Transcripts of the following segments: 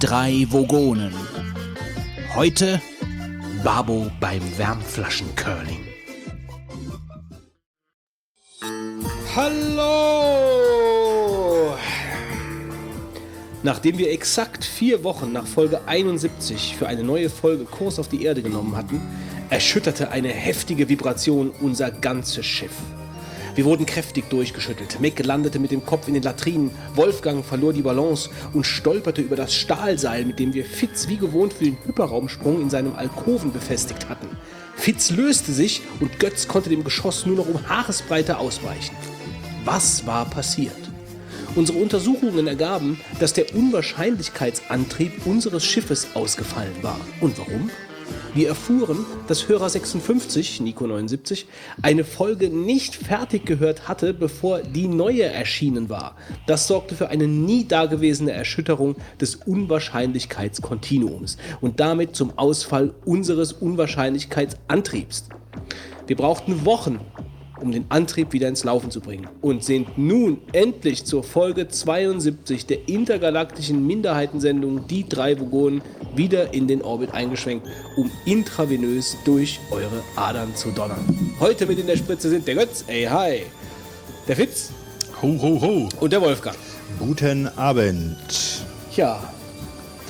drei Vogonen. Heute Babo beim Wärmflaschencurling. Hallo! Nachdem wir exakt vier Wochen nach Folge 71 für eine neue Folge Kurs auf die Erde genommen hatten, erschütterte eine heftige Vibration unser ganzes Schiff. Wir wurden kräftig durchgeschüttelt. Mick landete mit dem Kopf in den Latrinen. Wolfgang verlor die Balance und stolperte über das Stahlseil, mit dem wir Fitz wie gewohnt für den Hyperraumsprung in seinem Alkoven befestigt hatten. Fitz löste sich und Götz konnte dem Geschoss nur noch um Haaresbreite ausweichen. Was war passiert? Unsere Untersuchungen ergaben, dass der Unwahrscheinlichkeitsantrieb unseres Schiffes ausgefallen war. Und warum? Wir erfuhren, dass Hörer 56, Nico 79, eine Folge nicht fertig gehört hatte, bevor die neue erschienen war. Das sorgte für eine nie dagewesene Erschütterung des Unwahrscheinlichkeitskontinuums und damit zum Ausfall unseres Unwahrscheinlichkeitsantriebs. Wir brauchten Wochen, um den Antrieb wieder ins Laufen zu bringen und sind nun endlich zur Folge 72 der intergalaktischen Minderheitensendung Die drei Vogonen wieder in den Orbit eingeschwenkt, um intravenös durch eure Adern zu donnern. Heute mit in der Spritze sind der Götz, ey hi, der Fitz Ho, ho, ho. und der Wolfgang. Guten Abend. Ja,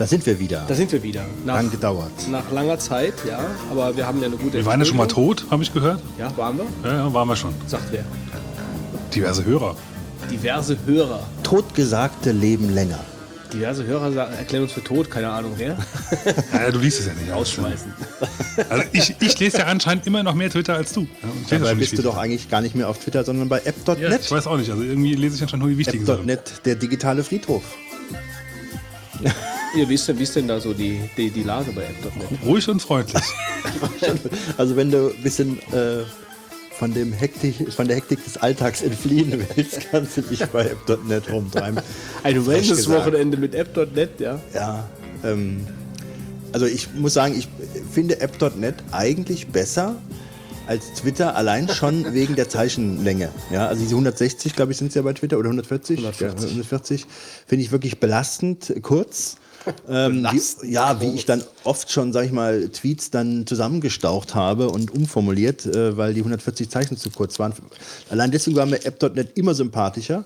Da sind wir wieder. da sind wir wieder. Nach, Lang gedauert. nach langer Zeit, ja, aber wir haben ja eine gute Wir waren ja schon mal tot, habe ich gehört. Ja, waren wir? Ja, ja, waren wir schon. Sagt wer? Diverse Hörer. Diverse Hörer. Totgesagte leben länger. Diverse Hörer sagen, erklären uns für tot, keine Ahnung wer. Ja, ja, du liest es ja nicht. Ausschmeißen. Also ich, ich lese ja anscheinend immer noch mehr Twitter als du. Ja, Dabei bist du doch eigentlich gar nicht mehr auf Twitter, sondern bei app.net. ja, Ich weiß auch nicht. Also irgendwie lese ich anscheinend nur die wichtigen Sachen. App.net, der digitale Friedhof. Ihr wisst denn, wie ist denn da so die, die, die Lage bei App.net? Ruhig und freundlich. Also wenn du ein bisschen äh, von, dem Hektik, von der Hektik des Alltags entfliehen willst, kannst du dich bei app.net rumtreiben. Ein Frech gesagt. Wellness-Wochenende mit App.net, ja. Ja, ähm, also ich muss sagen, ich finde app.net eigentlich besser als Twitter, allein schon wegen der Zeichenlänge. Ja, also diese 160, glaube ich, sind es ja bei Twitter oder 140? 140. Ja, 140 finde ich wirklich belastend kurz. Ähm, wie, ja, wie ich dann oft schon, sag ich mal, Tweets dann zusammengestaucht habe und umformuliert, äh, weil die 140 Zeichen zu kurz waren. Allein deswegen war mir app.net immer sympathischer.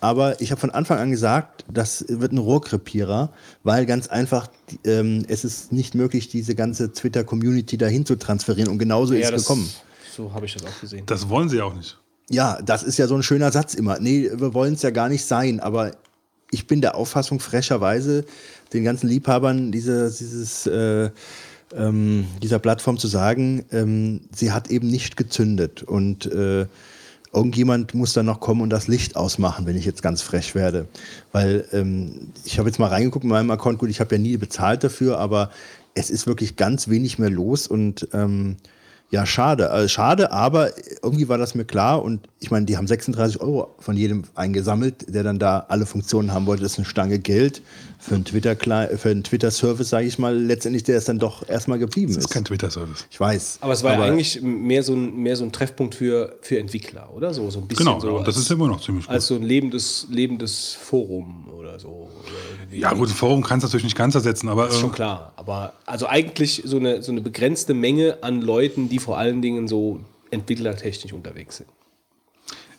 Aber ich habe von Anfang an gesagt, das wird ein Rohrkrepierer, weil ganz einfach ähm, es ist nicht möglich, diese ganze Twitter-Community dahin zu transferieren. Und genauso ist es gekommen. So habe ich das auch gesehen. Das wollen sie auch nicht. Ja, das ist ja so ein schöner Satz immer. Nee, wir wollen es ja gar nicht sein, aber ich bin der Auffassung, frecherweise den ganzen Liebhabern diese, dieses, äh, ähm, dieser Plattform zu sagen, ähm, sie hat eben nicht gezündet. Und äh, irgendjemand muss dann noch kommen und das Licht ausmachen, wenn ich jetzt ganz frech werde. Weil ähm, ich habe jetzt mal reingeguckt in meinem Account, gut, ich habe ja nie bezahlt dafür, aber es ist wirklich ganz wenig mehr los. Und ähm, ja, schade. Also schade, aber irgendwie war das mir klar und ich meine, die haben 36 Euro von jedem eingesammelt, der dann da alle Funktionen haben wollte. Das ist eine Stange Geld für einen Twitter für einen Twitter-Service, sage ich mal, letztendlich, der es dann doch erstmal geblieben Das ist. ist kein Twitter-Service. ich weiß. Aber es war ja eigentlich mehr so, ein, mehr so ein Treffpunkt für, für Entwickler, oder? So, so ein bisschen Genau, so und das als, ist immer noch ziemlich gut. als so ein lebendes, lebendes Forum oder so. Oder. Ja gut, ein Forum kannst du natürlich nicht ganz ersetzen, aber ist schon äh, klar. Aber also eigentlich so eine, so eine begrenzte Menge an Leuten, die vor allen Dingen so entwicklertechnisch unterwegs sind.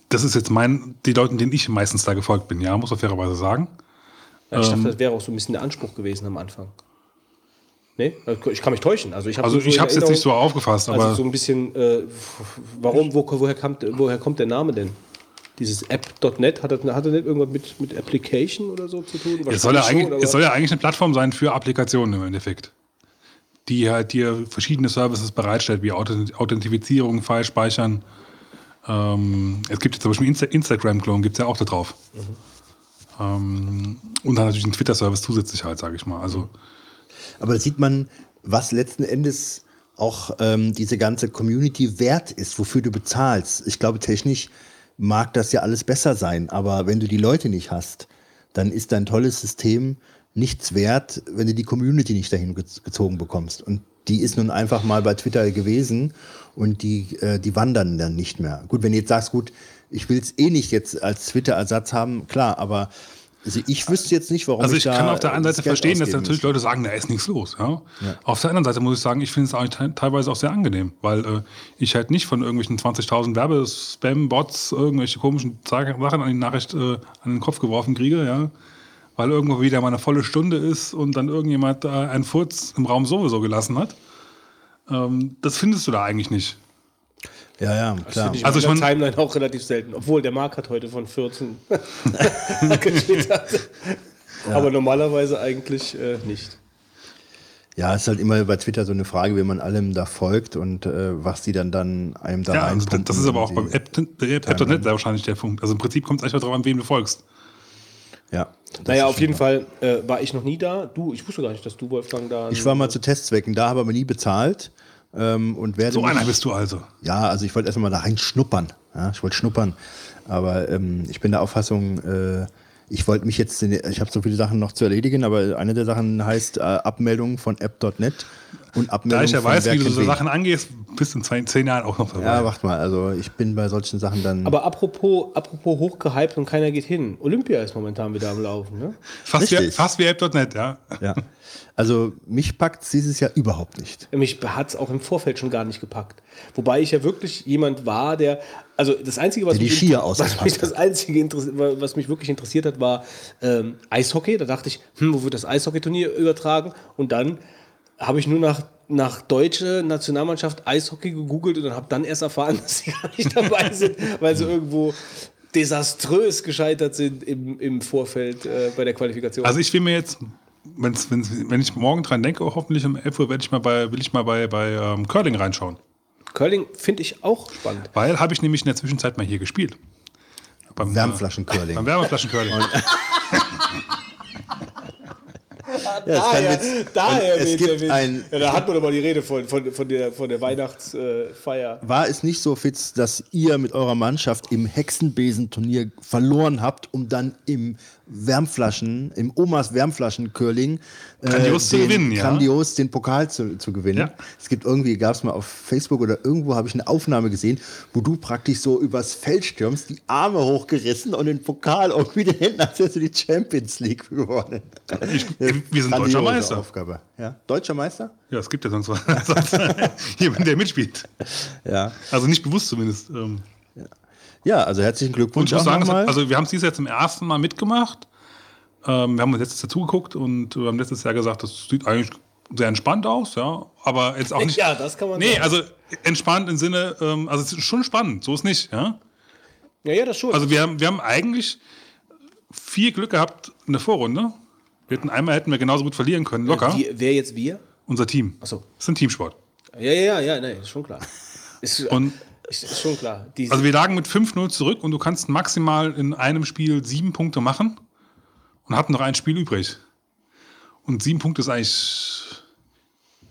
das ist jetzt mein, die Leuten, denen ich meistens da gefolgt bin, ja, muss man fairerweise sagen. Ja, ich Ähm. dachte, das wäre auch so ein bisschen der Anspruch gewesen am Anfang. Nee? Ich kann mich täuschen. Also ich, hab Also so- habe es jetzt nicht so aufgefasst, aber Also so ein bisschen, äh, warum, wo, woher, kommt, woher kommt der Name denn? Dieses App.net, hat das, hat das nicht irgendwas mit, mit Application oder so zu tun? es soll, ja schon, es soll ja eigentlich eine Plattform sein für Applikationen im Endeffekt. Die halt dir verschiedene Services bereitstellt, wie Authent- Authentifizierung, File-Speichern. Ähm, es gibt jetzt zum Beispiel Insta Instagram-Clone, gibt es ja auch da drauf. Ähm, und dann natürlich einen Twitter-Service zusätzlich halt, sage ich mal. Also Aber da sieht man, was letzten Endes auch ähm, diese ganze Community wert ist, wofür du bezahlst. Ich glaube, technisch mag das ja alles besser sein, aber wenn du die Leute nicht hast, dann ist dein tolles System nichts wert, wenn du die Community nicht dahin gez- gezogen bekommst. Und die ist nun einfach mal bei Twitter gewesen und die, äh, die wandern dann nicht mehr. Gut, wenn du jetzt sagst, gut, ich will es eh nicht jetzt als Twitter-Ersatz haben, klar, aber Also ich wüsste jetzt nicht, warum Also ich ich kann auf der einen Seite verstehen, dass natürlich. Leute sagen, da ist nichts los. Ja? Auf der anderen Seite muss ich sagen, ich finde es eigentlich te- teilweise auch sehr angenehm, weil äh, ich halt nicht von irgendwelchen 20.000 Werbespam-Bots irgendwelche komischen Sachen an die Nachricht äh, an den Kopf geworfen kriege, ja. Weil irgendwo wieder mal eine volle Stunde ist und dann irgendjemand äh, einen Furz im Raum sowieso gelassen hat. Ähm, das findest du da eigentlich nicht. Ja, ja, klar. Finde ich Also ich in der mein- Timeline auch relativ selten. Obwohl, der Marc hat heute von 14 getwittert. Aber normalerweise eigentlich äh, nicht. Ja, es ist halt immer bei Twitter so eine Frage, wie man allem da folgt und äh, was die dann dann einem da Ja, also das ist aber auch beim die- App- App.net sehr wahrscheinlich der Punkt. Also im Prinzip kommt es einfach darauf an, wen du folgst. Ja. das Naja, auf jeden. Fall äh, war ich noch nie da. Du, ich wusste gar nicht, dass du, Wolfgang, da. Ich war mal zu Testzwecken da, habe aber nie bezahlt. Ähm, und werde So mich- einer bist du also. Ja, also ich wollte erstmal da rein schnuppern. Ja, ich wollte schnuppern. Aber ähm, ich bin der Auffassung, äh, ich wollte mich jetzt, in, ich habe so viele Sachen noch zu erledigen, aber eine der Sachen heißt äh, Abmeldung von app.net und Abmeldung Da ich ja weiß, wie du so. Sachen angehst, bist du in zwei, zehn Jahren auch noch dabei. Ja, warte mal, also ich bin bei solchen Sachen dann. Aber apropos, apropos hochgehypt und keiner geht hin. Olympia ist momentan wieder am Laufen, ne? fast, wie, richtig. fast wie App.net, ja. ja. Also mich packt dieses Jahr überhaupt nicht. Mich hat es auch im Vorfeld schon gar nicht gepackt. Wobei ich ja wirklich jemand war, der. Also das Einzige, was, mich, Skier was mich das Einzige, was mich wirklich interessiert hat, war ähm, Eishockey. Da dachte ich, hm, wo wird das Eishockeyturnier übertragen? Und dann habe ich nur nach, nach deutsche Nationalmannschaft Eishockey gegoogelt und dann habe dann erst erfahren, dass sie gar nicht dabei sind, weil sie irgendwo desaströs gescheitert sind im, im Vorfeld äh, bei der Qualifikation. Also ich will mir jetzt, wenn's, wenn's, wenn ich morgen dran denke, hoffentlich um 11 Uhr werde ich mal bei, will ich mal bei, bei ähm, Curling reinschauen. Curling finde ich auch spannend. Weil habe ich nämlich in der Zwischenzeit mal hier gespielt. Beim, Wärmflaschencurling. Beim Wärmeflaschencurling. Ja, daher es weht gibt der Wind. ein- ja, da hat man doch mal die Rede von, von, von der, von der Weihnachtsfeier. War es nicht so, Fitz, dass ihr mit eurer Mannschaft im Hexenbesenturnier verloren habt, um dann im Wärmflaschen, im Omas Wärmflaschen-Curling äh, Grandios zu den, gewinnen, ja. grandios den Pokal zu, zu gewinnen? Ja. Es gibt irgendwie, gab es mal auf Facebook oder irgendwo habe ich eine Aufnahme gesehen, wo du praktisch so übers Feld stürmst, die Arme hochgerissen und den Pokal irgendwie den Händen, als hättest du die Champions League gewonnen. wir sind deutscher Meister. Aufgabe. Ja. Deutscher Meister? Ja, es gibt ja sonst was. sonst jemand, der mitspielt. Ja. Also nicht bewusst zumindest. Ähm, Ja, also herzlichen Und Glückwunsch ich muss auch sagen, hat, also wir haben es dieses Jahr zum ersten Mal mitgemacht. Ähm, wir haben uns letztes Jahr zugeguckt und wir haben letztes Jahr gesagt, das sieht eigentlich sehr entspannt aus, ja. Aber jetzt auch nicht. Ja, das kann man Nee, sagen. also entspannt im Sinne, ähm, also es ist schon spannend, so ist nicht, ja. Ja, ja, das schon. Also wir haben, wir haben eigentlich viel Glück gehabt in der Vorrunde. Wir hätten einmal hätten wir genauso gut verlieren können, locker. Wie, wer jetzt wir? Unser Team. Ach so. Das ist ein Teamsport. Ja, ja, ja, ja, nee, ist schon klar. Ist, Und ist, schon klar. Die, Also wir lagen mit 5-0 zurück und du kannst maximal in einem Spiel sieben Punkte machen und hatten noch ein Spiel übrig. Und sieben Punkte ist eigentlich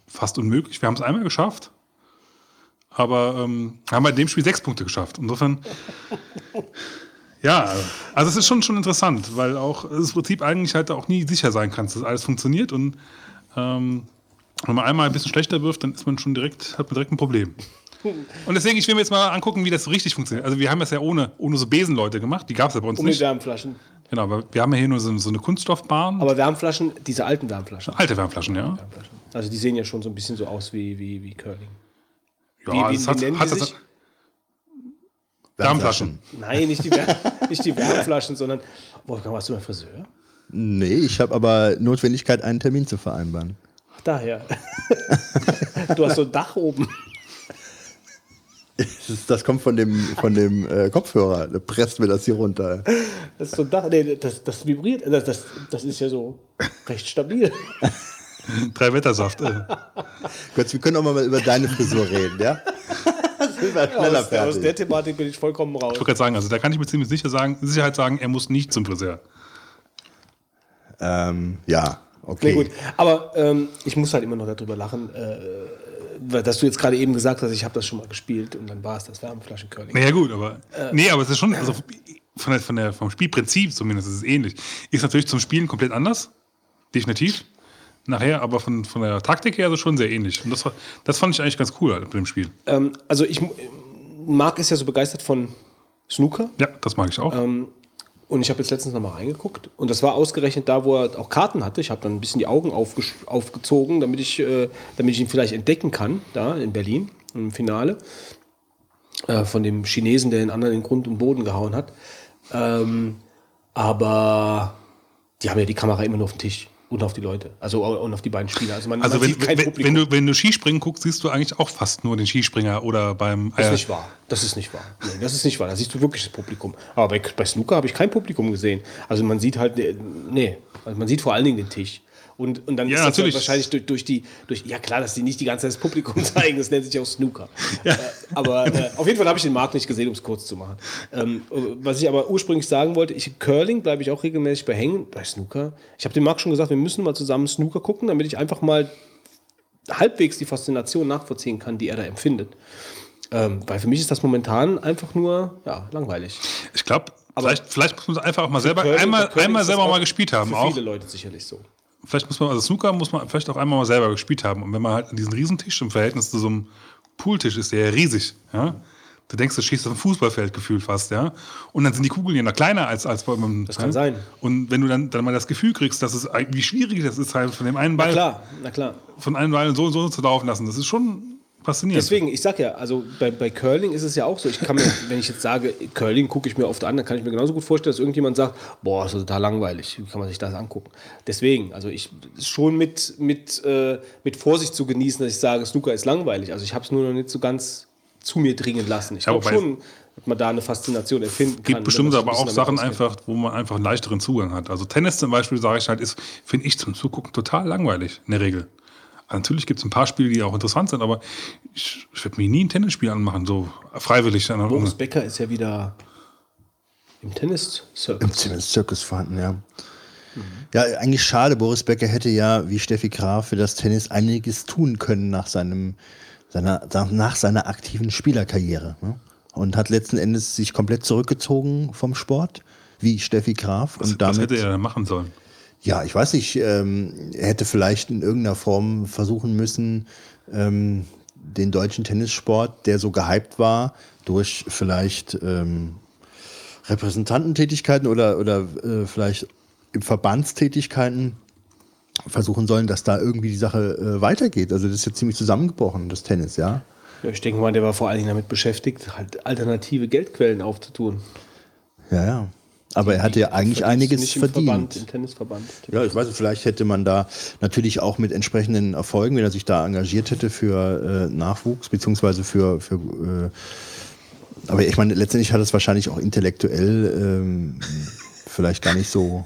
fast unmöglich. Wir haben es einmal geschafft, aber ähm, haben bei dem Spiel sechs Punkte geschafft. Insofern, ja, also es ist schon, schon interessant, weil auch das Prinzip eigentlich halt auch nie sicher sein kannst, dass alles funktioniert und ähm, wenn man einmal ein bisschen schlechter wirft, dann ist man schon direkt, hat man direkt ein Problem. Und deswegen, ich will mir jetzt mal angucken, wie das so richtig funktioniert. Also wir haben das ja ohne, ohne so Besenleute gemacht, die gab es ja bei uns die nicht. Wärmflaschen. Genau, aber wir haben ja hier nur so, so eine Kunststoffbahn. Aber Wärmflaschen, diese alten Wärmflaschen. alte Wärmflaschen, ja. Also die sehen ja schon so ein bisschen so aus wie, wie, wie Curling. Ja, Wie- wie- das hat, nennen hat die sich? Wärmflaschen. Nein, nicht die, Wär nicht die Wärmflaschen, sondern. Wolfgang, warst du mal Friseur? Nee, ich habe aber Notwendigkeit, einen Termin zu vereinbaren. Ach, daher. du hast so ein Dach oben. Das, kommt von dem, von dem äh, Kopfhörer. Da presst mir das hier runter. Das ist so ein Dach. Nee, das, das vibriert. Das, das, das ist ja so recht stabil. Drei Wettersaft. Äh. Götz, wir können auch mal über deine Frisur reden, ja? Schneller Aus, der- aus der. Thematik bin ich vollkommen raus. Ich wollte gerade sagen, also da kann ich mir ziemlich sicher sagen, Sicherheit sagen, er muss nicht zum Friseur. Ähm, ja, Nee, okay. gut. Aber ähm, ich muss halt immer noch darüber lachen, äh, dass du jetzt gerade eben gesagt hast, ich habe das schon mal gespielt und dann war es das Wärmflaschencurling. Naja, gut, aber. Äh. nee, aber es ist schon, also von der, von der, vom Spielprinzip zumindest ist es ähnlich. Ist natürlich zum Spielen komplett anders. Definitiv. Nachher, aber von, von der Taktik her also schon sehr ähnlich. Und das, war- das fand ich eigentlich ganz cool halt bei dem Spiel. Ähm, also ich, Marc ist ja so begeistert von Snooker. Ja, das mag ich auch. Ähm, Und ich habe jetzt letztens nochmal reingeguckt und das war ausgerechnet da, wo er auch Karten hatte. Ich habe dann ein bisschen die Augen aufgezogen, damit ich, äh, damit ich ihn vielleicht entdecken kann, da in Berlin im Finale. Äh, von dem Chinesen, der den anderen in Grund und Boden gehauen hat. Ähm, aber die haben ja die Kamera immer nur auf dem Tisch und auf die Leute. Also und auf die beiden Spieler. Also man, Also man wenn, sieht kein wenn, wenn, du, wenn du Skispringen guckst, siehst du eigentlich auch fast nur den Skispringer oder beim Das ist äh, nicht wahr. Das ist nicht wahr. Nee, das ist nicht wahr. Da siehst du wirklich das Publikum. Aber bei, bei Snooker habe ich kein Publikum gesehen. Also man sieht halt, äh, nee, also man sieht vor allen Dingen den Tisch. Und, und dann Ja, ist das natürlich. wahrscheinlich durch, durch die, durch, ja klar, dass die nicht die ganze Zeit das Publikum zeigen, das nennt sich auch Snooker. Äh, aber äh, auf jeden Fall habe ich den Markt nicht gesehen, um es kurz zu machen. Ähm, äh, was ich aber ursprünglich sagen wollte, ich, Curling bleibe ich auch regelmäßig bei hängen, bei Snooker. Ich habe dem Marc schon gesagt, wir müssen mal zusammen Snooker gucken, damit ich einfach mal halbwegs die Faszination nachvollziehen kann, die er da empfindet. Ähm, weil für mich ist das momentan einfach nur ja, langweilig. Ich glaube, vielleicht, vielleicht muss man einfach auch mal selber Curling- einmal, einmal selber mal gespielt haben. Für Auch. viele Leute sicherlich so. Vielleicht muss man, also Snooker muss man vielleicht auch einmal mal selber gespielt haben. Und wenn man halt diesen Riesentisch im Verhältnis zu so einem Pooltisch ist, der ja riesig, ja. Du denkst, du schießt auf ein Fußballfeld gefühlt fast, ja. Und dann sind die Kugeln ja noch kleiner als, als beim. Das kann ja? sein. Und wenn du dann, dann mal das Gefühl kriegst, dass es wie schwierig das ist, halt von dem einen Na Ball, klar, na klar. von einem Ball so und so zu laufen lassen, das ist schon faszinierend. Deswegen, ich sag ja, also bei, bei Curling ist es ja auch so. Ich kann mir, wenn ich jetzt sage, Curling gucke ich mir oft an, dann kann ich mir genauso gut vorstellen, dass irgendjemand sagt, boah, ist das total langweilig. Wie kann man sich das angucken? Deswegen, also ich schon mit, mit, äh, mit Vorsicht zu genießen, dass ich sage, Snooker ist langweilig. Also ich habe es nur noch nicht so ganz zu mir dringen lassen. Ich glaube schon, dass man da eine Faszination erfinden kann. gibt wenn bestimmt aber auch Sachen auskennt. einfach, wo man einfach einen leichteren Zugang hat. Also Tennis zum Beispiel, sage ich halt, ist, finde ich zum Zugucken total langweilig in der Regel. Natürlich gibt es ein paar Spiele, die auch interessant sind, aber ich, ich werde mir nie ein Tennisspiel anmachen, so freiwillig. Boris Becker ist ja wieder im Tennis-Circle. Im Tennis Circus vorhanden, ja. Ja, eigentlich schade. Boris Becker hätte ja, wie Steffi Graf, für das Tennis einiges tun können nach, seinem, seiner, nach seiner aktiven Spielerkarriere. Ne? Und hat letzten Endes sich komplett zurückgezogen vom Sport, wie Steffi Graf. Was, und was damit, hätte er denn machen sollen? Ja, ich weiß nicht, ähm, hätte vielleicht in irgendeiner Form versuchen müssen, ähm, den deutschen Tennissport, der so gehypt war, durch vielleicht ähm, Repräsentantentätigkeiten oder, oder äh, vielleicht im Verbandstätigkeiten versuchen sollen, dass da irgendwie die Sache äh, weitergeht. Also das ist jetzt ziemlich zusammengebrochen, das Tennis, ja. Ja, ich denke mal, der war vor allen Dingen damit beschäftigt, halt alternative Geldquellen aufzutun. Ja, ja. Aber er hatte ja eigentlich einiges nicht im verdient. Verband, Im Tennisverband. Ja, ich weiß nicht, vielleicht hätte man da natürlich auch mit entsprechenden Erfolgen, wenn er sich da engagiert hätte für äh, Nachwuchs, beziehungsweise für, für äh, aber ich meine, letztendlich hat es wahrscheinlich auch intellektuell ähm, vielleicht gar nicht so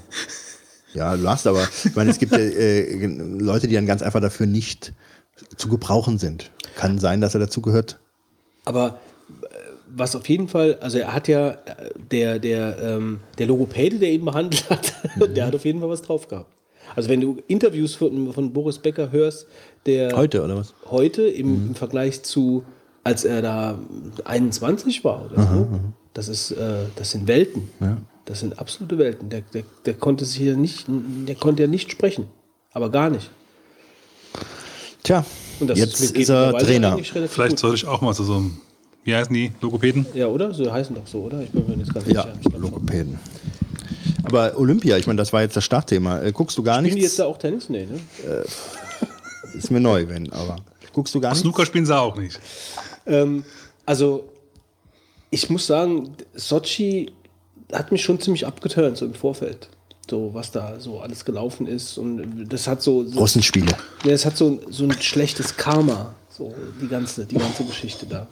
ja, Last, aber ich meine, es gibt ja äh, Leute, die dann ganz einfach dafür nicht zu gebrauchen sind. Kann sein, dass er dazu gehört. Aber was auf jeden Fall, also er hat ja, äh, der, der, ähm, der Logopäde, der ihn behandelt hat, der hat auf jeden Fall was drauf gehabt. Also wenn du Interviews von, von Boris Becker hörst, der Heute, oder was? heute im, im Vergleich zu, als er da 21 war oder so, das ist, äh, das sind Welten. Das sind absolute Welten. Der, der, der konnte sich ja nicht, der konnte ja nicht sprechen. Aber gar nicht. Tja, Und das jetzt geht ist er Trainer. Vielleicht gut. sollte ich auch mal zu so einem, wie heißen die, Logopäden? Ja, oder? So heißen doch so, oder? Ich bin mir jetzt gar nicht Ja, sicher. Logopäden. Aber Olympia, ich meine, das war jetzt das Startthema. Äh, guckst du gar Spielen die nichts? jetzt da auch Tennis? Nee, ne? Ist mir neu, wenn, aber. Guckst du gar nichts? Snooker spielen sie auch nicht. Ähm, also, ich muss sagen, Sochi hat mich schon ziemlich abgeturnt, so im Vorfeld. So, was da so alles gelaufen ist. Und das hat so. so Russenspiele. Ja, es hat so, so ein schlechtes Karma, so die ganze, die ganze Geschichte da.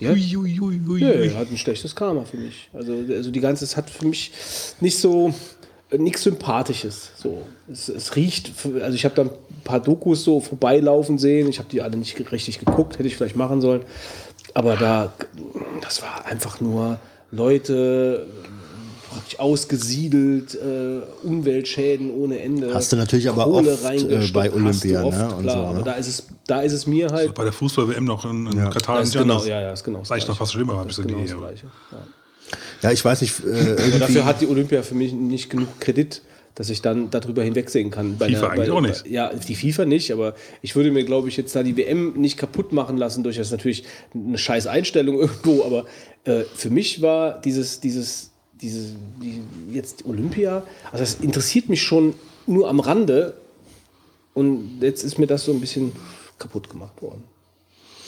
Ja. Ui, ui, ui, Ja, hat ein schlechtes Karma für mich. Also, also die ganze, es hat für mich nicht so äh, nichts Sympathisches. So, es, es riecht, also ich habe da ein paar Dokus so vorbeilaufen sehen. Ich habe die alle nicht richtig geguckt, hätte ich vielleicht machen sollen. Aber da, das war einfach nur Leute praktisch ausgesiedelt, äh, Umweltschäden ohne Ende. Hast du natürlich aber Kohle oft, äh, bei hast du Olympia, oft, ne, und Klar, so, ne? aber da ist es, da ist es mir halt. Bei der Fußball-WM noch in, in Ja. Katar ist genau, anders. ja, ja, ist genau das Vielleicht noch Gleiche. fast schlimmer, habe ich so ist die genau. Gleiche. Ja. Ja, ich weiß nicht. Äh, dafür hat die Olympia für mich nicht genug Kredit, dass ich dann darüber hinwegsehen kann. Bei FIFA einer- eigentlich bei, auch nicht. Bei, ja, die FIFA nicht, aber ich würde mir, glaube ich, jetzt da die WM nicht kaputt machen lassen, durch das natürlich eine scheiß Einstellung irgendwo, aber äh, für mich war dieses, dieses, diese, die, jetzt Olympia, also das interessiert mich schon nur am Rande und jetzt ist mir das so ein bisschen kaputt gemacht worden.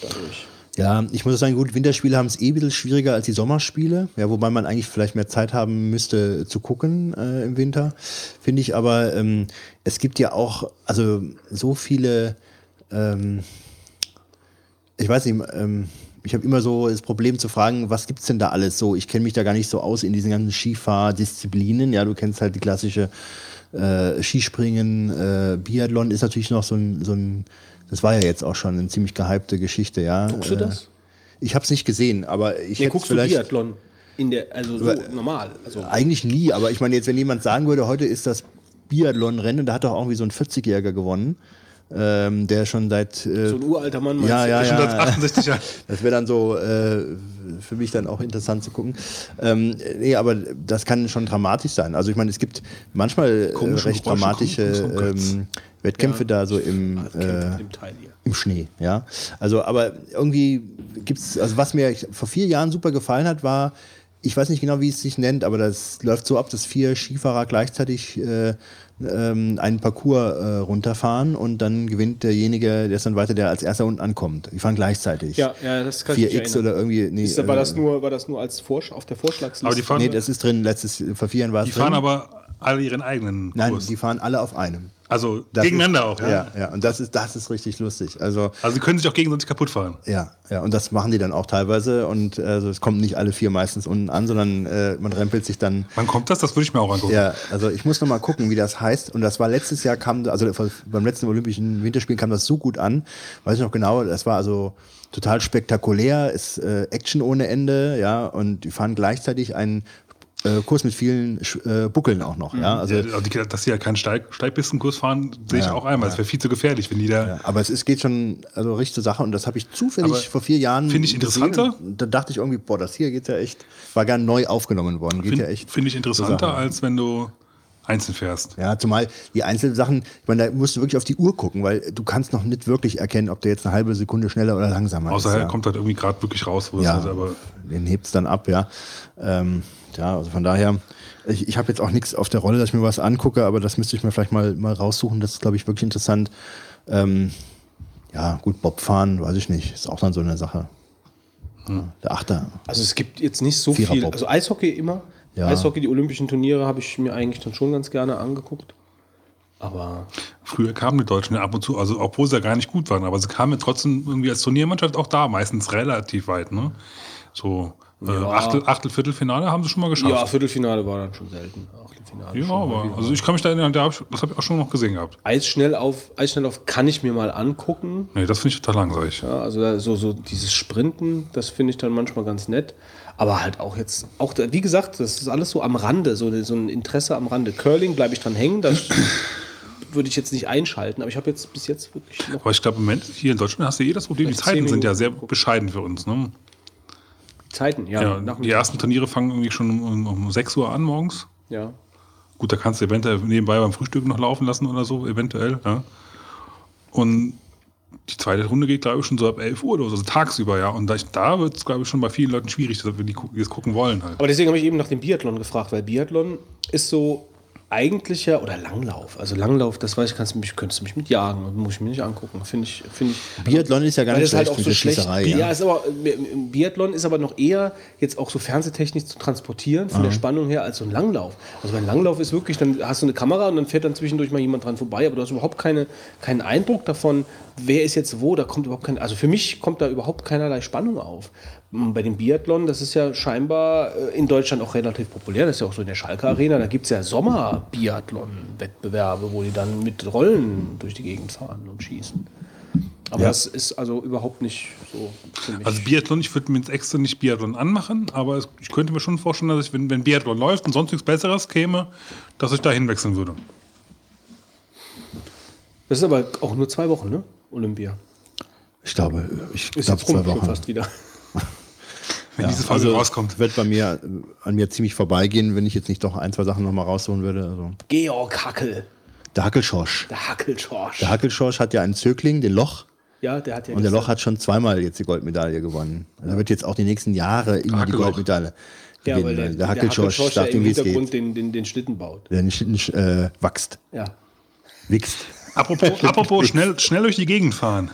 Dadurch. Ja, ich muss sagen, gut, Winterspiele haben es eh ein bisschen schwieriger als die Sommerspiele, ja, wobei man eigentlich vielleicht mehr Zeit haben müsste zu gucken äh, im Winter, finde ich. Aber ähm, es gibt ja auch, also so viele, ähm, ich weiß nicht, ähm, ich habe immer so das Problem zu fragen, was gibt's denn da alles so? Ich kenne mich da gar nicht so aus in diesen ganzen Skifahrdisziplinen. Ja, du kennst halt die klassische äh, Skispringen, äh, Biathlon ist natürlich noch so ein, so ein, das war ja jetzt auch schon eine ziemlich gehypte Geschichte, ja. Guckst du Äh, das? Ich habe es nicht gesehen, aber ich Nee, guckst du vielleicht Biathlon? In der, also so normal. Also, eigentlich nie. Aber ich meine jetzt, wenn jemand sagen würde, heute ist das Biathlon-Rennen, da hat doch auch irgendwie so ein 40-Jähriger gewonnen, ähm, der schon seit äh, so ein uralter Mann meinst ja, du? ja, Schon ja. seit 68 Jahren. Das wäre dann so äh, für mich dann auch interessant zu gucken. Ähm, nee, aber das kann schon dramatisch sein. Also ich meine, es gibt manchmal äh, Komische recht Geräusche dramatische Götz. ähm, Wettkämpfe da so im, Kennt äh, hier. im Schnee, ja. Also, aber irgendwie gibt's, also was mir vor vier Jahren super gefallen hat, war, ich weiß nicht genau, wie es sich nennt, aber das läuft so ab, dass vier Skifahrer gleichzeitig äh, ähm, einen Parcours äh, runterfahren und dann gewinnt derjenige, der ist dann weiter, der als erster unten ankommt. Die fahren gleichzeitig. Ja, ja, das kann ich mich 4x erinnern. oder irgendwie. Nee, Ist, war, äh, das nur, war das nur als Vorsch auf der Vorschlagsliste? Aber die fahren, nee, das ist drin. Letztes, vor vier Jahren war es die drin. fahren aber alle ihren eigenen Nein, Kurs. die fahren alle auf einem. Also Das gegeneinander ist, auch, ja? Ja, ja. Und das ist, das ist richtig lustig. Also, Also sie können sich auch gegenseitig kaputt fahren. Ja, ja, und das machen die dann auch teilweise. Und also es kommen nicht alle vier meistens unten an, sondern äh, man rempelt sich dann. Wann kommt das? Das würde ich mir auch angucken. Ja, also ich muss noch mal gucken, wie das heißt. Und das war letztes Jahr kam, also beim letzten Olympischen Winterspielen kam das so gut an. Weiß ich noch genau. Das war also total spektakulär, ist äh, Action ohne Ende, ja. Und die fahren gleichzeitig einen äh, Kurs mit vielen äh, Buckeln auch noch, ja. Also Ja, also die, dass sie ja keinen Steig, Steigpistenkurs fahren, sehe ich Ja, auch einmal. Das wäre viel zu gefährlich, wenn die da. Ja, aber es ist, geht schon also richtig zur Sache und das habe ich zufällig Aber vor vier Jahren finde ich interessanter. Da dachte ich irgendwie, boah, das hier geht ja echt, war gar neu aufgenommen worden, geht ja Finde echt. find ich interessanter, als wenn du einzeln fährst. Ja, zumal die einzelnen Sachen, ich meine, da musst du wirklich auf die Uhr gucken, weil du kannst noch nicht wirklich erkennen, ob der jetzt eine halbe Sekunde schneller oder langsamer Außer ist. er ja. kommt halt irgendwie gerade wirklich raus, wo ja, es halt aber. den hebt's dann ab, ja. Ähm, ja, also von daher, ich, ich habe jetzt auch nichts auf der Rolle, dass ich mir was angucke, aber das müsste ich mir vielleicht mal, mal raussuchen. Das ist, glaube ich, wirklich interessant. Ähm, ja, gut, Bobfahren, weiß ich nicht, ist auch dann so eine Sache. Ja, der Achter. Also es gibt jetzt nicht so Vierer viel. Bob. Also Eishockey immer. Ja. Eishockey, die olympischen Turniere habe ich mir eigentlich dann schon ganz gerne angeguckt. Aber Früher kamen die Deutschen ja ab und zu, also obwohl sie ja gar nicht gut waren, aber sie kamen ja trotzdem irgendwie als Turniermannschaft auch da, meistens relativ weit, ne? So äh, Achtel, Achtel, Viertelfinale haben sie schon mal geschafft. ja, Viertelfinale war dann schon selten. Achtelfinale Ja, aber also ich kann mich da erinnern, da hab ich, das habe ich auch schon noch gesehen gehabt. Eis schnell auf, Eis schnell auf kann ich mir mal angucken. Nee, das finde ich total langweilig. Ja, also so, so dieses Sprinten, das finde ich dann manchmal ganz nett. Aber halt auch jetzt, auch wie gesagt, das ist alles so am Rande, so, so ein Interesse am Rande. Curling bleibe ich dran hängen, das würde ich jetzt nicht einschalten, aber ich habe jetzt bis jetzt wirklich noch Aber ich glaube, im Moment hier in Deutschland hast du eh das Problem, die Zeiten sind ja sehr gucken. bescheiden für uns. Ne? Zeiten, ja. Ja, die ersten Turniere fangen irgendwie schon um, um 6 Uhr an morgens. Ja. Gut, da kannst du eventuell nebenbei beim Frühstück noch laufen lassen oder so, eventuell. Ja. Und die zweite Runde geht, glaube ich, schon so ab 11 Uhr oder so, also tagsüber, ja. Und da, da wird es, glaube ich, schon bei vielen Leuten schwierig, dass wir die, die das gucken wollen halt. Aber deswegen habe ich eben nach dem Biathlon gefragt, weil Biathlon ist so eigentlicher oder Langlauf. Also Langlauf, das weiß ich, kannst du mich, könntest du mich mit jagen und muss ich mir nicht angucken. Finde ich, finde ich. Biathlon ist ja gar nicht halt schlecht auch mit so schlecht. Ja, Ja. ist aber Biathlon ist aber noch eher jetzt auch so fernsehtechnisch zu transportieren von der Spannung her als so ein Langlauf. Also beim Langlauf ist wirklich, dann hast du eine Kamera und dann fährt dann zwischendurch mal jemand dran vorbei, aber du hast überhaupt keine, keinen Eindruck davon, wer ist jetzt wo. Da kommt überhaupt kein, also für mich kommt da überhaupt keinerlei Spannung auf. M, Bei dem Biathlon, das ist ja scheinbar äh, in Deutschland auch relativ populär. Das ist ja auch so in der Schalke Arena. Da gibt es ja Sommer-Biathlon-Wettbewerbe, wo die dann mit Rollen durch die Gegend fahren und schießen. Aber Ja. das ist also überhaupt nicht so für mich. Also Biathlon, ich würde mir jetzt extra nicht Biathlon anmachen, aber ich könnte mir schon vorstellen, dass ich, wenn, wenn Biathlon läuft und sonst nichts Besseres käme, dass ich da hinwechseln würde. das ist aber auch nur zwei Wochen, ne? Olympia. Ich glaube, ich Ist glaube zwei schon Wochen. fast wieder. Wenn diese Phase also rauskommt. wird bei mir äh, an mir ziemlich vorbeigehen, wenn ich jetzt nicht doch ein, zwei Sachen nochmal rausholen würde. Also, Georg Hackel, der Hackelschorsch. der Hackelschorsch. Der Hackelschorsch hat ja einen Zögling, den Loch. Ja, der hat ja Und der Loch hat schon zweimal jetzt die Goldmedaille gewonnen. Er wird jetzt auch die nächsten Jahre immer die Hackelloch. Goldmedaille ja, gewinnen. weil der, der der Hackelschorsch Hackelschorsch, sagt der ihm, im. Hintergrund den, den, den Schlitten baut. Der nicht, nicht äh, wächst, Ja. wächst. Apropos, apropos schnell, schnell durch die Gegend fahren.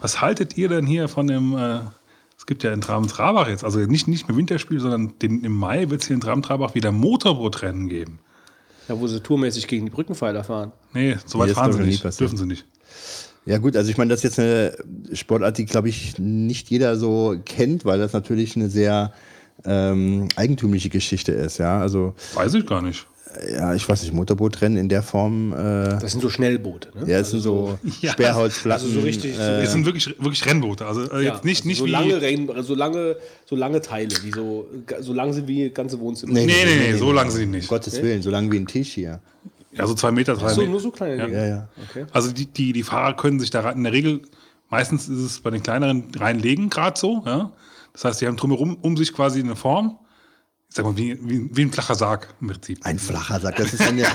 Was haltet ihr denn hier von dem, äh, es gibt ja in Traben-Trabach jetzt, also nicht, nicht mehr Winterspiel, sondern den, im Mai wird es hier in Traben-Trabach wieder Motorbootrennen geben. Ja, wo sie tourmäßig gegen die Brückenpfeiler fahren. Nee, so weit Nee, fahren sie nicht. Dürfen sie nicht. Ja gut, also ich meine, das ist jetzt eine Sportart, die, glaube ich, nicht jeder so kennt, weil das natürlich eine sehr ähm, eigentümliche Geschichte ist. Ja, also Weiß ich gar nicht. Ja, ich weiß nicht, Motorbootrennen in der Form, äh, Das sind so Schnellboote. Ne? ja, es sind so Ja, Sperrholzplatten. also so richtig so- äh, Es sind wirklich, wirklich Rennboote. Also äh, Ja, jetzt nicht, also nicht so wie. lange, Rennen- so lange, so lange Teile, die so, so lang sind wie ganze Wohnzimmer. Nee, Nee, nee, nee, so lang sind die um nicht. Gottes Willen, so lang wie ein Tisch hier. Ja, so zwei Meter, drei so, Meter. nur so kleine Dinge. Ja, ja. Okay. Also die, die, die Fahrer können sich da rein- in der Regel, meistens ist es bei den kleineren reinlegen, gerade so. Ja? Das heißt, die haben drumherum um sich quasi eine Form. Sag mal, wie, wie, wie ein flacher Sarg im Prinzip. Ein flacher Sack, das ist eine,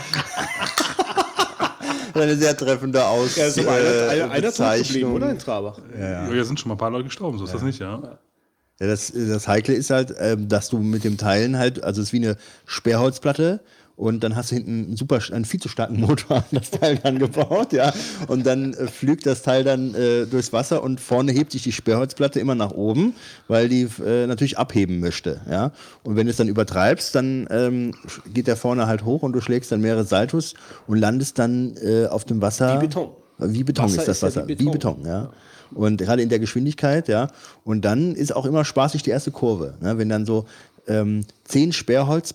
eine sehr treffende Aus Ja, das ist aber einer, äh, einer, einer Bezeichnung. oder? In Trabach. Ja. ja, sind schon mal ein paar Leute gestorben, so ist das nicht, ja. Ja, das, das Heikle ist halt, ähm, dass du mit dem Teilen halt, also es ist wie eine Sperrholzplatte und dann hast du hinten einen super, einen viel zu starken Motor an das Teil dann gebaut, ja. Und dann äh, flügt das Teil dann äh, durchs Wasser und vorne hebt sich die Sperrholzplatte immer nach oben, weil die äh, natürlich abheben möchte, ja. Und wenn du es dann übertreibst, dann ähm, geht der vorne halt hoch und du schlägst dann mehrere Saltos und landest dann äh, auf dem Wasser. Wie Beton. Wie Beton Wasser ist das ist ja Wasser. wie wie Beton. Beton, ja. Und gerade in der Geschwindigkeit, ja. Und dann ist auch immer spaßig die erste Kurve. Ne? Wenn dann so ähm, zehn Sperrholz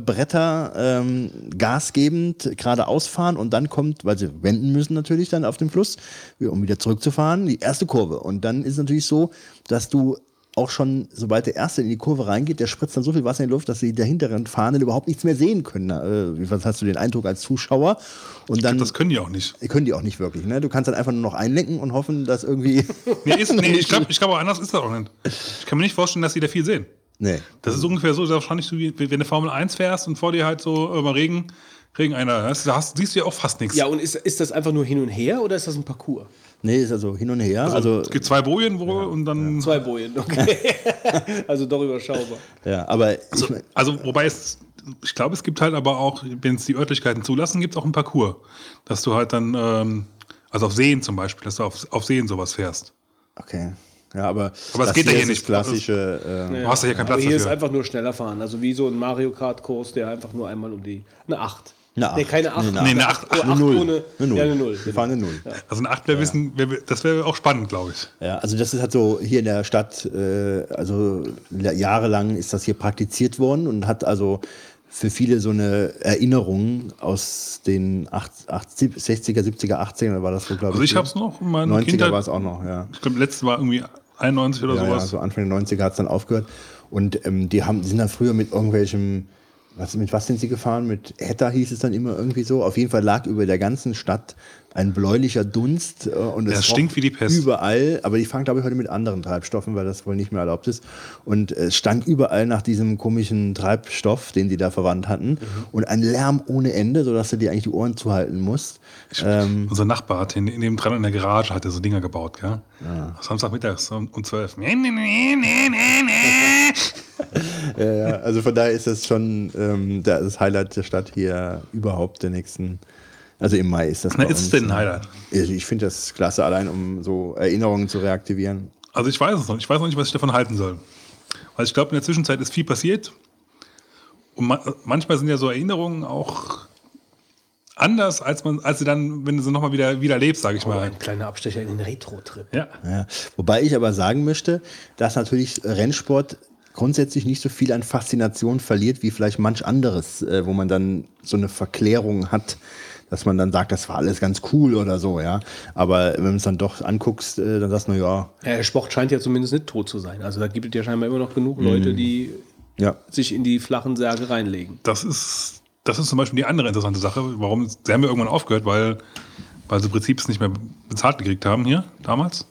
Bretter ähm, gasgebend geradeaus fahren und dann kommt, weil sie wenden müssen natürlich dann auf dem Fluss, um wieder zurückzufahren, die erste Kurve. Und dann ist es natürlich so, dass du auch schon, sobald der Erste in die Kurve reingeht, der spritzt dann so viel Wasser in die Luft, dass sie der hinteren Fahrenden überhaupt nichts mehr sehen können. Äh, was hast du den Eindruck als Zuschauer? Und dann Das können die auch nicht. können die auch nicht wirklich. Ne? Du kannst dann einfach nur noch einlenken und hoffen, dass irgendwie. Nee, ist, nee, ich glaube, ich glaub, anders ist das auch nicht. Ich kann mir nicht vorstellen, dass die da viel sehen. Nee. Das ist ungefähr so, wahrscheinlich so wie wenn du Formel 1 fährst und vor dir halt so über Regen, Regen einer. Das, da hast, siehst du ja auch fast nichts. Ja, und ist, ist das einfach nur hin und her oder ist das ein Parcours? Nee, ist also hin und her. Also, es gibt zwei Bojen wo, und dann. Zwei Bojen, okay. also doch überschaubar. ja, aber Also, ich, mein- also wobei es, ich glaube, es gibt halt aber auch, wenn es die Örtlichkeiten zulassen, gibt es auch einen Parcours. Dass du halt dann, ähm, also auf Seen zum Beispiel, dass du auf, auf Seen sowas fährst. okay. Ja, aber, Aber es das geht ja hier ist nicht. klassische. Äh, Du hast ja hier keinen Aber Platz hier ist dafür. einfach nur schneller fahren. Also wie so ein Mario Kart-Kurs, der einfach nur einmal um die. Eine 8. Eine Nee, Acht. keine 8. Nee, eine Nee, eine Acht. Oh, Eine acht Null. ohne. Eine Null. Ja, eine Null. Wir fahren eine Null. Also ein Acht wäre wissen, wär, das wäre auch spannend, glaube ich. Ja, also das ist halt so hier in der Stadt, äh, also la- jahrelang ist das hier praktiziert worden und hat also für viele so eine Erinnerung aus den 8, 8, 60er, 70er, 80er war das so, glaube Also ich ich. habe es noch in meiner 90er Kindheit. war es auch noch, ja. Ich glaube, letztes war irgendwie 91 oder Ja, ja, sowas. so Anfang der 90er hat es dann aufgehört. Und ähm, die haben, die sind dann früher mit irgendwelchem, was, mit was sind sie gefahren? Mit Hetta hieß es dann immer irgendwie so. Auf jeden Fall lag über der ganzen Stadt ein bläulicher Dunst. Äh, und es stinkt roch wie die Pest. Überall, aber die fahren, glaube ich, heute mit anderen Treibstoffen, weil das wohl nicht mehr erlaubt ist. Und es stank überall nach diesem komischen Treibstoff, den die da verwandt hatten. Mhm. Und ein Lärm ohne Ende, sodass du dir eigentlich die Ohren zuhalten musst. Ähm, Unser Nachbar hat in, in dem dran in der Garage hat er so Dinger gebaut, gell? Samstagmittags um, um 12. Nee, nee, nee, nee, nee, nee. Ja, ja, also von daher ist das schon ähm, das Highlight der Stadt hier überhaupt der nächsten. Also im Mai ist das. Na, ist es denn ein ne? Highlight? Ich finde das klasse, allein um so Erinnerungen zu reaktivieren. Also ich weiß es noch. Ich weiß noch nicht, was ich davon halten soll. Weil ich glaube, in der Zwischenzeit ist viel passiert. Und ma manchmal sind ja so Erinnerungen auch anders, als man, als sie dann, wenn du sie nochmal wieder, wieder lebst, sage ich mal. Ein kleiner Abstecher in den Retro-Trip. Ja. Ja. Wobei ich aber sagen möchte, dass natürlich Rennsport grundsätzlich nicht so viel an Faszination verliert wie vielleicht manch anderes, äh, wo man dann so eine Verklärung hat, dass man dann sagt, das war alles ganz cool oder so, ja. Aber wenn du es dann doch anguckst, äh, dann sagst du, ja, Ja, der Sport scheint ja zumindest nicht tot zu sein. Also da gibt es ja scheinbar immer noch genug Leute, die ja, sich in die flachen Särge reinlegen. Das ist, das ist zum Beispiel die andere interessante Sache. Warum, sie haben ja irgendwann aufgehört, weil, weil sie im Prinzip es nicht mehr bezahlt gekriegt haben hier, damals.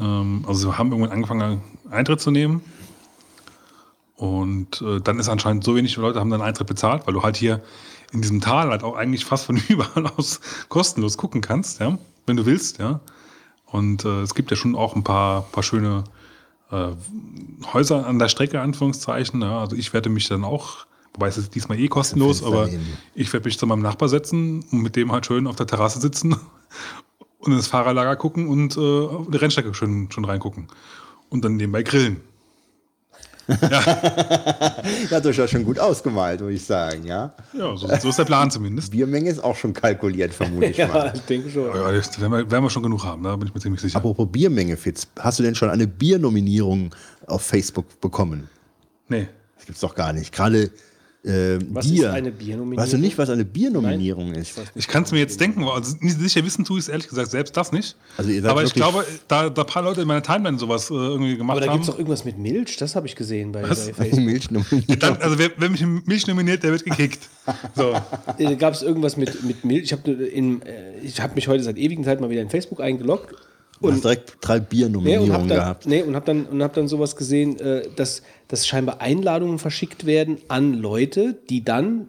Ähm, also sie haben irgendwann angefangen, Eintritt zu nehmen. Und äh, dann ist anscheinend so wenig Leute haben dann Eintritt bezahlt, weil du halt hier in diesem Tal halt auch eigentlich fast von überall aus kostenlos gucken kannst, ja, wenn du willst, ja. Und äh, es gibt ja schon auch ein paar, paar schöne äh, Häuser an der Strecke, Anführungszeichen. Ja. Also ich werde mich dann auch, wobei es ist diesmal eh kostenlos, aber ich werde mich zu meinem Nachbar setzen und mit dem halt schön auf der Terrasse sitzen und ins Fahrerlager gucken und äh, auf die Rennstrecke schön, schon reingucken. Und dann nebenbei grillen. Ja, durchaus schon gut ausgemalt, würde ich sagen, ja. Ja, so, so ist der Plan zumindest. Biermenge ist auch schon kalkuliert, vermute ich Ja, mal. ich denke schon. Ja, das werden wir, werden wir schon genug haben, da bin ich mir ziemlich sicher. Apropos Biermenge, Fitz, hast du denn schon eine Biernominierung auf Facebook bekommen? Nee. Das gibt's doch gar nicht. Gerade äh, Was Bier. ist eine Biernominierung? Weißt du nicht, was eine Biernominierung ist? Ich kann es mir jetzt denken, also nicht sicher wissen tue ich es ehrlich gesagt selbst das nicht. Also ihr seid Aber ich glaube, da, da ein paar Leute in meiner Timeline sowas äh, irgendwie gemacht Aber da haben. gibt es doch irgendwas mit Milch, das habe ich gesehen bei, bei Eine Facebook. Milchnominierung. dann, also wer, wer mich in Milch nominiert, der wird gekickt. So. Da gab es irgendwas mit, mit Milch. Ich habe äh, ich hab mich heute seit ewigen Zeit mal wieder in Facebook eingeloggt. Hast Und, direkt drei nee, Biernominierungen dann, gehabt. nee, und hab dann, und hab dann sowas gesehen, äh, dass, dass scheinbar Einladungen verschickt werden an Leute, die dann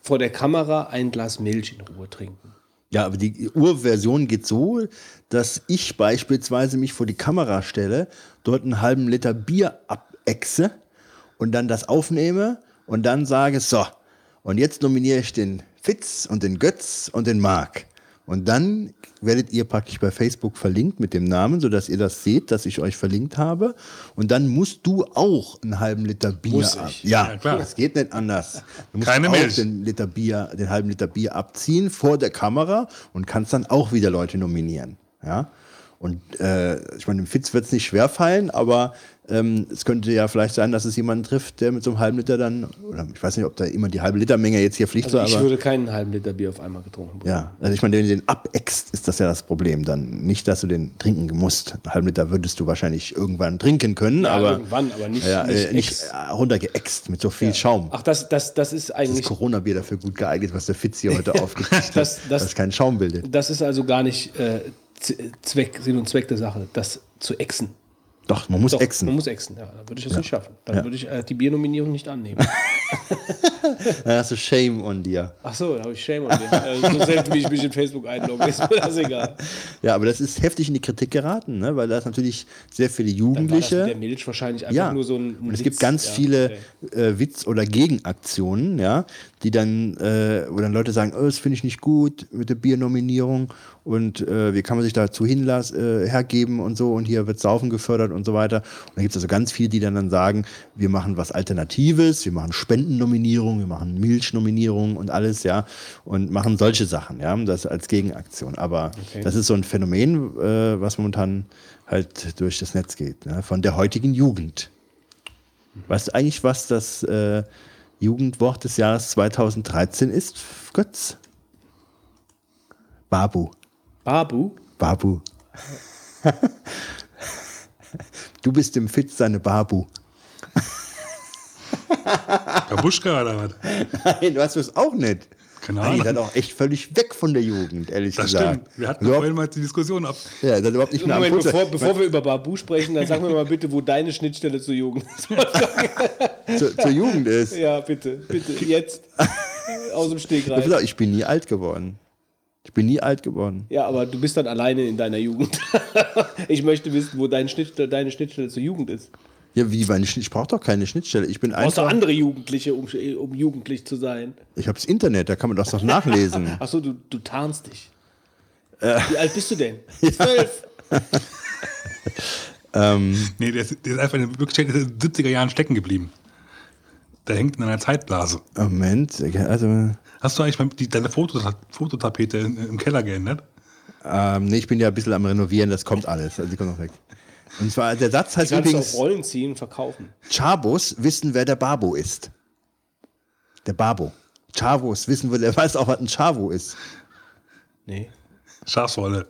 vor der Kamera ein Glas Milch in Ruhe trinken. Ja, aber die Urversion geht so, dass ich beispielsweise mich vor die Kamera stelle, dort einen halben Liter Bier abechse und dann das aufnehme und dann sage, so, und jetzt nominiere ich den Fitz und den Götz und den Marc. Und dann werdet ihr praktisch bei Facebook verlinkt mit dem Namen, sodass ihr das seht, dass ich euch verlinkt habe. Und dann musst du auch einen halben Liter Bier Muss ab. ich? Ja, Ja, klar. das geht nicht anders. Du musst Keine auch Milch. den Liter Bier, den halben Liter Bier abziehen vor der Kamera und kannst dann auch wieder Leute nominieren. Ja. Und äh, ich meine, dem Fitz wird es nicht schwerfallen, aber ähm, es könnte ja vielleicht sein, dass es jemanden trifft, der mit so einem halben Liter dann, oder ich weiß nicht, ob da immer die halbe Liter Menge jetzt hier fliegt, Also so, ich aber würde keinen halben Liter Bier auf einmal getrunken bekommen. ja, also ich meine, wenn du den abeckst, ist das ja das Problem dann. Nicht, dass du den trinken musst. Einen halben Liter würdest du wahrscheinlich irgendwann trinken können, Ja, aber irgendwann, aber nicht, ja, nicht, äh, nicht runtergeäxt mit so viel Schaum. Ach, das, das, das ist Das eigentlich, Corona-Bier dafür gut geeignet, was der Fitz hier heute aufgekriegt hat, Das- das- dass keinen Schaum bildet. das ist also gar nicht äh, Zweck, Sinn und Zweck der Sache, das zu exen. Doch, man muss Doch, exen. Man muss exen, ja. Dann würde ich das nicht schaffen. Dann Ja. würde ich äh, die Biernominierung nicht annehmen. Dann hast du Shame on dir. Ach so, da habe ich Shame on dir. Also, so selten, wie ich mich in Facebook einlogge, ist mir das egal. Ja, aber das ist heftig in die Kritik geraten, ne? weil da ist natürlich sehr viele Dann war das Jugendliche. der Milch wahrscheinlich einfach Ja, nur so ein, ein und es Witz. gibt ganz Ja, viele okay. äh, Witz- oder Gegenaktionen, ja, die dann, äh, wo dann Leute sagen, oh, das finde ich nicht gut mit der Biernominierung und äh, wie kann man sich dazu hinlass, äh, hergeben und so und hier wird Saufen gefördert und so weiter. Und dann gibt es also ganz viele, die dann, dann sagen, wir machen was Alternatives, wir machen Spendennominierung, wir machen Milchnominierung und alles, ja, und machen solche Sachen, ja, das als Gegenaktion. Aber Okay. das ist so ein Phänomen, äh, was momentan halt durch das Netz geht, ne? von der heutigen Jugend. Weißt du eigentlich, was das äh, Jugendwort des Jahres 2013 ist, Götz? Babu. Babu? Babu. du bist dem Fitz seine Babu. Babuschka oder was? Nein, du hast es auch nicht. Keine Nein, ihr Ahnung. seid auch echt völlig weg von der Jugend, ehrlich Das gesagt. stimmt. Wir hatten überhaupt, vorhin mal die Diskussion ab. ja, seid überhaupt nicht Moment, bevor, bevor wir über Babu sprechen, dann sag mir mal bitte, wo deine Schnittstelle zur Jugend ist. zur, zur Jugend ist. ja, bitte, bitte, jetzt. Aus dem Ich, Stegreif. ich bin nie alt geworden. Ich bin nie alt geworden. Ja, aber du bist dann alleine in deiner Jugend. ich möchte wissen, wo deine Schnittstelle, deine Schnittstelle zur Jugend ist. Ja, wie, meine Schnitt- ich brauche doch keine Schnittstelle. Ich bin einfach. andere Jugendliche, um, um jugendlich zu sein? Ich habe das Internet, da kann man das doch nachlesen. Achso, du, du tarnst dich. Äh. Wie alt bist du denn? Zwölf. Nee, der ist, der ist einfach in den wirklich in den 70er Jahren stecken geblieben. Der hängt in einer Zeitblase. Moment, also. Hast du eigentlich mal die, deine Fotota Fototapete im Keller geändert? Ähm, nee, ich bin ja ein bisschen am Renovieren, das kommt alles. Also die kommt noch weg. Und zwar, der Satz heißt Kannst du übrigens, auf Rollen ziehen verkaufen. Chabos wissen, wer der Babo ist. Der Babo. Chavos wissen, wer der weiß auch, was ein Chavo ist. Nee. Schafswolle.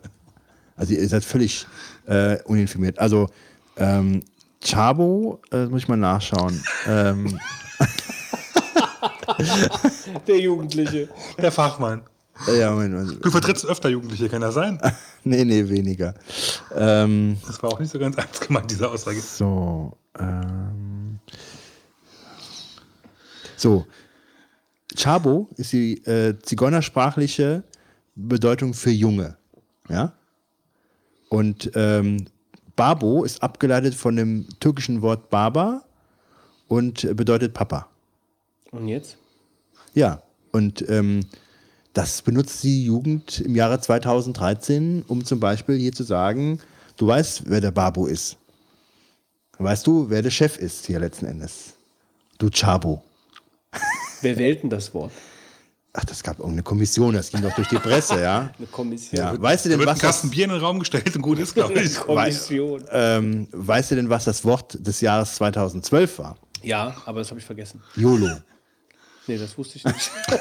Also ihr seid völlig äh, uninformiert. Also ähm, Chabo, äh, muss ich mal nachschauen. ähm, Der Jugendliche. Der Fachmann. Ja, Moment, Moment. Du vertrittst öfter Jugendliche, kann das sein? Nee, nee, weniger. Ähm, Das war auch nicht so ganz ernst gemeint, diese Aussage. So, ähm, so. Chabo ist die äh, zigeunersprachliche Bedeutung für Junge. Ja? Und ähm, Babo ist abgeleitet von dem türkischen Wort Baba und bedeutet Papa. Und jetzt? Ja, und ähm, das benutzt die Jugend im Jahre 2013, um zum Beispiel hier zu sagen, du weißt, wer der Babo ist. Weißt du, wer der Chef ist hier letzten Endes? Du Chabo. Wer wählt denn das Wort? Ach, das gab irgendeine Kommission, das ging doch durch die Presse, ja. Eine Kommission. ja. Weißt du Da denn, wird ein was das, Kasten Bier in den Raum gestellt und gut ist, glaube ich. Kommission. ähm, weißt du denn, was das Wort des Jahres 2012 war? Ja, aber das habe ich vergessen. YOLO. Nee, das wusste ich nicht.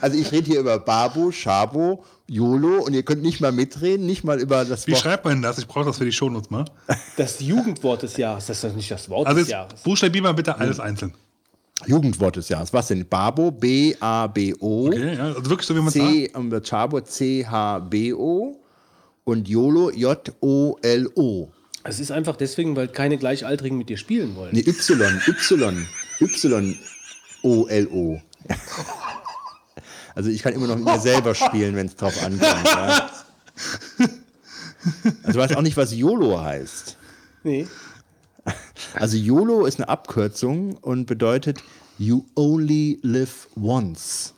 Also ich rede hier über Babo, Schabo, YOLO und ihr könnt nicht mal mitreden, nicht mal über das Wie Wort. schreibt man denn das? Ich brauche das für die Shownotes mal. Das Jugendwort des Jahres, das ist doch nicht das Wort Also des Jahres. buchstabier mal bitte alles einzeln. Jugendwort des Jahres. Was denn? Babo, B-A-B-O. Okay, ja, also wirklich so, wie man sagt. C, Chabo, C-H-B-O und YOLO, J-O-L-O. Es ist einfach deswegen, weil keine Gleichaltrigen mit dir spielen wollen. Nee, Y, Y, Y-O-L-O. Also ich kann immer noch mit mir selber spielen, wenn es drauf ankommt. Ja. Also du weißt auch nicht, was YOLO heißt. Nee. Also YOLO ist eine Abkürzung und bedeutet You only live once.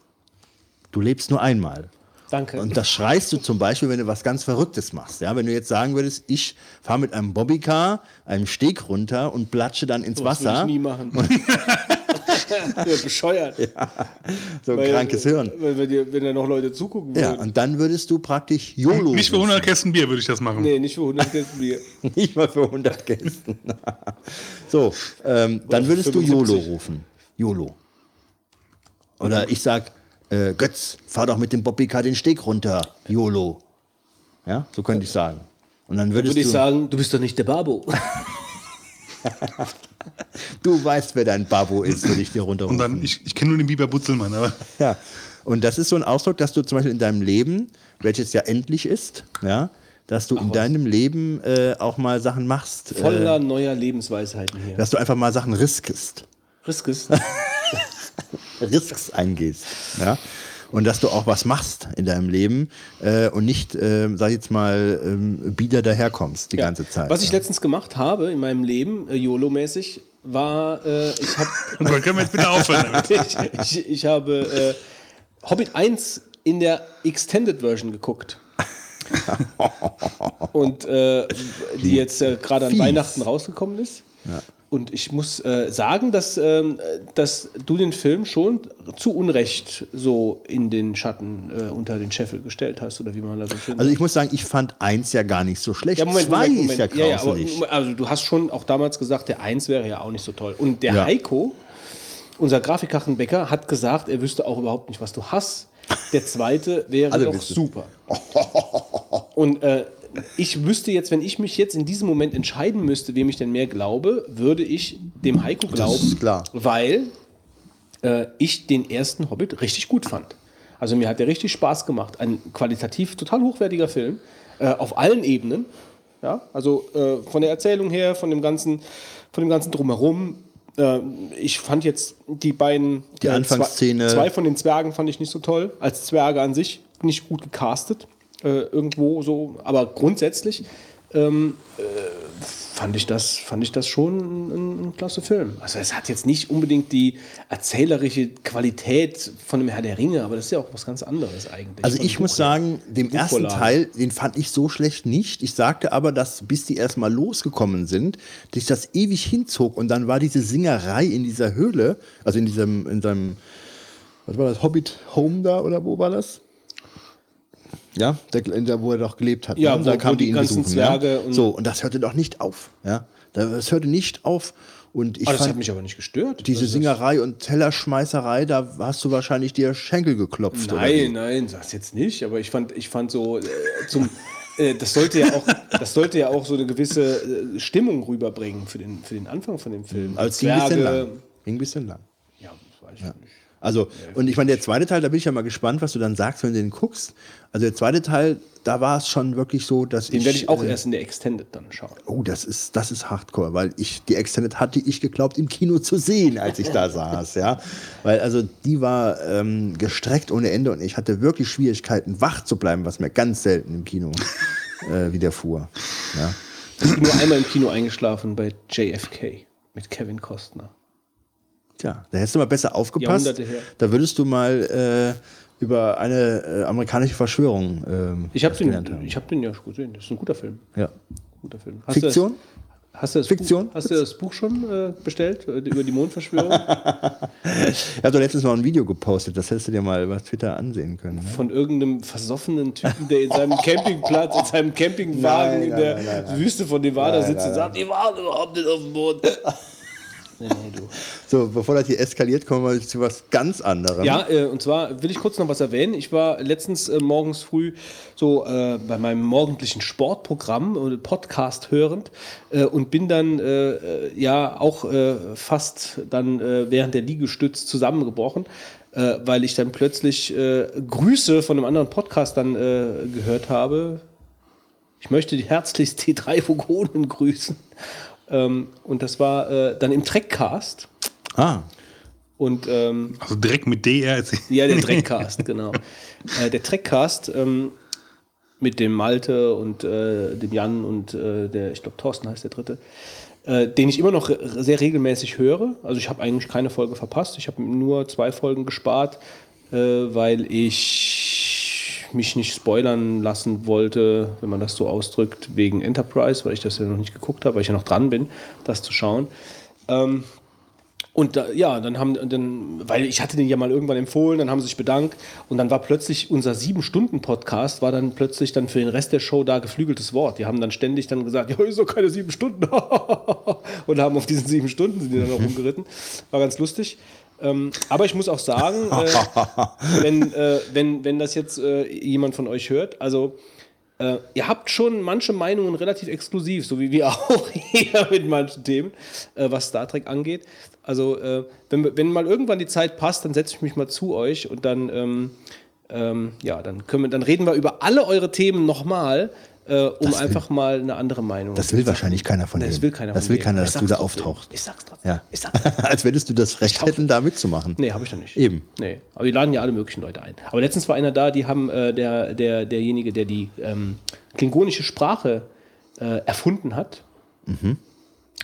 Du lebst nur einmal. Danke. Und das schreist du zum Beispiel, wenn du was ganz Verrücktes machst. Ja, wenn du jetzt sagen würdest, ich fahre mit einem Bobbycar einen Steg runter und platsche dann ins das würde ich Wasser. nie machen. ja, bescheuert. So ein Weil- krankes Hirn. Weil, wenn, dir, wenn da noch Leute zugucken Ja, würden. und dann würdest du praktisch YOLO. Nicht für rufen. 100 Kästen Bier würde ich das machen. Nee, nicht für 100 Kästen Bier. Nicht mal für 100 Gästen. so, ähm, dann würdest du 75. YOLO rufen. YOLO. Oder ich sag, äh, Götz, fahr doch mit dem Bobbycar den Steg runter. YOLO. Ja, so könnte ich sagen. Und dann würdest Würde ich du, sagen, du bist doch nicht der Babo. Du weißt, wer dein Babo ist, würde ich dir Und runterrufen. dann, ich, ich kenne nur den Biber Butzelmann, aber Ja. Und das ist so ein Ausdruck, dass du zum Beispiel in deinem Leben, welches ja endlich ist, ja, dass du in deinem Leben äh, auch mal Sachen machst. Äh, Voller neuer Lebensweisheiten hier. dass du einfach mal Sachen riskest. Riskes. Risks eingehst. Ja? Und dass du auch was machst in deinem Leben äh, und nicht, äh, sag ich jetzt mal, ähm, bieder daherkommst die ganze Zeit. Was ich ja. letztens gemacht habe in meinem Leben, äh, YOLO-mäßig, war, äh, ich habe und dann können wir jetzt bitte aufhören damit. ich, ich, ich habe äh, Hobbit 1 in der Extended Version geguckt. Und äh, die jetzt äh, gerade an Fies. Weihnachten rausgekommen ist. Und ich muss äh, sagen, dass, ähm, dass du den Film schon zu Unrecht so in den Schatten äh, unter den Scheffel gestellt hast, oder wie man das so schön Also ich muss sagen, ich fand eins ja gar nicht so schlecht. ja, Moment, Zwei Moment, ist ja Moment. Ja, ja, grauselig. also du hast schon auch damals gesagt, der 1 wäre ja auch nicht so toll. Und der Ja. Heiko, unser Grafikkachenbäcker, hat gesagt, er wüsste auch überhaupt nicht, was du hast. Der zweite wäre doch super. Und äh, ich wüsste jetzt, wenn ich mich jetzt in diesem Moment entscheiden müsste, wem ich denn mehr glaube, würde ich dem Heiko glauben, ist klar. weil äh, ich den ersten Hobbit richtig gut fand. Also mir hat der richtig Spaß gemacht. Ein qualitativ total hochwertiger Film äh, auf allen Ebenen. Ja, also äh, von der Erzählung her, von dem ganzen, von dem ganzen drumherum. Äh, ich fand jetzt die beiden, Die äh, Anfangsszene. Zwei, zwei von den Zwergen fand ich nicht so toll. Als Zwerge an sich nicht gut gecastet. Äh, irgendwo so, aber grundsätzlich ähm, äh, fand ich das, fand ich das schon ein, ein klasse Film. Also es hat jetzt nicht unbedingt die erzählerische Qualität von dem Herr der Ringe, aber das ist ja auch was ganz anderes eigentlich. Also ich dem muss sagen, den ersten. Teil, den fand ich so schlecht nicht. Ich sagte aber, dass bis die erstmal losgekommen sind, sich das ewig hinzog und dann war diese Singerei in dieser Höhle, also in diesem, in seinem, was war das, Hobbit Home da oder wo war das? Ja, der, der, wo er doch gelebt hat. Ja, ne? da wo kamen die die ihn ganzen besuchen. Zwerge ja? und- So, und das hörte doch nicht auf. Ja? Das hörte nicht auf. Und ich Ah, das fand hat mich aber nicht gestört. diese Also Singerei und Tellerschmeißerei, da hast du wahrscheinlich dir Schenkel geklopft. Nein, nein, sag's jetzt nicht, aber ich fand, ich fand so äh, zum äh, das sollte ja auch, das sollte ja auch so eine gewisse äh, Stimmung rüberbringen für den, für den Anfang von dem Film. Es ging ein bisschen lang. Ging ein bisschen lang. Ja, das weiß ich nicht. Also, und ich meine, der zweite Teil, da bin ich ja mal gespannt, was du dann sagst, wenn du den guckst. Also der zweite Teil, da war es schon wirklich so, dass Den ich. werde ich auch äh, erst in der Extended dann schauen. Oh, das ist, das ist Hardcore, weil ich die Extended hatte ich geglaubt, im Kino zu sehen, als ich da saß, ja. Weil also die war ähm, gestreckt ohne Ende und ich hatte wirklich Schwierigkeiten, wach zu bleiben, was mir ganz selten im Kino äh, widerfuhr. Ja. Ich bin nur einmal im Kino eingeschlafen bei JFK mit Kevin Costner. Tja, da hättest du mal besser aufgepasst. Da würdest du mal äh, über eine äh, amerikanische Verschwörung ähm, Ich habe den, haben. ich hab den ja gesehen. Das ist ein guter Film. Ja. Guter Film. Hast Fiktion? Hast du das Fiktion? Buch, hast du das Buch schon äh, bestellt äh, über die Mondverschwörung Ich habe doch letztens mal ein Video gepostet, das hättest du dir mal über Twitter ansehen können. Ne? von irgendeinem versoffenen Typen, der in seinem Campingplatz, in seinem Campingwagen Nein, in nein, der nein. Wüste von Nevada sitzt und sagt, die waren überhaupt nicht auf dem Mond. So, bevor das hier eskaliert, kommen wir zu was ganz anderem. Ja, äh, und zwar will ich kurz noch was erwähnen. Ich war letztens äh, morgens früh so äh, bei meinem morgendlichen Sportprogramm oder Podcast hörend äh, und bin dann äh, äh, ja auch äh, fast dann äh, während der Liegestütz zusammengebrochen, äh, weil ich dann plötzlich äh, Grüße von einem anderen Podcast dann äh, gehört habe. Ich möchte die herzlichst die drei Vogonen grüßen. Ähm, und das war äh, dann im Trackcast. Ah, Und ähm, Also direkt mit DR erzählen. ja, der Dreckcast, genau. Äh, der Dreckcast ähm, mit dem Malte und äh, dem Jan und äh, der, ich glaube, Thorsten heißt der dritte, äh, den ich immer noch re sehr regelmäßig höre. Also ich habe eigentlich keine Folge verpasst. Ich habe nur zwei Folgen gespart, äh, weil ich mich nicht spoilern lassen wollte, wenn man das so ausdrückt, wegen Enterprise, weil ich das ja noch nicht geguckt habe, weil ich ja noch dran bin, das zu schauen. Ähm, und da, ja, dann haben dann, weil ich hatte den ja mal irgendwann empfohlen, dann haben sie sich bedankt und dann war plötzlich unser sieben Stunden Podcast war dann plötzlich dann für den Rest der Show da geflügeltes Wort. Die haben dann ständig dann gesagt, ja, ist keine sieben Stunden und haben auf diesen sieben Stunden sind die dann noch rumgeritten. War ganz lustig. Ähm, aber ich muss auch sagen, äh, wenn, äh, wenn, wenn das jetzt äh, jemand von euch hört, also äh, ihr habt schon manche Meinungen relativ exklusiv, so wie wir auch hier mit manchen Themen, äh, was Star Trek angeht. Also, äh, wenn, wenn mal irgendwann die Zeit passt, dann setze ich mich mal zu euch und dann, ähm, ähm, ja, dann, können wir, dann reden wir über alle eure Themen nochmal, äh, um Das will- einfach mal eine andere Meinung. das will wahrscheinlich keiner von denen. Das will keiner Das will keiner, dass du da auftauchst. Ich sag's trotzdem. Ja. Ich sag's trotzdem. Als würdest du das Recht hätten, da mitzumachen. Nee, habe ich noch nicht. Eben. Nee, aber die laden ja alle möglichen Leute ein. Aber letztens war einer da, die haben äh, der, der, derjenige, der die ähm, klingonische Sprache äh, erfunden hat.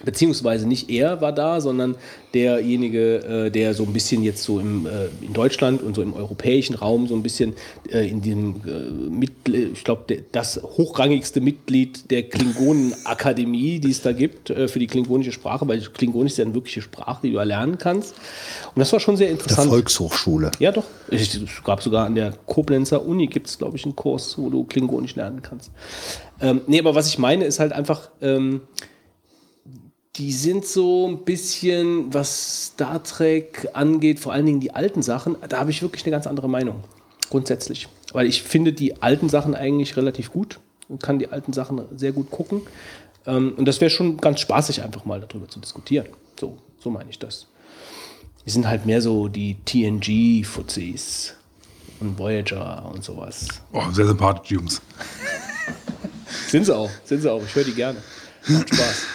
Beziehungsweise nicht er war da, sondern derjenige, äh, der so ein bisschen jetzt so im, äh, in Deutschland und so im europäischen Raum so ein bisschen äh, in diesem äh, Mitglied, ich glaube, das hochrangigste Mitglied der Klingonenakademie, die es da gibt äh, für die klingonische Sprache, weil Klingonisch ist ja eine wirkliche Sprache, die du erlernen kannst. Und das war schon sehr Der interessant. Volkshochschule. Ja, doch. Es gab sogar an der Koblenzer Uni, gibt es, glaube ich, einen Kurs, wo du Klingonisch lernen kannst. Ähm, nee, aber was ich meine, ist halt einfach, ähm, die sind so ein bisschen, was Star Trek angeht, vor allen Dingen die alten Sachen, da habe ich wirklich eine ganz andere Meinung. Grundsätzlich. Weil ich finde die alten Sachen eigentlich relativ gut und kann die alten Sachen sehr gut gucken. Ähm, und das wäre schon ganz spaßig, einfach mal darüber zu diskutieren. So, so meine ich das. Die sind halt mehr so die TNG-Fuzis und Voyager und sowas. Oh, sehr sympathische Jungs. Sind sie auch, sind sie auch. Ich höre die gerne. Macht Spaß.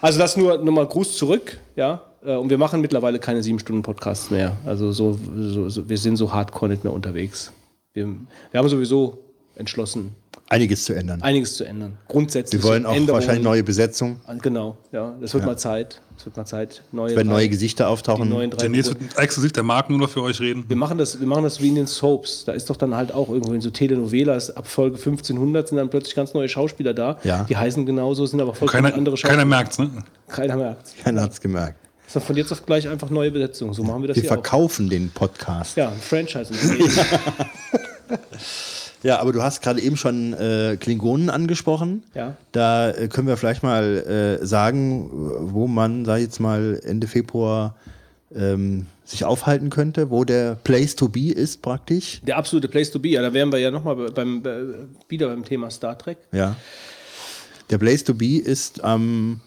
Also das nur nochmal Gruß zurück, ja. Äh, Und wir machen mittlerweile keine sieben Stunden Podcasts mehr. Also so, so, so wir sind so hardcore nicht mehr unterwegs. Wir, wir haben sowieso entschlossen, Einiges zu ändern. einiges zu ändern. Grundsätzlich. Wir wollen auch wahrscheinlich neue Besetzung. Genau, ja. Das wird mal Zeit. Es wird mal Zeit. Neue, Wenn drei- neue Gesichter auftauchen. neuen drei Demnächst wird exklusiv der Markt nur noch für euch reden. Wir machen, das, wir machen das wie in den Soaps. Da ist doch dann halt auch irgendwo in so Telenovelas ab Folge 1500 sind dann plötzlich ganz neue Schauspieler da. Ja. Die heißen genauso, sind aber vollkommen Keiner, andere Schauspieler. keiner merkt's, ne? Keiner merkt. Keiner hat es gemerkt. Das ist von jetzt auf gleich einfach neue Besetzung. So machen wir das Wir hier auch. verkaufen den Podcast. Ja, ein Franchise. Ja, aber du hast gerade eben schon äh, Klingonen angesprochen. Ja. Da äh, können wir vielleicht mal äh, sagen, wo man, sag ich jetzt mal, Ende Februar ähm, sich aufhalten könnte, wo der Place to be ist praktisch. Der absolute Place to be. Ja, da wären wir ja nochmal beim, bei, wieder beim Thema Star Trek. Ja. Der Place to be ist am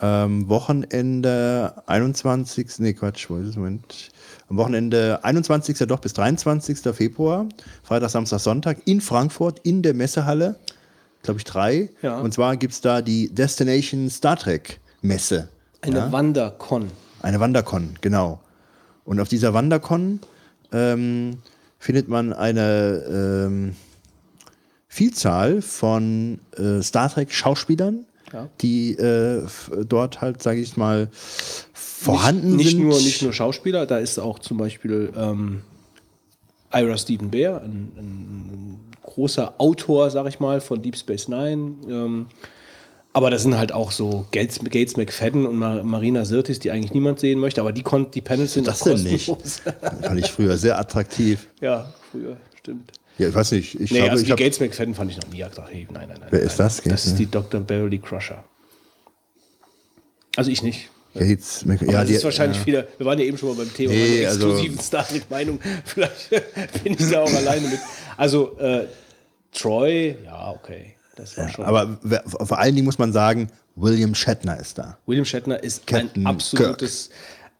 ähm, Wochenende 21. Nee, Quatsch, wo ist es? Moment. Am Wochenende 21. doch bis 23. Februar, Freitag, Samstag, Sonntag in Frankfurt in der Messehalle, glaube ich, drei. Ja. Und zwar gibt es da die Destination Star Trek Messe. Eine ja? Wandercon. Eine Wandercon, genau. Und auf dieser Wandercon ähm, findet man eine ähm, Vielzahl von äh, Star Trek Schauspielern, Ja. die äh, dort halt, sage ich mal, vorhanden nicht, nicht sind. Nur, nicht nur Schauspieler, da ist auch zum Beispiel ähm, Ira Stephen Bear, ein, ein großer Autor, sag ich mal, von Deep Space Nine. Ähm, aber da sind halt auch so Gates, Gates McFadden und Mar Marina Sirtis, die eigentlich niemand sehen möchte, aber die, kon die Panels sind Das denn nicht? kostenlos. Fand ich früher sehr attraktiv. ja, früher, stimmt. Ja, ich weiß nicht. Ich Nee, glaube, also ich die habe Gates McFadden fand ich noch nie attraktiv. Nein, nein, nein. Wer nein. ist das? Das Gates, ist die Dr. Beverly Crusher. Also ich nicht. Gates, Ja, ja, das die, ist wahrscheinlich ja. wieder, wir waren ja eben schon mal beim Thema Nee, meiner also- exklusiven Star Trek-Meinung. Vielleicht bin ich da auch alleine mit. Also, äh, Troy, ja, okay. Das war schon. Aber wer- vor allen Dingen muss man sagen, William Shatner ist da. William Shatner ist Captain ein absolutes.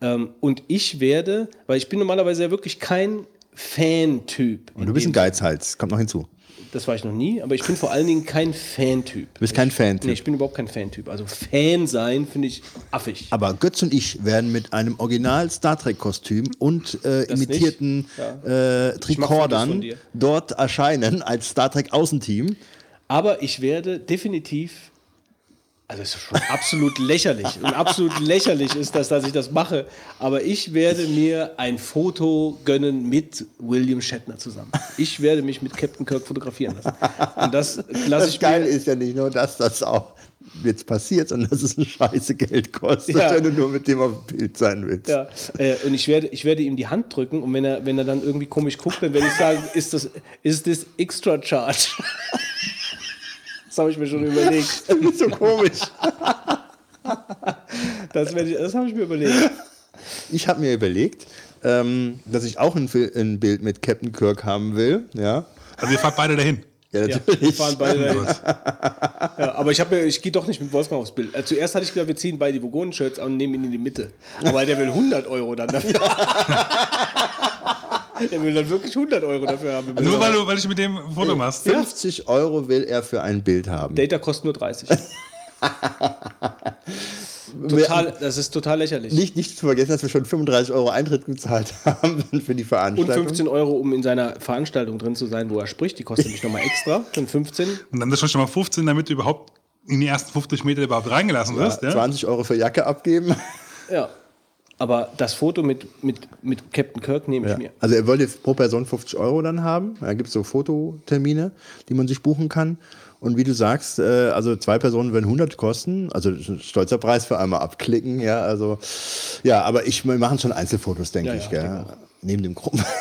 Ähm, und ich werde, weil ich bin normalerweise ja wirklich kein Fan-Typ. Und du bist ein Geizhals, kommt noch hinzu. Das war ich noch nie, aber ich bin vor allen Dingen kein Fan-Typ. Du bist kein Fan-Typ. Nee, ich bin überhaupt kein Fan-Typ. Also Fan sein finde ich affig. Aber Götz und ich werden mit einem Original Star Trek Kostüm und äh, imitierten äh, von Tricordern dir. dort erscheinen als Star Trek Außenteam. Aber ich werde definitiv, also es ist schon absolut lächerlich und absolut lächerlich ist das, dass ich das mache, aber ich werde mir ein Foto gönnen mit William Shatner zusammen. Ich werde mich mit Captain Kirk fotografieren lassen. Und das lasse Das ich Geile mir. ist ja nicht nur, dass das auch jetzt passiert, sondern dass es ein scheiße Geld kostet, Ja. wenn du nur mit dem auf dem Bild sein willst. Ja, äh, und ich werde, ich werde ihm die Hand drücken und wenn er, wenn er dann irgendwie komisch guckt, dann werde ich sagen, ist das, ist das extra charge? Das habe ich mir schon überlegt. so komisch. Das, das habe ich mir überlegt. Ich habe mir überlegt, ähm, dass ich auch ein, ein Bild mit Captain Kirk haben will. Ja, Also ihr fahrt beide dahin. ja Ja, natürlich. wir fahren beide dahin. Ja, aber ich, mir- ich gehe doch nicht mit Wolfgang aufs Bild. Äh, zuerst hatte ich gedacht, wir ziehen beide die Vogonen-Shirts an und nehmen ihn in die Mitte. Aber der will 100 Euro dann dafür. der will dann wirklich 100 Euro dafür haben. Also nur weil du, weil du mit dem ein Foto machst. 50 Euro will er für ein Bild haben. Data kostet nur 30. total, das ist total lächerlich. Nicht, nicht zu vergessen, dass wir schon 35 Euro Eintritt gezahlt haben für die und Veranstaltung. 15 Euro, um in seiner Veranstaltung drin zu sein, wo er spricht. Die kostet nämlich nochmal extra. Sind 15. Und dann ist schon mal 15, damit du überhaupt in die ersten 50 Meter überhaupt reingelassen wirst. Ja? 20 Euro für Jacke abgeben. Ja. Aber das Foto mit, mit, mit Captain Kirk nehme ich Ja. mir. Also er wollte pro Person 50 Euro dann haben. Da gibt es so Fototermine, die man sich buchen kann. Und wie du sagst, äh, also zwei Personen werden 100 kosten. Also ein stolzer Preis für einmal abklicken. Ja, also ja, aber ich wir machen schon Einzelfotos, denke Ja, ich. ja, gell? denke Neben dem Gruppen.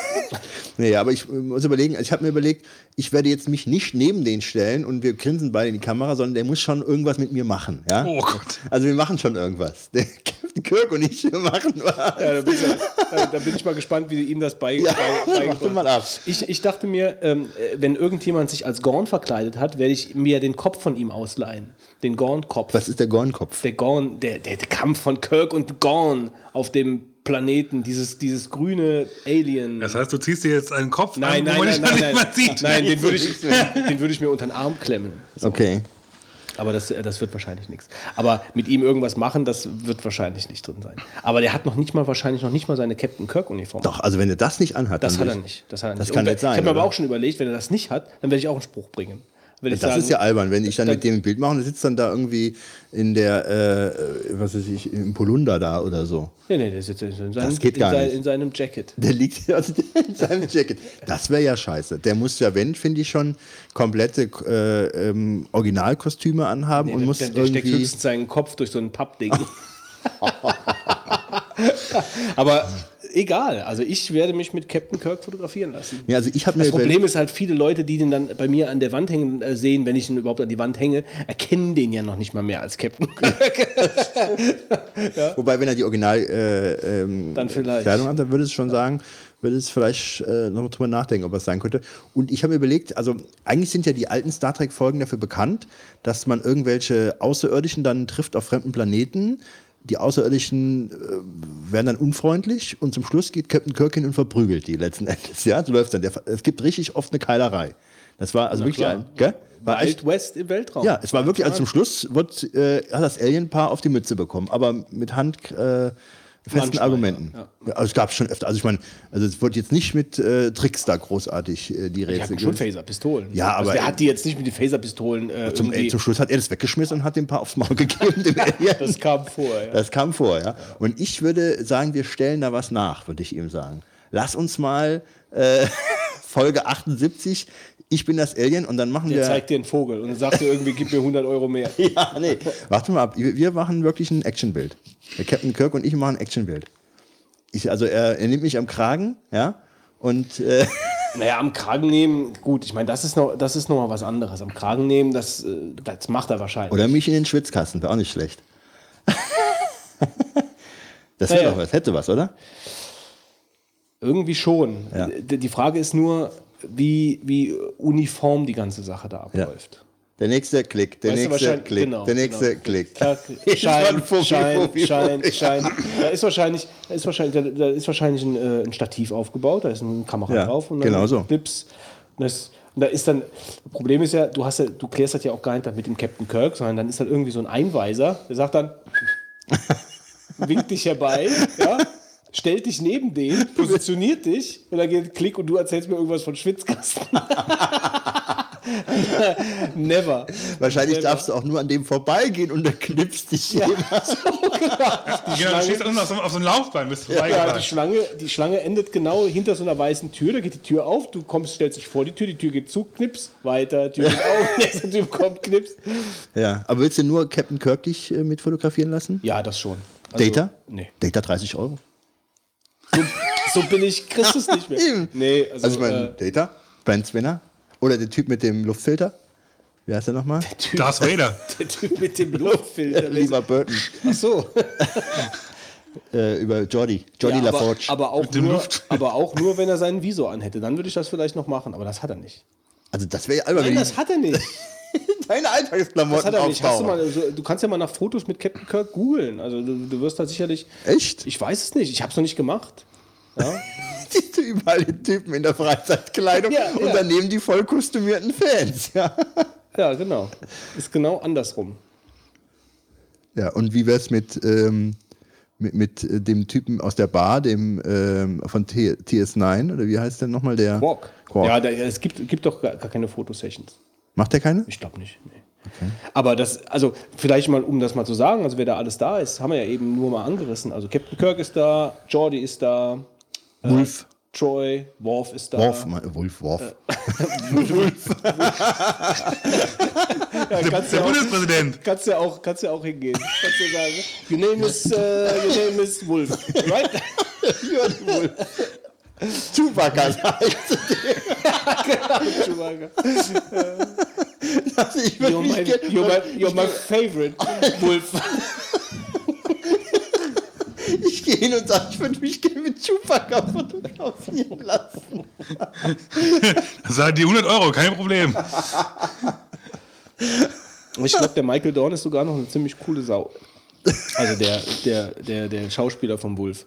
nee, aber ich muss überlegen, ich habe mir überlegt, ich werde jetzt mich nicht neben den stellen und wir grinsen beide in die Kamera, sondern der muss schon irgendwas mit mir machen. Ja? Oh Gott. Also wir machen schon irgendwas. Der Captain Kirk und ich, wir machen was. Ja, da bin, ich, da bin ich mal gespannt, wie du ihm das bei, Ja, bei, beigebracht mal ab. Ich, ich dachte mir, ähm, äh, wenn irgendjemand sich als Gorn verkleidet hat, werde ich mir den Kopf von ihm ausleihen. Den Gorn-Kopf. Was ist der Gornkopf? Der Gorn, der, der, der Kampf von Kirk und Gorn auf dem Planeten, dieses, dieses grüne Alien. Das heißt, du ziehst dir jetzt einen Kopf nein, an, nein, wo man nein, dich nein, nein, nicht mal sieht. nein, den würde ich, den würde ich mir unter den Arm klemmen. So. Okay. Aber das, das wird wahrscheinlich nichts. Aber mit ihm irgendwas machen, das wird wahrscheinlich nicht drin sein. Aber der hat noch nicht mal wahrscheinlich noch nicht mal seine Captain Kirk Uniform. Doch, also wenn er das nicht anhat, Das dann hat er ich- nicht. Das, hat er Das nicht. kann Und nicht sein, Ich habe mir aber auch schon überlegt, wenn er das nicht hat, dann werde ich auch einen Spruch bringen. Will ich Das sagen, ist ja albern, wenn ich dann Da- mit dem ein Bild mache und sitzt dann da irgendwie in der, äh, was weiß ich, im Polunder da oder so. Nee, nee, der sitzt in seinem, Das geht in, gar sein, nicht. in seinem Jacket. Der liegt also in seinem Jacket. Das wäre ja scheiße. Der muss ja, wenn, finde ich schon, komplette äh, ähm, Originalkostüme anhaben und der, muss der, der steckt irgendwie. höchstens seinen Kopf durch so ein Pappding. aber egal. Also ich werde mich mit Captain Kirk fotografieren lassen. Ja, also ich habe mir Das Problem ist halt, viele Leute, die den dann bei mir an der Wand hängen äh, sehen, wenn ich ihn überhaupt an die Wand hänge, erkennen den ja noch nicht mal mehr als Captain Kirk. Wobei, wenn er die Original äh, ähm, Dann vielleicht. Kleidung hat, dann würde es schon sagen, würde es vielleicht äh, noch mal drüber nachdenken, ob es sein könnte. Und ich habe mir überlegt, also eigentlich sind ja die alten Star Trek-Folgen dafür bekannt, dass man irgendwelche Außerirdischen dann trifft auf fremden Planeten. Die Außerirdischen äh, werden dann unfreundlich und zum Schluss geht Captain Kirk hin und verprügelt die letzten Endes. Ja, so läuft dann. Der, es gibt richtig oft eine Keilerei. Das war also wirklich klar. ein, gell? War echt, Wild West im Weltraum. ja, es war wirklich, also zum Schluss wird, äh, hat das Alien-Paar auf die Mütze bekommen, aber mit Hand äh, festen Argumenten. ja, Also es gab schon öfter, also ich meine, also es wird jetzt nicht mit äh, Tricks da großartig äh, die Rätsel hatten schon. Phaser-Pistolen. Ja, also aber- der hat die jetzt nicht mit den Phaser-Pistolen äh, Zum, ey, zum Schluss hat er das weggeschmissen und hat dem Paar aufs Maul gegeben. Das kam vor, ja. Das kam vor, ja. Und ich würde sagen, wir stellen da was nach, würde ich ihm sagen. Lass uns mal äh, Folge 78, ich bin das Alien und dann machen Der wir. zeigt dir einen Vogel und dann sagt er irgendwie, gib mir 100 Euro mehr. Ja, nee. Warte mal ab. Wir machen wirklich ein Actionbild. Der Captain Kirk und ich machen ein Actionbild. Ich, also er, er nimmt mich am Kragen, ja, und äh, Naja, am Kragen nehmen, gut, ich meine, das ist noch, das ist noch mal was anderes. Am Kragen nehmen, das, äh, das macht er wahrscheinlich. oder mich in den Schwitzkasten, wäre auch nicht schlecht. Das Naja. doch was, hätte was, oder? Irgendwie schon. Ja. Die Frage ist nur, wie, wie uniform die ganze Sache da abläuft. Der nächste Klick, der Weißt nächste wahrscheinlich- Klick, genau, der nächste genau. Klick. Klar, Jedes Mal Schein, Fuffi, Schein, Fuffi, Schein, Fuffi. Schein. Da ist wahrscheinlich, da ist wahrscheinlich, da, ist wahrscheinlich ein, äh, ein Stativ aufgebaut, da ist eine Kamera Ja, drauf und dann genau so. Clips. Und das, und da ist dann, Problem ist ja, du hast ja, du klärst das ja auch gar nicht mit dem Captain Kirk, sondern dann ist dann irgendwie so ein Einweiser, der sagt dann, winkt dich herbei, ja, stellt dich neben den, positioniert dich und dann geht Klick und du erzählst mir irgendwas von Schwitzkasten. Never. Wahrscheinlich Never. darfst du auch nur an dem vorbeigehen und dann knipst dich jemand. Genau, du stehst unten auf so, auf so einem Laufbein, bist du Ja, die. Schlange, die Schlange endet genau hinter so einer weißen Tür. Da geht die Tür auf, du kommst, stellst dich vor die Tür, die Tür geht zu, knips, weiter, Tür geht auf, nächster Typ kommt, knips. Ja, aber willst du nur Captain Kirk dich äh, mit fotografieren lassen? Ja, das schon. Also, Data? Nee. Data 30 Euro. So bin ich Christus nicht mehr. Nee, also, Also ich meine, äh, Data, Brand Spinner oder der Typ mit dem Luftfilter. Wie heißt der nochmal? Darth Vader. der Typ mit dem Luftfilter. Lieber Burton. Ach so. Äh, über Jordi. Jordi Ja, aber, LaForge. aber, auch dem nur, Luft- aber auch nur, wenn er seinen Visor anhätte. Dann würde ich das vielleicht noch machen, aber das hat er nicht. also das wäre ja albern, Nein, wenn das hat er nicht. deine Alltagsklamotten hat er nicht. Hast du, mal, so, du kannst ja mal nach Fotos mit Captain Kirk googeln. Also du, du wirst da sicherlich. Echt? Ich weiß es nicht. Ich habe es noch nicht gemacht. Ja? Siehst du überall die Typen in der Freizeitkleidung Ja, und ja. daneben die voll kostümierten Fans. Ja, ja, genau. Ist genau andersrum. ja und wie wär's mit, ähm, mit, mit äh, dem Typen aus der Bar, dem ähm, von T TS9 oder wie heißt der nochmal der? Quark. Quark. Ja, da, es gibt, gibt doch gar, gar keine Fotosessions. Macht der keine? Ich glaube nicht. Nee. Aber das, also vielleicht mal, um das mal zu sagen, also wer da alles da ist, haben wir ja eben nur mal angerissen. Also Captain Kirk ist da, Jordi ist da, Wolf. Troy, Worf ist da. Worf, mein- Wolf, Worf. Ja, kannst Der ja auch- Bundespräsident. Kannst ja auch, kannst ja auch hingehen. Kannst ja sagen, your name is, uh, your name is Wolf, right? Chewbacca sagt. Chewbacca. Also ich You're würde my, you're my, you're my favorite Wolf. Ich gehe hin und sage, ich würde mich gerne mit Chewbacca fotografieren lassen. Das sind die 100 Euro, kein Problem. Ich glaube, der Michael Dorn ist sogar noch eine ziemlich coole Sau. Also der, der, der, der Schauspieler vom Wolf.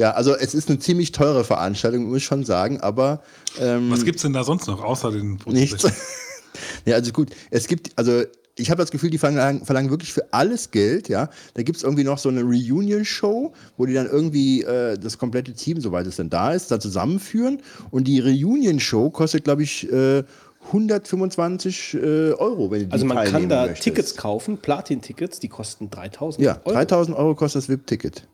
Ja, also es ist eine ziemlich teure Veranstaltung, muss ich schon sagen, aber ähm, Was gibt's denn da sonst noch, außer den nichts. ja, also gut, es gibt, also ich habe das Gefühl, die verlangen, verlangen wirklich für alles Geld, ja. Da gibt es irgendwie noch so eine Reunion-Show, wo die dann irgendwie äh, das komplette Team, soweit es denn da ist, da zusammenführen. Und die Reunion-Show kostet, glaube ich, äh, 125 äh, Euro, wenn du die Also man kann da möchtest. Tickets kaufen, Platin-Tickets, die kosten 3000 Ja, Euro. 3000 Euro kostet das VIP-Ticket.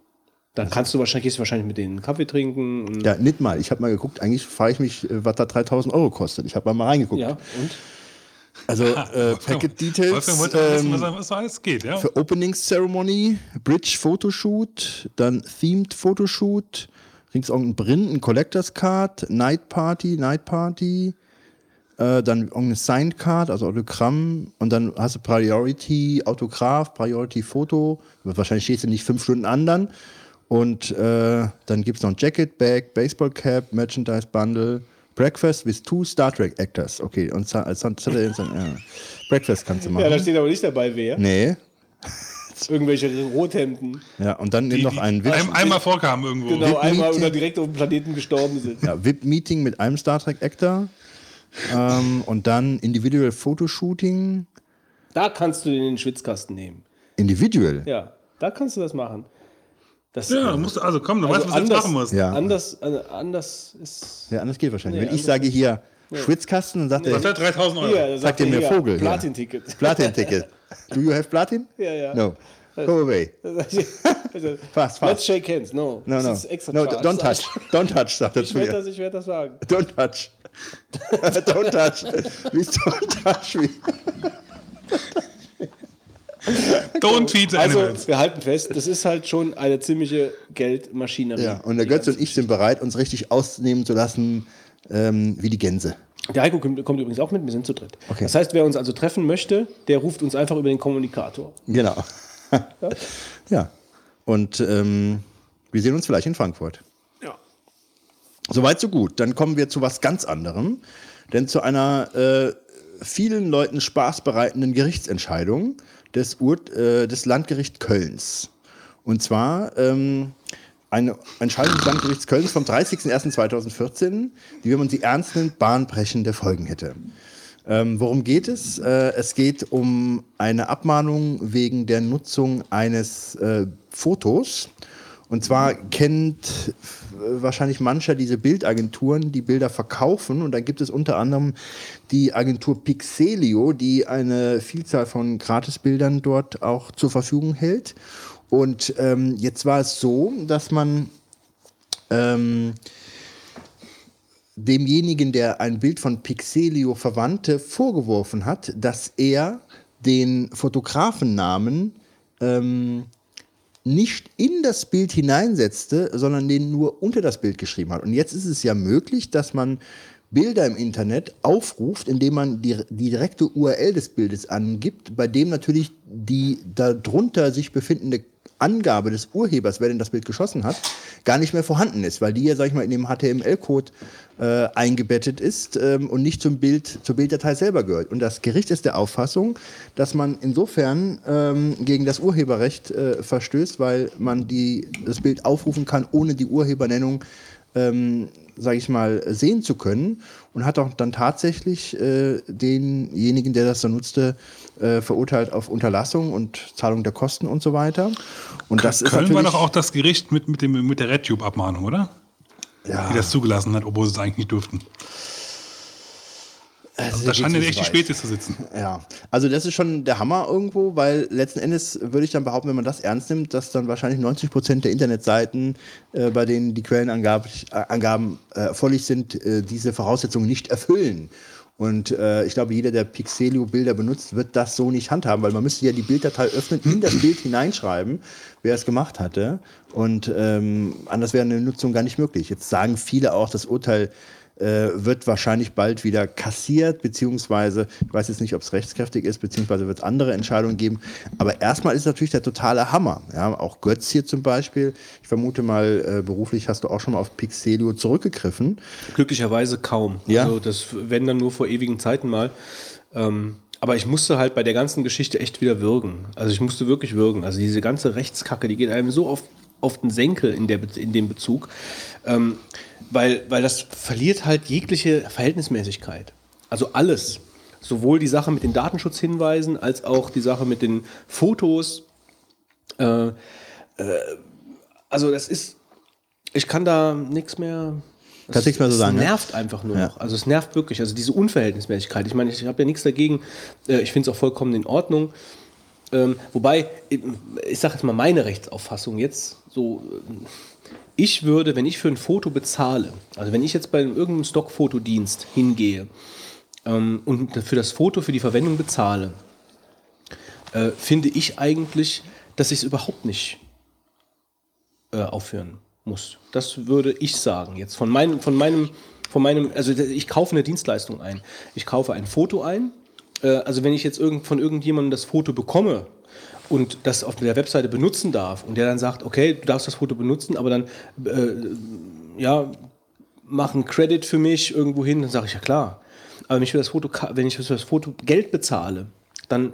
Dann kannst du wahrscheinlich, gehst du wahrscheinlich mit denen Kaffee trinken. Ja, nicht mal. Ich habe mal geguckt, eigentlich frage ich mich, äh, was da 3000 Euro kostet. Ich habe mal reingeguckt. ja, und? Also äh, Packet Details wollte wissen, ähm, was, alles geht, ja? für Opening Ceremony, Bridge Photoshoot, dann Themed Photoshoot, rings irgendein Brin, ein Collectors Card, Night Party, Night Party, äh, dann irgendeine Signed Card, also Autogramm und dann hast du Priority Autograph, Priority Foto. Wahrscheinlich stehst du nicht fünf Stunden an dann. Und äh, dann gibt es noch ein Jacket Bag, Baseball Cap, Merchandise Bundle, Breakfast with two Star Trek Actors. Okay, und als Saturday, ja. Breakfast kannst du machen. Ja, da steht aber nicht dabei, wer. nee. Irgendwelche Rothemden. Ja, und dann Die, noch die ein VIP, ein, einmal vorkamen irgendwo. Genau, einmal Meeting. oder direkt auf dem Planeten gestorben sind. ja, VIP-Meeting mit einem Star Trek Actor. ähm, und dann Individual Fotoshooting. Da kannst du den in den Schwitzkasten nehmen. Individual. Ja, da kannst du das machen. Das Ja, musst du, also komm, du Also weißt, was du jetzt anders- machen musst. Ja. anders, äh, anders ist. Ja, anders geht wahrscheinlich. Nee, Wenn ich sage hier Schwitzkasten, dann sagt Was er hat 3000 Euro? Hier, da Sagt ihr mir Vogel, ja. Platin-Ticket. Platin-Ticket. Do you have Platin? Ja, ja. No. Go away. Fast, fast. Let's shake hands. No. No, Das no. ist extra No, don't touch. Don't touch, sagt er Ich zu werde mir. das, ich werd das sagen. Don't touch. don't touch. Please don't touch me. Don't feed the Also, animals. wir halten fest, das ist halt schon eine ziemliche Geldmaschinerie. Ja, und der ganze und ich sind bereit, uns richtig ausnehmen zu lassen, ähm, wie die Gänse. Der Heiko kommt, kommt übrigens auch mit, wir sind zu dritt. Okay. Das heißt, wer uns also treffen möchte, der ruft uns einfach über den Kommunikator. Genau. ja. Und ähm, wir sehen uns vielleicht in Frankfurt. Ja. Soweit, so gut. Dann kommen wir zu was ganz anderem. Denn zu einer äh, vielen Leuten Spaß bereitenden Gerichtsentscheidung des, Ur äh, des Landgericht Kölns. Und zwar ähm, eine Entscheidung des Landgerichts Kölns vom 30.01.2014, die, wenn man sie ernst nimmt, bahnbrechende Folgen hätte. Ähm, worum geht es? Äh, es geht um eine Abmahnung wegen der Nutzung eines äh, Fotos. Und zwar kennt wahrscheinlich mancher diese Bildagenturen, die Bilder verkaufen. Und da gibt es unter anderem die Agentur Pixelio, die eine Vielzahl von Gratisbildern dort auch zur Verfügung hält. Und ähm, jetzt war es so, dass man ähm, demjenigen, der ein Bild von Pixelio verwandte, vorgeworfen hat, dass er den Fotografennamen ähm, nicht in das Bild hineinsetzte, sondern den nur unter das Bild geschrieben hat. Und jetzt ist es ja möglich, dass man Bilder im Internet aufruft, indem man die, die direkte URL des Bildes angibt, bei dem natürlich die darunter sich befindende Angabe des Urhebers, wer denn das Bild geschossen hat, gar nicht mehr vorhanden ist, weil die ja, sag ich mal, in dem HTML-Code äh, eingebettet ist ähm, und nicht zum Bild, zur Bilddatei selber gehört. Und das Gericht ist der Auffassung, dass man insofern ähm, gegen das Urheberrecht äh, verstößt, weil man die, das Bild aufrufen kann, ohne die Urhebernennung ähm, sage ich mal, sehen zu können und hat auch dann tatsächlich äh, denjenigen, der das dann nutzte, äh, verurteilt auf Unterlassung und Zahlung der Kosten und so weiter. Und das ist Köln war natürlich, doch auch das Gericht mit, mit, dem, mit der RedTube-Abmahnung, oder? ja, Die das zugelassen hat, obwohl sie es eigentlich nicht durften. Also Da scheinen ja geht's echt die Spezies zu sitzen. Ja, also das ist schon der Hammer irgendwo, weil letzten Endes würde ich dann behaupten, wenn man das ernst nimmt, dass dann wahrscheinlich 90 Prozent der Internetseiten, äh, bei denen die Quellenangaben äh, äh, erforderlich sind, äh, diese Voraussetzungen nicht erfüllen. Und äh, ich glaube, jeder, der Pixelio-Bilder benutzt, wird das so nicht handhaben, weil man müsste ja die Bilddatei öffnen, in das Bild hineinschreiben, wer es gemacht hatte. Und ähm, anders wäre eine Nutzung gar nicht möglich. Jetzt sagen viele auch, das Urteil äh, wird wahrscheinlich bald wieder kassiert, beziehungsweise, ich weiß jetzt nicht, ob es rechtskräftig ist, beziehungsweise wird es andere Entscheidungen geben. Aber erstmal ist es natürlich der totale Hammer. Ja, auch Götz hier zum Beispiel. Ich vermute mal, äh, beruflich hast du auch schon mal auf Pixelio zurückgegriffen. Glücklicherweise kaum. Ja. Also das wenn dann nur vor ewigen Zeiten mal. Ähm, aber ich musste halt bei der ganzen Geschichte echt wieder würgen. Also ich musste wirklich würgen. Also diese ganze Rechtskacke, die geht einem so auf, auf den Senkel in, der, in dem Bezug. Ähm, weil, weil das verliert halt jegliche Verhältnismäßigkeit. Also alles. Sowohl die Sache mit den Datenschutzhinweisen als auch die Sache mit den Fotos. Äh, äh, also das ist, ich kann da nichts mehr. Kannst nichts mehr so es sagen, ne? nervt einfach nur Ja. noch. Also es nervt wirklich. Also diese Unverhältnismäßigkeit. Ich meine, ich habe ja nichts dagegen. Äh, Ich finde es auch vollkommen in Ordnung. Ähm, wobei, ich, sage jetzt mal meine Rechtsauffassung jetzt so. ähm, Ich würde, wenn ich für ein Foto bezahle, also wenn ich jetzt bei irgendeinem Stockfotodienst hingehe ähm, und für das Foto, für die Verwendung bezahle, äh, finde ich eigentlich, dass ich es überhaupt nicht äh, aufführen muss. Das würde ich sagen. Jetzt von meinem, von meinem, von meinem, also ich kaufe eine Dienstleistung ein. Ich kaufe ein Foto ein. Äh, also wenn ich jetzt irgend, von irgendjemandem das Foto bekomme und das auf der Webseite benutzen darf und der dann sagt, okay, du darfst das Foto benutzen, aber dann äh, ja, mach einen Credit für mich irgendwo hin, dann sage ich ja klar. Aber wenn ich für das Foto, wenn ich für das Foto Geld bezahle, dann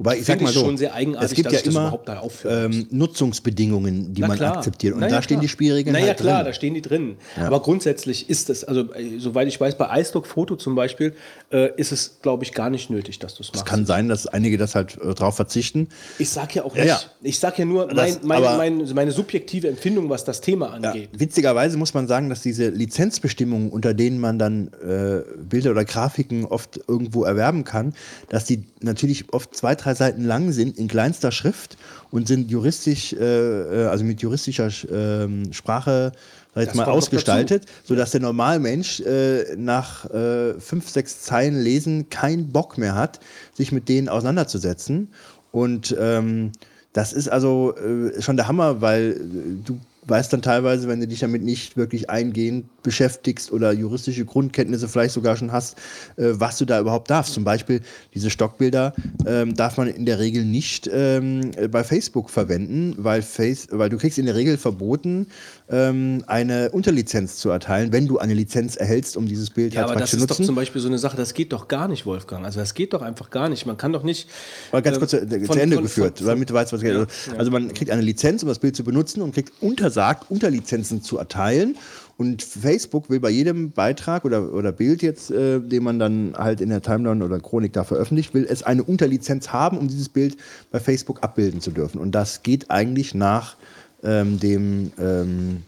Wobei ich sag finde mal so, schon sehr eigenartig, es gibt dass ja ich das immer überhaupt da aufführen ähm, Nutzungsbedingungen, die Na man klar. akzeptiert. Und Na da ja, stehen die Spielregeln naja, halt klar, drin. da stehen die drin. Aber grundsätzlich ist es, also äh, soweit ich weiß, bei iStock Foto zum Beispiel, äh, ist es, glaube ich, gar nicht nötig, dass du es machst. Kann sein, dass einige das halt äh, drauf verzichten. ich sag ja auch Ja, nicht, ja. ich sag ja nur mein, Das- meine, aber- meine, subjektive Empfindung, was das Thema Ja, angeht. witzigerweise muss man sagen, dass diese Lizenzbestimmungen, unter denen man dann äh, Bilder oder Grafiken oft irgendwo erwerben kann, dass die natürlich oft zwei, drei Seiten lang sind in kleinster Schrift und sind juristisch, äh, äh, also mit juristischer ähm, Sprache sag ich mal, ausgestaltet, sodass der Normalmensch äh, nach äh, fünf, sechs Zeilen lesen keinen Bock mehr hat, sich mit denen auseinanderzusetzen. Und ähm, das ist also äh, schon der Hammer, weil äh, du weißt dann teilweise, wenn du dich damit nicht wirklich eingehend beschäftigst oder juristische Grundkenntnisse vielleicht sogar schon hast, äh, was du da überhaupt darfst. Zum Beispiel diese Stockbilder ähm, darf man in der Regel nicht ähm, bei Facebook verwenden, weil, Face, weil du kriegst in der Regel verboten, ähm, eine Unterlizenz zu erteilen, wenn du eine Lizenz erhältst, um dieses Bild Ja, halt aber das ist doch zum Beispiel so eine Sache, das geht doch gar nicht, Wolfgang. Also das geht doch einfach gar nicht. Man kann doch nicht. Aber ganz ähm, kurz zu, zu von- Ende von- geführt, von- damit du weißt, was geht. Also, also man kriegt eine Lizenz, um das Bild zu benutzen und kriegt untersagt, Unterlizenzen zu erteilen. Und Facebook will bei jedem Beitrag oder, oder Bild jetzt, äh, den man dann halt in der Timeline oder Chronik da veröffentlicht, will es eine Unterlizenz haben, um dieses Bild bei Facebook abbilden zu dürfen. Und das geht eigentlich nach ähm, dem ähm,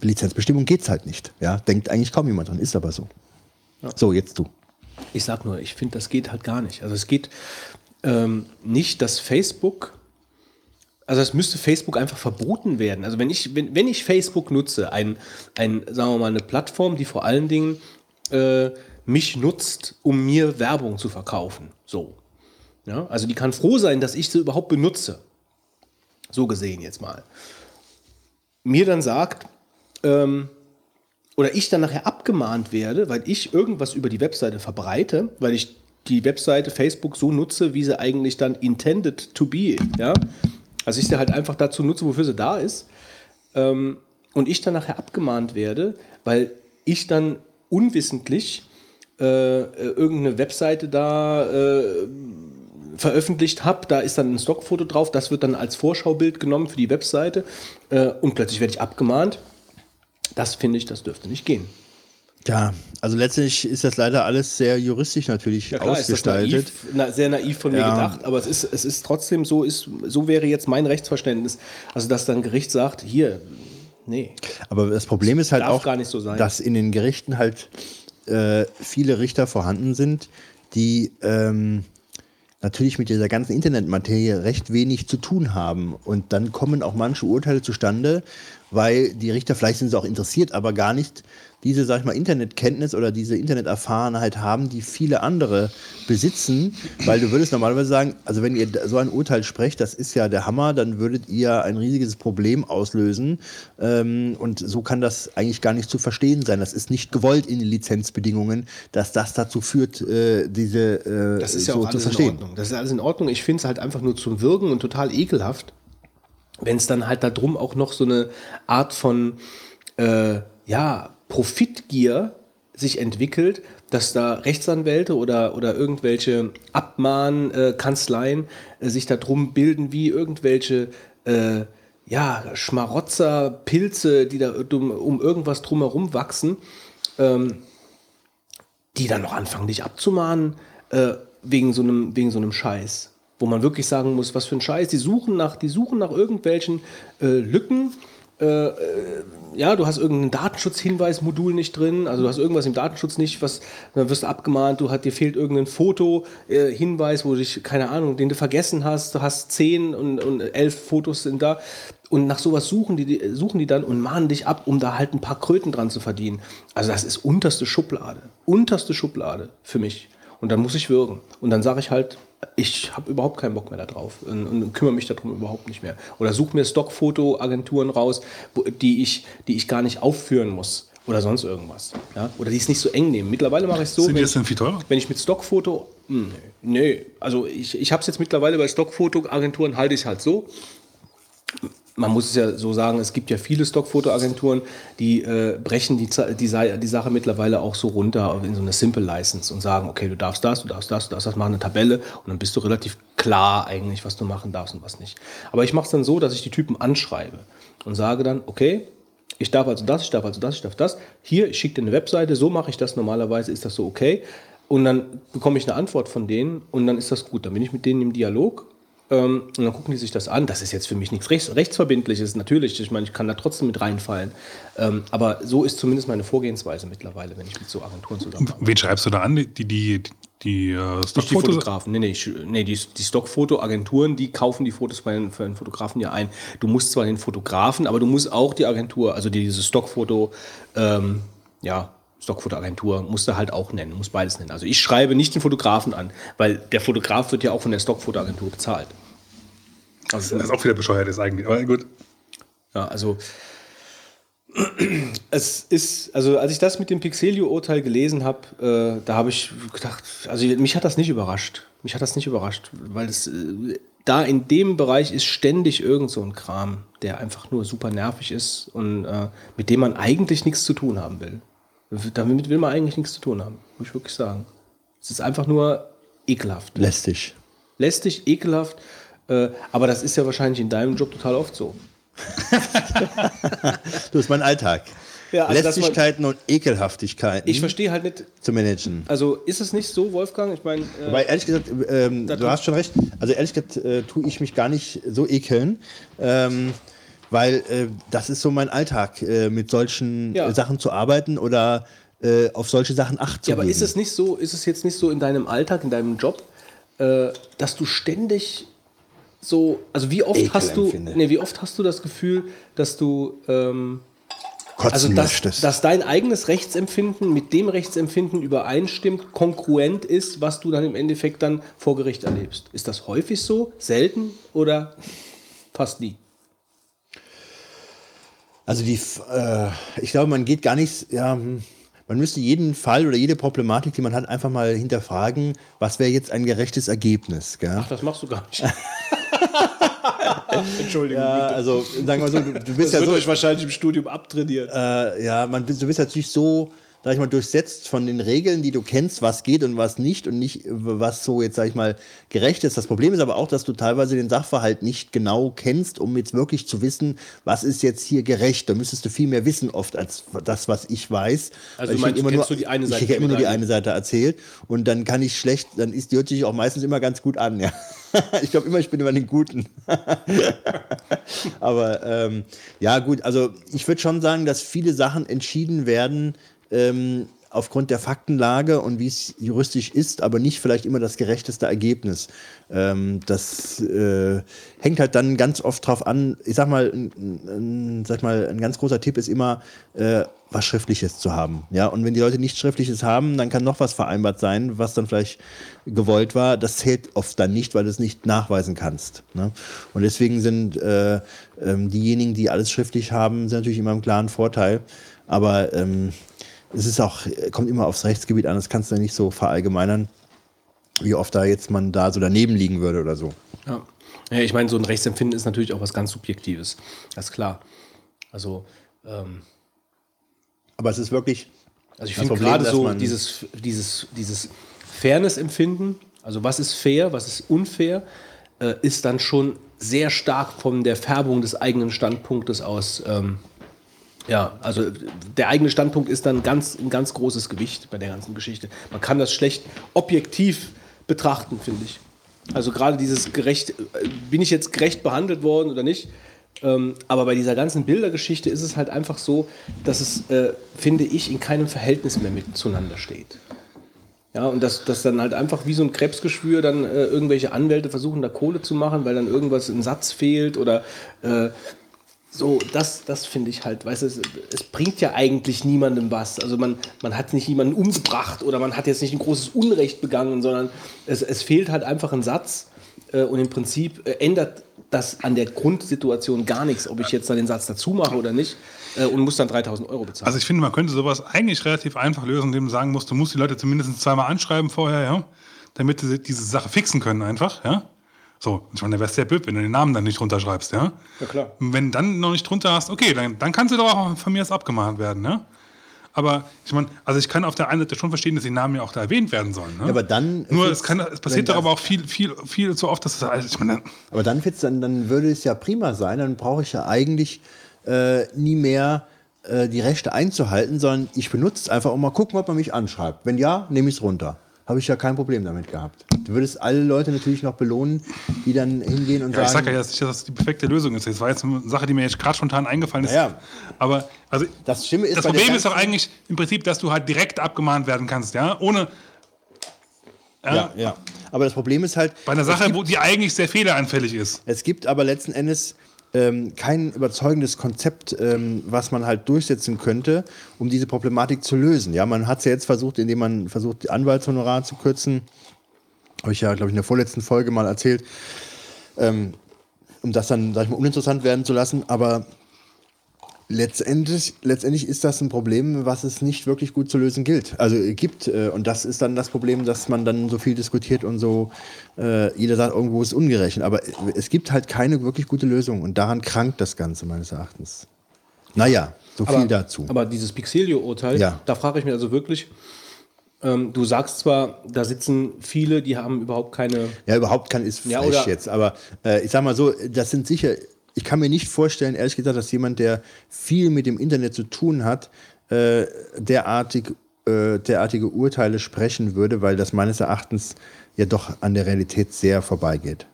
Lizenzbestimmung geht's halt nicht. Ja, denkt eigentlich kaum jemand dran, ist aber so. So, jetzt du. Ich sag nur, ich finde, das geht halt gar nicht. Also es geht ähm, nicht, dass Facebook, also es müsste Facebook einfach verboten werden. Also wenn ich, wenn, wenn ich Facebook nutze, ein, ein, sagen wir mal, eine Plattform, die vor allen Dingen äh, mich nutzt, um mir Werbung zu verkaufen. So. Ja, also die kann froh sein, dass ich sie überhaupt benutze. So gesehen jetzt mal. Mir dann sagt, ähm, oder ich dann nachher abgemahnt werde, weil ich irgendwas über die Webseite verbreite, weil ich die Webseite Facebook so nutze, wie sie eigentlich dann intended to be, ja. Also ich sie halt einfach dazu nutze, wofür sie da ist. Ähm, und ich dann nachher abgemahnt werde, weil ich dann unwissentlich äh, äh, irgendeine Webseite da äh, veröffentlicht habe, da ist dann ein Stockfoto drauf, das wird dann als Vorschaubild genommen für die Webseite äh, und plötzlich werde ich abgemahnt. Das finde ich, das dürfte nicht gehen. Ja, also letztlich ist das leider alles sehr juristisch natürlich ist das ausgestaltet. naiv, na, sehr naiv von mir Ja. gedacht, aber es ist, es ist trotzdem so, ist, so wäre jetzt mein Rechtsverständnis. Also, dass dann Gericht sagt, hier, nee. Aber das Problem ist halt auch, gar nicht so dass in den Gerichten halt äh, viele Richter vorhanden sind, die ähm, natürlich mit dieser ganzen Internetmaterie recht wenig zu tun haben. Und dann kommen auch manche Urteile zustande, weil die Richter, vielleicht sind sie auch interessiert, aber gar nicht diese, sag ich mal, Internetkenntnis oder diese Interneterfahrenheit haben, die viele andere besitzen, weil du würdest normalerweise sagen, also wenn ihr so ein Urteil sprecht, das ist ja der Hammer, dann würdet ihr ein riesiges Problem auslösen ähm, und so kann das eigentlich gar nicht zu verstehen sein. Das ist nicht gewollt in den Lizenzbedingungen, dass das dazu führt, äh, diese äh, Das ist ja so auch zu alles in verstehen. Ordnung. Das ist alles in Ordnung. Ich finde es halt einfach nur zum Wirken und total ekelhaft, wenn es dann halt darum auch noch so eine Art von äh, ja, Profitgier sich entwickelt, dass da Rechtsanwälte oder, oder irgendwelche Abmahnkanzleien äh, sich darum bilden, wie irgendwelche äh, ja, Schmarotzer, Pilze, die da um, um irgendwas drumherum wachsen, ähm, die dann noch anfangen, dich abzumahnen, äh, wegen, so einem, wegen so einem Scheiß. Wo man wirklich sagen muss, was für ein Scheiß. Die suchen nach, die suchen nach irgendwelchen äh, Lücken. Äh, äh, ja, du hast irgendein Datenschutzhinweismodul nicht drin, also du hast irgendwas im Datenschutz nicht, was, dann wirst du abgemahnt, du hat, dir fehlt irgendein Foto, äh, wo dich, keine Ahnung, den du vergessen hast, du hast zehn und, und elf Fotos sind da. Und nach sowas suchen die, die, suchen die dann und mahnen dich ab, um da halt ein paar Kröten dran zu verdienen. Also das ist unterste Schublade. Unterste Schublade für mich. Und dann muss ich würgen. Und dann sage ich halt, ich habe überhaupt keinen Bock mehr da drauf und, und kümmere mich darum überhaupt nicht mehr. Oder suche mir Stockfoto-Agenturen raus, wo, die, ich, die ich gar nicht aufführen muss. Oder sonst irgendwas. Ja? Oder die es nicht so eng nehmen. Mittlerweile mache ich es so, Sind die wenn, jetzt denn viel teurer? wenn ich mit Stockfoto Nee, also ich, ich habe es jetzt mittlerweile bei Stockfotoagenturen halte ich halt so. Man muss es ja so sagen, es gibt ja viele Stockfotoagenturen, die äh, brechen die, die, die Sache mittlerweile auch so runter in so eine Simple License und sagen, okay, du darfst das, du darfst das, du darfst das, machen eine Tabelle und dann bist du relativ klar eigentlich, was du machen darfst und was nicht. Aber ich mache es dann so, dass ich die Typen anschreibe und sage dann, okay, ich darf also das, ich darf also das, ich darf das. Hier, ich schicke dir eine Webseite, so mache ich das normalerweise, ist das so okay? Und dann bekomme ich eine Antwort von denen und dann ist das gut. Dann bin ich mit denen im Dialog ähm, und dann gucken die sich das an. Das ist jetzt für mich nichts Rechts, Rechtsverbindliches, natürlich. Ich meine, ich kann da trotzdem mit reinfallen. Ähm, aber so ist zumindest meine Vorgehensweise mittlerweile, wenn ich mit so Agenturen zusammenarbeite. Wen schreibst du da an? Die, die, die, die äh, Nicht die? Fotografen, nee, nee, ich, nee die, die Stockfotoagenturen, die kaufen die Fotos bei den, für den Fotografen ja ein. Du musst zwar den Fotografen, aber du musst auch die Agentur, also diese Stockfoto, ähm, ja, Stockfotoagentur, musst du halt auch nennen, musst beides nennen. Also ich schreibe nicht den Fotografen an, weil der Fotograf wird ja auch von der Stockfotoagentur bezahlt. Also, Das ist auch wieder bescheuert ist eigentlich. Aber gut. ja, also es ist, also als ich das mit dem Pixelio-Urteil gelesen habe, äh, da habe ich gedacht, also mich hat das nicht überrascht. Mich hat das nicht überrascht, weil es äh, da in dem Bereich ist ständig irgend so ein Kram, der einfach nur super nervig ist und äh, mit dem man eigentlich nichts zu tun haben will. Damit will man eigentlich nichts zu tun haben, muss ich wirklich sagen. Es ist einfach nur ekelhaft. Lästig. Lästig, ekelhaft, aber das ist ja wahrscheinlich in deinem Job total oft so. Du ist mein Alltag. Ja, also, dass man- Lästigkeiten und Ekelhaftigkeiten Ich verstehe halt nicht, zu managen. also ist es nicht so, Wolfgang? Ich meine, äh, Wobei, ehrlich gesagt, ähm, du hast schon recht. Also, ehrlich gesagt, äh, tue ich mich gar nicht so ekeln, ähm, weil äh, das ist so mein Alltag, äh, mit solchen Ja. äh, Sachen zu arbeiten oder äh, auf solche Sachen Acht zu ja, aber ist es nicht so, ist es jetzt nicht so in deinem Alltag, in deinem Job, äh, dass du ständig so, also wie oft Ekel hast du, empfinde. nee, wie oft hast du das Gefühl, dass du, ähm, Kotzen also dass, möchtest? dass dein eigenes Rechtsempfinden mit dem Rechtsempfinden übereinstimmt, konkurrent ist, was du dann im Endeffekt dann vor Gericht erlebst. Ist das häufig so, selten oder fast nie? Also die, äh, ich glaube, man geht gar nicht, ja, hm, man müsste jeden Fall oder jede Problematik, die man hat, einfach mal hinterfragen, was wäre jetzt ein gerechtes Ergebnis. Gell? Ach, das machst du gar nicht. Entschuldigung. Ja, also sagen wir mal so, du, du bist das ja wird so, euch wahrscheinlich im Studium abtrainiert. äh, ja, man, du bist natürlich so, sag ich mal, durchsetzt von den Regeln, die du kennst, was geht und was nicht und nicht, was so jetzt, sag ich mal, gerecht ist. Das Problem ist aber auch, dass du teilweise den Sachverhalt nicht genau kennst, um jetzt wirklich zu wissen, was ist jetzt hier gerecht. Da müsstest du viel mehr wissen oft als das, was ich weiß. Also ich meinst, immer nur, die eine Seite ich immer nur die eine Seite erzählt und dann kann ich schlecht, dann ist die hört sich auch meistens immer ganz gut an, ja. Ich glaube immer, ich bin immer den Guten. Aber ähm, ja, gut, also ich würde schon sagen, dass viele Sachen entschieden werden ähm, aufgrund der Faktenlage und wie es juristisch ist, aber nicht vielleicht immer das gerechteste Ergebnis. Ähm, das äh, hängt halt dann ganz oft drauf an. Ich sag mal, ein, ein, sag mal, ein ganz großer Tipp ist immer, äh, was Schriftliches zu haben. Ja, und wenn die Leute nichts Schriftliches haben, dann kann noch was vereinbart sein, was dann vielleicht gewollt war. Das zählt oft dann nicht, weil du es nicht nachweisen kannst. Ne? Und deswegen sind äh, ähm, diejenigen, die alles schriftlich haben, sind natürlich immer im klaren Vorteil. Aber ähm, es ist auch, kommt immer aufs Rechtsgebiet an, das kannst du nicht so verallgemeinern, wie oft da jetzt man da so daneben liegen würde oder so. Ja. ja, ich meine, so ein Rechtsempfinden ist natürlich auch was ganz Subjektives. Das ist klar. Also, ähm, Aber es ist wirklich, also ich finde gerade so dieses, dieses, dieses Fairness-Empfinden, also was ist fair, was ist unfair, äh, ist dann schon sehr stark von der Färbung des eigenen Standpunktes aus. Ähm, ja, also der eigene Standpunkt ist dann ganz, ein ganz großes Gewicht bei der ganzen Geschichte. Man kann das schlecht objektiv betrachten, finde ich. Also gerade dieses gerecht, äh, bin ich jetzt gerecht behandelt worden oder nicht? Ähm, aber bei dieser ganzen Bildergeschichte ist es halt einfach so, dass es, äh, finde ich, in keinem Verhältnis mehr mit zueinander steht. Ja, und dass, dass dann halt einfach wie so ein Krebsgeschwür dann äh, irgendwelche Anwälte versuchen, da Kohle zu machen, weil dann irgendwas im Satz fehlt oder äh, so, das, das finde ich halt, weißt du, es, es bringt ja eigentlich niemandem was. Also man, man hat nicht jemanden umgebracht oder man hat jetzt nicht ein großes Unrecht begangen, sondern es, es fehlt halt einfach ein Satz äh, und im Prinzip äh, ändert das an der Grundsituation gar nichts, ob ich jetzt dann den Satz dazu mache oder nicht äh, und muss dann 3000 Euro bezahlen. Also ich finde, man könnte sowas eigentlich relativ einfach lösen, indem du sagen musst, du musst die Leute zumindest zweimal anschreiben vorher, ja. damit sie diese Sache fixen können einfach, ja. So, ich meine, der wärst sehr blöd, wenn du den Namen dann nicht drunter schreibst, ja. Ja, klar. Und wenn du dann noch nicht drunter hast, okay, dann, dann kann sie doch auch von mir aus abgemahnt werden, ne? Aber ich meine, also ich kann auf der einen Seite schon verstehen, dass die Namen ja auch da erwähnt werden sollen. Ne? Ja, aber dann Nur es, kann, es passiert doch aber auch viel, viel, viel zu oft, dass es, also ich meine, Aber dann, wird's dann, dann würde es ja prima sein, dann brauche ich ja eigentlich äh, nie mehr äh, die Rechte einzuhalten, sondern ich benutze es einfach und mal gucken, ob man mich anschreibt. Wenn ja, nehme ich es runter. Habe ich ja kein Problem damit gehabt. Du würdest alle Leute natürlich noch belohnen, die dann hingehen und Ja, ich sagen, sage ja jetzt nicht, dass das die perfekte Lösung ist. Das war jetzt eine Sache, die mir jetzt gerade spontan eingefallen ist. Ja. Aber also, Das Schlimme ist das Problem ist doch eigentlich im Prinzip, dass du halt direkt abgemahnt werden kannst, ja, ohne ja, ja. Aber das Problem ist halt, bei einer Sache, gibt- wo die eigentlich sehr fehleranfällig ist. Es gibt aber letzten Endes ähm, kein überzeugendes Konzept, ähm, was man halt durchsetzen könnte, um diese Problematik zu lösen. Ja, man hat es ja jetzt versucht, indem man versucht, die Anwaltshonorare zu kürzen. Habe ich ja, glaube ich, in der vorletzten Folge mal erzählt, ähm, um das dann, sag ich mal, uninteressant werden zu lassen. Aber letztendlich, letztendlich ist das ein Problem, was es nicht wirklich gut zu lösen gilt. Also äh, gibt. Äh, und das ist dann das Problem, dass man dann so viel diskutiert und so, äh, jeder sagt, irgendwo ist ungerecht. Aber äh, es gibt halt keine wirklich gute Lösung. Und daran krankt das Ganze meines Erachtens. Naja, so viel dazu. Aber dieses Pixelio-Urteil, Ja. da frage ich mich also wirklich, ähm, du sagst zwar, da sitzen viele, die haben überhaupt keine. Ja, überhaupt kann ist Ja, frech jetzt. Aber äh, ich sag mal so, das sind sicher, ich kann mir nicht vorstellen, ehrlich gesagt, dass jemand, der viel mit dem Internet zu tun hat, äh, derartig, äh, derartige Urteile sprechen würde, weil das meines Erachtens ja doch an der Realität sehr vorbeigeht.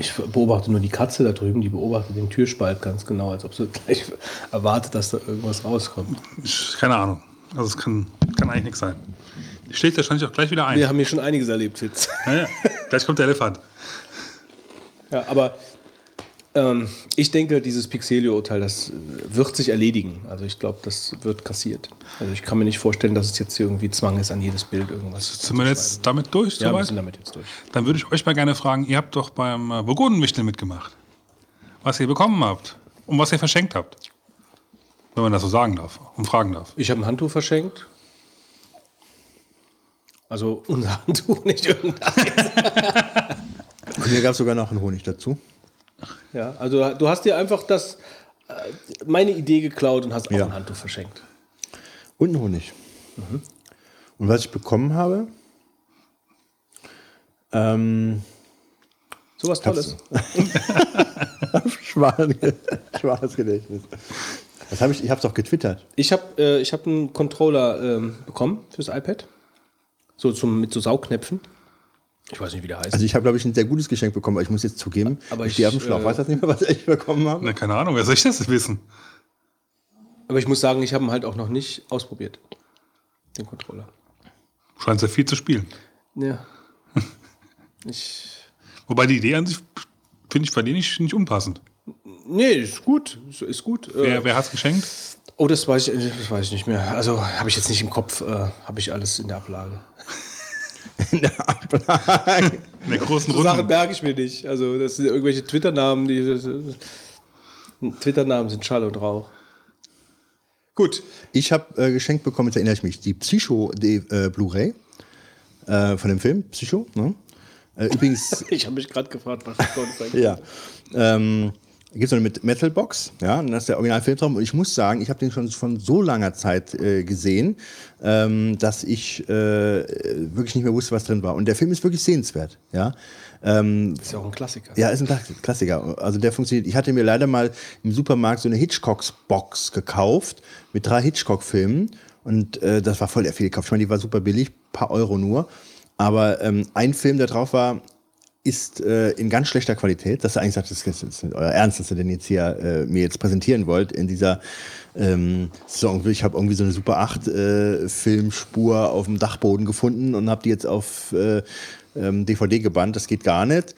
Ich beobachte nur die Katze da drüben, die beobachtet den Türspalt ganz genau, als ob sie gleich erwartet, dass da irgendwas rauskommt. Ich, keine Ahnung. Also es kann, kann eigentlich nichts sein. Die schlägt wahrscheinlich auch gleich wieder ein. Wir haben hier schon einiges erlebt, Fitz. Naja, gleich kommt der Elefant. Ja, aber ähm, ich denke, dieses Pixelio-Urteil, das wird sich erledigen. Also ich glaube, das wird kassiert. Also ich kann mir nicht vorstellen, dass es jetzt irgendwie Zwang ist, an jedes Bild irgendwas Sind wir jetzt damit durch? Ja, wir sind damit jetzt durch. Dann würde ich euch mal gerne fragen, ihr habt doch beim äh, Burgundenwichteln mitgemacht. Was ihr bekommen habt und was ihr verschenkt habt. Wenn man das so sagen darf und fragen darf. Ich habe ein Handtuch verschenkt. Also unser Handtuch, nicht irgendein. Und mir gab es sogar noch einen Honig dazu. Ja, also du hast dir einfach das, äh, meine Idee geklaut und hast auch Ja. ein Handtuch verschenkt. Und einen Honig. Und was ich bekommen habe, ähm, Sowas Tolles. schwaches Gedächtnis. Was habe ich? Ich habe es doch getwittert. Ich habe äh, ich hab einen Controller ähm, bekommen fürs iPad. So zum, mit so Saugknöpfen. Ich weiß nicht, wie der heißt. Also ich habe, glaube ich, ein sehr gutes Geschenk bekommen, aber ich muss jetzt zugeben, Aber ich stehe auf ich, dem Schlauch. äh, Weiß das nicht mehr, was ich bekommen habe? Na, keine Ahnung, wer soll ich das wissen? Aber ich muss sagen, ich habe ihn halt auch noch nicht ausprobiert. Den Controller. Scheint sehr viel zu spielen. Ja. Ich. Wobei die Idee an sich finde ich bei dir nicht, nicht unpassend. Nee, ist gut. Ist, ist gut. Wer, Äh, wer hat es geschenkt? oh, das weiß, ich, das weiß ich nicht mehr. Also habe ich jetzt nicht im Kopf. Äh, habe ich alles in der Ablage. In der großen So Sachen Runde. merke ich mir nicht. Also, das sind irgendwelche Twitter-Namen, die. Twitter-Namen sind Schall und Rauch. Gut. Ich habe äh, geschenkt bekommen, jetzt erinnere ich mich, die Psycho die, äh, Blu-ray äh, von dem Film Psycho. Ne? Äh, übrigens, Ich habe mich gerade gefragt, was das sonst sein ja. Ähm, gibt es noch eine mit Metalbox, ja, und das ist der Originalfilmtraum. Und ich muss sagen, ich habe den schon von so langer Zeit äh, gesehen, ähm, dass ich äh, wirklich nicht mehr wusste, was drin war. Und der Film ist wirklich sehenswert, ja. Ähm, ist ja auch ein Klassiker. ja, ist ein Klass- Klassiker. Also der funktioniert. Ich hatte mir leider mal im Supermarkt so eine Hitchcocks-Box gekauft mit drei Hitchcock-Filmen und äh, das war voll der Fehlkauf. Ich meine, die war super billig, paar Euro nur. Aber ähm, ein Film, der drauf war, ist äh, in ganz schlechter Qualität. Dass er eigentlich sagt, das ist nicht euer Ernst, dass ihr den jetzt hier äh, mir jetzt präsentieren wollt in dieser ähm, Saison. Ich habe irgendwie so eine Super 8 äh, Filmspur auf dem Dachboden gefunden und habe die jetzt auf äh, ähm, DVD gebannt. Das geht gar nicht.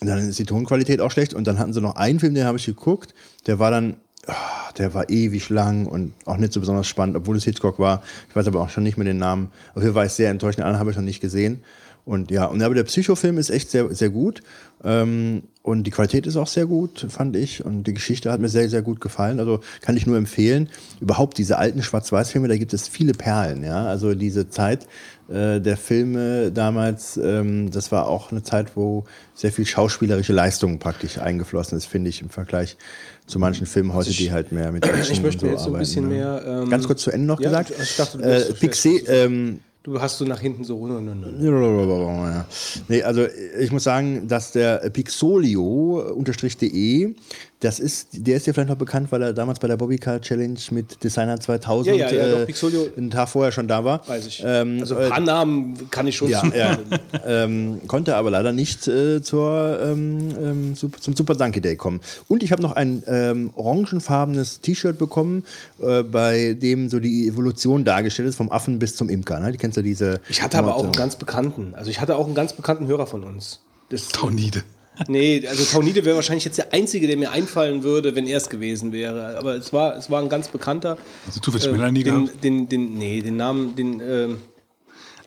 Dann ist die Tonqualität auch schlecht. Und dann hatten sie noch einen Film, den habe ich geguckt. Der war dann, ah, der war ewig lang und auch nicht so besonders spannend, obwohl es Hitchcock war. Ich weiß aber auch schon nicht mehr den Namen. Auf jeden Fall war ich sehr enttäuscht. Den anderen habe ich noch nicht gesehen. Und ja, und aber der Psychofilm ist echt sehr, sehr gut. Ähm, und die Qualität ist auch sehr gut, fand ich. Und die Geschichte hat mir sehr, sehr gut gefallen. Also kann ich nur empfehlen. Überhaupt diese alten Schwarz-Weiß-Filme, da gibt es viele Perlen. Ja, also diese Zeit äh, der Filme damals, ähm, das war auch eine Zeit, wo sehr viel schauspielerische Leistung praktisch eingeflossen ist, finde ich im Vergleich zu manchen Filmen heute, die halt mehr mit Action Ich möchte und jetzt so ein bisschen ne? mehr. Ähm, Ganz kurz zu Ende noch ja, gesagt. ich dachte, äh, Pixie, ähm, Du hast so nach hinten so. Ja. Nee, also ich muss sagen, dass der Pixolio-de, das ist, der ist ja vielleicht noch bekannt, weil er damals bei der Bobbycar Challenge mit Designer 2000 Ja, ja, ja, doch, äh, Pixolio- einen Tag vorher schon da war. Weiß ich. Ähm, also ein paar Namen kann ich schon ja, ja. ähm, konnte aber leider nicht äh, zur, ähm, ähm, zum Super Donkey Day kommen. Und ich habe noch ein ähm, orangenfarbenes T-Shirt bekommen, äh, bei dem so die Evolution dargestellt ist, vom Affen bis zum Imker. Ne? Die kennst du diese. Ich hatte aber auch einen ganz bekannten. Also ich hatte auch einen ganz bekannten Hörer von uns. Das, Taunide. Nee, also Taunide wäre wahrscheinlich jetzt der Einzige, der mir einfallen würde, wenn er es gewesen wäre. Aber es war, es war ein ganz bekannter. Also zufällig Äh, Melanie gehabt. den, den, den, nee, den Namen, den, ähm,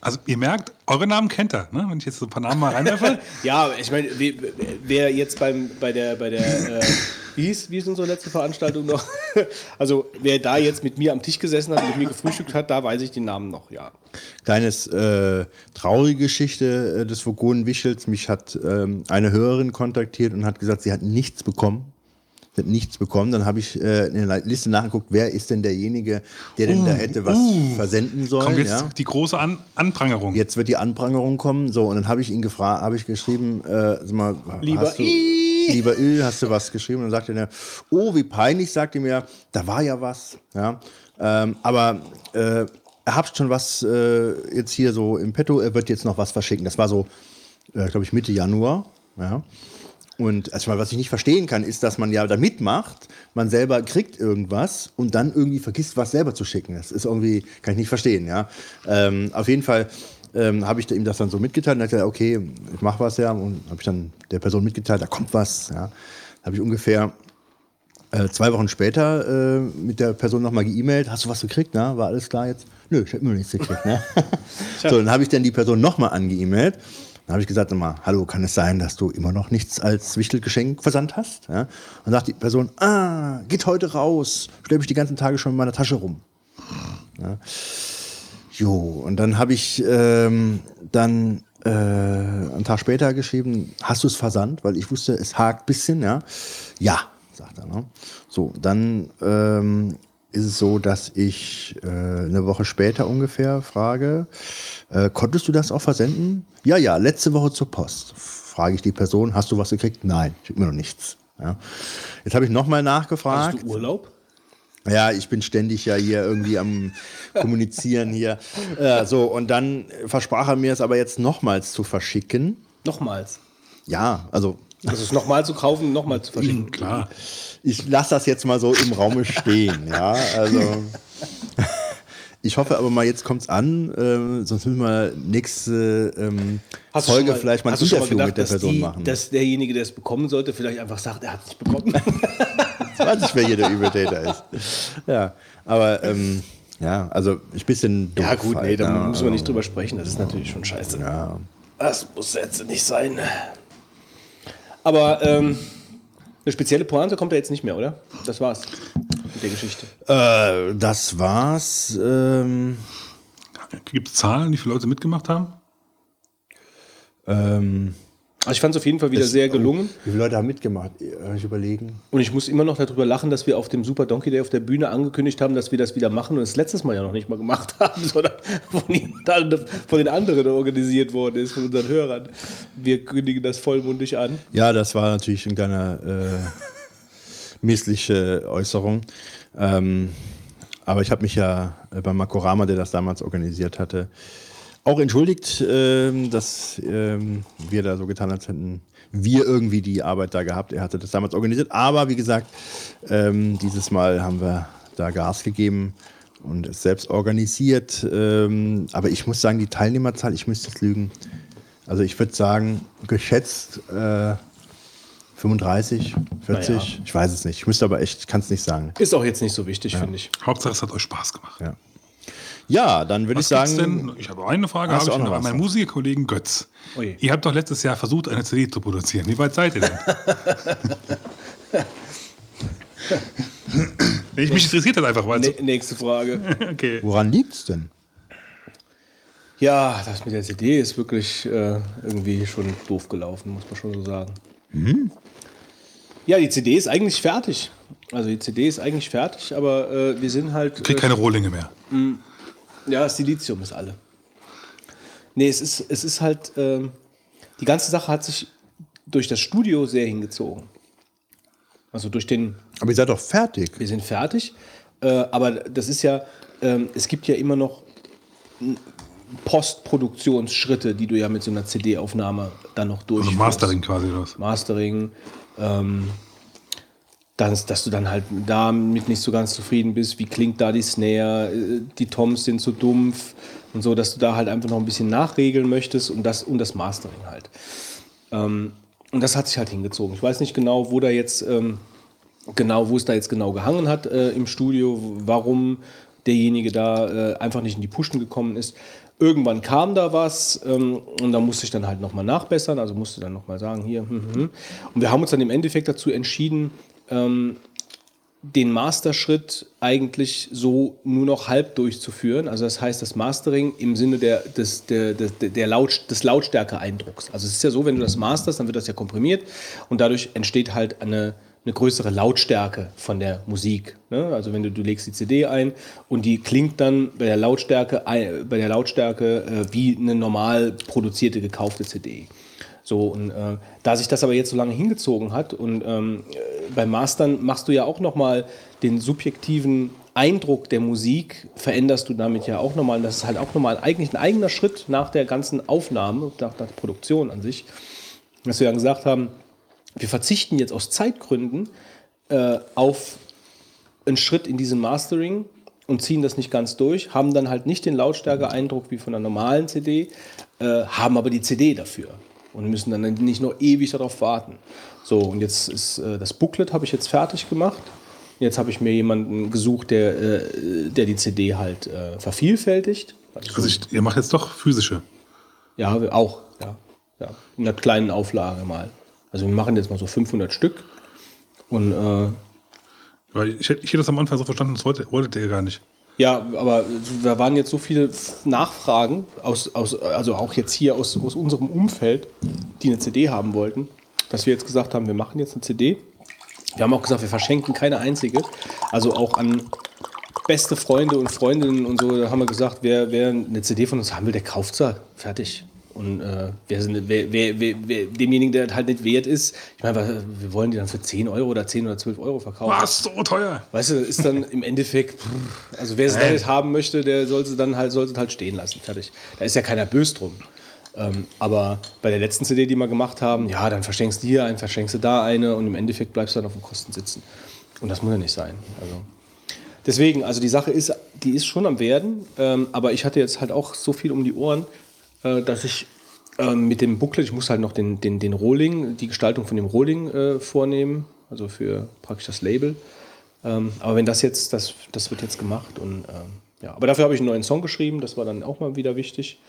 Also ihr merkt, eure Namen kennt er, ne? wenn ich jetzt so ein paar Namen mal reinwerfe. ja, ich meine, wer, jetzt beim, bei der, bei der, äh, wie hieß, wie ist unsere letzte Veranstaltung noch? Also, wer da jetzt mit mir am Tisch gesessen hat, mit mir gefrühstückt hat, da weiß ich den Namen noch, ja. Kleines äh, traurige Geschichte äh, des Vogonen-Wischels. Mich hat ähm, eine Hörerin kontaktiert und hat gesagt, sie hat nichts bekommen. Nichts bekommen. Dann habe ich äh, in der Liste nachgeguckt, wer ist denn derjenige, der denn da hätte was versenden sollen. Kommt jetzt ja? die große An Anprangerung. Jetzt wird die Anprangerung kommen. So, und dann habe ich ihn gefragt, habe ich geschrieben, äh, sag mal, Lieber hast du, lieber Il, hast du was geschrieben? Und dann sagte er, oh, wie peinlich, sagte er mir, da war ja was. Ja, ähm, aber äh, er hat schon was äh, jetzt hier so im Petto, er wird jetzt noch was verschicken. Das war so, äh, glaube ich, Mitte Januar. Ja. Und also, was ich nicht verstehen kann, ist, dass man ja da mitmacht, man selber kriegt irgendwas und dann irgendwie vergisst, was selber zu schicken. Das ist irgendwie, kann ich nicht verstehen, ja. Ähm, auf jeden Fall ähm, habe ich ihm das dann so mitgeteilt und er hat gesagt, okay, ich mache was ja und habe ich dann der Person mitgeteilt, da kommt was, ja. Habe ich ungefähr äh, zwei Wochen später äh, mit der Person nochmal geemailt, hast du was gekriegt, ne? War alles klar jetzt? Nö, ich habe immer nichts gekriegt, ne? so, dann habe ich dann die Person nochmal angeemailt. Dann habe ich gesagt, sag mal, hallo, kann es sein, dass du immer noch nichts als Wichtelgeschenk versandt hast? Ja? Und sagt die Person, ah, geht heute raus, schleppe ich die ganzen Tage schon in meiner Tasche rum. Ja. Jo, und dann habe ich ähm, dann äh, einen Tag später geschrieben, hast du es versandt? Weil ich wusste, es hakt ein bisschen, ja. Ja, sagt er. Ne? So, dann ähm, ist es so, dass ich äh, eine Woche später ungefähr frage, äh, konntest du das auch versenden? Ja, ja, letzte Woche zur Post. Frage ich die Person, hast du was gekriegt? Nein, ich immer noch nichts. Ja. Jetzt habe ich nochmal nachgefragt. Hast du Urlaub? Ja, ich bin ständig ja hier irgendwie am Kommunizieren hier. Äh, so, und dann versprach er mir es aber jetzt nochmals zu verschicken. Nochmals. Ja, also Also es nochmal zu kaufen, nochmal zu verschicken. Klar. Ich lasse das jetzt mal so im Raume stehen. Ja, also. Ich hoffe aber mal, jetzt kommt's an, ähm, sonst müssen wir nächste ähm, Folge mal- vielleicht mal ein Interview gedacht, mit der Person die, machen. Dass derjenige, der es bekommen sollte, vielleicht einfach sagt, er hat es nicht bekommen. Ich weiß nicht, wer hier der Übeltäter ist. Ja, aber ähm, ja, also ich bisschen doof. ja gut, nee, halt, da ne? müssen wir nicht drüber sprechen. Das ist natürlich schon scheiße. Ja. Das muss jetzt nicht sein. Aber ähm, eine spezielle Pointe kommt da jetzt nicht mehr, oder? Das war's mit der Geschichte. Äh, das war's. Ähm, Gibt es Zahlen, wie viele Leute mitgemacht haben? ähm, Also ich fand es auf jeden Fall wieder sehr gelungen. wie viele Leute haben mitgemacht? Äh, Ich überlegen. Und ich muss immer noch darüber lachen, dass wir auf dem Super Donkey Day auf der Bühne angekündigt haben, dass wir das wieder machen und es letztes Mal ja noch nicht mal gemacht haben, sondern von, den anderen organisiert worden ist, von unseren Hörern. Wir kündigen das vollmundig an. Ja, das war natürlich eine kleine äh, missliche Äußerung. Ähm, aber ich habe mich ja äh, beim Makorama, der das damals organisiert hatte, auch entschuldigt, ähm, dass ähm, wir da so getan haben, als hätten wir irgendwie die Arbeit da gehabt. Er hatte das damals organisiert. Aber wie gesagt, ähm, dieses Mal haben wir da Gas gegeben und es selbst organisiert. Ähm, aber ich muss sagen, die Teilnehmerzahl, ich müsste jetzt lügen. Also ich würde sagen, geschätzt äh, 35, 40, Naja. ich weiß es nicht. Ich müsste aber echt, ich kann es nicht sagen. Ist auch jetzt nicht so wichtig, finde ich. Hauptsache, es hat euch Spaß gemacht. Ja. Ja, dann würde ich sagen, denn? Ich habe eine Frage, habe ich noch an meinen Musikerkollegen Götz. Ui. Ihr habt doch letztes Jahr versucht, eine CD zu produzieren. Wie weit seid ihr denn? ich, mich interessiert das einfach, weil Ne nächste Frage. okay. woran liegt's denn? Ja, das mit der CD ist wirklich äh, irgendwie schon doof gelaufen, muss man schon so sagen. Ja, die CD ist eigentlich fertig. Also die CD ist eigentlich fertig, aber äh, wir sind halt. Krieg äh, keine Rohlinge mehr. Ja, Silizium ist alle. Nee, es ist, es ist halt, ähm, die ganze Sache hat sich durch das Studio sehr hingezogen. Also durch den, Aber ihr seid doch fertig. wir sind fertig, äh, aber das ist ja, ähm, es gibt ja immer noch Postproduktionsschritte, die du ja mit so einer CD-Aufnahme dann noch Also durchführst. Mastering quasi oder was? Mastering, ähm, dass, dass du dann halt damit nicht so ganz zufrieden bist, wie klingt da die Snare, äh, die Toms sind zu dumpf und so, dass du da halt einfach noch ein bisschen nachregeln möchtest und das, und das Mastering halt. Ähm, und das hat sich halt hingezogen. Ich weiß nicht genau, wo da jetzt ähm, genau, wo es da jetzt genau gehangen hat äh, im Studio, warum derjenige da äh, einfach nicht in die Puschen gekommen ist. Irgendwann kam da was ähm, und da musste ich dann halt nochmal nachbessern, also musste dann nochmal sagen, hier, hm, hm, hm. Und wir haben uns dann im Endeffekt dazu entschieden, ähm, den Masterschritt eigentlich so nur noch halb durchzuführen. Also das heißt, das Mastering im Sinne der, des, der, der, der Laut, des Lautstärke-Eindrucks. Also es ist ja so, wenn du das masterst, dann wird das ja komprimiert und dadurch entsteht halt eine, eine größere Lautstärke von der Musik. Ne? Also wenn du, du legst die CD ein und die klingt dann bei der Lautstärke, ein- bei der Lautstärke äh, wie eine normal produzierte, gekaufte CD. So, und äh, da sich das aber jetzt so lange hingezogen hat und ähm, äh, beim Mastern machst du ja auch nochmal den subjektiven Eindruck der Musik, veränderst du damit ja auch nochmal. Und das ist halt auch nochmal eigentlich ein eigener Schritt nach der ganzen Aufnahme, nach, der Produktion an sich. Dass wir ja gesagt haben, wir verzichten jetzt aus Zeitgründen äh, auf einen Schritt in diesem Mastering und ziehen das nicht ganz durch, haben dann halt nicht den Lautstärke-Eindruck wie von einer normalen CD, äh, haben aber die CD dafür und müssen dann nicht noch ewig darauf warten. So, und jetzt ist äh, das Booklet habe ich jetzt fertig gemacht. Jetzt habe ich mir jemanden gesucht, der, äh, der die CD halt äh, vervielfältigt. Also, Also ich, ihr macht jetzt doch physische. ja, auch, ja, ja. In einer kleinen Auflage mal. Also wir machen jetzt mal so 500 Stück. Und äh, ich, hätte- ich hätte das am Anfang so verstanden, das wolltet ihr gar nicht. Ja, aber da waren jetzt so viele Nachfragen, aus, aus, also auch jetzt hier aus, aus unserem Umfeld, die eine CD haben wollten, dass wir jetzt gesagt haben, wir machen jetzt eine CD. Wir haben auch gesagt, wir verschenken keine einzige. Also auch an beste Freunde und Freundinnen und so, da haben wir gesagt, wer, wer eine CD von uns haben will, der kauft sie. Fertig. Und äh, wer, sind, wer, wer, wer, demjenigen, der halt nicht wert ist, ich meine, wir- wollen die dann für 10 Euro oder 10 oder 12 Euro verkaufen. Was? So teuer? Weißt du, ist dann im Endeffekt, also wer es da nicht haben möchte, der soll sie dann halt, soll sie halt stehen lassen. Fertig. Da ist ja keiner böse drum. Ähm, aber bei der letzten CD, die wir gemacht haben, ja, dann verschenkst du hier einen, verschenkst du da eine und im Endeffekt bleibst du dann auf den Kosten sitzen. Und das muss ja nicht sein. Also deswegen, also die Sache ist, die ist schon am Werden, ähm, aber ich hatte jetzt halt auch so viel um die Ohren, äh, dass ich ähm, mit dem Booklet, ich muss halt noch den, den, den Rolling, die Gestaltung von dem Rolling äh, vornehmen, also für praktisch das Label. Ähm, aber wenn das jetzt, das, das wird jetzt gemacht und ähm, ja, aber dafür habe ich einen neuen Song geschrieben, das war dann auch mal wieder wichtig,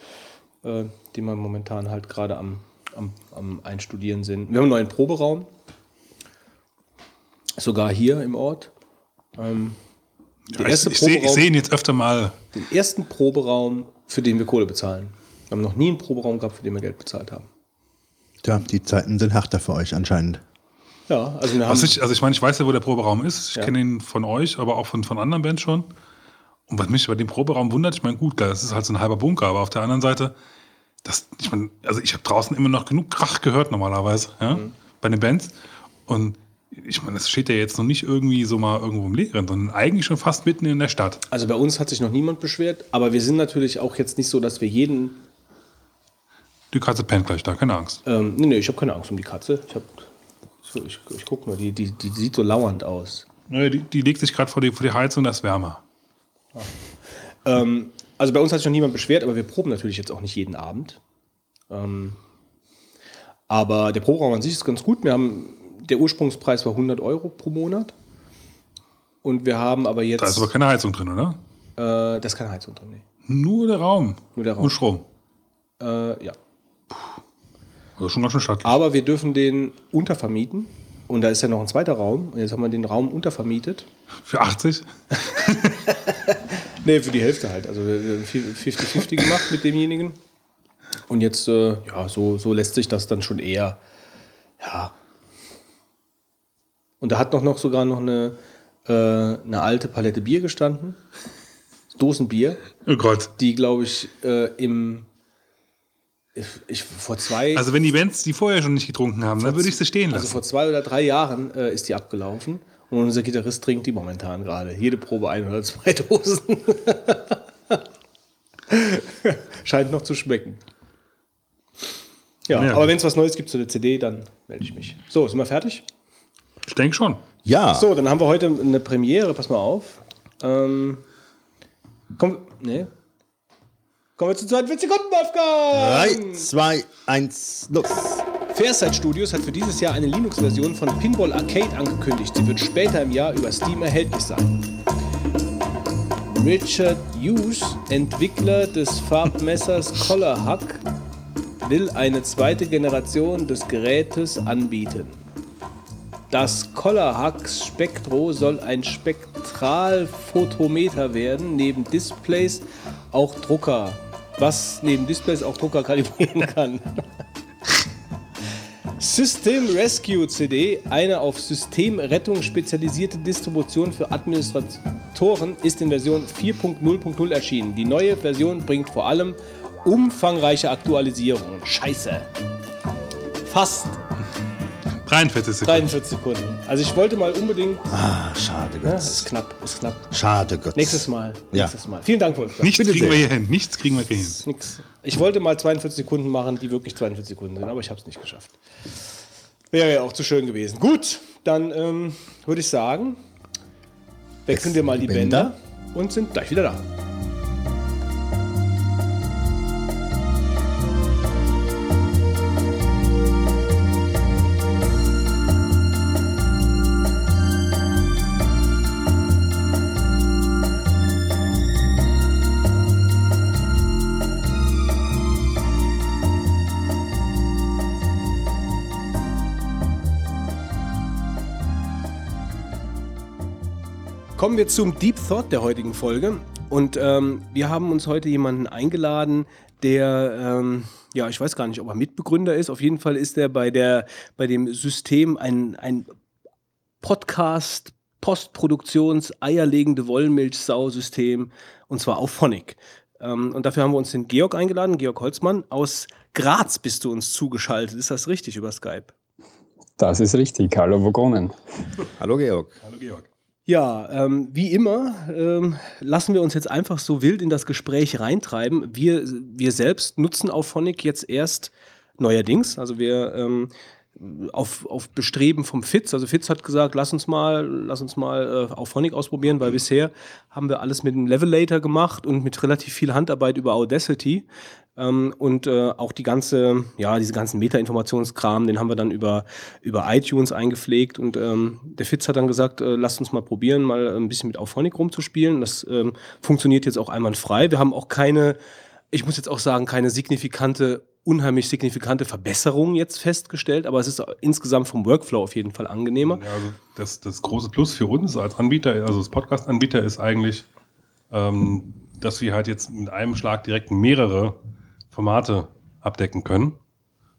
äh, den wir momentan halt gerade am, am, am Einstudieren sind. Wir haben einen neuen Proberaum, sogar hier im Ort. Ähm, Ja, ich ich sehe seh ihn jetzt öfter mal. den ersten Proberaum, für den wir Kohle bezahlen. Wir haben noch nie einen Proberaum gehabt, für den wir Geld bezahlt haben. Tja, die Zeiten sind harter für euch anscheinend. Ja, also wir haben, Was ich, also ich meine, ich weiß ja, wo der Proberaum ist. Ich Ja. kenne ihn von euch, aber auch von, von anderen Bands schon. Und was mich bei dem Proberaum wundert, ich meine, gut, klar, das ist halt so ein halber Bunker, aber auf der anderen Seite, das, ich meine, also ich habe draußen immer noch genug Krach gehört normalerweise, ja, Mhm. bei den Bands. Und ich meine, das steht ja jetzt noch nicht irgendwie so mal irgendwo im Leeren, sondern eigentlich schon fast mitten in der Stadt. also bei uns hat sich noch niemand beschwert, aber wir sind natürlich auch jetzt nicht so, dass wir jeden. Die Katze pennt gleich da, keine Angst. Ähm, nee, nee, ich habe keine Angst um die Katze. Ich, hab, ich, ich guck nur, die, die, die sieht so lauernd aus. Naja, die, die legt sich gerade vor die, vor die Heizung, das ist wärmer. Ähm, also bei uns hat sich noch niemand beschwert, aber wir proben natürlich jetzt auch nicht jeden Abend. Ähm, aber der Proberaum an sich ist ganz gut. Wir haben, der Ursprungspreis war 100 Euro pro Monat. Und wir haben aber jetzt. Da ist aber keine Heizung drin, oder? Äh, da ist keine Heizung drin. Nee. Nur der Raum. Nur der Raum. Und Strom. Äh, ja. Also schon ganz schön stattlich. Aber wir dürfen den untervermieten. Und da ist ja noch ein zweiter Raum. Und jetzt haben wir den Raum untervermietet. Für 80? Nee, für die Hälfte halt. Also wir wir haben 50-50 gemacht mit demjenigen. Und jetzt, äh, ja, so, so lässt sich das dann schon eher, ja. Und da hat noch, noch sogar noch eine, äh, eine alte Palette Bier gestanden. Dosenbier, Oh Gott. die, glaube ich, äh, im, ich, ich, vor zwei, Also wenn die Bands die vorher schon nicht getrunken haben, dann würde ich sie stehen also lassen. vor zwei oder drei Jahren äh, ist die abgelaufen. Und unser Gitarrist trinkt die momentan gerade. Jede Probe ein oder zwei Dosen. Scheint noch zu schmecken. Ja, Ja. aber wenn es was Neues gibt zu der CD, dann melde ich mich. So, sind wir fertig? ich denke schon. Ja, So, dann haben wir heute eine Premiere. Pass mal auf. Ähm, komm, nee. Kommen wir zu 42 Sekunden, Wolfgang! 3, 2, 1, los. Fairside Studios hat für dieses Jahr eine Linux-Version von Pinball Arcade angekündigt. Sie wird später im Jahr über Steam erhältlich sein. Richard Hughes, Entwickler des Farbmessers Collar Hack, will eine zweite Generation des Gerätes anbieten. Das Collar Hack Spectro soll ein Spektralphotometer werden, neben Displays auch Drucker, was neben Displays auch Drucker kalibrieren kann. System Rescue CD, eine auf Systemrettung spezialisierte Distribution für Administratoren, ist in Version 4.0.0 erschienen. Die neue Version bringt vor allem umfangreiche Aktualisierungen. Scheiße. Fast 43 Sekunden. 43 Sekunden. Also ich wollte mal unbedingt. Ah, schade, Ja, Gott. ist knapp, ist knapp. Schade, Gott. Nächstes Mal. Ja. Nächstes Mal. Vielen Dank, Wolfgang. Nichts Bitte kriegen wir sehr. hier hin. Nichts kriegen wir hier hin. Nix. Ich wollte mal 42 Sekunden machen, die wirklich 42 Sekunden sind, aber ich habe es nicht geschafft. Wäre ja auch zu schön gewesen. Gut, dann ähm, würde ich sagen, wechseln wir mal die Bänder Bänder. und sind gleich wieder da. Kommen wir zum Deep Thought der heutigen Folge. Und ähm, wir haben uns heute jemanden eingeladen, der, ähm, ja, ich weiß gar nicht, ob er Mitbegründer ist. Auf jeden Fall ist er bei, der, bei dem System ein, ein Podcast, Postproduktions, eierlegende Wollmilchsau-System, und zwar auf Phonic. Ähm, und dafür haben wir uns den Georg eingeladen, Georg Holzmann. Aus Graz bist du uns zugeschaltet. Ist das richtig über Skype? Das ist richtig. Hallo Vogonen. Hallo, Georg. Hallo Georg. Ja, ähm, wie immer ähm, lassen wir uns jetzt einfach so wild in das Gespräch reintreiben. Wir, wir selbst nutzen Auphonic jetzt erst neuerdings. Also wir ähm, auf, auf Bestreben vom Fitz. Also Fitz hat gesagt, lass uns mal, lass uns mal äh, Auphonic ausprobieren, weil bisher haben wir alles mit einem Levelator gemacht und mit relativ viel Handarbeit über Audacity. Ähm, und äh, auch die ganze, ja, diese ganzen Meta-Informationskram, den haben wir dann über, über iTunes eingepflegt. Und ähm, der Fitz hat dann gesagt, äh, lasst uns mal probieren, mal ein bisschen mit Auphonic rumzuspielen. Das ähm, funktioniert jetzt auch einwandfrei. Wir haben auch keine, ich muss jetzt auch sagen, keine signifikante, unheimlich signifikante Verbesserung jetzt festgestellt, aber es ist insgesamt vom Workflow auf jeden Fall angenehmer. Ja, also das, das große Plus für uns als Anbieter, also als Podcast-Anbieter, ist eigentlich, ähm, dass wir halt jetzt mit einem Schlag direkt mehrere Formate abdecken können,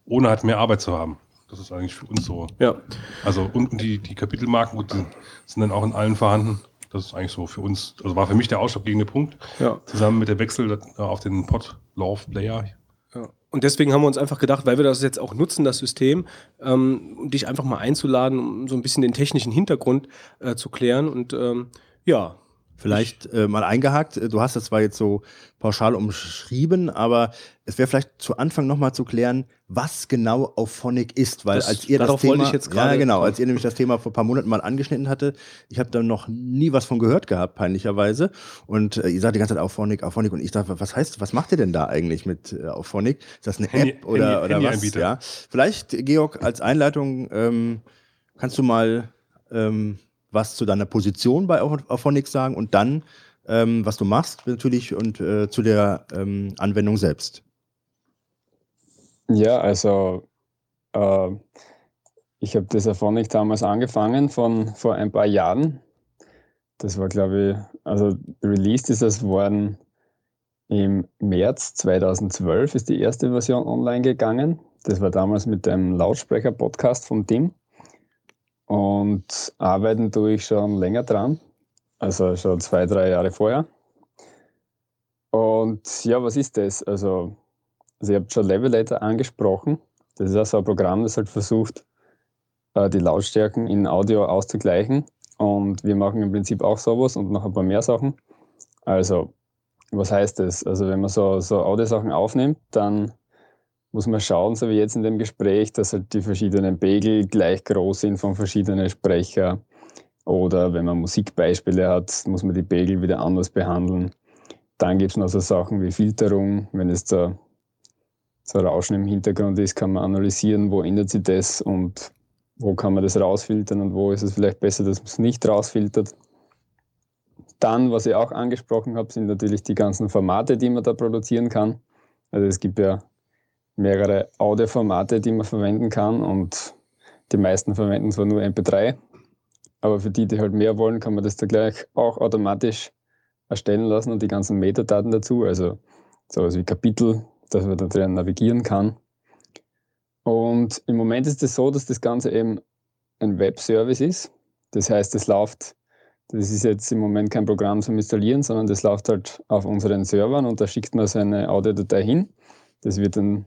ohne halt mehr Arbeit zu haben. Das ist eigentlich für uns so. Ja. Also und, und die, die Kapitelmarken gut, die sind dann auch in allen vorhanden. Das ist eigentlich so für uns, also war für mich der ausschlaggebende Punkt. Ja. Zusammen mit der Wechsel auf den Pod-Love-Player. Ja. Und deswegen haben wir uns einfach gedacht, weil wir das jetzt auch nutzen, das System, ähm, dich einfach mal einzuladen, um so ein bisschen den technischen Hintergrund äh, zu klären. Und ähm, ja, Vielleicht äh, mal eingehakt, du hast das zwar jetzt so pauschal umschrieben, aber es wäre vielleicht zu Anfang nochmal zu klären, was genau Auphonic ist, weil Das- als ihr das Thema, ja genau, als ihr nämlich das Thema vor ein paar Monaten mal angeschnitten hatte, ich habe da noch nie was von gehört gehabt, peinlicherweise, und äh, ihr sagt die ganze Zeit Auphonic, Auphonic, und ich dachte, was heißt, was macht ihr denn da eigentlich mit äh, Auphonic? Ist das eine Handy- App oder, Handy- oder was? Handyanbieter. Ja, vielleicht Georg als Einleitung ähm, kannst du mal ähm, was zu deiner Position bei Auphonic sagen und dann ähm, was du machst natürlich und äh, zu der ähm, Anwendung selbst. Ja, also äh, ich habe das Aphonic damals angefangen von vor ein paar Jahren. Das war, glaube ich, also released ist es worden im März 2012 ist die erste Version online gegangen. Das war damals mit dem Lautsprecher-Podcast vom Tim. Und arbeiten tue ich schon länger dran, also schon zwei, drei Jahre vorher. Und ja, was ist das? Also, also ihr habt schon Levelator angesprochen. Das ist also ein Programm, das halt versucht, äh, die Lautstärken in Audio auszugleichen. Und wir machen im Prinzip auch sowas und noch ein paar mehr Sachen. Also, was heißt das? Also, wenn man so, so Audiosachen aufnimmt, dann muss man schauen, so wie jetzt in dem Gespräch, dass halt die verschiedenen Pegel gleich groß sind von verschiedenen Sprecher. Oder wenn man Musikbeispiele hat, muss man die Pegel wieder anders behandeln. Dann gibt es noch so Sachen wie Filterung. Wenn es da so Rauschen im Hintergrund ist, kann man analysieren, wo ändert sich das und wo kann man das rausfiltern und wo ist es vielleicht besser, dass man es nicht rausfiltert. Dann, was ich auch angesprochen habe, sind natürlich die ganzen Formate, die man da produzieren kann. Also es gibt ja mehrere Audioformate, die man verwenden kann und die meisten verwenden zwar nur MP3, aber für die, die halt mehr wollen, kann man das da gleich auch automatisch erstellen lassen und die ganzen Metadaten dazu, also sowas wie Kapitel, dass man da drin navigieren kann. Und im Moment ist es das so, dass das Ganze eben ein Webservice ist. Das heißt, es läuft, das ist jetzt im Moment kein Programm zum Installieren, sondern das läuft halt auf unseren Servern und da schickt man seine Audiodatei hin. Das wird dann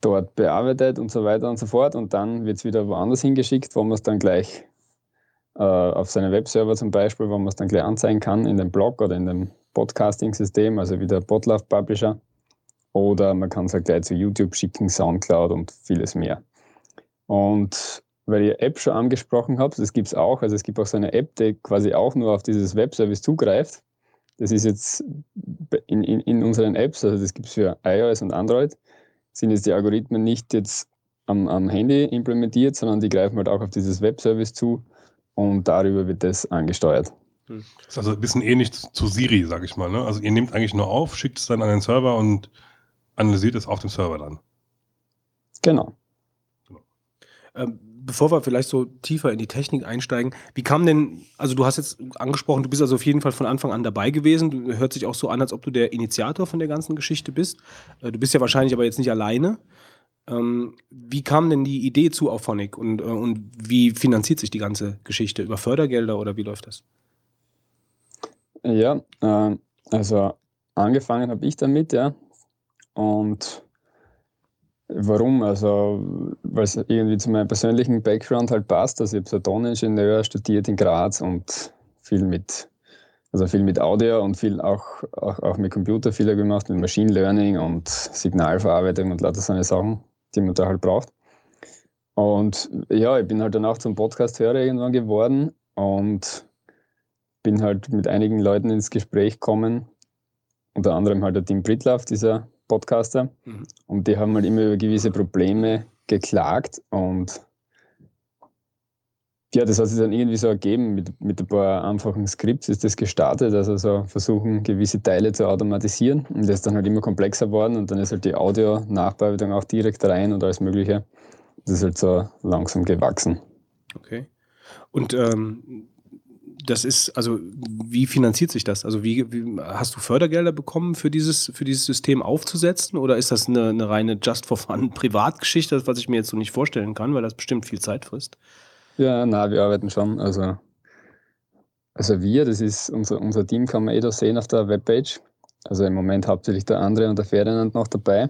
dort bearbeitet und so weiter und so fort. Und dann wird es wieder woanders hingeschickt, wo man es dann gleich äh, auf seinen Webserver zum Beispiel, wo man es dann gleich anzeigen kann in dem Blog oder in dem Podcasting-System, also wie der Podlove Publisher. Oder man kann es halt gleich zu YouTube schicken, Soundcloud und vieles mehr. Und weil ihr App schon angesprochen habt, das gibt es auch. Also es gibt auch so eine App, die quasi auch nur auf dieses Webservice zugreift. Das ist jetzt in, in, in unseren Apps, also das gibt es für iOS und Android sind jetzt die Algorithmen nicht jetzt am, am Handy implementiert, sondern die greifen halt auch auf dieses Webservice zu und darüber wird das angesteuert. Das ist also ein bisschen ähnlich zu Siri, sag ich mal. Ne? Also ihr nehmt eigentlich nur auf, schickt es dann an den Server und analysiert es auf dem Server dann. Genau. genau. Ähm, bevor wir vielleicht so tiefer in die Technik einsteigen, wie kam denn, also du hast jetzt angesprochen, du bist also auf jeden Fall von Anfang an dabei gewesen. Du hört sich auch so an, als ob du der Initiator von der ganzen Geschichte bist. Äh, du bist ja wahrscheinlich aber jetzt nicht alleine. Ähm, wie kam denn die Idee zu Auphonic und, äh, und wie finanziert sich die ganze Geschichte? Über Fördergelder oder wie läuft das? Ja, äh, also angefangen habe ich damit, ja. Und Warum? Also, weil es irgendwie zu meinem persönlichen Background halt passt. Also, ich habe so Toningenieur studiert in Graz und viel mit, also viel mit Audio und viel auch, auch, auch mit Computer viel gemacht, mit Machine Learning und Signalverarbeitung und lauter so eine Sachen, die man da halt braucht. Und ja, ich bin halt dann auch zum Podcast-Hörer irgendwann geworden und bin halt mit einigen Leuten ins Gespräch gekommen, unter anderem halt der Tim Britlaff, dieser Podcaster. Mhm. Und die haben halt immer über gewisse Probleme geklagt und ja, das hat sich dann irgendwie so ergeben. Mit, mit ein paar einfachen Skripts ist das gestartet, also so versuchen, gewisse Teile zu automatisieren. Und das ist dann halt immer komplexer geworden und dann ist halt die Audio-Nachbearbeitung auch direkt rein und alles Mögliche. Das ist halt so langsam gewachsen. Okay. Und ähm, das ist, also wie finanziert sich das? Also wie, wie, hast du Fördergelder bekommen für dieses, für dieses System aufzusetzen oder ist das eine, eine reine Just for Fun Privatgeschichte, was ich mir jetzt so nicht vorstellen kann, weil das bestimmt viel Zeit frisst? Ja, na, wir arbeiten schon. Also, also wir, das ist unser, unser Team, kann man eh da sehen auf der Webpage. Also im Moment hauptsächlich der Andre und der Ferdinand noch dabei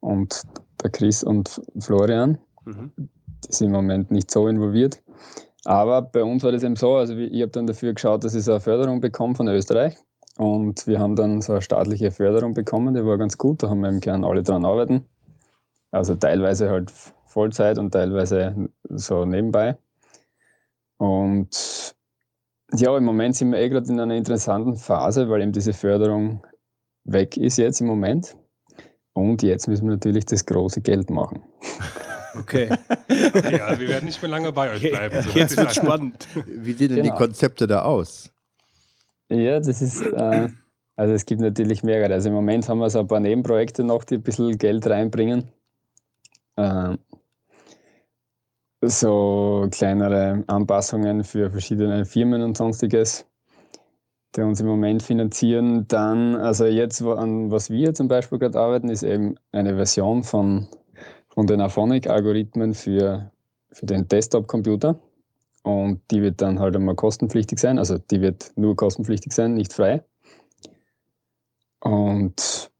und der Chris und Florian. Mhm. Die sind im Moment nicht so involviert. Aber bei uns war das eben so, also ich habe dann dafür geschaut, dass ich so eine Förderung bekomme von Österreich. Und wir haben dann so eine staatliche Förderung bekommen, die war ganz gut, da haben wir im Kern alle dran arbeiten. Also teilweise halt Vollzeit und teilweise so nebenbei. Und ja, im Moment sind wir eh gerade in einer interessanten Phase, weil eben diese Förderung weg ist jetzt im Moment. Und jetzt müssen wir natürlich das große Geld machen. Okay. ja, wir werden nicht mehr lange bei euch bleiben. So Jetzt wird spannend. Wie sehen denn genau. die Konzepte da aus? Ja, das ist, äh, also es gibt natürlich mehrere. Also im Moment haben wir so ein paar Nebenprojekte noch, die ein bisschen Geld reinbringen. Äh, so kleinere Anpassungen für verschiedene Firmen und sonstiges, die uns im Moment finanzieren. Dann, also jetzt, an was wir zum Beispiel gerade arbeiten, ist eben eine Version von, von den Aphonic-Algorithmen für, für den Desktop-Computer. Und die wird dann halt einmal kostenpflichtig sein. Also die wird nur kostenpflichtig sein, nicht frei. Und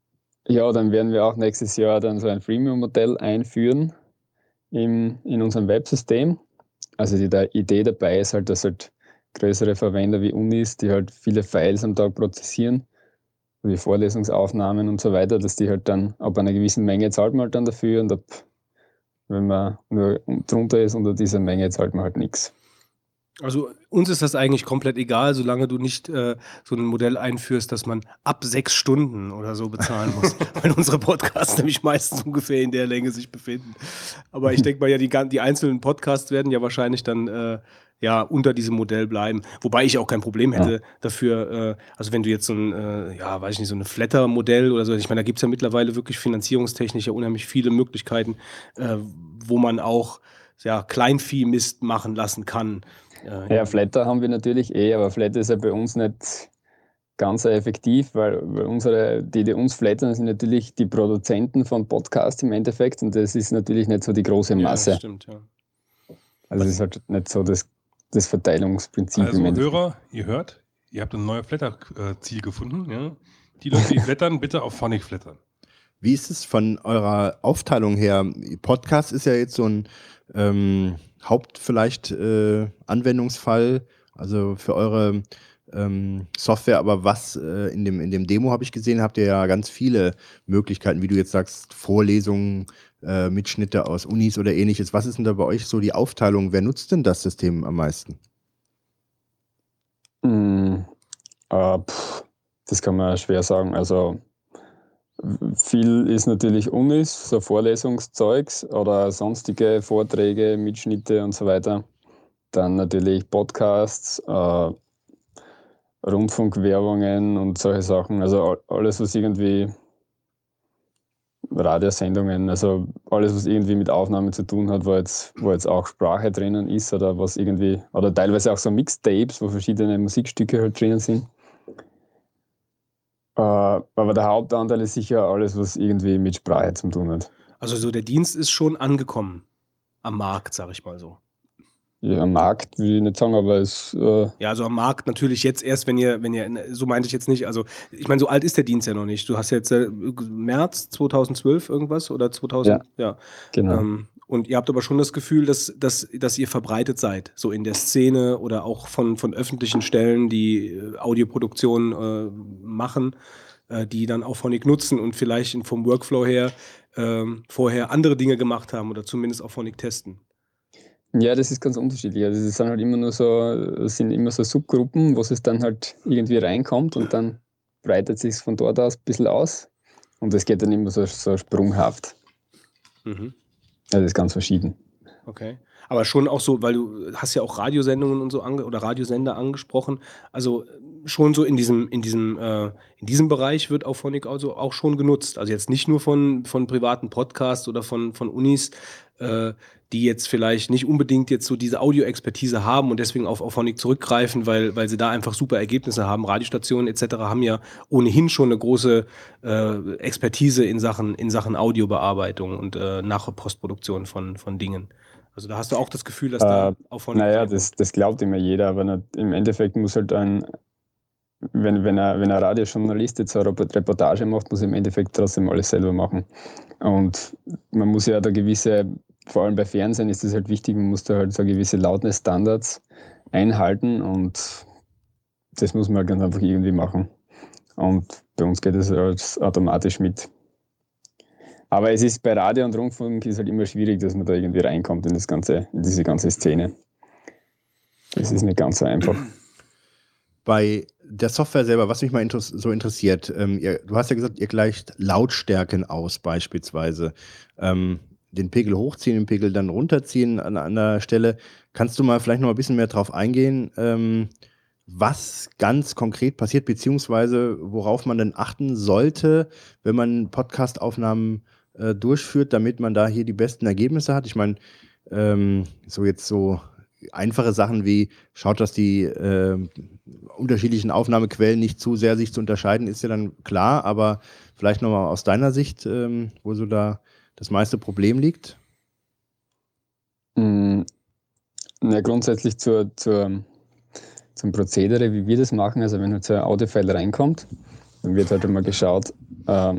ja, dann werden wir auch nächstes Jahr dann so ein Freemium-Modell einführen im, in unserem Websystem. Also die, die Idee dabei ist halt, dass halt größere Verwender wie Unis, die halt viele Files am Tag prozessieren, wie Vorlesungsaufnahmen und so weiter, dass die halt dann ab einer gewissen Menge zahlt man halt dann dafür und ab, wenn man nur drunter ist unter dieser Menge zahlt man halt nichts. Also uns ist das eigentlich komplett egal, solange du nicht äh, so ein Modell einführst, dass man ab sechs Stunden oder so bezahlen muss, weil unsere Podcasts nämlich meistens ungefähr in der Länge sich befinden. Aber ich denke mal ja, die, die einzelnen Podcasts werden ja wahrscheinlich dann äh, ja unter diesem Modell bleiben. Wobei ich auch kein Problem hätte ja. dafür, äh, also wenn du jetzt so ein, äh, ja, weiß ich nicht, so ein Flatter-Modell oder so, ich meine, da gibt es ja mittlerweile wirklich finanzierungstechnisch ja unheimlich viele Möglichkeiten, äh, wo man auch ja, Kleinvieh-Mist machen lassen kann. Ja, ja, Flatter haben wir natürlich eh, aber Flatter ist ja bei uns nicht ganz so effektiv, weil unsere, die, die uns flattern, sind natürlich die Produzenten von Podcasts im Endeffekt und das ist natürlich nicht so die große Masse. Ja, stimmt, ja. Also es ist halt nicht so das, das Verteilungsprinzip. Also Hörer, ihr hört, ihr habt ein neues Flatter-Ziel gefunden. Ja? Die Leute, die flattern, bitte auf Phonic flattern. Wie ist es von eurer Aufteilung her? Podcast ist ja jetzt so ein ähm, Haupt vielleicht äh, Anwendungsfall, also für eure ähm, Software, aber was äh, in, dem, in dem Demo habe ich gesehen, habt ihr ja ganz viele Möglichkeiten, wie du jetzt sagst, Vorlesungen, äh, Mitschnitte aus Unis oder ähnliches. Was ist denn da bei euch so die Aufteilung? Wer nutzt denn das System am meisten? Mm, äh, pff, das kann man schwer sagen. Also viel ist natürlich Unis, so Vorlesungszeugs oder sonstige Vorträge, Mitschnitte und so weiter. Dann natürlich Podcasts, äh, Rundfunkwerbungen und solche Sachen. Also alles, was irgendwie Radiosendungen, also alles, was irgendwie mit Aufnahmen zu tun hat, wo jetzt, wo jetzt auch Sprache drinnen ist oder was irgendwie, oder teilweise auch so Mixtapes, wo verschiedene Musikstücke halt drinnen sind. Äh, aber der Hauptanteil ist sicher alles, was irgendwie mit Sprache zu tun hat. Also so der Dienst ist schon angekommen am Markt, sag ich mal so. Ja, am Markt will ich nicht sagen, aber es. Äh ja, also am Markt natürlich jetzt erst, wenn ihr, wenn ihr, so meinte ich jetzt nicht. Also, ich meine, so alt ist der Dienst ja noch nicht. Du hast jetzt äh, März 2012 irgendwas oder 2000? Ja. ja. Genau. Ähm, und ihr habt aber schon das Gefühl, dass, dass, dass ihr verbreitet seid, so in der Szene oder auch von, von öffentlichen Stellen, die äh, Audioproduktion äh, machen, äh, die dann auch Phonic nutzen und vielleicht vom Workflow her äh, vorher andere Dinge gemacht haben oder zumindest auch Phonic testen. Ja, das ist ganz unterschiedlich. Also es sind halt immer nur so, sind immer so Subgruppen, wo es dann halt irgendwie reinkommt und dann breitet sich von dort aus ein bisschen aus. Und es geht dann immer so, so sprunghaft. Mhm. Das ist ganz verschieden. Okay. Aber schon auch so, weil du hast ja auch Radiosendungen und so ange oder Radiosender angesprochen. Also schon so in diesem, in diesem, äh, in diesem Bereich wird Auphonic also auch schon genutzt. Also jetzt nicht nur von, von privaten Podcasts oder von, von Unis, äh, die jetzt vielleicht nicht unbedingt jetzt so diese Audio-Expertise haben und deswegen auf Auphonic zurückgreifen, weil, weil sie da einfach super Ergebnisse haben. Radiostationen etc. haben ja ohnehin schon eine große äh, Expertise in Sachen, in Sachen Audiobearbeitung und äh, Nachpostproduktion von, von Dingen. Also da hast du auch das Gefühl, dass da äh, Auphonic. Naja, das, das glaubt immer jeder, aber im Endeffekt muss halt ein, wenn, wenn, er, wenn ein Radiojournalist jetzt eine Reportage macht, muss er im Endeffekt trotzdem alles selber machen. Und man muss ja da gewisse vor allem bei Fernsehen ist es halt wichtig, man muss da halt so gewisse Lautness-Standards einhalten und das muss man halt ganz einfach irgendwie machen. Und bei uns geht es halt automatisch mit. Aber es ist bei Radio und Rundfunk ist halt immer schwierig, dass man da irgendwie reinkommt in, das ganze, in diese ganze Szene. Das ist nicht ganz so einfach. Bei der Software selber, was mich mal inter so interessiert, ähm, ihr, du hast ja gesagt, ihr gleicht Lautstärken aus beispielsweise. Ähm, den Pegel hochziehen, den Pegel dann runterziehen an einer Stelle. Kannst du mal vielleicht noch ein bisschen mehr drauf eingehen, ähm, was ganz konkret passiert, beziehungsweise worauf man denn achten sollte, wenn man Podcastaufnahmen äh, durchführt, damit man da hier die besten Ergebnisse hat. Ich meine, ähm, so jetzt so einfache Sachen wie schaut, dass die äh, unterschiedlichen Aufnahmequellen nicht zu sehr sich zu unterscheiden, ist ja dann klar, aber vielleicht nochmal aus deiner Sicht, ähm, wo so da das meiste Problem liegt? Mm, na, grundsätzlich zur, zur, zum Prozedere, wie wir das machen. Also wenn halt so ein Audiofile reinkommt, dann wird halt immer geschaut, äh,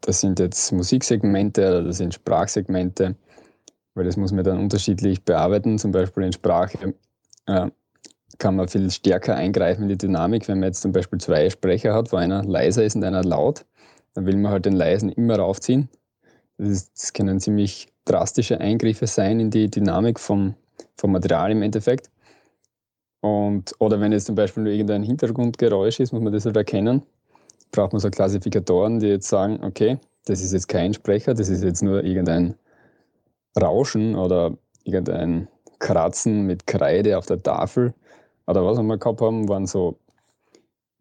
das sind jetzt Musiksegmente oder das sind Sprachsegmente weil das muss man dann unterschiedlich bearbeiten. Zum Beispiel in Sprache äh, kann man viel stärker eingreifen in die Dynamik. Wenn man jetzt zum Beispiel zwei Sprecher hat, wo einer leiser ist und einer laut, dann will man halt den leisen immer raufziehen. Das, können ziemlich drastische Eingriffe sein in die Dynamik vom, vom Material im Endeffekt. Und, oder wenn jetzt zum Beispiel nur irgendein Hintergrundgeräusch ist, muss man das halt erkennen. Braucht man so Klassifikatoren, die jetzt sagen, okay, das ist jetzt kein Sprecher, das ist jetzt nur irgendein Rauschen oder irgendein Kratzen mit Kreide auf der Tafel oder was wir gehabt haben, waren so,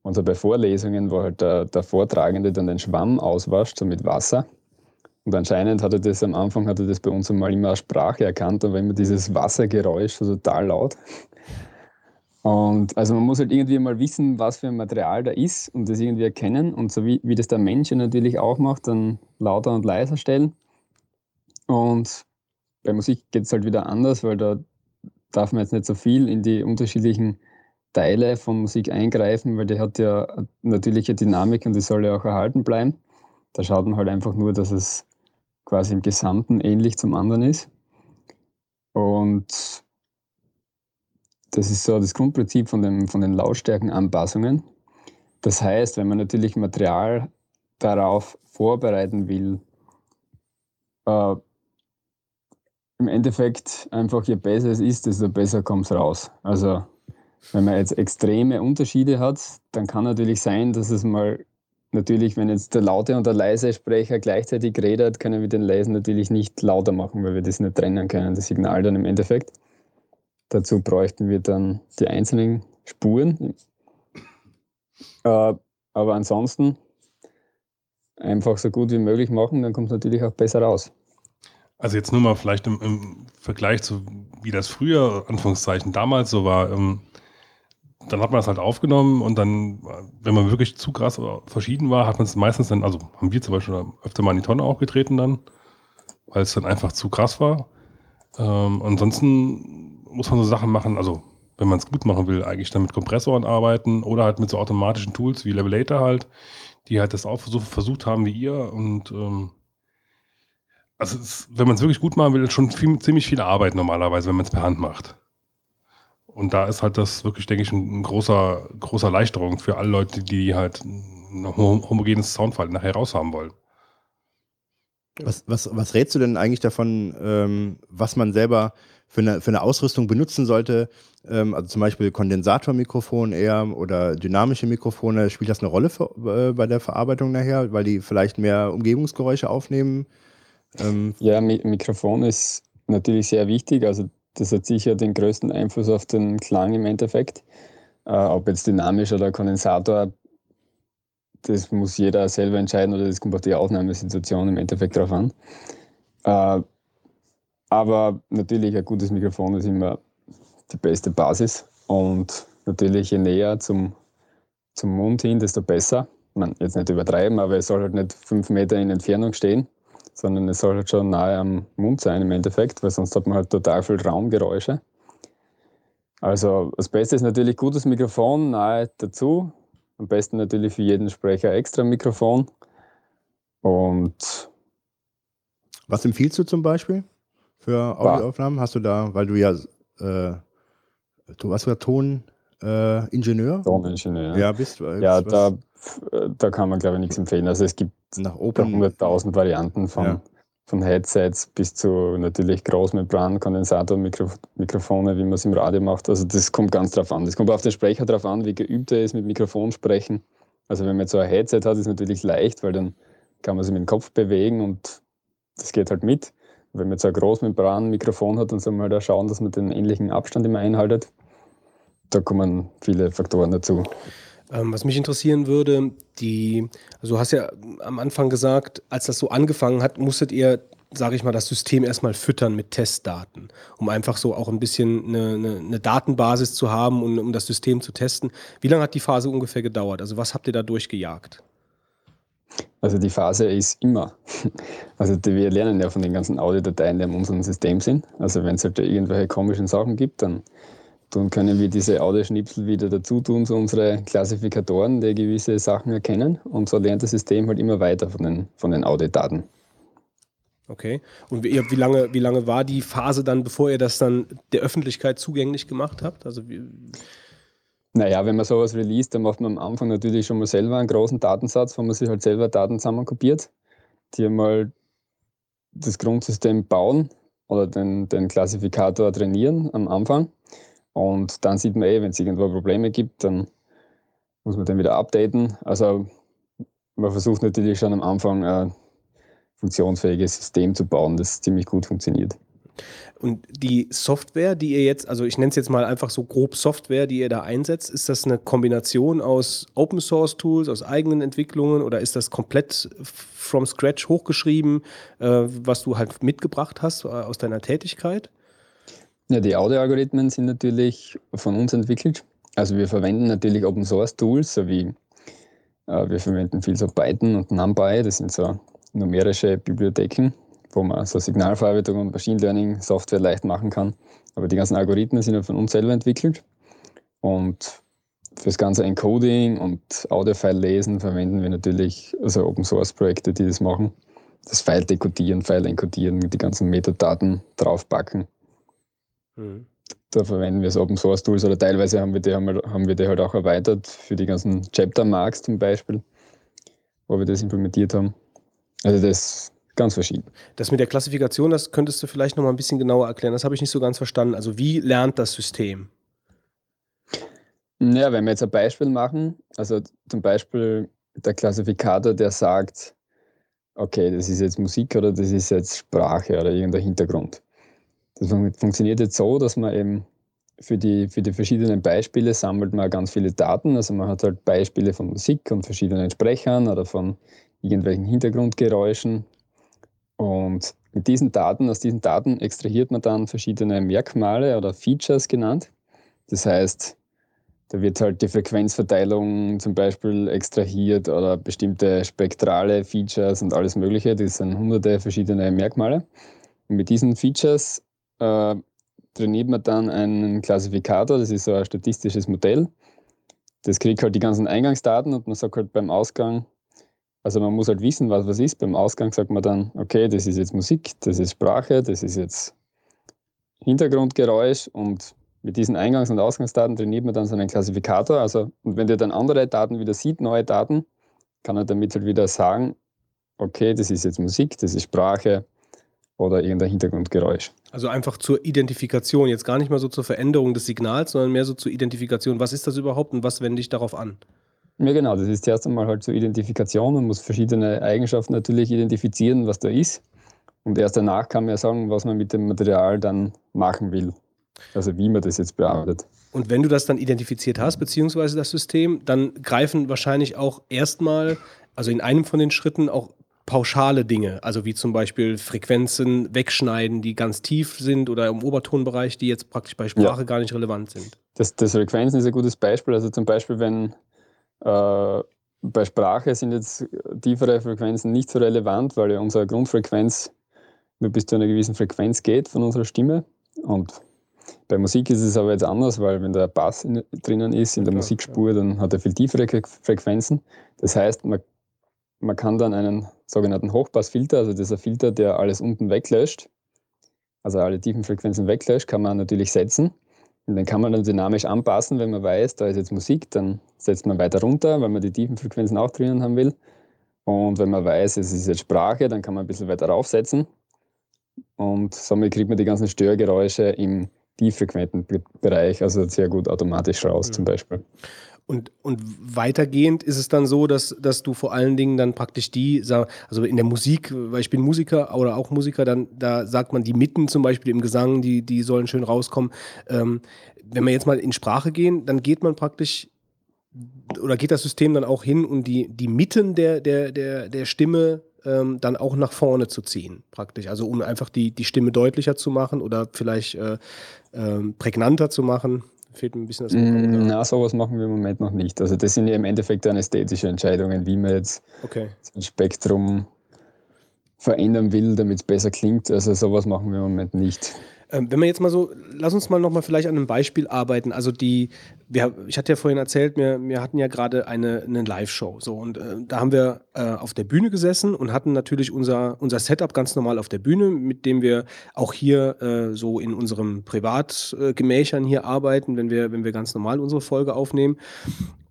bei Vorlesungen, wo halt der, der Vortragende dann den Schwamm auswascht, so mit Wasser. Und anscheinend hat er das am Anfang hat er das bei uns einmal immer als Sprache erkannt, und war immer dieses Wassergeräusch so total laut. Und also man muss halt irgendwie mal wissen, was für ein Material da ist und das irgendwie erkennen. Und so wie, wie das der Mensch natürlich auch macht, dann lauter und leiser stellen. Und bei Musik geht es halt wieder anders, weil da darf man jetzt nicht so viel in die unterschiedlichen Teile von Musik eingreifen, weil die hat ja natürliche Dynamik und die soll ja auch erhalten bleiben. Da schaut man halt einfach nur, dass es quasi im Gesamten ähnlich zum anderen ist. Und das ist so das Grundprinzip von, dem, von den Lautstärkenanpassungen. Das heißt, wenn man natürlich Material darauf vorbereiten will, äh, im Endeffekt einfach, je besser es ist, desto besser kommt es raus. Also wenn man jetzt extreme Unterschiede hat, dann kann natürlich sein, dass es mal natürlich, wenn jetzt der laute und der leise Sprecher gleichzeitig redet, können wir den leisen natürlich nicht lauter machen, weil wir das nicht trennen können, das Signal dann im Endeffekt. Dazu bräuchten wir dann die einzelnen Spuren. Äh, aber ansonsten einfach so gut wie möglich machen, dann kommt es natürlich auch besser raus. Also jetzt nur mal vielleicht im, im, Vergleich zu, wie das früher, Anführungszeichen, damals so war. Ähm, dann hat man das halt aufgenommen und dann, wenn man wirklich zu krass verschieden war, hat man es meistens dann, also haben wir zum Beispiel öfter mal in die Tonne auch getreten dann, weil es dann einfach zu krass war. Ähm, ansonsten muss man so Sachen machen, also wenn man es gut machen will, eigentlich dann mit Kompressoren arbeiten oder halt mit so automatischen Tools wie Levelator halt, die halt das auch versuch, versucht haben wie ihr und ähm, also es, wenn man es wirklich gut machen will, schon viel, ziemlich viel Arbeit normalerweise, wenn man es per Hand macht. Und da ist halt das wirklich, denke ich, ein, großer, großer Erleichterung für alle Leute, die halt ein homogenes Soundfall nachher raushaben wollen. Was, was, was rätst du denn eigentlich davon, ähm, was man selber für eine, für eine Ausrüstung benutzen sollte? Ähm, also zum Beispiel Kondensatormikrofon eher oder dynamische Mikrofone. Spielt das eine Rolle für, äh, bei der Verarbeitung nachher, weil die vielleicht mehr Umgebungsgeräusche aufnehmen? Ähm ja, Mikrofon ist natürlich sehr wichtig. Also das hat sicher den größten Einfluss auf den Klang im Endeffekt. Äh, ob jetzt dynamisch oder Kondensator, das muss jeder selber entscheiden oder das kommt auf die Aufnahmesituation im Endeffekt drauf an. Äh, aber natürlich ein gutes Mikrofon ist immer die beste Basis und natürlich je näher zum, zum Mund hin, desto besser. Man jetzt nicht übertreiben, aber es soll halt nicht fünf Meter in Entfernung stehen sondern es soll halt schon nahe am Mund sein im Endeffekt, weil sonst hat man halt total viel Raumgeräusche. Also das Beste ist natürlich gutes Mikrofon nahe dazu. Am besten natürlich für jeden Sprecher extra Mikrofon. Und was empfiehlst du zum Beispiel für Audioaufnahmen? Hast du da, weil du ja, äh, du warst ja Toningenieur? Äh, Toningenieur. Ja, bist du. Ja, da da kann man, glaube ich, nichts empfehlen. Also es gibt nach 100.000 Varianten von, ja. von Headsets bis zu natürlich Großmembran, Kondensatormikrofone, wie man es im Radio macht. Also das kommt ganz drauf an. Das kommt auf den Sprecher drauf an, wie geübt er ist mit Mikrofon sprechen. Also wenn man jetzt so ein Headset hat, ist es natürlich leicht, weil dann kann man sich mit dem Kopf bewegen und das geht halt mit. wenn man jetzt so ein Großmembran-Mikrofon hat, dann soll man halt auch schauen, dass man den ähnlichen Abstand immer einhaltet. da kommen viele Faktoren dazu. Ähm, was mich interessieren würde, die, also du hast ja am Anfang gesagt, als das so angefangen hat, musstet ihr, sage ich mal, das System erstmal füttern mit Testdaten, um einfach so auch ein bisschen eine, eine, eine Datenbasis zu haben und um das System zu testen. Wie lange hat die Phase ungefähr gedauert? Also was habt ihr da durchgejagt? Also die Phase ist immer. Also die, wir lernen ja von den ganzen Audiodateien, die in unserem System sind. Also wenn es halt irgendwelche komischen Sachen gibt, dann dann können wir diese Audioschnipsel wieder dazu tun zu unseren Klassifikatoren, die gewisse Sachen erkennen. Und so lernt das System halt immer weiter von den, von den Audiodaten. Okay. Und wie, wie, lange, wie lange war die Phase dann, bevor ihr das dann der Öffentlichkeit zugänglich gemacht habt? Also wie naja, wenn man sowas release, dann macht man am Anfang natürlich schon mal selber einen großen Datensatz, wo man sich halt selber Daten zusammenkopiert, die einmal das Grundsystem bauen oder den, den Klassifikator trainieren am Anfang. Und dann sieht man eh, wenn es irgendwo Probleme gibt, dann muss man den wieder updaten. Also man versucht natürlich schon am Anfang ein funktionsfähiges System zu bauen, das ziemlich gut funktioniert. Und die Software, die ihr jetzt, also ich nenne es jetzt mal einfach so grob Software, die ihr da einsetzt, ist das eine Kombination aus Open Source Tools, aus eigenen Entwicklungen oder ist das komplett from scratch hochgeschrieben, äh, was du halt mitgebracht hast äh, aus deiner Tätigkeit? Ja, die Audioalgorithmen sind natürlich von uns entwickelt. Also wir verwenden natürlich Open Source Tools, so wie äh, wir verwenden viel so Python und NumPy, das sind so numerische Bibliotheken, wo man so Signalverarbeitung und Machine Learning Software leicht machen kann. Aber die ganzen Algorithmen sind ja von uns selber entwickelt. Und für das ganze Encoding und Audiofile lesen verwenden wir natürlich also Open Source Projekte, die das machen. Das File dekodieren, File encodieren, die ganzen Metadaten draufpacken. Mhm. Da verwenden wir so Open Source Tools oder teilweise haben wir die, haben wir die halt auch erweitert für die ganzen Chapter Marks zum Beispiel, wo wir das implementiert haben. Also das ist ganz verschieden. Das mit der Klassifikation, das könntest du vielleicht noch mal ein bisschen genauer erklären. Das habe ich nicht so ganz verstanden. Also wie lernt das System? Ja, wenn wir jetzt ein Beispiel machen, also zum Beispiel der Klassifikator, der sagt, okay, das ist jetzt Musik oder das ist jetzt Sprache oder irgendein Hintergrund. Das funktioniert jetzt so, dass man eben für die, für die verschiedenen Beispiele sammelt man ganz viele Daten. Also man hat halt Beispiele von Musik und verschiedenen Sprechern oder von irgendwelchen Hintergrundgeräuschen. Und mit diesen Daten, aus diesen Daten extrahiert man dann verschiedene Merkmale oder Features genannt. Das heißt, da wird halt die Frequenzverteilung zum Beispiel extrahiert oder bestimmte spektrale Features und alles Mögliche. Das sind hunderte verschiedene Merkmale. Und mit diesen Features äh, trainiert man dann einen Klassifikator, das ist so ein statistisches Modell. Das kriegt halt die ganzen Eingangsdaten und man sagt halt beim Ausgang, also man muss halt wissen, was was ist. Beim Ausgang sagt man dann, okay, das ist jetzt Musik, das ist Sprache, das ist jetzt Hintergrundgeräusch und mit diesen Eingangs- und Ausgangsdaten trainiert man dann so einen Klassifikator. Also, und wenn der dann andere Daten wieder sieht, neue Daten, kann er damit halt wieder sagen, okay, das ist jetzt Musik, das ist Sprache, oder irgendein Hintergrundgeräusch. Also einfach zur Identifikation, jetzt gar nicht mal so zur Veränderung des Signals, sondern mehr so zur Identifikation. Was ist das überhaupt und was wende ich darauf an? Ja, genau. Das ist erst einmal halt zur Identifikation. Man muss verschiedene Eigenschaften natürlich identifizieren, was da ist. Und erst danach kann man ja sagen, was man mit dem Material dann machen will. Also wie man das jetzt bearbeitet. Und wenn du das dann identifiziert hast, beziehungsweise das System, dann greifen wahrscheinlich auch erstmal, also in einem von den Schritten auch pauschale Dinge, also wie zum Beispiel Frequenzen wegschneiden, die ganz tief sind oder im Obertonbereich, die jetzt praktisch bei Sprache ja. gar nicht relevant sind. Das, das Frequenzen ist ein gutes Beispiel. Also zum Beispiel, wenn äh, bei Sprache sind jetzt tiefere Frequenzen nicht so relevant, weil ja unsere Grundfrequenz nur bis zu einer gewissen Frequenz geht von unserer Stimme. Und bei Musik ist es aber jetzt anders, weil wenn der Bass in, drinnen ist in der ja, Musikspur, dann hat er viel tiefere Frequenzen. Das heißt, man man kann dann einen sogenannten Hochpassfilter, also dieser Filter, der alles unten weglöscht, also alle tiefen Frequenzen weglöscht, kann man natürlich setzen. Und den kann man dann dynamisch anpassen, wenn man weiß, da ist jetzt Musik, dann setzt man weiter runter, weil man die tiefen Frequenzen auch drinnen haben will. Und wenn man weiß, es ist jetzt Sprache, dann kann man ein bisschen weiter raufsetzen. Und somit kriegt man die ganzen Störgeräusche im tieffrequenten Bereich, also sehr gut automatisch raus mhm. zum Beispiel. Und, und weitergehend ist es dann so, dass, dass du vor allen Dingen dann praktisch die, also in der Musik, weil ich bin Musiker oder auch Musiker, dann da sagt man die Mitten zum Beispiel im Gesang, die, die sollen schön rauskommen. Ähm, wenn wir jetzt mal in Sprache gehen, dann geht man praktisch oder geht das System dann auch hin, um die, die Mitten der, der, der, der Stimme ähm, dann auch nach vorne zu ziehen, praktisch. Also um einfach die, die Stimme deutlicher zu machen oder vielleicht äh, ähm, prägnanter zu machen fehlt mir ein bisschen das mm, Na, sowas machen wir im Moment noch nicht. Also das sind ja im Endeffekt dann ästhetische Entscheidungen, wie man jetzt okay. das Spektrum verändern will, damit es besser klingt. Also sowas machen wir im Moment nicht. Ähm, wenn wir jetzt mal so, lass uns mal nochmal vielleicht an einem Beispiel arbeiten. Also die, wir, ich hatte ja vorhin erzählt, wir, wir hatten ja gerade eine, eine Live-Show. So, und äh, da haben wir äh, auf der Bühne gesessen und hatten natürlich unser, unser Setup ganz normal auf der Bühne, mit dem wir auch hier äh, so in unserem Privatgemächern hier arbeiten, wenn wir, wenn wir ganz normal unsere Folge aufnehmen.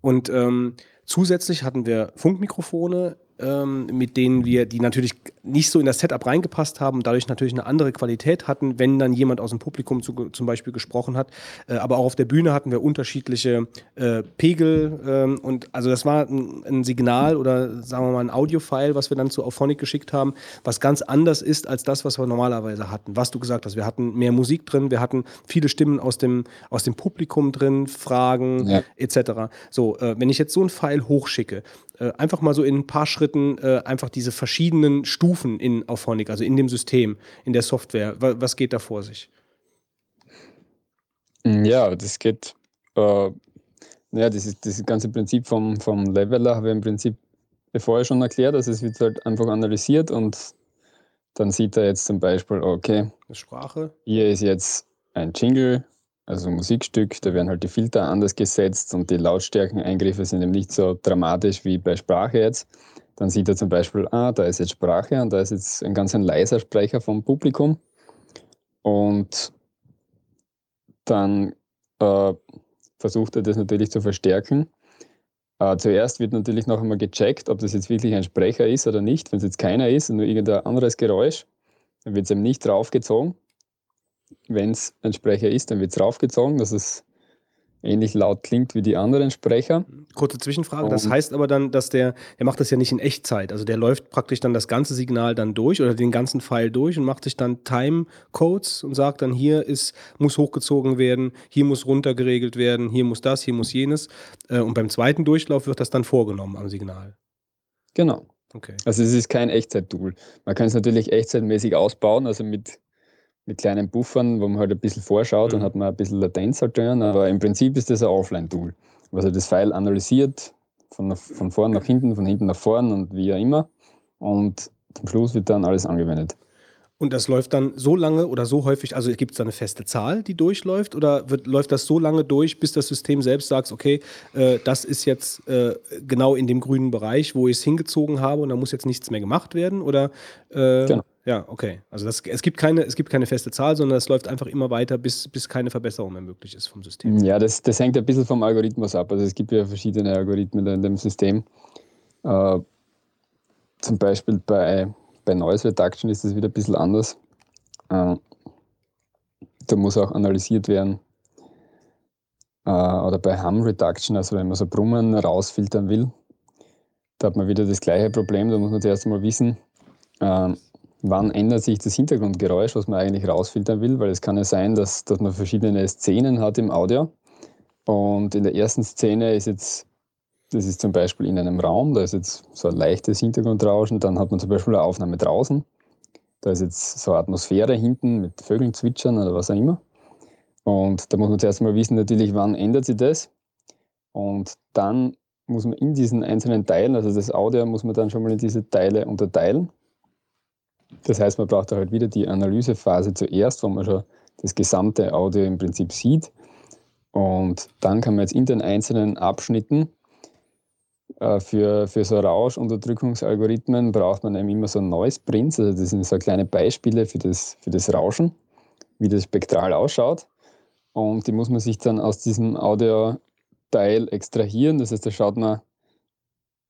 Und ähm, zusätzlich hatten wir Funkmikrofone ähm, mit denen wir, die natürlich nicht so in das Setup reingepasst haben, dadurch natürlich eine andere Qualität hatten, wenn dann jemand aus dem Publikum zu, zum Beispiel gesprochen hat. Äh, aber auch auf der Bühne hatten wir unterschiedliche äh, Pegel ähm, und also das war ein, ein, Signal oder sagen wir mal ein Audio-File, was wir dann zu Auphonic geschickt haben, was ganz anders ist als das, was wir normalerweise hatten. Was du gesagt hast, wir hatten mehr Musik drin, wir hatten viele Stimmen aus dem, aus dem Publikum drin, Fragen ja. etc. So, äh, wenn ich jetzt so ein File hochschicke, äh, einfach mal so in ein paar Schritten äh, einfach diese verschiedenen Stufen in Auphonic, also in dem System, in der Software. Was, was geht da vor sich? Mm, ja, das geht, äh, ja, das, ist, das ganze Prinzip vom, vom Leveler habe ich im Prinzip vorher schon erklärt. Also es wird halt einfach analysiert und dann sieht er jetzt zum Beispiel, okay, Sprache. Hier ist jetzt ein Jingle also Musikstück, da werden halt die Filter anders gesetzt und die Lautstärkeneingriffe sind eben nicht so dramatisch wie bei Sprache jetzt. Dann sieht er zum Beispiel, ah, da ist jetzt Sprache und da ist jetzt ein ganz ein leiser Sprecher vom Publikum. Und dann äh, versucht er das natürlich zu verstärken. Äh, zuerst wird natürlich noch einmal gecheckt, ob das jetzt wirklich ein Sprecher ist oder nicht. Wenn es jetzt keiner ist und nur irgendein anderes Geräusch, dann wird es eben nicht draufgezogen wenn es ein Sprecher ist, dann wird es raufgezogen, dass es ähnlich laut klingt wie die anderen Sprecher. Kurze Zwischenfrage, das heißt aber dann, dass der, der macht das ja nicht in Echtzeit, also der läuft praktisch dann das ganze Signal dann durch oder den ganzen Pfeil durch und macht sich dann Timecodes und sagt dann, hier ist, muss hochgezogen werden, hier muss runtergeregelt werden, hier muss das, hier muss jenes. Äh, und beim zweiten Durchlauf wird das dann vorgenommen am Signal. Genau. Okay. Also es ist kein Echtzeit-Tool. Man kann es natürlich echtzeitmäßig ausbauen, also mit mit kleinen Buffern, wo man halt ein bisschen vorschaut, mhm. dann hat man ein bisschen Latenz halt drin, aber im Prinzip ist das ein Offline-Tool, was halt das File analysiert, von, von vorn nach hinten, von hinten nach vorn und wie auch immer. Und zum Schluss wird dann alles angewendet. Und das läuft dann so lange oder so häufig, also gibt es da eine feste Zahl, die durchläuft, oder wird, läuft das so lange durch, bis das System selbst sagt, okay, äh, das ist jetzt äh, genau in dem grünen Bereich, wo ich es hingezogen habe und da muss jetzt nichts mehr gemacht werden? Oder äh, genau. Ja, okay. Also das, es, gibt keine, es gibt keine feste Zahl, sondern es läuft einfach immer weiter, bis, bis keine Verbesserung mehr möglich ist vom System. Ja, das, das hängt ein bisschen vom Algorithmus ab. Also es gibt ja verschiedene Algorithmen in dem System. Äh, zum Beispiel bei, bei Noise Reduction ist das wieder ein bisschen anders. Äh, da muss auch analysiert werden. Äh, oder bei Hum Reduction, also wenn man so Brummen rausfiltern will, da hat man wieder das gleiche Problem. Da muss man zuerst mal wissen, äh, wann ändert sich das Hintergrundgeräusch, was man eigentlich rausfiltern will, weil es kann ja sein, dass, dass man verschiedene Szenen hat im Audio. Und in der ersten Szene ist jetzt, das ist zum Beispiel in einem Raum, da ist jetzt so ein leichtes Hintergrundrauschen, dann hat man zum Beispiel eine Aufnahme draußen, da ist jetzt so eine Atmosphäre hinten mit Vögeln zwitschern oder was auch immer. Und da muss man zuerst mal wissen, natürlich, wann ändert sich das. Und dann muss man in diesen einzelnen Teilen, also das Audio muss man dann schon mal in diese Teile unterteilen. Das heißt, man braucht halt wieder die Analysephase zuerst, wo man schon das gesamte Audio im Prinzip sieht. Und dann kann man jetzt in den einzelnen Abschnitten äh, für, für so Rauschunterdrückungsalgorithmen braucht man eben immer so Noise Prints, also das sind so kleine Beispiele für das, für das Rauschen, wie das spektral ausschaut. Und die muss man sich dann aus diesem Audio-Teil extrahieren. Das heißt, da schaut man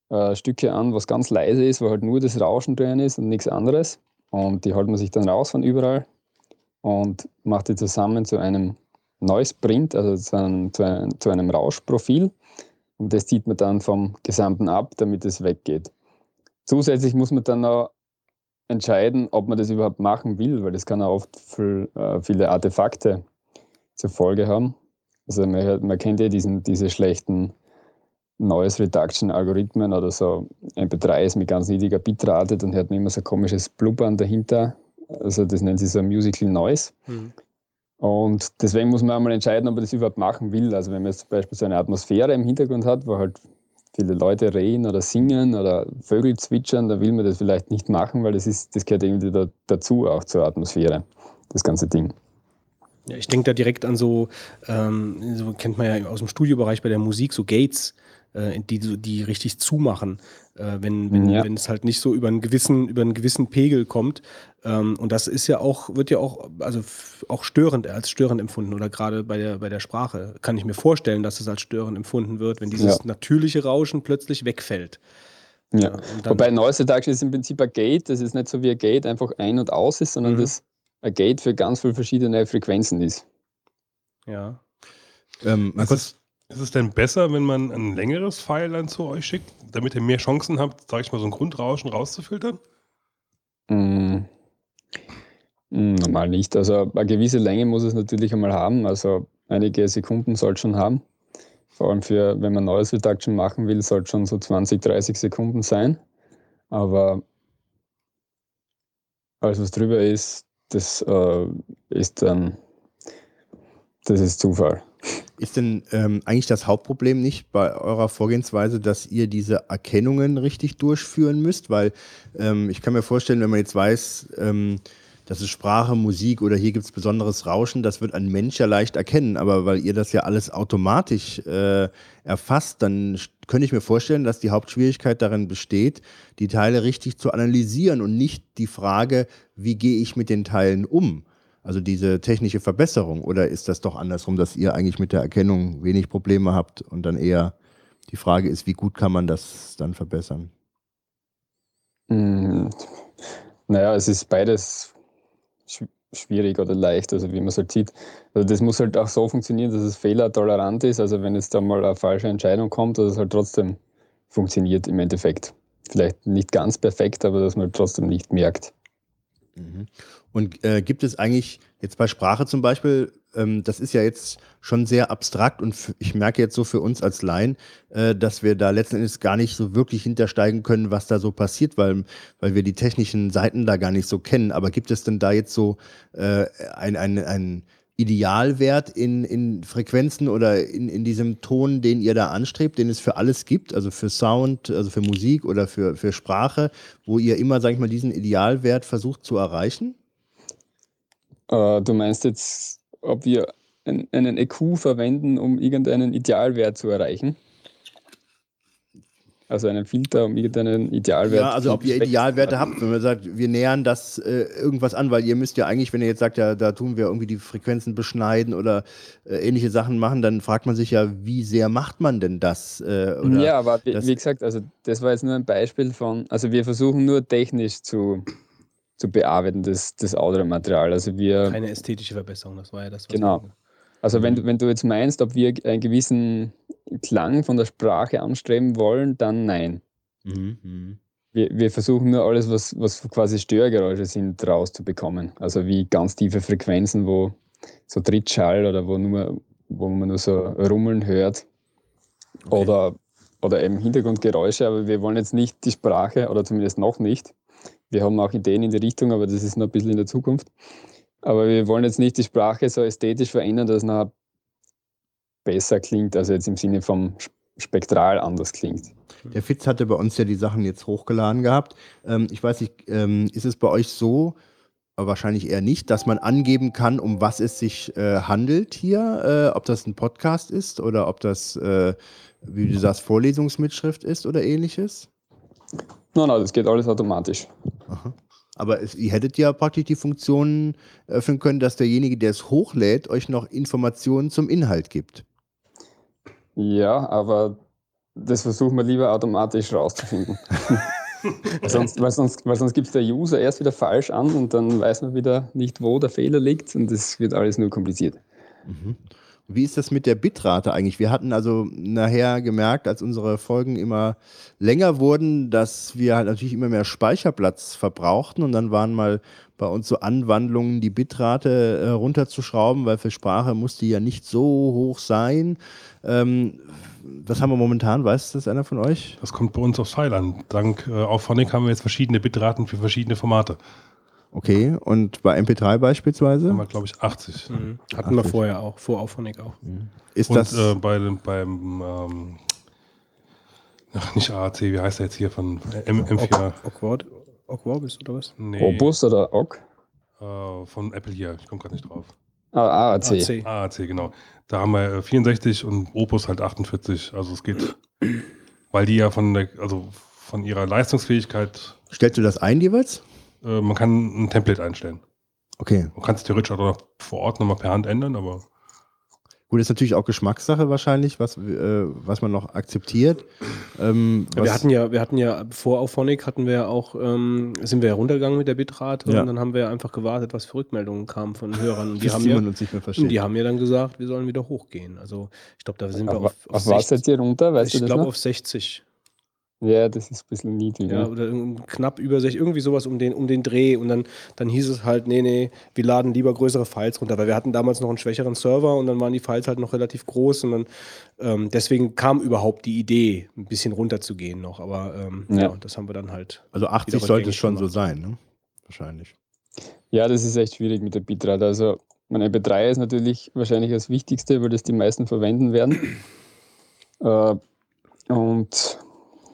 äh, Stücke an, was ganz leise ist, wo halt nur das Rauschen drin ist und nichts anderes. Und die holt man sich dann raus von überall und macht die zusammen zu einem Noise Print, also zu einem, zu einem, zu einem Rauschprofil. Und das zieht man dann vom Gesamten ab, damit es weggeht. Zusätzlich muss man dann noch entscheiden, ob man das überhaupt machen will, weil das kann auch oft viel, äh, viele Artefakte zur Folge haben. Also man, man kennt ja diesen, diese schlechten Noise Reduction Algorithmen oder so MP3 ist mit ganz niedriger Bitrate, dann hört man immer so ein komisches Blubbern dahinter. Also das nennt sich so Musical Noise. Mhm. Und deswegen muss man einmal entscheiden, ob man das überhaupt machen will. Also wenn man jetzt zum Beispiel so eine Atmosphäre im Hintergrund hat, wo halt viele Leute reden oder singen oder Vögel zwitschern, da will man das vielleicht nicht machen, weil das, ist, das gehört irgendwie da, dazu, auch zur Atmosphäre, das ganze Ding. Ja, ich denke da direkt an so, ähm, so kennt man ja aus dem Studiobereich bei der Musik, so Gates, äh, die, die richtig zumachen, äh, wenn, wenn, ja. wenn es halt nicht so über einen gewissen, über einen gewissen Pegel kommt. Ähm, und das ist ja auch, wird ja auch, also auch störend, als störend empfunden oder gerade bei der, bei der Sprache kann ich mir vorstellen, dass es als störend empfunden wird, wenn dieses ja. natürliche Rauschen plötzlich wegfällt. Ja, wobei Noise Reduction ist im Prinzip ein Gate, das ist nicht so wie ein Gate einfach ein und aus ist, sondern mhm. das ein Gate für ganz viele verschiedene Frequenzen ist. Ja. Ähm, ist, es, ist es denn besser, wenn man ein längeres File dann zu euch schickt, damit ihr mehr Chancen habt, sag ich mal, so ein Grundrauschen rauszufiltern? Mm. mm. Normal nicht. Also eine gewisse Länge muss es natürlich einmal haben. Also einige Sekunden soll es schon haben. Vor allem für, wenn man neues Reduction machen will, soll es schon so 20, 30 Sekunden sein. Aber alles, was drüber ist, das äh, ist dann, das ist Zufall. Ist denn ähm, eigentlich das Hauptproblem nicht bei eurer Vorgehensweise, dass ihr diese Erkennungen richtig durchführen müsst? Weil ähm, ich kann mir vorstellen, wenn man jetzt weiß, ähm, das ist Sprache, Musik oder hier gibt es besonderes Rauschen, das wird ein Mensch ja leicht erkennen. Aber weil ihr das ja alles automatisch äh, erfasst, dann könnte ich mir vorstellen, dass die Hauptschwierigkeit darin besteht, die Teile richtig zu analysieren und nicht die Frage, wie gehe ich mit den Teilen um? Also diese technische Verbesserung. Oder ist das doch andersrum, dass ihr eigentlich mit der Erkennung wenig Probleme habt und dann eher die Frage ist, wie gut kann man das dann verbessern? Hm. Naja, es ist beides schwierig oder leicht, also wie man es halt sieht. Also das muss halt auch so funktionieren, dass es fehlertolerant ist. Also wenn jetzt da mal eine falsche Entscheidung kommt, dass es halt trotzdem funktioniert im Endeffekt. Vielleicht nicht ganz perfekt, aber dass man trotzdem nicht merkt. Mhm. Und äh, gibt es eigentlich jetzt bei Sprache zum Beispiel, ähm, das ist ja jetzt schon sehr abstrakt und ich merke jetzt so für uns als Laien, äh, dass wir da letzten Endes gar nicht so wirklich hintersteigen können, was da so passiert, weil, weil wir die technischen Seiten da gar nicht so kennen. Aber gibt es denn da jetzt so äh, ein, ein, ein Idealwert in, in Frequenzen oder in, in diesem Ton, den ihr da anstrebt, den es für alles gibt, also für Sound, also für Musik oder für, für Sprache, wo ihr immer, sag ich mal, diesen Idealwert versucht zu erreichen? Äh, du meinst jetzt, ob wir einen EQ verwenden, um irgendeinen Idealwert zu erreichen? Also einen Filter, um irgendeinen Idealwert. Ja, also ob ihr Idealwerte habt, wenn man sagt, wir nähern das äh, irgendwas an, weil ihr müsst ja eigentlich, wenn ihr jetzt sagt, ja, da tun wir irgendwie die Frequenzen beschneiden oder äh, ähnliche Sachen machen, dann fragt man sich ja, wie sehr macht man denn das? Äh, ja, aber wie, wie, gesagt, also das war jetzt nur ein Beispiel von, also wir versuchen nur technisch zu, zu bearbeiten, das, das Audiomaterial. Also wir. Keine ästhetische Verbesserung, das war ja das, was Genau. Also wenn, mhm. wenn du jetzt meinst, ob wir einen gewissen Klang von der Sprache anstreben wollen, dann nein. Mhm. mhm. Wir, wir versuchen nur alles, was, was quasi Störgeräusche sind, rauszubekommen. Also wie ganz tiefe Frequenzen, wo so Trittschall oder wo, nur, wo man nur so Rummeln hört. Okay. Oder, oder eben Hintergrundgeräusche, aber wir wollen jetzt nicht die Sprache, oder zumindest noch nicht, wir haben auch Ideen in die Richtung, aber das ist noch ein bisschen in der Zukunft. Aber wir wollen jetzt nicht die Sprache so ästhetisch verändern, dass es nachher besser klingt, also jetzt im Sinne vom spektral anders klingt. Der Fitz hatte bei uns ja die Sachen jetzt hochgeladen gehabt. Ähm, ich weiß nicht, ähm, ist es bei euch so, aber wahrscheinlich eher nicht, dass man angeben kann, um was es sich äh, handelt hier, äh, ob das ein Podcast ist oder ob das, äh, wie du sagst, Vorlesungsmitschrift ist oder ähnliches? Nein, nein, das geht alles automatisch. Aha. Aber es, ihr hättet ja praktisch die Funktion öffnen können, dass derjenige, der es hochlädt, euch noch Informationen zum Inhalt gibt. Ja, aber das versuchen wir lieber automatisch rauszufinden. sonst, weil sonst, weil sonst gibt es der User erst wieder falsch an und dann weiß man wieder nicht, wo der Fehler liegt und das wird alles nur kompliziert. Mhm. Wie ist das mit der Bitrate eigentlich? Wir hatten also nachher gemerkt, als unsere Folgen immer länger wurden, dass wir halt natürlich immer mehr Speicherplatz verbrauchten und dann waren mal bei uns so Anwandlungen, die Bitrate äh, runterzuschrauben, weil für Sprache muss die ja nicht so hoch sein. Ähm, was haben wir momentan? Weiß das einer von euch? Das kommt bei uns aufs File an. Dank äh, Auphonic haben wir jetzt verschiedene Bitraten für verschiedene Formate. Okay, und bei MP3 beispielsweise? Haben wir, glaube ich, 80. Mhm. Hatten wir vorher auch, vor Auphonic auch. Ist Und das äh, bei, dem- beim, ähm, ach, nicht AAC, wie heißt der jetzt hier von M M4? Awkward? Awkward oder was? Nee, Opus oder OGG? äh, von Apple hier, ich komme gerade nicht drauf. Ah, AAC. AC. AAC, genau. Da haben wir äh, 64 und Opus halt 48. Also es geht, weil die ja von der, also von ihrer Leistungsfähigkeit, stellst du das ein jeweils? Äh, man kann ein Template einstellen. Okay. Man kann es theoretisch auch noch vor Ort nochmal per Hand ändern, aber Gut, ist natürlich auch Geschmackssache wahrscheinlich, was, äh, was man noch akzeptiert. Ähm, Ja, was, wir hatten ja, wir hatten ja vor Auphonic hatten wir ja auch, ähm, sind wir ja runtergegangen mit der Bitrate Ja. und dann haben wir einfach gewartet, was für Rückmeldungen kamen von Hörern. Und die, haben die ja, man uns nicht mehr und versteht. die haben ja dann gesagt, wir sollen wieder hochgehen. Also ich glaube, da sind wir Auf, auf, auf, auf was seid ihr runter? Weißt ich glaube auf 60. Ja, das ist ein bisschen niedrig. Ja, Ja. oder knapp über 60, irgendwie sowas um den, um den Dreh. Und dann, dann hieß es halt, nee, nee, wir laden lieber größere Files runter, weil wir hatten damals noch einen schwächeren Server und dann waren die Files halt noch relativ groß und dann ähm, deswegen kam überhaupt die Idee, ein bisschen runterzugehen noch. Aber ähm, ja. Ja. das haben wir dann halt. also 80 wieder sollte es schon so gemacht. sein, ne? Wahrscheinlich. ja, das ist echt schwierig mit der Bitrate. Also, mein MP3 ist natürlich wahrscheinlich das Wichtigste, weil das die meisten verwenden werden. äh, und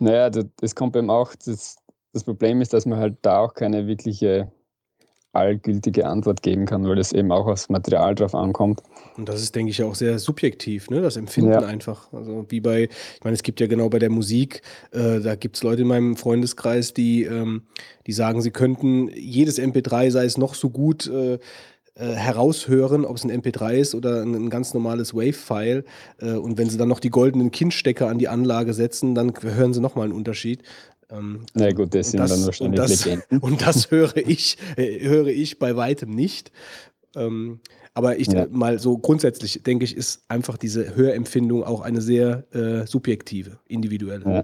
naja, das, das kommt beim auch. Das, das Problem ist, dass man halt da auch keine wirkliche allgültige Antwort geben kann, weil das eben auch aufs Material drauf ankommt. Und das ist, denke ich, auch sehr subjektiv, ne? das Empfinden Ja. einfach. Also wie bei, ich meine, es gibt ja genau bei der Musik, äh, da gibt es Leute in meinem Freundeskreis, die, ähm, die sagen, sie könnten jedes MP3, sei es noch so gut, äh, äh, heraushören, ob es ein MP3 ist oder ein, ein ganz normales Wave-File. Äh, und wenn sie dann noch die goldenen Kindstecker an die Anlage setzen, dann hören sie nochmal einen Unterschied. Ähm, Na gut, das und sind dann und wahrscheinlich das, Legenden. und das höre ich, äh, höre ich bei weitem nicht. Ähm, aber ich Ja. mal so grundsätzlich denke ich, ist einfach diese Hörempfindung auch eine sehr äh, subjektive, individuelle. Ja.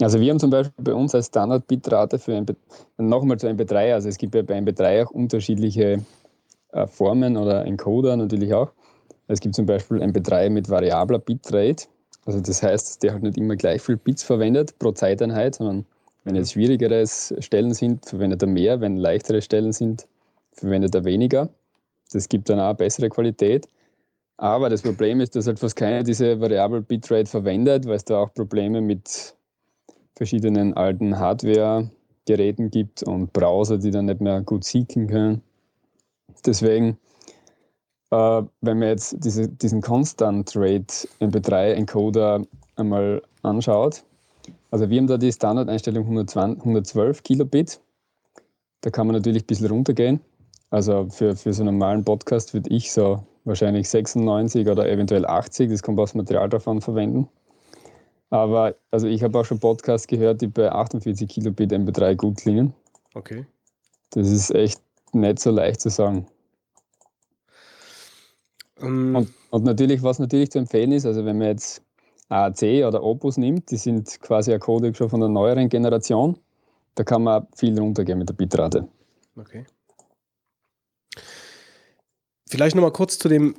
Also wir haben zum Beispiel bei uns als Standard-Bitrate für MP, nochmal zu MP3, also es gibt ja bei MP3 auch unterschiedliche Formen oder Encoder natürlich auch. Es gibt zum Beispiel MP3 mit variabler Bitrate, also das heißt, der halt nicht immer gleich viel Bits verwendet pro Zeiteinheit, sondern wenn jetzt schwierigere Stellen sind, verwendet er mehr, wenn leichtere Stellen sind, verwendet er weniger. Das gibt dann auch bessere Qualität. Aber das Problem ist, dass halt fast keiner diese Variable Bitrate verwendet, weil es da auch Probleme mit verschiedenen alten Hardware-Geräten gibt und Browser, die dann nicht mehr gut seeken können. Deswegen, äh, wenn man jetzt diese, diesen Constant Rate MP3 Encoder einmal anschaut, also wir haben da die Standardeinstellung 120, 112 Kilobit. Da kann man natürlich ein bisschen runtergehen. Also für, für so einen normalen Podcast würde ich so wahrscheinlich 96 oder eventuell 80, das kommt aufs Material davon verwenden. Aber also ich habe auch schon Podcasts gehört, die bei 48 Kilobit MP3 gut klingen. Okay. Das ist echt nicht so leicht zu sagen. Ähm, Und, und natürlich, was natürlich zu empfehlen ist, also wenn man jetzt AAC oder Opus nimmt, die sind quasi ein Codec schon von der neueren Generation, da kann man viel runtergehen mit der Bitrate. Okay. Vielleicht nochmal kurz zu dem,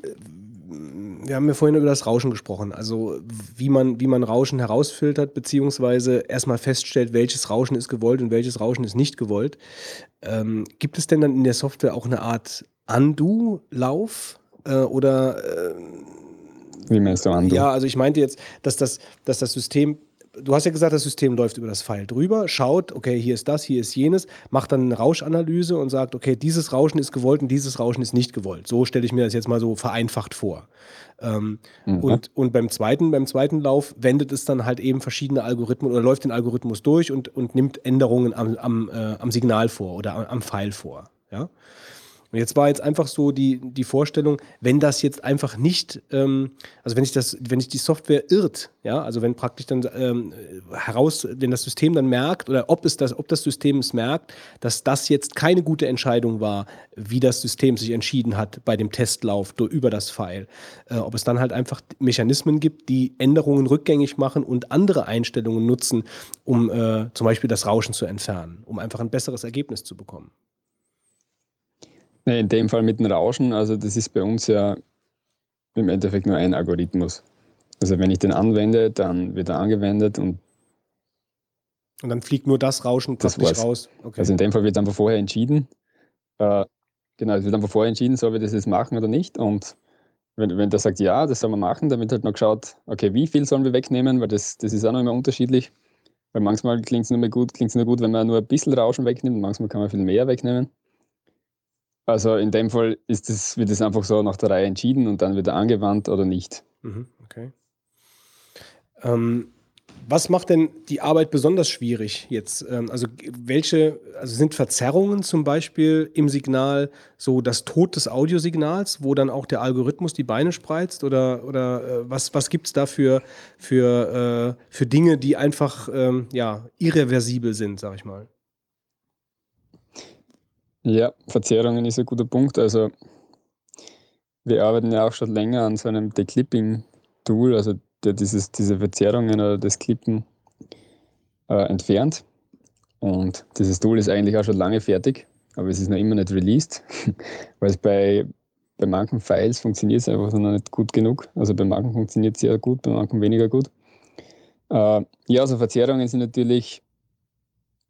wir haben ja vorhin über das Rauschen gesprochen, also wie man, wie man Rauschen herausfiltert, beziehungsweise erstmal feststellt, welches Rauschen ist gewollt und welches Rauschen ist nicht gewollt. Ähm, gibt es denn dann in der Software auch eine Art Undo-Lauf? Äh, oder äh, Wie meinst du an? ja, also ich meinte jetzt, dass das, dass das System, du hast ja gesagt, das System läuft über das File drüber, schaut, okay, hier ist das, hier ist jenes, macht dann eine Rauschanalyse und sagt, okay, dieses Rauschen ist gewollt und dieses Rauschen ist nicht gewollt. So stelle ich mir das jetzt mal so vereinfacht vor. Ähm, Mhm. und, und beim zweiten, beim zweiten Lauf wendet es dann halt eben verschiedene Algorithmen oder läuft den Algorithmus durch und, und nimmt Änderungen am, am, äh, am Signal vor oder am, am File vor. Ja? Und jetzt war jetzt einfach so die, die Vorstellung, wenn das jetzt einfach nicht, ähm, also wenn sich das, wenn sich die Software irrt, ja, also wenn praktisch dann ähm, heraus, wenn das System dann merkt oder ob es das, ob das System es merkt, dass das jetzt keine gute Entscheidung war, wie das System sich entschieden hat bei dem Testlauf über das File, äh, ob es dann halt einfach Mechanismen gibt, die Änderungen rückgängig machen und andere Einstellungen nutzen, um äh, zum Beispiel das Rauschen zu entfernen, um einfach ein besseres Ergebnis zu bekommen. Nee, in dem Fall mit dem Rauschen, also das ist bei uns ja im Endeffekt nur ein Algorithmus. Also wenn ich den anwende, dann wird er angewendet und und dann fliegt nur das Rauschen praktisch das raus. Okay. Also in dem Fall wird einfach vorher entschieden. Äh, genau, es wird einfach vorher entschieden, soll wir das jetzt machen oder nicht. Und wenn, wenn der sagt, ja, das soll man machen, dann wird halt noch geschaut, okay, wie viel sollen wir wegnehmen, weil das, das ist auch noch immer unterschiedlich. Weil manchmal klingt es nur mehr gut, klingt es nur gut, wenn man nur ein bisschen Rauschen wegnimmt, manchmal kann man viel mehr wegnehmen. Also in dem Fall ist das, wird es einfach so nach der Reihe entschieden und dann wird er angewandt oder nicht. Mhm, okay. Ähm, was macht denn die Arbeit besonders schwierig jetzt? Ähm, also welche, also sind Verzerrungen zum Beispiel im Signal so das Tod des Audiosignals, wo dann auch der Algorithmus die Beine spreizt? Oder, oder äh, was, was gibt es da für, für, äh, für Dinge, die einfach ähm, ja, irreversibel sind, sag ich mal? Ja, Verzerrungen ist ein guter Punkt. Also wir arbeiten ja auch schon länger an so einem Declipping-Tool, also der dieses, diese Verzerrungen oder das Klippen äh, entfernt. Und dieses Tool ist eigentlich auch schon lange fertig, aber es ist noch immer nicht released, weil es bei, bei manchen Files funktioniert es einfach noch nicht gut genug. Also bei manchen funktioniert es sehr gut, bei manchen weniger gut. Äh, ja, also Verzerrungen sind natürlich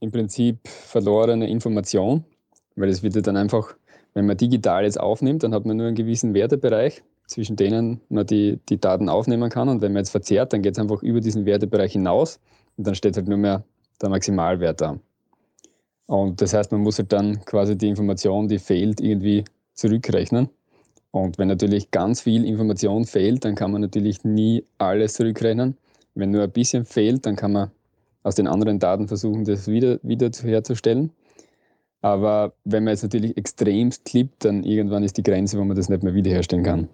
im Prinzip verlorene Information weil es wird ja dann einfach, wenn man digital jetzt aufnimmt, dann hat man nur einen gewissen Wertebereich, zwischen denen man die, die Daten aufnehmen kann. Und wenn man jetzt verzerrt, dann geht es einfach über diesen Wertebereich hinaus und dann steht halt nur mehr der Maximalwert da. Und das heißt, man muss halt dann quasi die Information, die fehlt, irgendwie zurückrechnen. Und wenn natürlich ganz viel Information fehlt, dann kann man natürlich nie alles zurückrechnen. Wenn nur ein bisschen fehlt, dann kann man aus den anderen Daten versuchen, das wieder, wieder herzustellen. Aber wenn man jetzt natürlich extremst klippt, dann irgendwann ist die Grenze, wo man das nicht mehr wiederherstellen kann.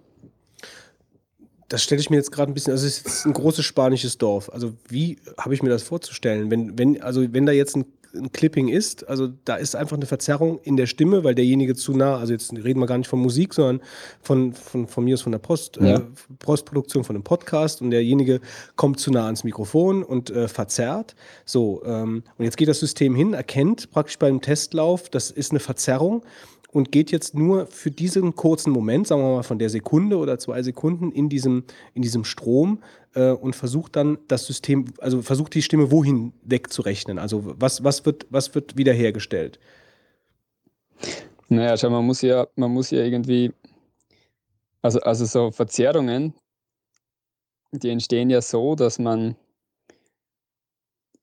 Das stelle ich mir jetzt gerade ein bisschen, also es ist ein großes spanisches Dorf. Also wie habe ich mir das vorzustellen? Wenn, wenn, also wenn da jetzt ein ein Clipping ist. Also da ist einfach eine Verzerrung in der Stimme, weil derjenige zu nah, also jetzt reden wir gar nicht von Musik, sondern von, von, von mir aus von der Post, ja. äh, Postproduktion von einem Podcast und derjenige kommt zu nah ans Mikrofon und äh, verzerrt. So, ähm, und jetzt geht das System hin, erkennt praktisch beim Testlauf, das ist eine Verzerrung und geht jetzt nur für diesen kurzen Moment, sagen wir mal von der Sekunde oder zwei Sekunden in diesem, in diesem Strom äh, und versucht dann das System, also versucht die Stimme wohin wegzurechnen. Also was, was, wird, was wird wiederhergestellt? Naja, schau, man muss ja, man muss ja irgendwie, also, also so Verzerrungen, die entstehen ja so, dass man,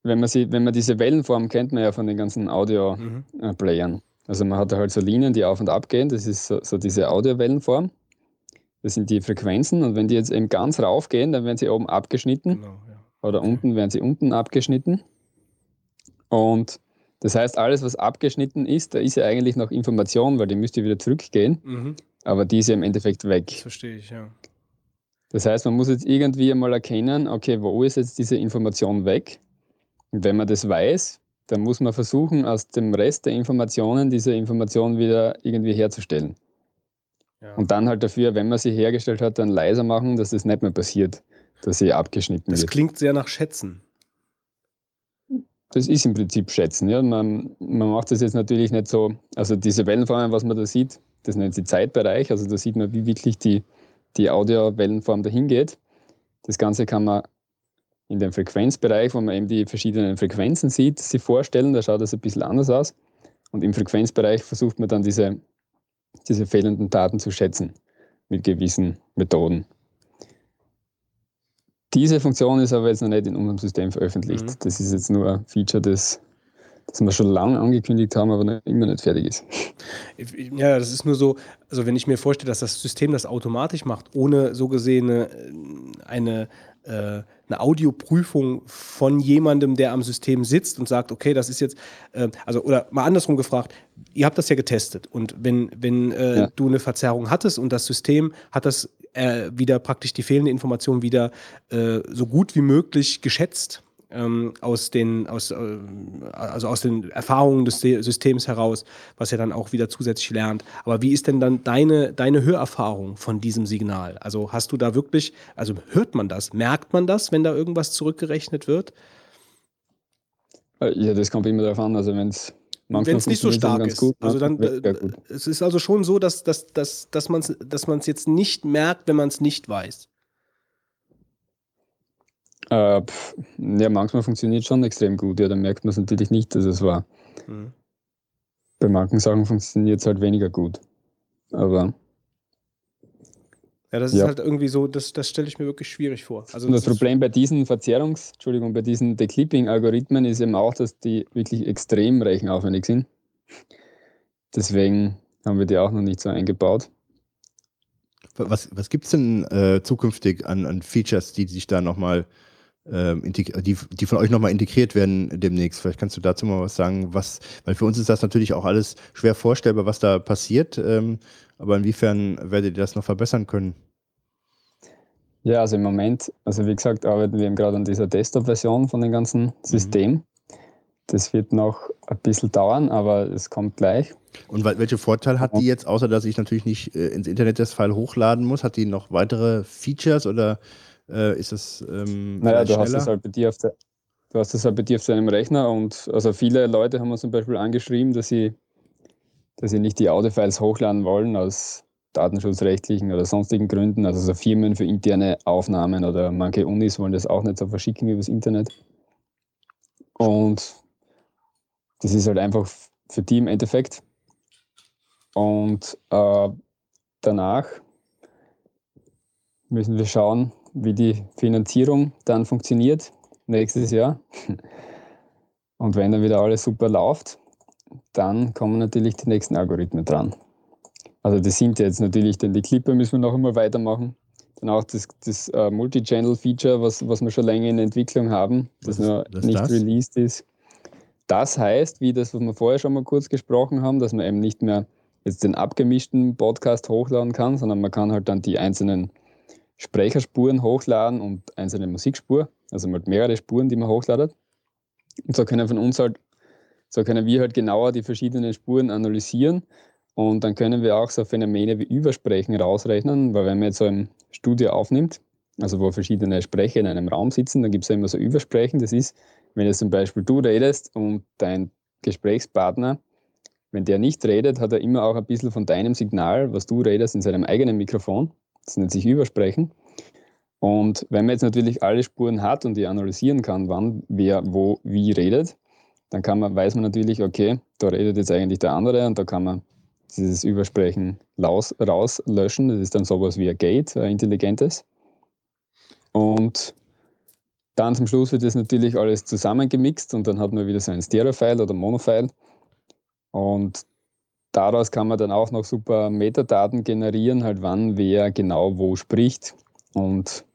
wenn man sie, wenn man diese Wellenform kennt man ja von den ganzen Audio-Playern. Mhm. Also man hat da halt so Linien, die auf und ab gehen. Das ist so, so diese Audiowellenform. Das sind die Frequenzen. Und wenn die jetzt eben ganz rauf gehen, dann werden sie oben abgeschnitten. Genau, ja. Oder okay. unten werden sie unten abgeschnitten. Und das heißt, alles, was abgeschnitten ist, da ist ja eigentlich noch Information, weil die müsste wieder zurückgehen. Mhm. Aber die ist ja im Endeffekt weg. Das verstehe ich, ja. Das heißt, man muss jetzt irgendwie einmal erkennen, okay, wo ist jetzt diese Information weg? Und wenn man das weiß, dann muss man versuchen, aus dem Rest der Informationen diese Information wieder irgendwie herzustellen. Ja. Und dann halt dafür, wenn man sie hergestellt hat, dann leiser machen, dass das nicht mehr passiert, dass sie abgeschnitten das wird. Das klingt sehr nach Schätzen. Das ist im Prinzip Schätzen. Ja. Man, man macht das jetzt natürlich nicht so, also diese Wellenformen, was man da sieht, das nennt sich Zeitbereich, also da sieht man, wie wirklich die, die Audio-Wellenform dahin geht. Das Ganze kann man in dem Frequenzbereich, wo man eben die verschiedenen Frequenzen sieht, sich vorstellen. Da schaut das ein bisschen anders aus. Und im Frequenzbereich versucht man dann diese, diese fehlenden Daten zu schätzen mit gewissen Methoden. Diese Funktion ist aber jetzt noch nicht in unserem System veröffentlicht. Mhm. Das ist jetzt nur ein Feature, das, das wir schon lange angekündigt haben, aber noch immer nicht fertig ist. Ja, das ist nur so, also wenn ich mir vorstelle, dass das System das automatisch macht, ohne so gesehen eine, äh, eine Audioprüfung von jemandem, der am System sitzt und sagt, okay, das ist jetzt, äh, also oder mal andersrum gefragt, ihr habt das ja getestet und wenn, wenn äh, ja. du eine Verzerrung hattest und das System hat das äh, wieder praktisch die fehlende Information wieder äh, so gut wie möglich geschätzt, ähm, aus den, aus, äh, also aus den Erfahrungen des Systems heraus, was er dann auch wieder zusätzlich lernt. Aber wie ist denn dann deine, deine Hörerfahrung von diesem Signal? Also hast du da wirklich, also hört man das? Merkt man das, wenn da irgendwas zurückgerechnet wird? Äh, ja, das kommt immer darauf an. Also wenn es wenn es nicht so stark ist. Gut, also dann, äh, es ist also schon so, dass, dass, dass, dass man es dass jetzt nicht merkt, wenn man es nicht weiß. Äh, pff, ja, manchmal funktioniert schon extrem gut. Ja, dann merkt man es natürlich nicht, dass es war. Mhm. Bei manchen Sachen funktioniert es halt weniger gut. Aber. Ja, das ist ja. halt irgendwie so, das, das stelle ich mir wirklich schwierig vor. Also das, das Problem bei diesen Verzerrungs-, Entschuldigung, bei diesen Declipping-Algorithmen ist eben auch, dass die wirklich extrem rechenaufwendig sind. Deswegen haben wir die auch noch nicht so eingebaut. Was, was gibt es denn äh, zukünftig an, an Features, die sich da nochmal die, die von euch nochmal integriert werden demnächst. Vielleicht kannst du dazu mal was sagen, was, weil für uns ist das natürlich auch alles schwer vorstellbar, was da passiert. Ähm, aber inwiefern werdet ihr das noch verbessern können? Ja, also im Moment, also wie gesagt, arbeiten wir eben gerade an dieser Desktop-Version von dem ganzen mhm. System. Mhm. Das wird noch ein bisschen dauern, aber es kommt gleich. Und welche Vorteile hat die jetzt, außer dass ich natürlich nicht äh, ins Internet das File hochladen muss? Hat die noch weitere Features oder äh, ist es ähm, Naja, du hast es halt bei dir auf der, du hast es halt bei dir auf deinem Rechner und also viele Leute haben uns zum Beispiel angeschrieben, dass sie, dass sie nicht die Audiofiles hochladen wollen aus datenschutzrechtlichen oder sonstigen Gründen, also so Firmen für interne Aufnahmen oder manche Unis wollen das auch nicht so verschicken übers Internet. Und das ist halt einfach für die im Endeffekt. Und äh, danach müssen wir schauen, wie die Finanzierung dann funktioniert nächstes Jahr. Und wenn dann wieder alles super läuft, dann kommen natürlich die nächsten Algorithmen dran. Also das sind jetzt natürlich, denn die Clipper müssen wir noch einmal weitermachen. Dann auch das, das uh, Multi-Channel-Feature, was, was wir schon länger in Entwicklung haben, das, das noch nicht das? released ist. Das heißt, wie das, was wir vorher schon mal kurz gesprochen haben, dass man eben nicht mehr jetzt den abgemischten Podcast hochladen kann, sondern man kann halt dann die einzelnen Sprecherspuren hochladen und einzelne Musikspur, also mit mehrere Spuren, die man hochladet. Und so können von uns halt, so können wir halt genauer die verschiedenen Spuren analysieren und dann können wir auch so Phänomene wie Übersprechen rausrechnen, weil wenn man jetzt so ein Studio aufnimmt, also wo verschiedene Sprecher in einem Raum sitzen, dann gibt es ja immer so Übersprechen. Das ist, wenn jetzt zum Beispiel du redest und dein Gesprächspartner, wenn der nicht redet, hat er immer auch ein bisschen von deinem Signal, was du redest, in seinem eigenen Mikrofon. Das nennt sich Übersprechen. Und wenn man jetzt natürlich alle Spuren hat und die analysieren kann, wann wer wo wie redet, dann kann man, weiß man natürlich, okay, da redet jetzt eigentlich der andere und da kann man dieses Übersprechen raus, rauslöschen. Das ist dann sowas wie ein Gate, ein intelligentes. Und dann zum Schluss wird das natürlich alles zusammengemixt und dann hat man wieder so ein Stereo-File oder Mono-File. Und daraus kann man dann auch noch super Metadaten generieren, halt wann wer genau wo spricht. Und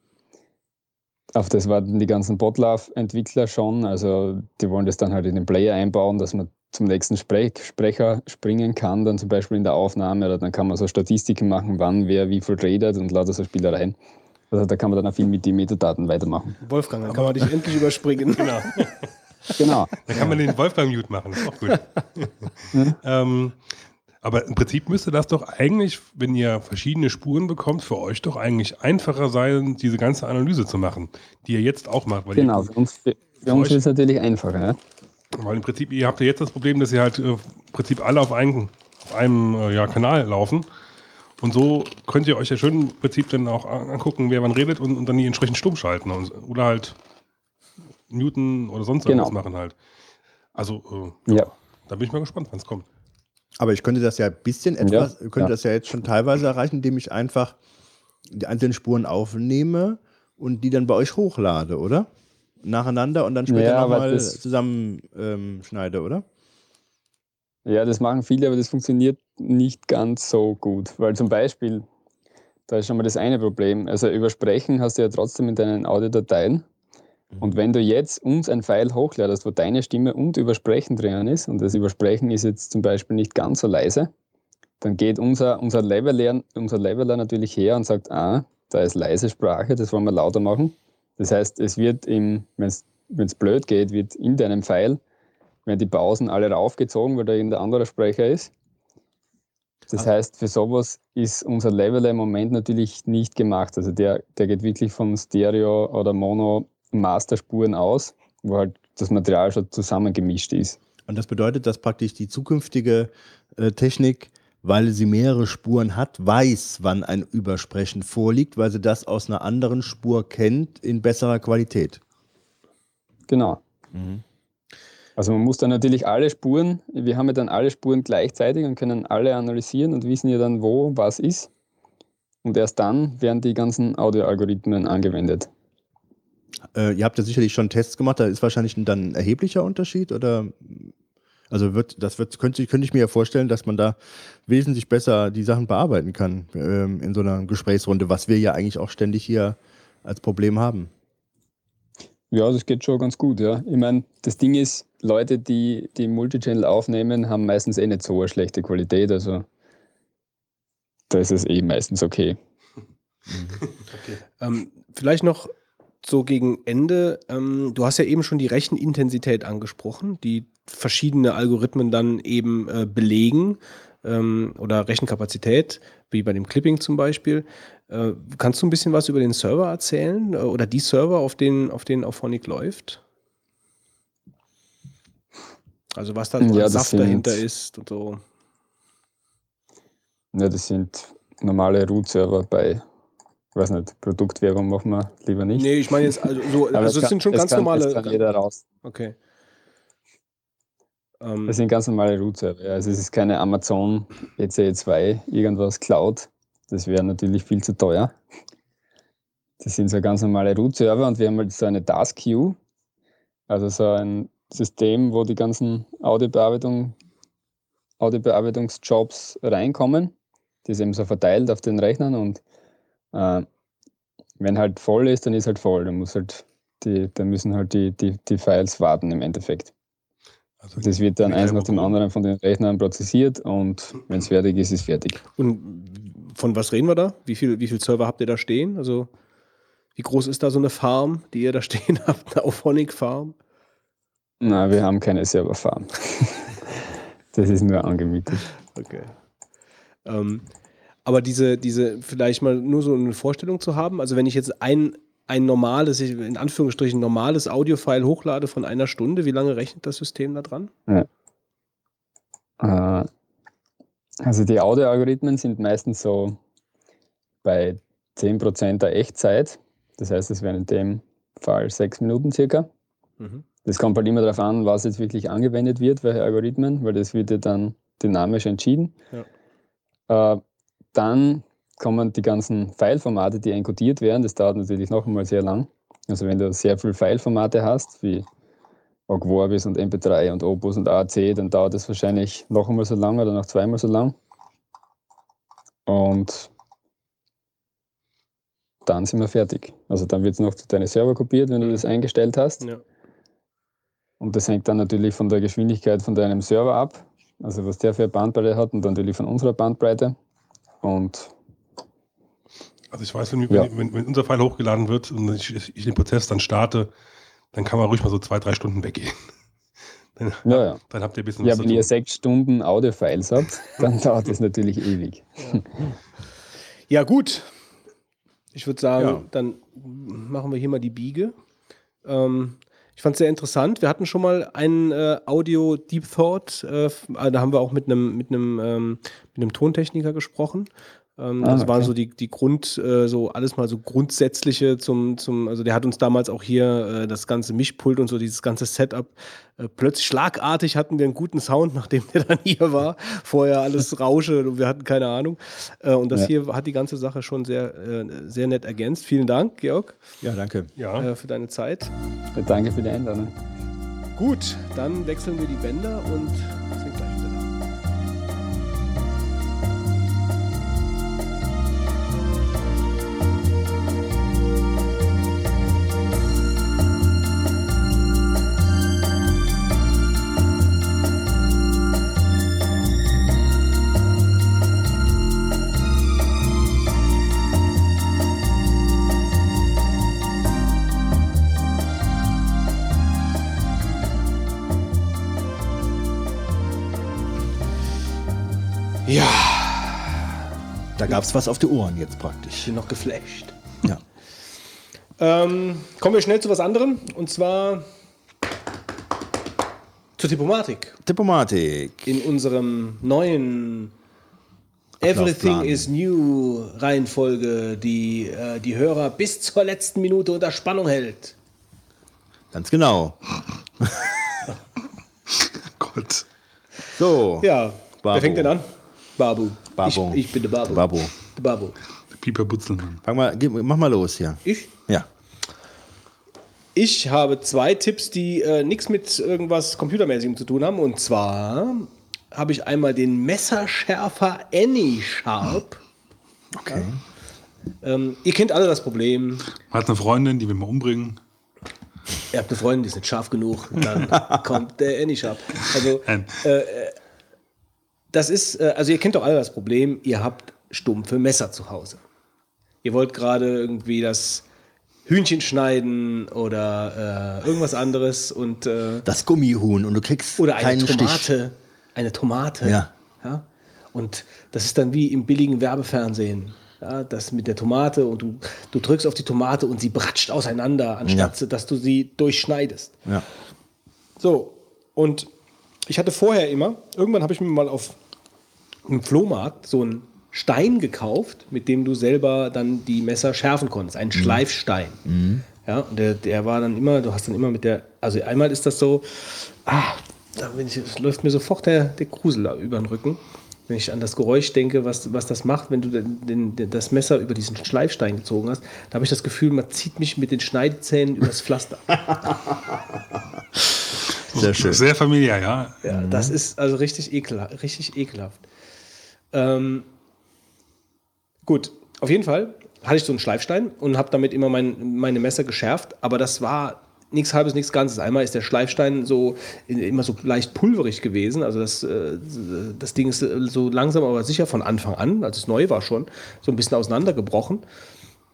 auf das warten die ganzen Botlove-Entwickler schon. Also die wollen das dann halt in den Player einbauen, dass man zum nächsten Sprech Sprecher springen kann, dann zum Beispiel in der Aufnahme oder dann kann man so Statistiken machen, wann wer wie viel redet und lauter so Spielereien. Also da kann man dann auch viel mit den Metadaten weitermachen. Wolfgang, dann kann man dich endlich überspringen. Genau. genau. Dann kann man den Wolfgang Mute machen, das ist auch gut. ähm, aber im Prinzip müsste das doch eigentlich, wenn ihr verschiedene Spuren bekommt, für euch doch eigentlich einfacher sein, diese ganze Analyse zu machen, die ihr jetzt auch macht. genau, für uns, für für uns ist es natürlich einfacher. Ja? Weil im Prinzip, ihr habt ja jetzt das Problem, dass ihr halt äh, im Prinzip alle auf, einen, auf einem äh, ja, Kanal laufen. Und so könnt ihr euch ja schön im Prinzip dann auch angucken, wer wann redet und, und dann die entsprechend stumm schalten. Und, oder halt Newton oder sonst genau. irgendwas machen halt. Also, äh, ja. da bin ich mal gespannt, wann es kommt. Aber ich könnte das ja ein bisschen etwas, ja, könnte ja. das ja jetzt schon teilweise erreichen, indem ich einfach die einzelnen Spuren aufnehme und die dann bei euch hochlade, oder? Nacheinander und dann später ja, nochmal zusammenschneide, ähm, oder? Ja, das machen viele, aber das funktioniert nicht ganz so gut. Weil zum Beispiel, Da ist schon mal das eine Problem. Also übersprechen hast du ja trotzdem in deinen Audiodateien. Und wenn du jetzt uns ein File hochladest, wo deine Stimme und Übersprechen drinnen ist, und das Übersprechen ist jetzt zum Beispiel nicht ganz so leise, dann geht unser, unser, Leveler, unser Leveler natürlich her und sagt, ah, da ist leise Sprache, das wollen wir lauter machen. Das heißt, es wird, wenn es blöd geht, wird in deinem File, werden die Pausen alle raufgezogen, weil da irgendein anderer Sprecher ist. Das ah. heißt, für sowas ist unser Leveler im Moment natürlich nicht gemacht. Also der, der geht wirklich von Stereo oder Mono Masterspuren aus, wo halt das Material schon zusammengemischt ist. Und das bedeutet, dass praktisch die zukünftige äh, Technik, weil sie mehrere Spuren hat, weiß, wann ein Übersprechen vorliegt, weil sie das aus einer anderen Spur kennt in besserer Qualität. Genau. Mhm. Also man muss dann natürlich alle Spuren, wir haben ja dann alle Spuren gleichzeitig und können alle analysieren und wissen ja dann, wo was ist. Und erst dann werden die ganzen Audioalgorithmen angewendet. Äh, ihr habt ja sicherlich schon Tests gemacht, da ist wahrscheinlich dann ein erheblicher Unterschied oder also wird, das wird, könnte, könnte ich mir ja vorstellen, dass man da wesentlich besser die Sachen bearbeiten kann ähm, in so einer Gesprächsrunde, was wir ja eigentlich auch ständig hier als Problem haben. Ja, das geht schon ganz gut, ja. Ich meine, das Ding ist, Leute, die, die Multichannel aufnehmen, haben meistens eh nicht so eine schlechte Qualität, also da ist es eh meistens okay. okay. Ähm, vielleicht noch so gegen Ende, ähm, du hast ja eben schon die Rechenintensität angesprochen, die verschiedene Algorithmen dann eben äh, belegen ähm, oder Rechenkapazität, wie bei dem Clipping zum Beispiel. Äh, kannst du ein bisschen was über den Server erzählen äh, oder die Server, auf denen, auf denen Auphonic läuft? Also was da ja, Saft dahinter ist und so. Ja, das sind normale Root-Server bei ich weiß nicht, Produktwerbung machen wir lieber nicht. Nee, ich meine jetzt, also, so, also es, sind schon ganz kann, normale. Das kann jeder raus. Okay. Um, das sind ganz normale Root-Server. Also es ist keine Amazon ECE2, irgendwas Cloud. Das wäre natürlich viel zu teuer. Das sind so ganz normale Root-Server und wir haben halt so eine Task Queue, also so ein System, wo die ganzen Audiobearbeitung, Audiobearbeitungsjobs reinkommen. Die ist eben so verteilt auf den Rechnern und äh, wenn halt voll ist, dann ist halt voll. Dann, muss halt die, dann müssen halt die, die, die Files warten im Endeffekt. Also das wird dann eins nach dem anderen von den Rechnern prozessiert und wenn es fertig ist, ist fertig. Und von was reden wir da? Wie viele wie viel Server habt ihr da stehen? Also wie groß ist da so eine Farm, die ihr da stehen habt, eine Auphonic Farm? Na, wir haben keine Serverfarm. das ist nur angemietet. Okay. Ähm, aber diese, diese, vielleicht mal nur so eine Vorstellung zu haben, also wenn ich jetzt ein, ein normales, in Anführungsstrichen normales Audiofile hochlade von einer Stunde, wie lange rechnet das System da dran? Ja. Äh, also die Audioalgorithmen sind meistens so bei 10% der Echtzeit. Das heißt, es wären in dem Fall sechs Minuten circa. Mhm. Das kommt halt immer darauf an, was jetzt wirklich angewendet wird, welche Algorithmen, weil das wird ja dann dynamisch entschieden. Ja. Äh, dann kommen die ganzen Fileformate, die encodiert werden. Das dauert natürlich noch einmal sehr lang. Also wenn du sehr viele Fileformate hast, wie Ogg Vorbis und MP3 und Opus und AAC, dann dauert das wahrscheinlich noch einmal so lang oder noch zweimal so lang. Und dann sind wir fertig. Also dann wird es noch zu deinen Server kopiert, wenn du das eingestellt hast. Ja. Und das hängt dann natürlich von der Geschwindigkeit von deinem Server ab. Also was der für eine Bandbreite hat und natürlich von unserer Bandbreite. Und also ich weiß, wenn, ja. wenn, wenn, unser File hochgeladen wird und ich, ich, den Prozess dann starte, dann kann man ruhig mal so zwei, drei Stunden weggehen. Dann, ja, ja. dann habt ihr ein bisschen Ja, wenn ihr sechs Stunden Audio-Files habt, dann dauert das natürlich ewig. Ja. ja, gut. Ich würde sagen, ja. dann machen wir hier mal die Biege. Ähm, ich fand es sehr interessant. Wir hatten schon mal einen äh, Audio Deep Thought. Äh, da haben wir auch mit einem mit einem ähm, mit einem Tontechniker gesprochen. Ähm, ah, das okay. waren so die, die Grund, äh, so alles mal so grundsätzliche zum, zum, also der hat uns damals auch hier äh, das ganze Mischpult und so dieses ganze Setup. Äh, plötzlich schlagartig hatten wir einen guten Sound, nachdem der dann hier war. Vorher alles Rausche und wir hatten keine Ahnung. Äh, und das ja. hier hat die ganze Sache schon sehr, äh, sehr nett ergänzt. Vielen Dank, Georg. Ja, danke. Ja. Äh, für deine Zeit. Danke für die Einladung. Gut, dann wechseln wir die Bänder und Es was auf die Ohren jetzt Ich praktisch. bin noch geflasht. Ja. Ähm, kommen wir schnell zu was anderem. Und zwar zur Diplomatik. Diplomatik. In unserem neuen Everything is New Reihenfolge, die äh, die Hörer bis zur letzten Minute unter Spannung hält. Ganz genau. Gott. So. Ja, wer fängt denn an? Babu. Babu. Ich, ich bin der Babu. Babu. Der Babu. Pieper Butzelmann. Fang mal, mach mal los hier. Ich? Ja. Ich habe zwei Tipps, die äh, nichts mit irgendwas Computermäßigem zu tun haben. Und zwar habe ich einmal den Messerschärfer AnySharp. Okay. Ähm, ihr kennt alle das Problem. Man hat eine Freundin, die will mal umbringen. Ihr habt eine Freundin, die ist nicht scharf genug. Dann kommt der AnySharp. Also, Nein. Das ist, äh, also ihr kennt doch alle das Problem. Ihr habt stumpfe Messer zu Hause. Ihr wollt gerade irgendwie das Hühnchen schneiden oder äh, irgendwas anderes und äh, Das Gummihuhn und du kriegst Oder eine Tomate. Stich. Eine Tomate. Ja. ja. Und das ist dann wie im billigen Werbefernsehen. Ja, das mit der Tomate und du, du drückst auf die Tomate und sie bratscht auseinander, anstatt Ja. dass du sie durchschneidest. Ja. So, und ich hatte vorher immer, irgendwann habe ich mir mal auf einem Flohmarkt so einen Stein gekauft, mit dem du selber dann die Messer schärfen konntest. Einen Schleifstein. Ja, und der, der war dann immer, du hast dann immer mit der, also einmal ist das so, ah, da ich, es läuft mir sofort der, der Grusel über den Rücken, wenn ich an das Geräusch denke, was, was das macht, wenn du den, den, den, das Messer über diesen Schleifstein gezogen hast. Da habe ich das Gefühl, man zieht mich mit den Schneidezähnen übers Pflaster. Sehr schön. Sehr familiär, ja. Ja, das ist also richtig, ekel, richtig ekelhaft. Ähm, gut, auf jeden Fall hatte ich so einen Schleifstein und habe damit immer mein, meine Messer geschärft, aber das war nichts halbes, nichts Ganzes. Einmal ist der Schleifstein so immer so leicht pulverig gewesen, also das, äh, das Ding ist so langsam aber sicher von Anfang an, als es neu war schon, so ein bisschen auseinandergebrochen.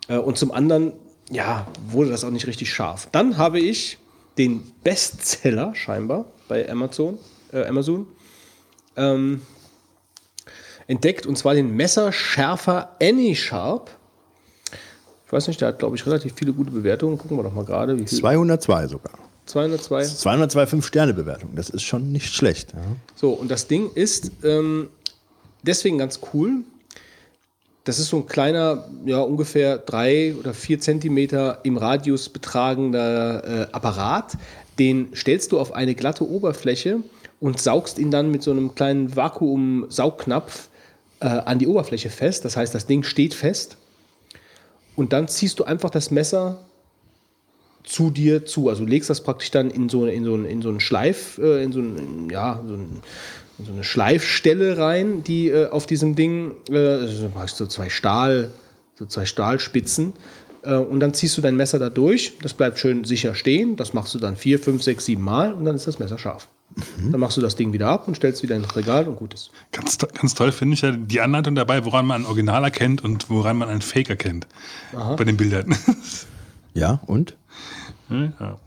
Äh, Und zum anderen, ja, wurde das auch nicht richtig scharf. Dann habe ich den Bestseller scheinbar bei Amazon, äh, Amazon ähm, entdeckt und zwar den Messerschärfer AnySharp. Ich weiß nicht, der hat, glaube ich, relativ viele gute Bewertungen. Gucken wir doch mal gerade. Wie viel? 202 sogar. 202. 202 5-Sterne-Bewertung. Das ist schon nicht schlecht. Ja. So, und das Ding ist ähm, deswegen ganz cool. Das ist so ein kleiner, ja, ungefähr drei oder vier Zentimeter im Radius betragender äh, Apparat. Den stellst du auf eine glatte Oberfläche und saugst ihn dann mit so einem kleinen Vakuum-Saugknopf äh, an die Oberfläche fest. Das heißt, das Ding steht fest. Und dann ziehst du einfach das Messer zu dir zu. Also legst das praktisch dann in so, in so, einen- in so einen Schleif, äh, in so, einen, ja, so, ein, in so eine Schleifstelle rein, die äh, auf diesem Ding, äh, also du machst so zwei Stahl, so zwei Stahlspitzen. Äh, und dann ziehst du dein Messer da durch. Das bleibt schön sicher stehen. Das machst du dann vier, fünf, sechs, sieben Mal und dann ist das Messer scharf. Dann machst du das Ding wieder ab und stellst wieder ins Regal und gut ist. Ganz, to- ganz toll finde ich ja die Anleitung dabei, woran man ein Original erkennt und woran man einen Fake erkennt. Bei den Bildern. ja, und? ja.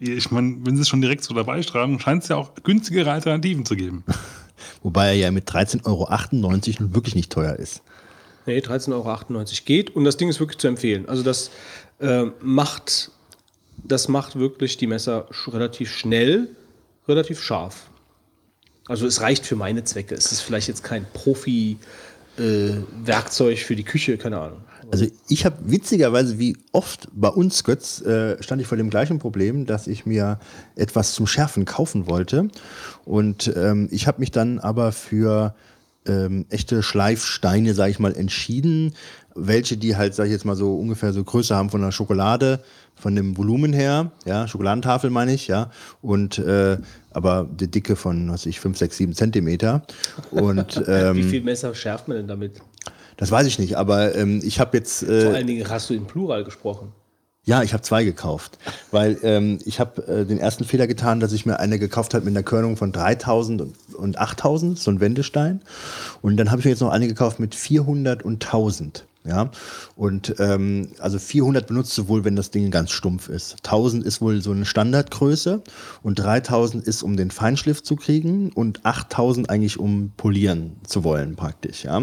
Ich meine, wenn sie es schon direkt so dabei schreiben, scheint es ja auch günstigere Alternativen zu geben. Wobei er ja mit 13,98 Euro nun wirklich nicht teuer ist. Nee, 13,98 Euro geht und das Ding ist wirklich zu empfehlen. Also das äh, macht, das macht wirklich die Messer relativ schnell, relativ scharf. Also es reicht für meine Zwecke. Es ist vielleicht jetzt kein Profi-Werkzeug für die Küche, keine Ahnung. Also ich habe witzigerweise, wie oft bei uns, Götz, äh, stand ich vor dem gleichen Problem, dass ich mir etwas zum Schärfen kaufen wollte. Und ähm, ich habe mich dann aber für ähm, echte Schleifsteine, sage ich mal, entschieden. Welche, die halt, sage ich jetzt mal so ungefähr so Größe haben von der Schokolade, von dem Volumen her, ja, Schokoladentafel meine ich, ja, und äh, aber die Dicke von, was weiß ich, 5, 6, 7 Zentimeter. Und ähm, Wie viel Messer schärft man denn damit? Das weiß ich nicht, aber ähm, ich habe jetzt. Vor Äh, allen Dingen hast du im Plural gesprochen. ja, ich habe zwei gekauft, weil ähm, ich habe äh, den ersten Fehler getan, dass ich mir eine gekauft habe mit einer Körnung von 3000 und, und 8000, so ein Wendestein. Und dann habe ich mir jetzt noch eine gekauft mit 400 und 1000. Ja, und ähm, also 400 benutzt du wohl, wenn das Ding ganz stumpf ist. 1000 ist wohl so eine Standardgröße und 3000 ist, um den Feinschliff zu kriegen und 8000 eigentlich, um polieren zu wollen, praktisch. Ja.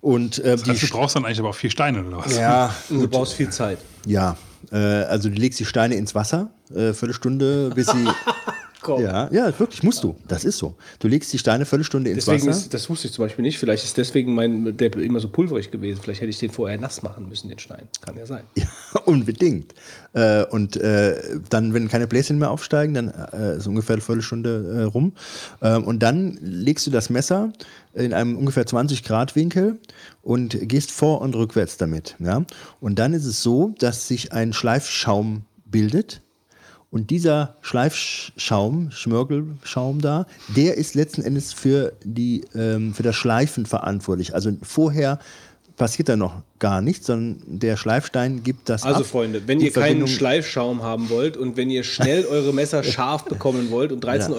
Und äh, Das heißt, die du brauchst dann eigentlich aber auch vier Steine oder was? ja, Und du brauchst viel Zeit. ja, äh, also du legst die Steine ins Wasser, äh, Viertelstunde, bis sie. Komm. ja, ja, wirklich, musst du. Das ist so. Du legst die Steine Viertelstunde ins Deswegen Wasser. ist, das wusste ich zum Beispiel nicht. Vielleicht ist deswegen mein, der immer so pulverig gewesen. Vielleicht hätte ich den vorher nass machen müssen, den Stein. Kann ja sein. Ja, unbedingt. Äh, und äh, dann, wenn keine Bläschen mehr aufsteigen, dann äh, ist ungefähr eine Viertelstunde äh, rum. Ähm, und dann legst du das Messer in einem ungefähr 20 Grad Winkel und gehst vor und rückwärts damit. Ja? Und dann ist es so, dass sich ein Schleifschaum bildet. Und dieser Schleifschaum, Schmörgelschaum da, der ist letzten Endes für, die, ähm, für das Schleifen verantwortlich. Also vorher passiert da noch gar nichts, sondern der Schleifstein gibt das Also ab. Freunde, wenn ihr keinen Verbindung- Schleifschaum haben wollt und wenn ihr schnell eure Messer scharf bekommen wollt und 13,98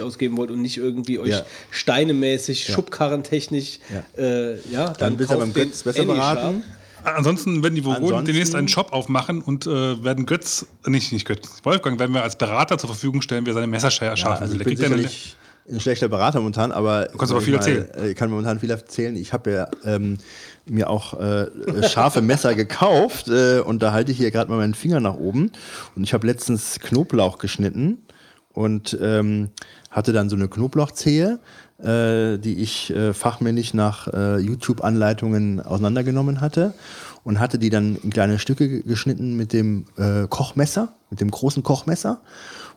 Euro ausgeben wollt und nicht irgendwie euch Ja. steinemäßig, schubkarrentechnisch, äh, ja, dann, Dann bist du beim den Götz besser beraten. Ansonsten werden die Vogonen Ansonsten- demnächst einen Shop aufmachen und äh, werden Götz, nicht, nicht Götz, Wolfgang werden wir als Berater zur Verfügung stellen, wer seine Messer scha- Ja, also will. eine- sicherlich ein schlechter Berater momentan, aber du kannst aber viel erzählen. Ich kann momentan viel erzählen. Ich habe ja ähm, mir auch äh, scharfe Messer gekauft äh, und da halte ich hier gerade mal meinen Finger nach oben und ich habe letztens Knoblauch geschnitten und ähm, hatte dann so eine Knoblauchzehe, äh, die ich äh, fachmännisch nach äh, YouTube-Anleitungen auseinandergenommen hatte und hatte die dann in kleine Stücke ge- geschnitten mit dem äh, Kochmesser, mit dem großen Kochmesser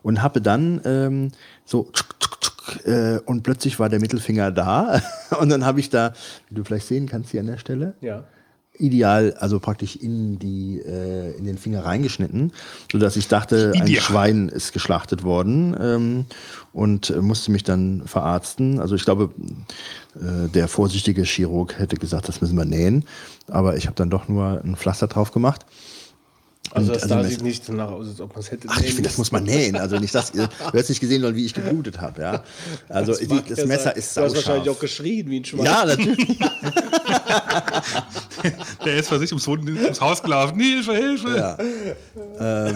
und habe dann ähm, so tschuk, tschuk, tschuk, äh, und plötzlich war der Mittelfinger da und dann habe ich da, wie du vielleicht sehen kannst hier an der Stelle, Ja. ideal, also praktisch in die äh, in den Finger reingeschnitten, so dass ich dachte, ein Ideal. Schwein ist geschlachtet worden ähm, und musste mich dann verarzten. Also ich glaube, äh, der vorsichtige Chirurg hätte gesagt, das müssen wir nähen, aber ich habe dann doch nur ein Pflaster drauf gemacht. Also das also da sieht nicht so nach aus, als ob man es hätte. Ach, ich finde, das muss man nähen. Also nicht das, du hast nicht gesehen, sondern wie ich geblutet habe. Ja? Also Das die, das Messer sein. ist Du hast wahrscheinlich auch sauscharf. geschrien wie ein Schwein. Ja, natürlich. Der ist für sich ums, ums Haus gelaufen. Hilfe, Hilfe! Ja. Ähm,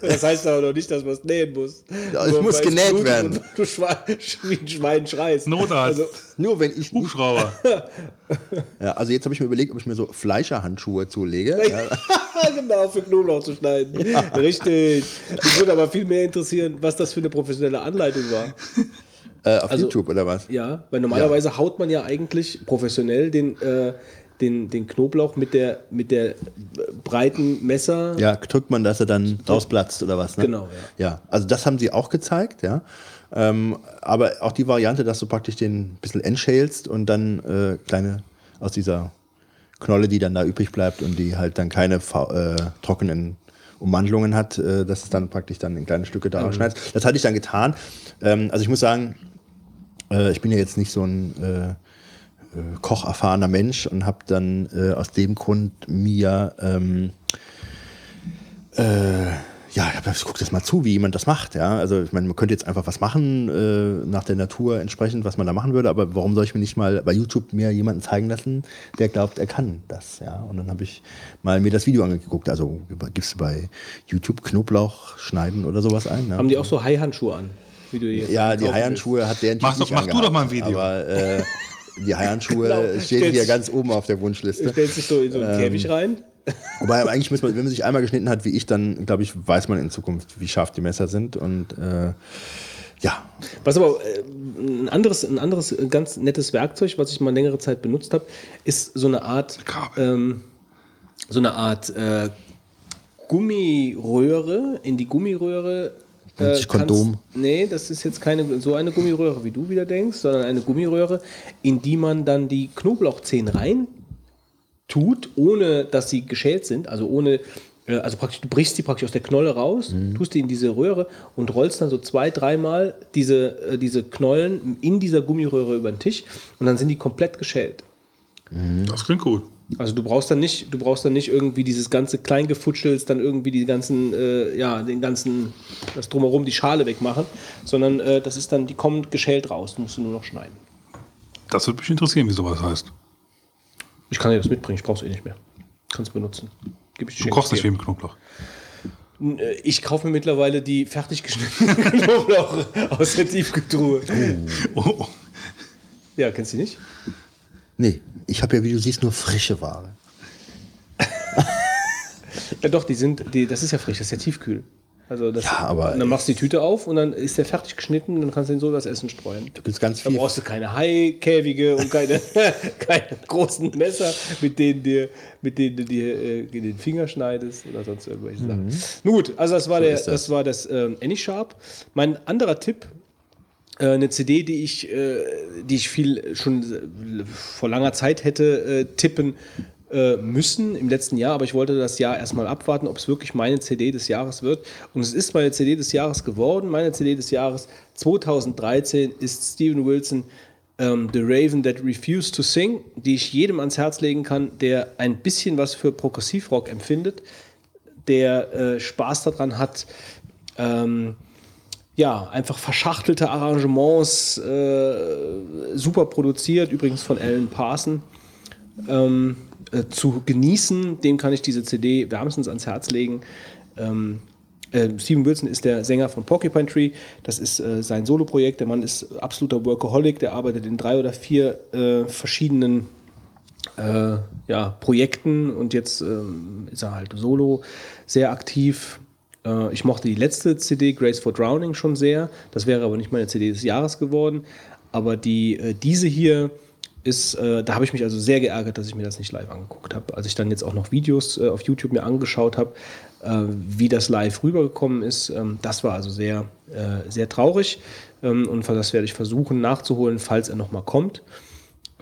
Das heißt aber noch nicht, dass man es nähen muss. Ja, es muss genäht blutet werden. Du Schwein, wie ein Schwein schreist. Notarzt. Also, nur wenn ich Hubschrauber. ja, also jetzt habe ich mir überlegt, ob ich mir so Fleischerhandschuhe zulege. Ja. genau, für Knoblauch zu schneiden. Richtig. Mich würde aber viel mehr interessieren, was das für eine professionelle Anleitung war. Äh, auf Also- YouTube oder was? Ja, weil normalerweise haut man ja eigentlich professionell den, äh, den, den Knoblauch mit der, mit der breiten Messer. Ja, drückt man, dass er dann rausplatzt oder was? Ne? Genau, ja. Ja, also das haben sie auch gezeigt, ja. Ähm, aber auch die Variante, dass du praktisch den ein bisschen entschälst und dann äh, kleine aus dieser Knolle, die dann da übrig bleibt und die halt dann keine äh, trockenen Umwandlungen hat, äh, dass es dann praktisch dann in kleine Stücke da schneidest. Das hatte ich dann getan. Ähm, also ich muss sagen, äh, ich bin ja jetzt nicht so ein äh, äh, kocherfahrener Mensch und habe dann äh, aus dem Grund mir ähm, äh, ja, ich guck das mal zu, wie jemand das macht. Ja, also ich meine, man könnte jetzt einfach was machen äh, nach der Natur entsprechend, was man da machen würde. Aber warum soll ich mir nicht mal bei YouTube mir jemanden zeigen lassen, der glaubt, er kann das? Ja, und dann habe ich mal mir das Video angeguckt. Also gibst du bei YouTube Knoblauch schneiden oder sowas ein? Ne? Haben die auch so Haihandschuhe an? Wie du jetzt Ja, die kaufen Haihandschuhe hat der Mach doch- nicht mach du doch mal ein Video. Aber äh, die Haihandschuhe Genau. stehen hier ganz oben auf der. Wunschliste. Stellst dich so in so einen Käfig rein? Wobei eigentlich muss man, wenn man sich einmal geschnitten hat, wie ich, dann glaube ich, weiß man in Zukunft, wie scharf die Messer sind. Und äh, ja, Was aber äh, ein anderes, ein anderes äh, ganz nettes Werkzeug, was ich mal längere Zeit benutzt habe, ist so eine Art, ähm, so eine Art äh, Gummiröhre. In die Gummiröhre. äh, Kondom. kannst- Nee, das ist jetzt keine so eine Gummiröhre, wie du wieder denkst, sondern eine Gummiröhre, in die man dann die Knoblauchzehen rein tut, ohne dass sie geschält sind, also ohne, äh, also praktisch, du brichst die praktisch aus der Knolle raus, Mhm. tust die in diese Röhre und rollst dann so zwei, dreimal diese, äh, diese Knollen in dieser Gummiröhre über den Tisch und dann sind die komplett geschält. Das klingt gut. Also du brauchst dann nicht, du brauchst dann nicht irgendwie dieses ganze Kleingefutschels, dann irgendwie die ganzen, äh, ja, den ganzen, das drumherum die Schale wegmachen, sondern äh, das ist dann, die kommen geschält raus, musst du nur noch schneiden. Das würde mich interessieren, wie sowas heißt. Ich kann dir das mitbringen, ich brauch's eh nicht mehr. Kannst benutzen. Gib ich Du kochst ich nicht mit Knoblauch. Äh, Ich kaufe mir mittlerweile die fertig geschnittenen Knoblauch aus der Tiefkühltruhe. Oh, oh. Ja, kennst du die nicht? Nee, ich habe ja, wie du siehst, nur frische Ware. Ja, doch, die sind, die, das ist ja frisch, das ist ja tiefkühl. Also das, Ja, aber- und dann machst du die Tüte auf und dann ist der fertig geschnitten und dann kannst du ihn so das Essen streuen. Du gibt's ganz viel. brauchst du keine Haikäfige und keine, keine großen Messer, mit denen, dir, mit denen du dir äh, den Finger schneidest oder sonst irgendwelche Sachen. Nun gut, also das war, der, ist das. das. war das ähm, AnySharp. Mein anderer Tipp, äh, eine CD, die ich, äh, die ich viel schon äh, vor langer Zeit hätte äh, tippen äh, müssen im letzten Jahr, aber ich wollte das Jahr erstmal abwarten, ob es wirklich meine CD des Jahres wird. Und es ist meine CD des Jahres geworden. Meine CD des Jahres 2013 ist Steven Wilson ähm, The Raven That Refused to Sing, die ich jedem ans Herz legen kann, der ein bisschen was für Progressivrock empfindet, der äh, Spaß daran hat, ähm, ja, einfach verschachtelte Arrangements, äh, super produziert, übrigens von Alan Parson, ähm, äh, zu genießen. Dem kann ich diese CD wärmstens ans Herz legen. Ähm, äh, Steven Wilson ist der Sänger von Porcupine Tree. Das ist äh, sein Soloprojekt. Der Mann ist absoluter Workaholic. Der arbeitet in drei oder vier äh, verschiedenen äh, ja, Projekten und jetzt ähm, ist er halt solo sehr aktiv. Ich mochte die letzte CD, Grace for Drowning, schon sehr. Das wäre aber nicht meine CD des Jahres geworden. Aber die, diese hier ist, äh, da habe ich mich also sehr geärgert, dass ich mir das nicht live angeguckt habe. Als ich dann jetzt auch noch Videos äh, auf YouTube mir angeschaut habe, äh, wie das live rübergekommen ist, ähm, das war also sehr, äh, sehr traurig. Ähm, und das werde ich versuchen nachzuholen, falls er nochmal kommt.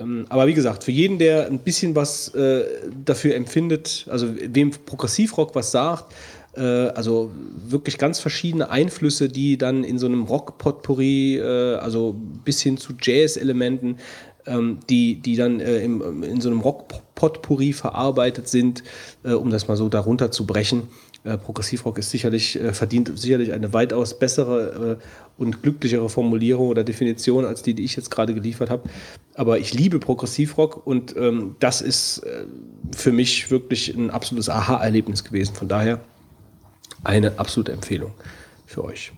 Ähm, Aber wie gesagt, für jeden, der ein bisschen was äh, dafür empfindet, also wem Progressivrock was sagt, äh, also wirklich ganz verschiedene Einflüsse, die dann in so einem Rock-Potpourri, also bis hin zu Jazz-Elementen, ähm, die, die dann äh, im, in so einem Rock-Potpourri verarbeitet sind, äh, um das mal so darunter zu brechen. Äh, Progressivrock ist sicherlich, äh, verdient sicherlich eine weitaus bessere äh, und glücklichere Formulierung oder Definition als die, die ich jetzt gerade geliefert habe. Aber ich liebe Progressivrock und ähm, das ist äh, für mich wirklich ein absolutes Aha-Erlebnis gewesen. Von daher eine absolute Empfehlung für euch.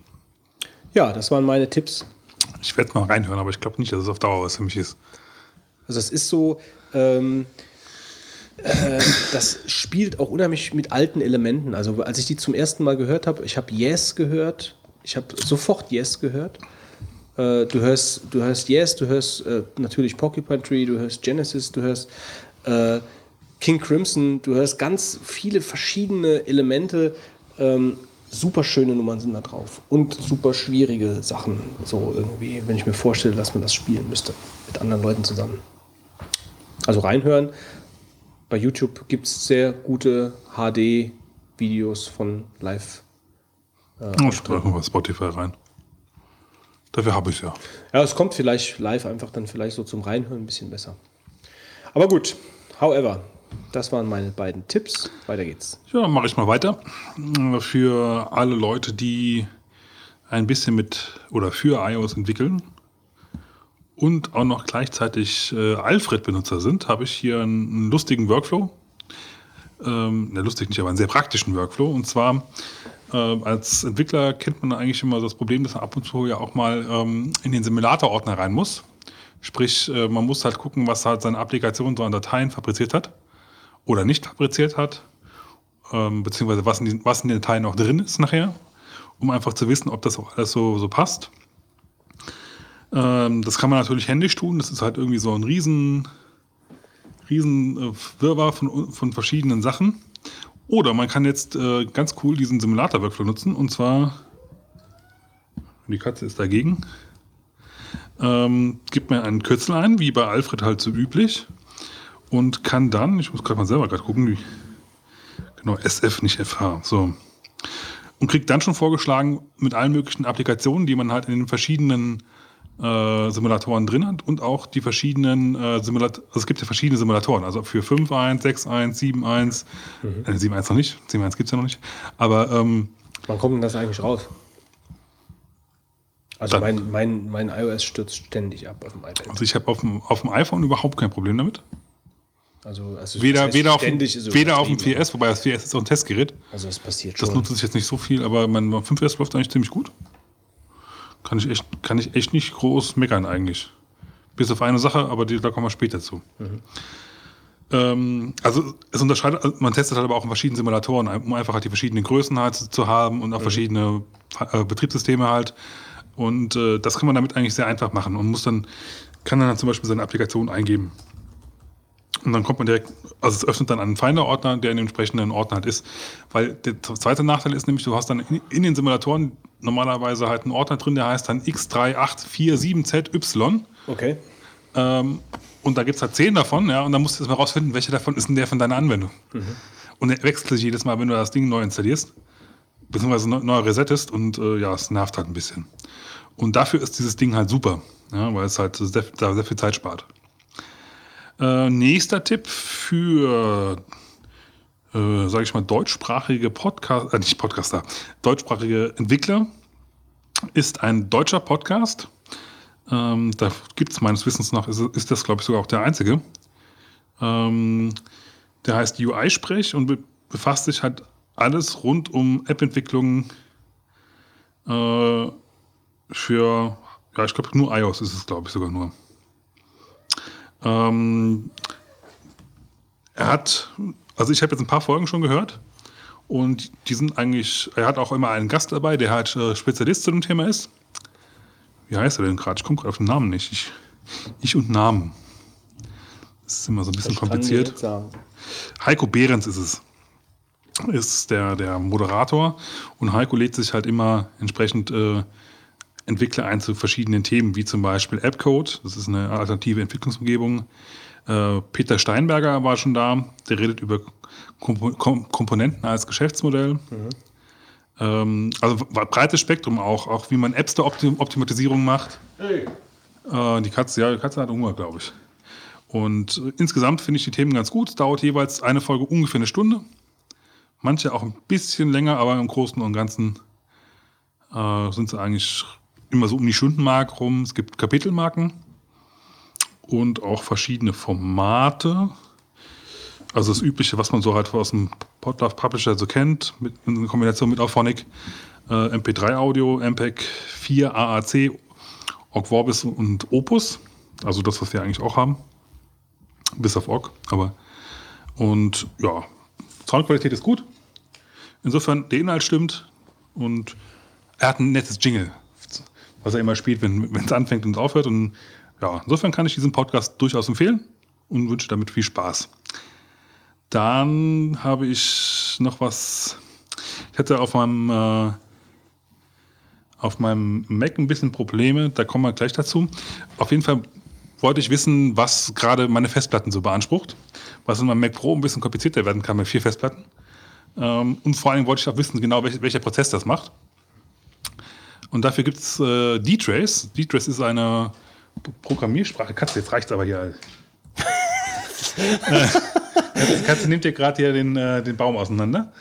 Ja, das waren meine Tipps. Ich werde mal reinhören, aber ich glaube nicht, dass es auf Dauer was für mich ist. Also es ist so, ähm, äh, das spielt auch unheimlich mit alten Elementen. Also als ich die zum ersten Mal gehört habe, ich habe Yes gehört, ich habe sofort Yes gehört. Äh, du hörst, du hörst Yes, du hörst äh, natürlich Porcupine Tree, du hörst Genesis, du hörst äh, King Crimson, du hörst ganz viele verschiedene Elemente. Ähm, super schöne Nummern sind da drauf und super schwierige Sachen. So irgendwie, wenn ich mir vorstelle, dass man das spielen müsste mit anderen Leuten zusammen. Also reinhören. Bei YouTube gibt es sehr gute HD-Videos von live. Oh, ich mal Spotify rein. Dafür habe ich ja. Ja, es kommt vielleicht live einfach dann vielleicht so zum Reinhören ein bisschen besser. Aber gut, however, das waren meine beiden Tipps. Weiter geht's. Ja, mache ich mal weiter. Für alle Leute, die ein bisschen mit oder für iOS entwickeln und auch noch gleichzeitig äh, Alfred-Benutzer sind, habe ich hier einen, einen lustigen Workflow. Ähm, ne, lustig nicht, aber einen sehr praktischen Workflow. Und zwar äh, als Entwickler kennt man eigentlich immer das Problem, dass man ab und zu ja auch mal ähm, in den Simulator-Ordner rein muss. Sprich, äh, man muss halt gucken, was halt seine Applikation so an Dateien fabriziert hat oder nicht fabriziert hat, ähm, beziehungsweise was in, den, was in den Dateien noch drin ist nachher, um einfach zu wissen, ob das auch alles so, so passt. Ähm, das kann man natürlich händisch tun, das ist halt irgendwie so ein riesen, riesen äh, Wirrwarr von, von verschiedenen Sachen. Oder man kann jetzt äh, ganz cool diesen Simulator-Workflow nutzen und zwar, die Katze ist dagegen, ähm, gibt man einen Kürzel ein, wie bei Alfred halt so üblich und kann dann, ich muss gerade mal selber gerade gucken, wie, genau, SF, nicht FH, so. Und kriegt dann schon vorgeschlagen mit allen möglichen Applikationen, die man halt in den verschiedenen äh, Simulatoren drin hat und auch die verschiedenen äh, Simulatoren, also es gibt ja verschiedene Simulatoren, also für 5.1, 6.1, 7.1, äh, 7.1 noch nicht, 7.1 gibt es ja noch nicht, aber ähm, Wann kommt denn das eigentlich raus? Also mein, mein, mein iOS stürzt ständig ab auf dem iPad. also ich habe auf dem, auf dem iPhone überhaupt kein Problem damit. Also, also Weder, das weder, auf, weder auf dem übertrieben. 4S, wobei das 4S ist auch ein Testgerät. Also es passiert Das schon. nutze ich jetzt nicht so viel, aber mein 5S läuft eigentlich ziemlich gut. Kann ich echt, kann ich echt nicht groß meckern eigentlich. Bis auf eine Sache, aber die, da kommen wir später zu. Ähm, also es unterscheidet, also man testet halt aber auch in verschiedenen Simulatoren, um einfach halt die verschiedenen Größen halt zu haben und auch verschiedene äh, Betriebssysteme halt. Und äh, das kann man damit eigentlich sehr einfach machen und muss dann, kann dann zum Beispiel seine Applikation eingeben. Und dann kommt man direkt, also es öffnet dann einen Finder-Ordner, der in dem entsprechenden Ordner halt ist. Weil der zweite Nachteil ist nämlich, du hast dann in, in den Simulatoren normalerweise halt einen Ordner drin, der heißt dann X3847ZY. Okay. Ähm, und da gibt es halt zehn davon, ja, und dann musst du jetzt mal rausfinden, welcher davon ist denn der von deiner Anwendung. Und er wechselt sich jedes Mal, wenn du das Ding neu installierst, beziehungsweise neu, neu resettest und äh, ja, es nervt halt ein bisschen. Und dafür ist dieses Ding halt super, ja, weil es halt sehr, da sehr viel Zeit spart. Äh, nächster Tipp für, äh, sage ich mal, deutschsprachige Podcast, äh, nicht Podcaster, deutschsprachige Entwickler ist ein deutscher Podcast. Ähm, da gibt es meines Wissens nach, ist, ist das, glaube ich, sogar auch der einzige. Ähm, der heißt UI-Sprech und be befasst sich halt alles rund um App-Entwicklung äh, für, ja, ich glaube, nur iOS ist es, glaube ich, sogar nur. Ähm, er hat, also ich habe jetzt ein paar Folgen schon gehört und die sind eigentlich, er hat auch immer einen Gast dabei, der halt äh, Spezialist zu dem Thema ist. Wie heißt er denn gerade? Ich komme gerade auf den Namen nicht. Ich, ich und Namen. Das ist immer so ein bisschen kompliziert. Heiko Behrens ist es. Ist der, der Moderator. Und Heiko lädt sich halt immer entsprechend äh, Entwickler ein zu verschiedenen Themen, wie zum Beispiel AppCode. Das ist eine alternative Entwicklungsumgebung. Äh, Peter Steinberger war schon da. Der redet über Kompo Kom Komponenten als Geschäftsmodell. Ähm, also breites Spektrum auch, auch wie man Apps der Optim Optimatisierung macht. Äh, die Katze, ja, die Katze hat Hunger, glaube ich. Und äh, insgesamt finde ich die Themen ganz gut. Es dauert jeweils eine Folge ungefähr eine Stunde. Manche auch ein bisschen länger, aber im Großen und Ganzen sind sie eigentlich immer so um die Stundenmark rum. Es gibt Kapitelmarken und auch verschiedene Formate. Also das Übliche, was man so halt aus dem Podlove Publisher so kennt, mit, in Kombination mit Auphonic, äh, MP3-Audio, MPEG 4, AAC, Ogg Vorbis und Opus. Also das, was wir eigentlich auch haben. Bis auf Ogg. Aber und ja, Soundqualität ist gut. Insofern, der Inhalt stimmt und er hat ein nettes Jingle, was er immer spielt, wenn es anfängt und aufhört. Und ja, insofern kann ich diesen Podcast durchaus empfehlen und wünsche damit viel Spaß. Dann habe ich noch was. Ich hatte auf meinem, äh, auf meinem Mac ein bisschen Probleme, da kommen wir gleich dazu. Auf jeden Fall wollte ich wissen, was gerade meine Festplatten so beansprucht. Was in meinem Mac Pro ein bisschen komplizierter werden kann mit vier Festplatten. Ähm, und vor allem wollte ich auch wissen, genau welch, welcher Prozess das macht. Und dafür gibt es äh, D-Trace. D-Trace ist eine Programmiersprache. Katze, jetzt reicht's aber hier. Katze, Katze nimmt dir gerade hier den, äh, den Baum auseinander.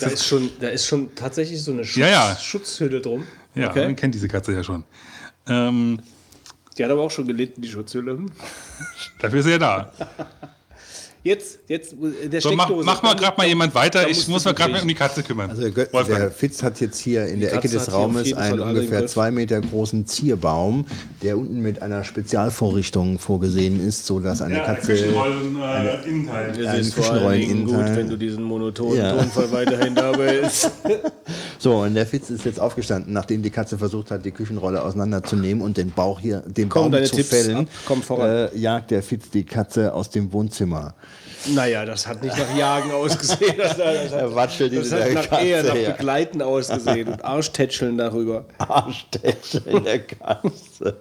Da ist, schon, da ist schon tatsächlich so eine Schutz, Ja, ja. Schutzhülle drum. Ja, Okay. man kennt diese Katze ja schon. Ähm, Die hat aber auch schon gelitten, die Schutzhülle. dafür ist er ja da. Jetzt, jetzt, äh, der So, mach, Steckdose. mach mal gerade mal jemand weiter. Ich muss mal gerade mal um die Katze kümmern. Also der, der Fitz hat jetzt hier in der Katze Ecke des Raumes einen ungefähr zwei Meter großen Zierbaum, der unten mit einer Spezialvorrichtung vorgesehen ist, sodass eine Katze. Küchenrollen, äh, Innenteil. Ist vor allen Küchenrollen Dingen gut, wenn du diesen monotonen Ja. Tonfall weiterhin dabei ist. So, und der Fitz ist jetzt aufgestanden, nachdem die Katze versucht hat, die Küchenrolle auseinanderzunehmen und den Bauch hier, den Komm, Baum zu Tipps fällen, ab, komm voran. äh, jagt der Fitz die Katze aus dem Wohnzimmer. Naja, das hat nicht nach Jagen ausgesehen. Das, das, Er hat, watschelt das hat nach, eher nach her. Begleiten ausgesehen und Arschtätscheln darüber. Arschtätschel der Katze.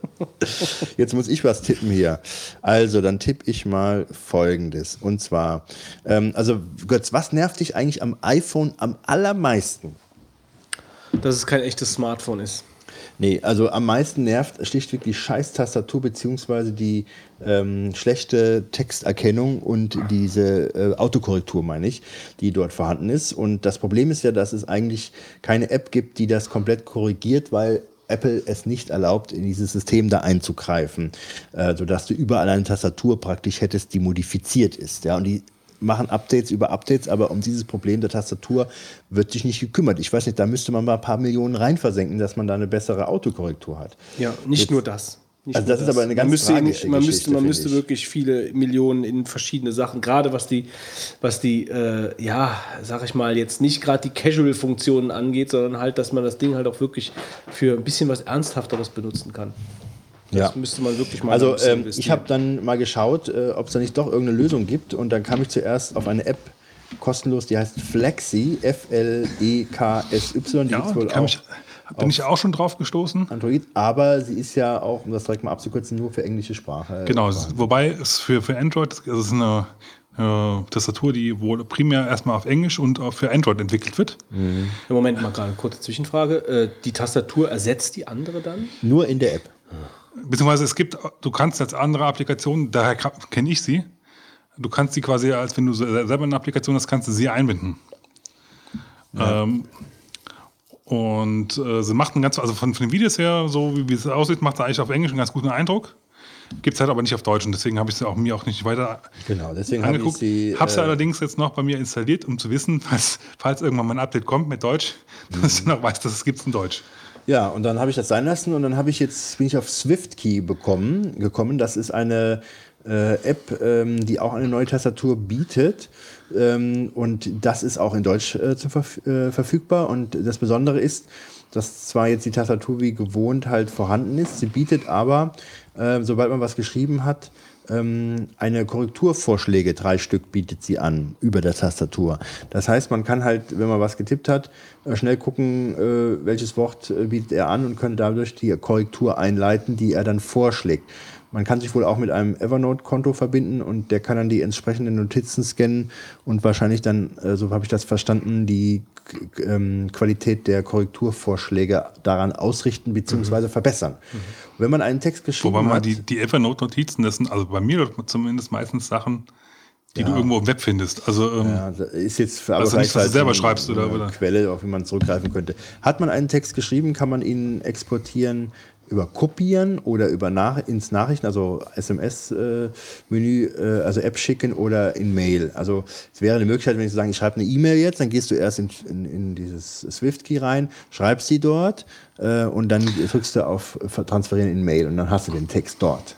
Jetzt muss ich was tippen hier. Also, dann tippe ich mal folgendes. Und zwar, ähm, also Götz, was nervt dich eigentlich am iPhone am allermeisten? Dass es kein echtes Smartphone ist. Nee, also am meisten nervt schlichtweg die Scheiß-Tastatur beziehungsweise die ähm, schlechte Texterkennung und diese äh, Autokorrektur, meine ich, die dort vorhanden ist. Und das Problem ist ja, dass es eigentlich keine App gibt, die das komplett korrigiert, weil Apple es nicht erlaubt, in dieses System da einzugreifen, äh, sodass du überall eine Tastatur praktisch hättest, die modifiziert ist. Ja, und die machen Updates über Updates, aber um dieses Problem der Tastatur wird sich nicht gekümmert. Ich weiß nicht, da müsste man mal ein paar Millionen rein versenken, dass man da eine bessere Autokorrektur hat. Ja, nicht Jetzt- nur das. Nicht Also nur das ist aber eine ganz man müsste, tragische man Geschichte, müsste, man müsste ich. wirklich viele Millionen in verschiedene Sachen, gerade was die, was die, äh, ja, sag ich mal, jetzt nicht gerade die Casual-Funktionen angeht, sondern halt, dass man das Ding halt auch wirklich für ein bisschen was Ernsthafteres benutzen kann. Das Ja. müsste man wirklich mal Also ähm, ich habe dann mal geschaut, äh, ob es da nicht doch irgendeine Lösung gibt und dann kam ich zuerst auf eine App kostenlos, die heißt Flexi, F-L-E-K-S-Y, die Ja, gibt's wohl kann auch mich, bin ich auch schon drauf gestoßen. Android, aber sie ist ja auch, um das direkt mal abzukürzen, nur für englische Sprache. Genau, es, wobei es für, für Android, es ist eine äh, Tastatur, die wohl primär erstmal auf Englisch und auch für Android entwickelt wird. Im Moment mal gerade eine kurze Zwischenfrage. Äh, die Tastatur ersetzt die andere dann? Nur in der App. Beziehungsweise es gibt, du kannst jetzt andere Applikationen, daher kenne ich sie. Du kannst sie quasi, als wenn du se- selber eine Applikation hast, kannst du sie einbinden. Ähm, und äh, sie macht einen ganz, also von, von den Videos her, so wie, wie es aussieht, macht sie eigentlich auf Englisch einen ganz guten Eindruck. Gibt es halt aber nicht auf Deutsch und deswegen habe ich sie auch mir auch nicht weiter Genau, deswegen habe ich angeguckt. sie. Habe sie äh, allerdings jetzt noch bei mir installiert, um zu wissen, falls, falls irgendwann mal ein Update kommt mit Deutsch, dass ich noch weiß, dass es gibt in Deutsch. Ja, und dann habe ich das sein lassen und dann habe ich jetzt bin ich auf SwiftKey bekommen, gekommen. Das ist eine äh, App, ähm, die auch eine neue Tastatur bietet. Ähm, und das ist auch in Deutsch äh, zu äh, verfügbar. Und das Besondere ist, dass zwar jetzt die Tastatur wie gewohnt halt vorhanden ist, sie bietet aber, äh, sobald man was geschrieben hat, ähm, eine Korrekturvorschläge, drei Stück bietet sie an über der Tastatur. Das heißt, man kann halt, wenn man was getippt hat, äh, schnell gucken, äh, welches Wort äh, bietet er an und kann dadurch die Korrektur einleiten, die er dann vorschlägt. Man kann sich wohl auch mit einem Evernote-Konto verbinden und der kann dann die entsprechenden Notizen scannen und wahrscheinlich dann, so habe ich das verstanden, die Qualität der Korrekturvorschläge daran ausrichten bzw. verbessern. Und wenn man einen Text geschrieben Wobei man hat, die, die Evernote-Notizen, das sind also bei mir zumindest meistens Sachen, die du irgendwo im Web findest. Also ähm, Ja, das ist jetzt aber Also nicht, dass du halt selber eine- schreibst oder- eine oder? Quelle, auf die man zurückgreifen könnte. Hat man einen Text geschrieben, kann man ihn exportieren über Kopieren oder über nach, ins Nachrichten, also SMS-Menü, äh, also App schicken oder in Mail. Also es wäre eine Möglichkeit, wenn ich so sagen, ich schreibe eine E-Mail jetzt, dann gehst du erst in, in, in dieses Swift-Key rein, schreibst sie dort äh, und dann drückst du auf Transferieren in Mail und dann hast du den Text dort.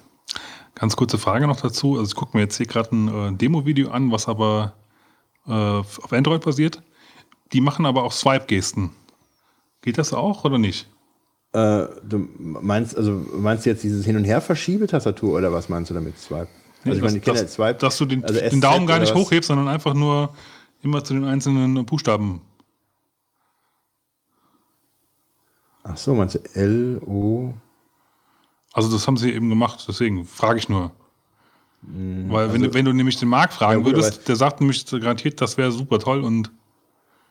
ganz kurze Frage noch dazu. Also ich gucke mir jetzt hier gerade ein äh, Demo-Video an, was aber äh, auf Android basiert. Die machen aber auch Swipe-Gesten. Geht das auch oder nicht? Äh, du meinst, also meinst du jetzt dieses Hin- und Her-Verschiebetastatur oder was meinst du damit Swipe? Also ich meine, ich kenne Swipe. dass du den, also den Daumen gar nicht hochhebst, sondern einfach nur immer zu den einzelnen Buchstaben. Ach so, meinst du L, O? Also das haben sie eben gemacht, deswegen frage ich nur. Weil wenn, du, wenn du nämlich den Marc fragen also Ja, gut, würdest, der sagt nämlich garantiert, das wäre super toll und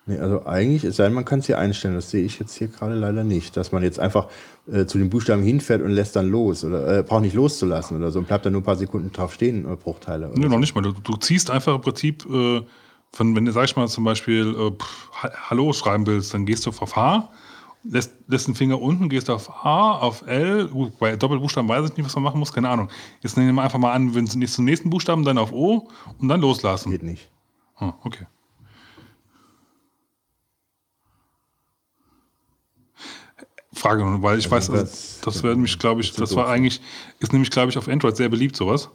Nee, also eigentlich, es sei denn, man kann es hier einstellen. Das sehe ich jetzt hier gerade leider nicht. Dass man jetzt einfach äh, zu den Buchstaben hinfährt und lässt dann los. Oder äh, braucht nicht loszulassen oder so und bleibt dann nur ein paar Sekunden drauf stehen, äh, Bruchteile. Nee, so. noch nicht mal. Du, du ziehst einfach im Prinzip, äh, von, wenn du, sag ich mal, zum Beispiel äh, pff, Ha- Hallo schreiben willst, dann gehst du auf H, lässt, lässt den Finger unten, gehst auf A, auf L, bei Doppelbuchstaben weiß ich nicht, was man machen muss, keine Ahnung. Jetzt nehmen wir einfach mal an, wenn es zum nächsten Buchstaben, dann auf O und dann loslassen. Geht nicht. Ah, okay. Frage, nur, weil ich weiß, also, das- das wäre nämlich, glaube ich, das das war eigentlich, ist nämlich, glaube ich, auf Android sehr beliebt, sowas.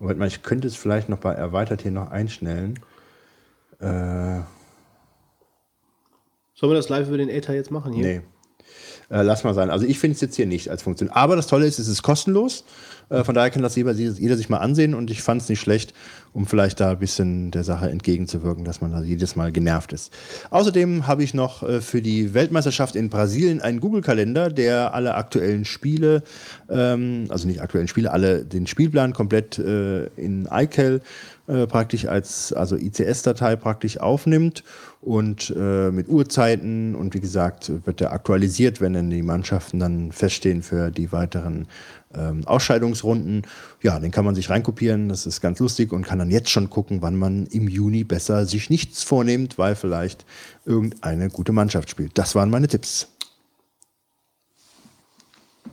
Moment mal, ich könnte es vielleicht noch bei erweitert hier noch einstellen. Äh, Sollen wir das live über den Ether jetzt machen hier? nee. Äh, lass mal sein. Also ich finde es jetzt hier nicht als Funktion. Aber das Tolle ist, es ist kostenlos. Äh, von daher kann das jeder, jeder sich mal ansehen und ich fand es nicht schlecht, um vielleicht da ein bisschen der Sache entgegenzuwirken, dass man da jedes Mal genervt ist. Außerdem habe ich noch äh, für die Weltmeisterschaft in Brasilien einen Google-Kalender, der alle aktuellen Spiele, ähm, also nicht aktuellen Spiele, alle den Spielplan komplett äh, in iCal äh, praktisch als also ICS-Datei praktisch aufnimmt und äh, mit Uhrzeiten und wie gesagt wird er aktualisiert, wenn dann die Mannschaften dann feststehen für die weiteren ähm, Ausscheidungsrunden. Ja, den kann man sich reinkopieren, das ist ganz lustig und kann dann jetzt schon gucken, wann man im Juni besser sich nichts vornimmt, weil vielleicht irgendeine gute Mannschaft spielt. Das waren meine Tipps.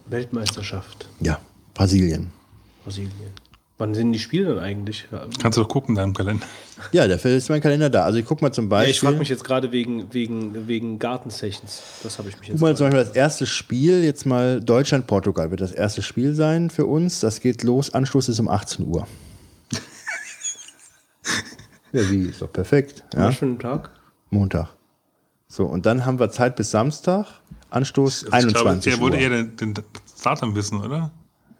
Weltmeisterschaft. Ja, Brasilien. Brasilien. Wann sind die Spiele dann eigentlich? Ja, Kannst du doch gucken in deinem Kalender. Ja, dafür ist mein Kalender da. Also ich guck mal zum Beispiel. ich frage mich jetzt gerade wegen, wegen, wegen Gartensessions. Das habe ich mich jetzt. Guck mal zum Beispiel das erste Spiel, jetzt mal Deutschland-Portugal wird das erste Spiel sein für uns. Das geht los, Anschluss ist um 18 Uhr. ja, wie, ist doch perfekt. Ja? Ein Tag? Montag. So, und dann haben wir Zeit bis Samstag. Anstoß Also ich glaube, 21 der wollte Uhr. eher den, den Datum wissen, oder?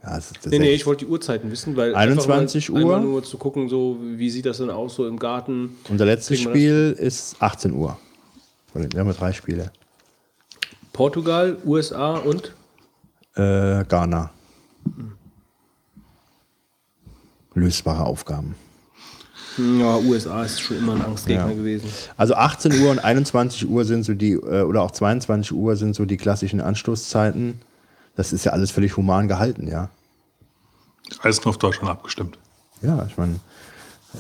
Ja, das Nee, nee, ich wollte die Uhrzeiten wissen, weil 21 einfach mal, Uhr. Nur zu gucken, so wie sieht das denn aus so im Garten. Unser letztes Spiel ist 18 Uhr. Wir haben ja drei Spiele. Portugal, USA und Äh, Ghana. Lösbare Aufgaben. ja, USA ist schon immer ein Angstgegner Ja. gewesen. Also 18 Uhr und 21 Uhr sind so die, äh, oder auch 22 Uhr sind so die klassischen Anstoßzeiten. Das ist ja alles völlig human gehalten, ja. Alles nur auf Deutschland abgestimmt. Ja, ich meine,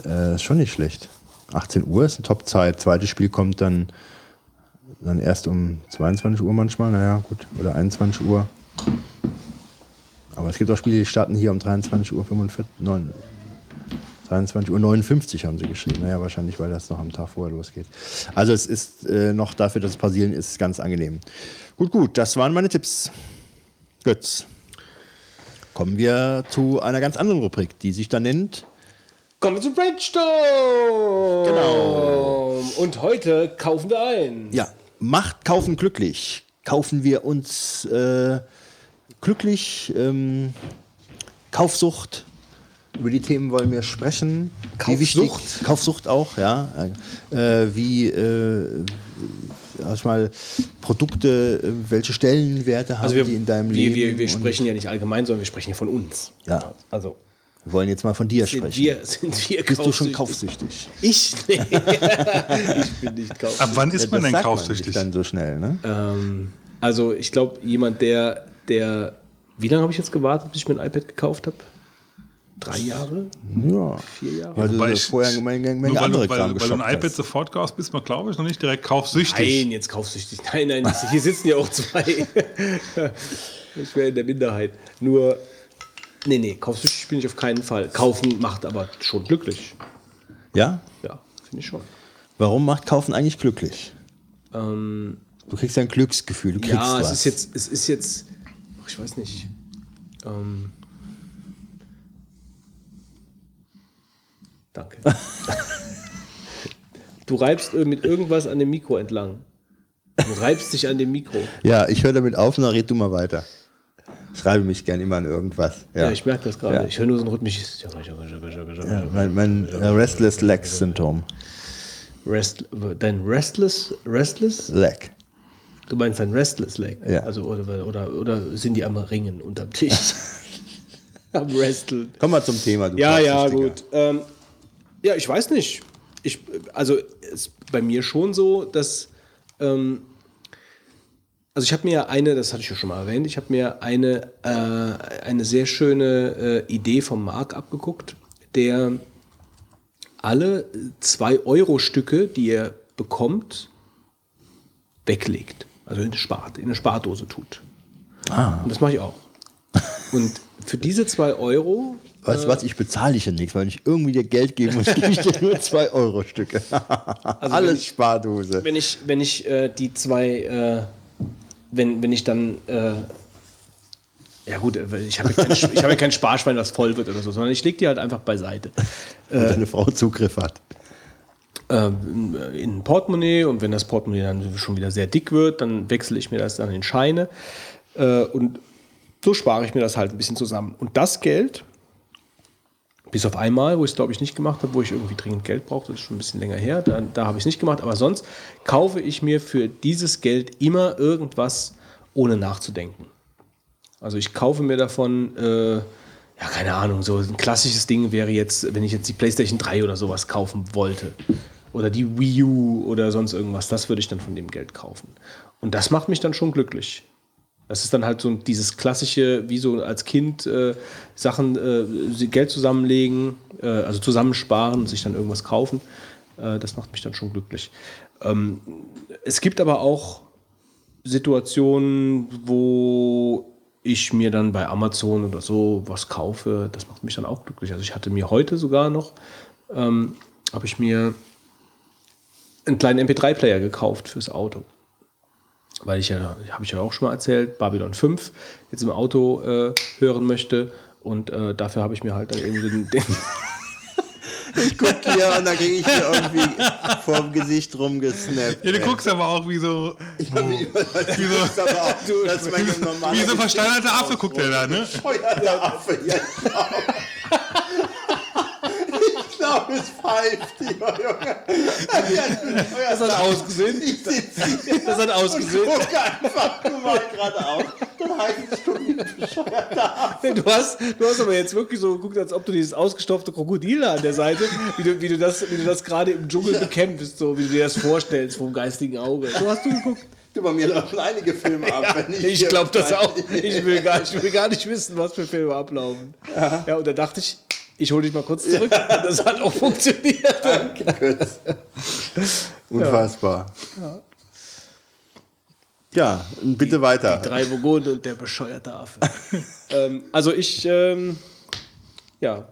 äh, ist schon nicht schlecht. 18 Uhr ist eine Top-Zeit. Zweites Spiel kommt dann, dann erst um 22 Uhr manchmal, naja, gut, oder 21 Uhr. Aber es gibt auch Spiele, die starten hier um 23 Uhr 45, 9, 23 Uhr 59 haben sie geschrieben. Naja, wahrscheinlich, weil das noch am Tag vorher losgeht. Also es ist äh, noch dafür, dass es Brasilien ist, ganz angenehm. Gut, gut, das waren meine Tipps. Götz. Kommen wir zu einer ganz anderen Rubrik, die sich da nennt Kommen wir zum Brainstorm! Genau. Und heute kaufen wir ein. Ja, Macht kaufen glücklich. Kaufen wir uns äh, glücklich. Ähm, Kaufsucht. Über die Themen wollen wir sprechen. Kaufsucht? Kaufsucht auch, ja. Äh, wie äh, erstmal Produkte, äh, welche Stellenwerte haben Also wir, die in deinem wir, Leben? wir, wir sprechen ja nicht allgemein, sondern wir sprechen ja von uns. Ja. Also wir wollen jetzt mal von dir sind sprechen. wir, sind wir Bist du schon kaufsüchtig? Ich? Nee. ich bin nicht kaufsüchtig. Ab wann ist Ja, man das denn sagt kaufsüchtig? nicht dann so schnell, ne? Ähm, also ich glaube, jemand, der, der, wie lange habe ich jetzt gewartet, bis ich mir ein iPad gekauft habe? Drei Jahre? Ja. Vier Jahre? Weil du ich- vorher eine Menge, Menge weil, andere weil, Kram weil du ein iPad hast. sofort kaufst, bist man, glaube ich, noch nicht direkt kaufsüchtig. Nein, jetzt kaufsüchtig. Nein, nein, hier sitzen ja auch zwei. ich wäre in der Minderheit. Nur, nee, nee, kaufsüchtig bin ich auf keinen Fall. Kaufen macht aber schon glücklich. Ja? Ja, finde ich schon. Warum macht Kaufen eigentlich glücklich? Ähm, Du kriegst ein Glücksgefühl, du kriegst ja, was. es ist jetzt, es ist jetzt, ach, ich weiß nicht. Ähm, danke. du reibst äh, mit irgendwas an dem Mikro entlang. Du reibst dich an dem Mikro. ja, ich höre damit auf und dann red du mal weiter. Schreibe mich gern immer an irgendwas. Ja, Ja, ich merke das gerade. Ja. Ich höre nur so ein rhythmisches. Ja, mein mein äh, Restless Legs Syndrom. Rest, dein Restless, Restless? Leg. Du meinst dein Restless Leg? Ja. Also, oder, oder, oder sind die am Ringen unterm Tisch? am Wresteln. Komm mal zum Thema. Du Ja, ja, gut. Ähm, ja, ich weiß nicht. Ich, also ist bei mir schon so, dass ähm, also ich habe mir eine, das hatte ich ja schon mal erwähnt, ich habe mir eine, äh, eine sehr schöne äh, Idee vom Marc abgeguckt, der alle 2-Euro-Stücke, die er bekommt, weglegt. Also in eine, Spart, in eine Spardose tut. Ah. Und das mache ich auch. Und für diese 2 Euro Weißt du was, ich bezahle dich ja nichts, weil ich irgendwie dir Geld geben muss, gebe ich dir nur 2 Euro Stücke. wenn Alles ich- Spardose. wenn ich, wenn ich äh, die zwei, äh, wenn, wenn ich dann, äh, ja gut, äh, ich habe ja kein, ich habe ja kein Sparschwein, das voll wird oder so, sondern ich lege die halt einfach beiseite. Und deine Frau Zugriff hat. Ähm, in ein Portemonnaie und wenn das Portemonnaie dann schon wieder sehr dick wird, dann wechsle ich mir das dann in Scheine äh, und so spare ich mir das halt ein bisschen zusammen. Und das Geld, bis auf einmal, wo ich es glaube ich nicht gemacht habe, wo ich irgendwie dringend Geld brauchte, das ist schon ein bisschen länger her, da, da habe ich es nicht gemacht, aber sonst kaufe ich mir für dieses Geld immer irgendwas ohne nachzudenken. Also ich kaufe mir davon, äh, ja, keine Ahnung, so ein klassisches Ding wäre jetzt, wenn ich jetzt die PlayStation 3 oder sowas kaufen wollte. Oder die Wii U oder sonst irgendwas, das würde ich dann von dem Geld kaufen. Und das macht mich dann schon glücklich. Das ist dann halt so dieses klassische, wie so als Kind äh, Sachen, äh, Geld zusammenlegen, äh, also zusammensparen und sich dann irgendwas kaufen. Äh, das macht mich dann schon glücklich. Ähm, es gibt aber auch Situationen, wo ich mir dann bei Amazon oder so was kaufe, das macht mich dann auch glücklich. Also ich hatte mir heute sogar noch, ähm, habe ich mir einen kleinen MP3-Player gekauft fürs Auto. Weil ich ja, habe ich ja auch schon mal erzählt, Babylon 5 jetzt im Auto äh, hören möchte. Und äh, dafür habe ich mir halt dann irgendwie den, den Ich guck hier und dann kriege ich hier irgendwie vorm Gesicht rumgesnappt. Ja, du ey. guckst aber auch wie so, wie so, aber auch, das ist mein normaler wie so versteinerter Affe guckt er da, ne? Affe. Ja, ich ich glaub, es pfeift hier, Junge. Das hat ausgesehen. Ich sitze hier Das hat und ausgesehen. gucke einfach nur mal geradeaus. Dann heißt es schon wie Affe. Du hast, du hast aber jetzt wirklich so geguckt, als ob du dieses ausgestopfte Krokodil an der Seite, wie du, wie du das, wie du das gerade im Dschungel bekämpfst, so wie du dir das vorstellst vom geistigen Auge. So hast du geguckt. Du, bei mir laufen einige Filme ab. wenn Ich hier- glaube das auch. Ich will, gar, ich will gar nicht wissen, was für Filme ablaufen. Ja, und da dachte ich, ich hole dich mal kurz zurück. Das hat auch funktioniert. Unfassbar. Ja, und bitte weiter. Drei Burgunden und der bescheuerte Affe. ähm, also ich, ähm, ja.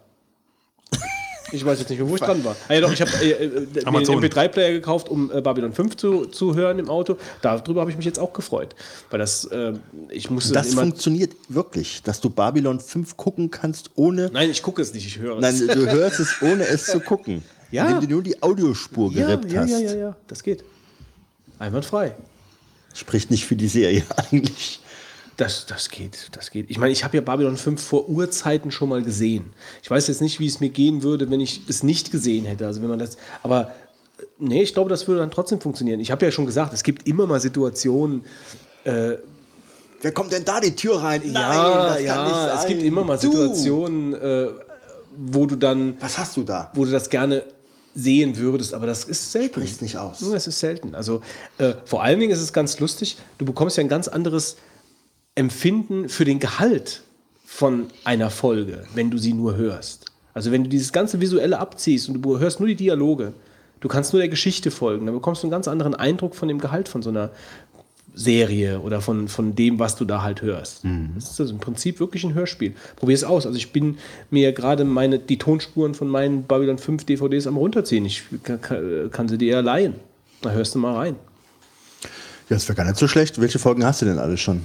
Ich weiß jetzt nicht mehr, wo ich dran war. Ah, ja, doch, ich habe äh, äh, mir einen Amazon. MP3-Player gekauft, um äh, Babylon 5 zu, zu hören im Auto. Darüber habe ich mich jetzt auch gefreut. Weil das, ähm, ich musste Das immer. funktioniert wirklich, dass du Babylon 5 gucken kannst, ohne. Nein, ich gucke es nicht, ich höre Nein, es. du hörst es, ohne es zu gucken. Ja. Indem du nur die Audiospur ja, gerippt ja, hast. ja, ja, ja, das geht. Einwandfrei. Spricht nicht für die Serie eigentlich. Das, das geht, das geht. Ich meine, ich habe ja Babylon 5 vor Urzeiten schon mal gesehen. Ich weiß jetzt nicht, wie es mir gehen würde, wenn ich es nicht gesehen hätte. Also wenn man das, aber äh, nee, ich glaube, das würde dann trotzdem funktionieren. Ich habe ja schon gesagt, es gibt immer mal Situationen, Wer kommt denn da die Tür rein? Nein, ja, ja, es gibt immer mal Situationen, äh, wo du dann, Was hast du da? wo du das gerne sehen würdest, aber das ist selten. Sprich's nicht aus. Ja, Das ist selten. Also äh, vor allen Dingen ist es ganz lustig, du bekommst ja ein ganz anderes Empfinden für den Gehalt von einer Folge, wenn du sie nur hörst. Also wenn du dieses ganze Visuelle abziehst und du hörst nur die Dialoge, du kannst nur der Geschichte folgen, dann bekommst du einen ganz anderen Eindruck von dem Gehalt von so einer Serie oder von, von dem, was du da halt hörst. Das ist also im Prinzip wirklich ein Hörspiel. Probier es aus. Also ich bin mir gerade meine, die Tonspuren von meinen Babylon 5 DVDs am runterziehen. Ich kann, kann, sie dir ja leihen. Da hörst du mal rein. Ja, das wäre gar nicht so schlecht. Welche Folgen hast du denn alle schon?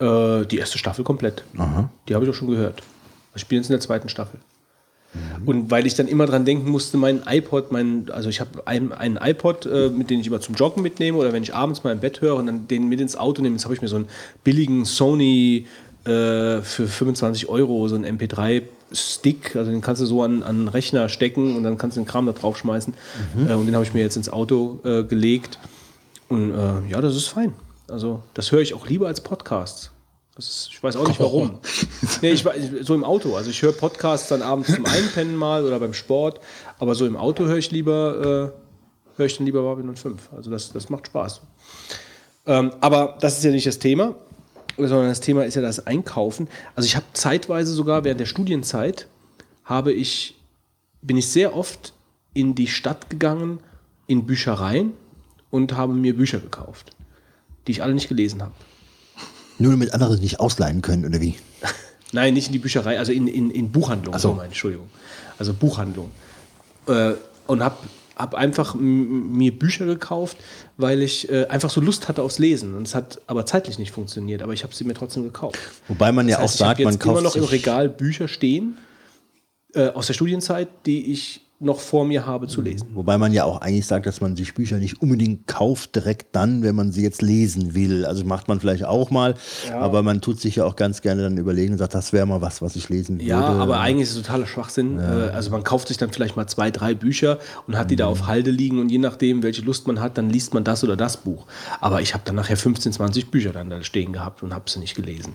Äh, die erste Staffel komplett. Die habe ich auch schon gehört. Ich spiele jetzt in der zweiten Staffel. Und weil ich dann immer dran denken musste, mein iPod, mein, also ich habe einen, einen iPod, äh, mit dem ich immer zum Joggen mitnehme oder wenn ich abends mal im Bett höre und dann den mit ins Auto nehme. Jetzt habe ich mir so einen billigen Sony äh, für 25 Euro, so einen MP3-Stick, also den kannst du so an, an einen Rechner stecken und dann kannst du den Kram da drauf schmeißen. Äh, und den habe ich mir jetzt ins Auto äh, gelegt. Und äh, ja, das ist fein. Also das höre ich auch lieber als Podcasts. Ist, ich weiß auch nicht warum. Nee, ich, war- so im Auto. Also ich höre Podcasts dann abends zum Einpennen mal oder beim Sport. Aber so im Auto höre ich lieber, äh, höre ich dann lieber Babylon 5. Also das, das macht Spaß. Ähm, aber das ist ja nicht das Thema, sondern das Thema ist ja das Einkaufen. Also ich habe zeitweise sogar während der Studienzeit habe ich, bin ich sehr oft in die Stadt gegangen, in Büchereien und habe mir Bücher gekauft, die ich alle nicht gelesen habe. Nur damit andere nicht ausleihen können, oder wie? Nein, nicht in die Bücherei, also in, in, in Buchhandlung, so. meine Entschuldigung. Also Buchhandlung. Äh, und habe hab einfach mir Bücher gekauft, weil ich äh, einfach so Lust hatte aufs Lesen. Und es hat aber zeitlich nicht funktioniert, aber ich habe sie mir trotzdem gekauft. Wobei man ja Das heißt, auch sagt, man jetzt immer kauft noch im Regal Bücher stehen äh, aus der Studienzeit, die ich noch vor mir habe zu lesen. Wobei man ja auch eigentlich sagt, dass man sich Bücher nicht unbedingt kauft direkt dann, wenn man sie jetzt lesen will. Also macht man vielleicht auch mal, aber man tut sich ja auch ganz gerne dann überlegen und sagt, das wäre mal was, was ich lesen würde. Ja, aber eigentlich ist es totaler Schwachsinn. Äh, Also man kauft sich dann vielleicht mal zwei, drei Bücher und hat die da auf Halde liegen und je nachdem, welche Lust man hat, dann liest man das oder das Buch. Aber ich habe dann nachher 15, 20 Bücher dann da stehen gehabt und habe sie nicht gelesen.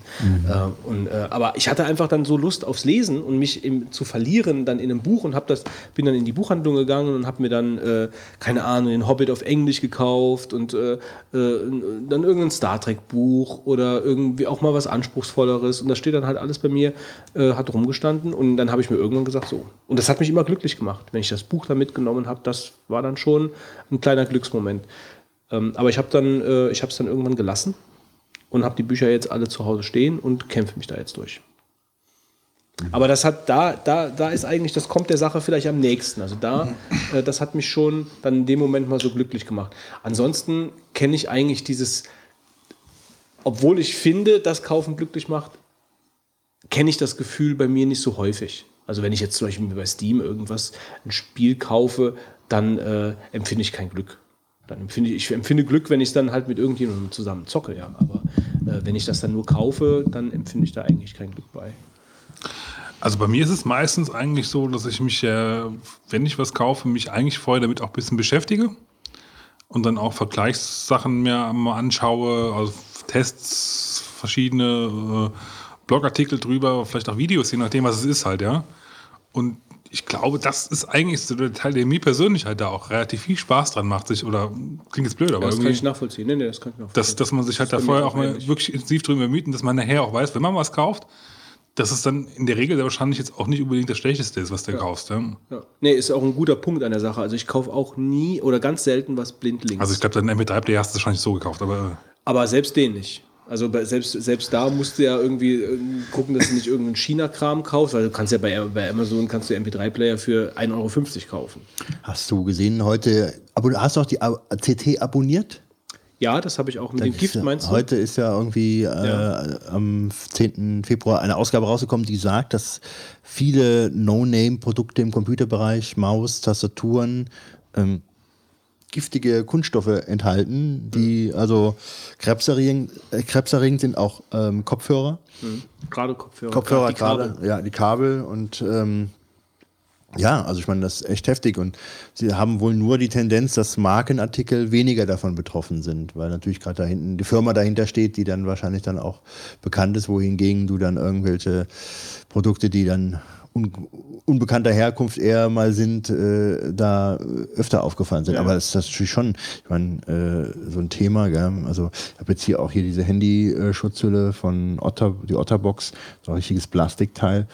Äh, und, äh, aber ich hatte einfach dann so Lust aufs Lesen und mich im, zu verlieren dann in einem Buch und habe das, bin dann in die Buchhandlung gegangen und habe mir dann, äh, keine Ahnung, den Hobbit auf Englisch gekauft und äh, äh, dann irgendein Star Trek Buch oder irgendwie auch mal was Anspruchsvolleres und das steht dann halt alles bei mir, äh, hat rumgestanden und dann habe ich mir irgendwann gesagt, so. Und das hat mich immer glücklich gemacht, wenn ich das Buch da mitgenommen habe, das war dann schon ein kleiner Glücksmoment. Ähm, aber ich habe dann, äh, ich habe es dann irgendwann gelassen und habe die Bücher jetzt alle zu Hause stehen und kämpfe mich da jetzt durch. Aber das hat da, da, da ist eigentlich, das kommt der Sache vielleicht am nächsten. Also da, äh, das hat mich schon dann in dem Moment mal so glücklich gemacht. Ansonsten kenne ich eigentlich dieses, obwohl ich finde, dass Kaufen glücklich macht, kenne ich das Gefühl bei mir nicht so häufig. Also wenn ich jetzt zum Beispiel bei Steam irgendwas, ein Spiel kaufe, dann äh, empfinde ich kein Glück. Dann empfinde ich, ich empfinde Glück, wenn ich es dann halt mit irgendjemandem zusammen zocke, ja. Aber äh, wenn ich das dann nur kaufe, dann empfinde ich da eigentlich kein Glück bei. Also bei mir ist es meistens eigentlich so, dass ich mich, äh, wenn ich was kaufe, mich eigentlich vorher damit auch ein bisschen beschäftige und dann auch Vergleichssachen mir mal anschaue, also Tests, verschiedene äh, Blogartikel drüber, vielleicht auch Videos, je nachdem, was es ist halt, ja. Und ich glaube, das ist eigentlich so der Teil, der mir persönlich halt da auch relativ viel Spaß dran macht, sich, oder klingt jetzt blöd, aber Ja, das kann ich nachvollziehen. Nee, nee, das kann ich nachvollziehen. dass, dass man sich halt da vorher auch mal wirklich intensiv drüber bemüht und dass man nachher auch weiß, wenn man was kauft, dass es dann in der Regel wahrscheinlich jetzt auch nicht unbedingt das Schlechteste ist, was du kaufst. Ja. ja. Nee, ist auch ein guter Punkt an der Sache. Also ich kaufe auch nie oder ganz selten was blindlings. Also ich glaube, deinen MP3-Player hast du wahrscheinlich so gekauft, aber Aber selbst den nicht. Also bei, selbst, selbst da musst du ja irgendwie äh, gucken, dass du nicht irgendeinen China-Kram kaufst, weil du kannst ja bei, bei Amazon kannst du MP3-Player für 1,50 Euro kaufen. Hast du gesehen heute, hast du auch die CT abonniert? Ja, das habe ich auch mit dem Das Gift, ist ja- meinst du? Heute ist ja irgendwie äh, Ja. am 10. Februar eine Ausgabe rausgekommen, die sagt, dass viele No-Name-Produkte im Computerbereich, Maus, Tastaturen, ähm, giftige Kunststoffe enthalten, die also krebserregend, äh, krebserregend sind, auch ähm, Kopfhörer. Gerade Kopfhörer. Kopfhörer die Kabel. gerade, ja, die Kabel und ähm, ja, also ich meine, das ist echt heftig und sie haben wohl nur die Tendenz, dass Markenartikel weniger davon betroffen sind, weil natürlich gerade da hinten die Firma dahinter steht, die dann wahrscheinlich dann auch bekannt ist, wohingegen du dann irgendwelche Produkte, die dann un unbekannter Herkunft eher mal sind, äh, da öfter aufgefallen sind. Ja. Aber das ist natürlich schon, ich meine, äh, so ein Thema, gell? Also ich habe jetzt hier auch hier diese Handy-Schutzhülle von Otter, die Otterbox, so ein richtiges Plastikteil.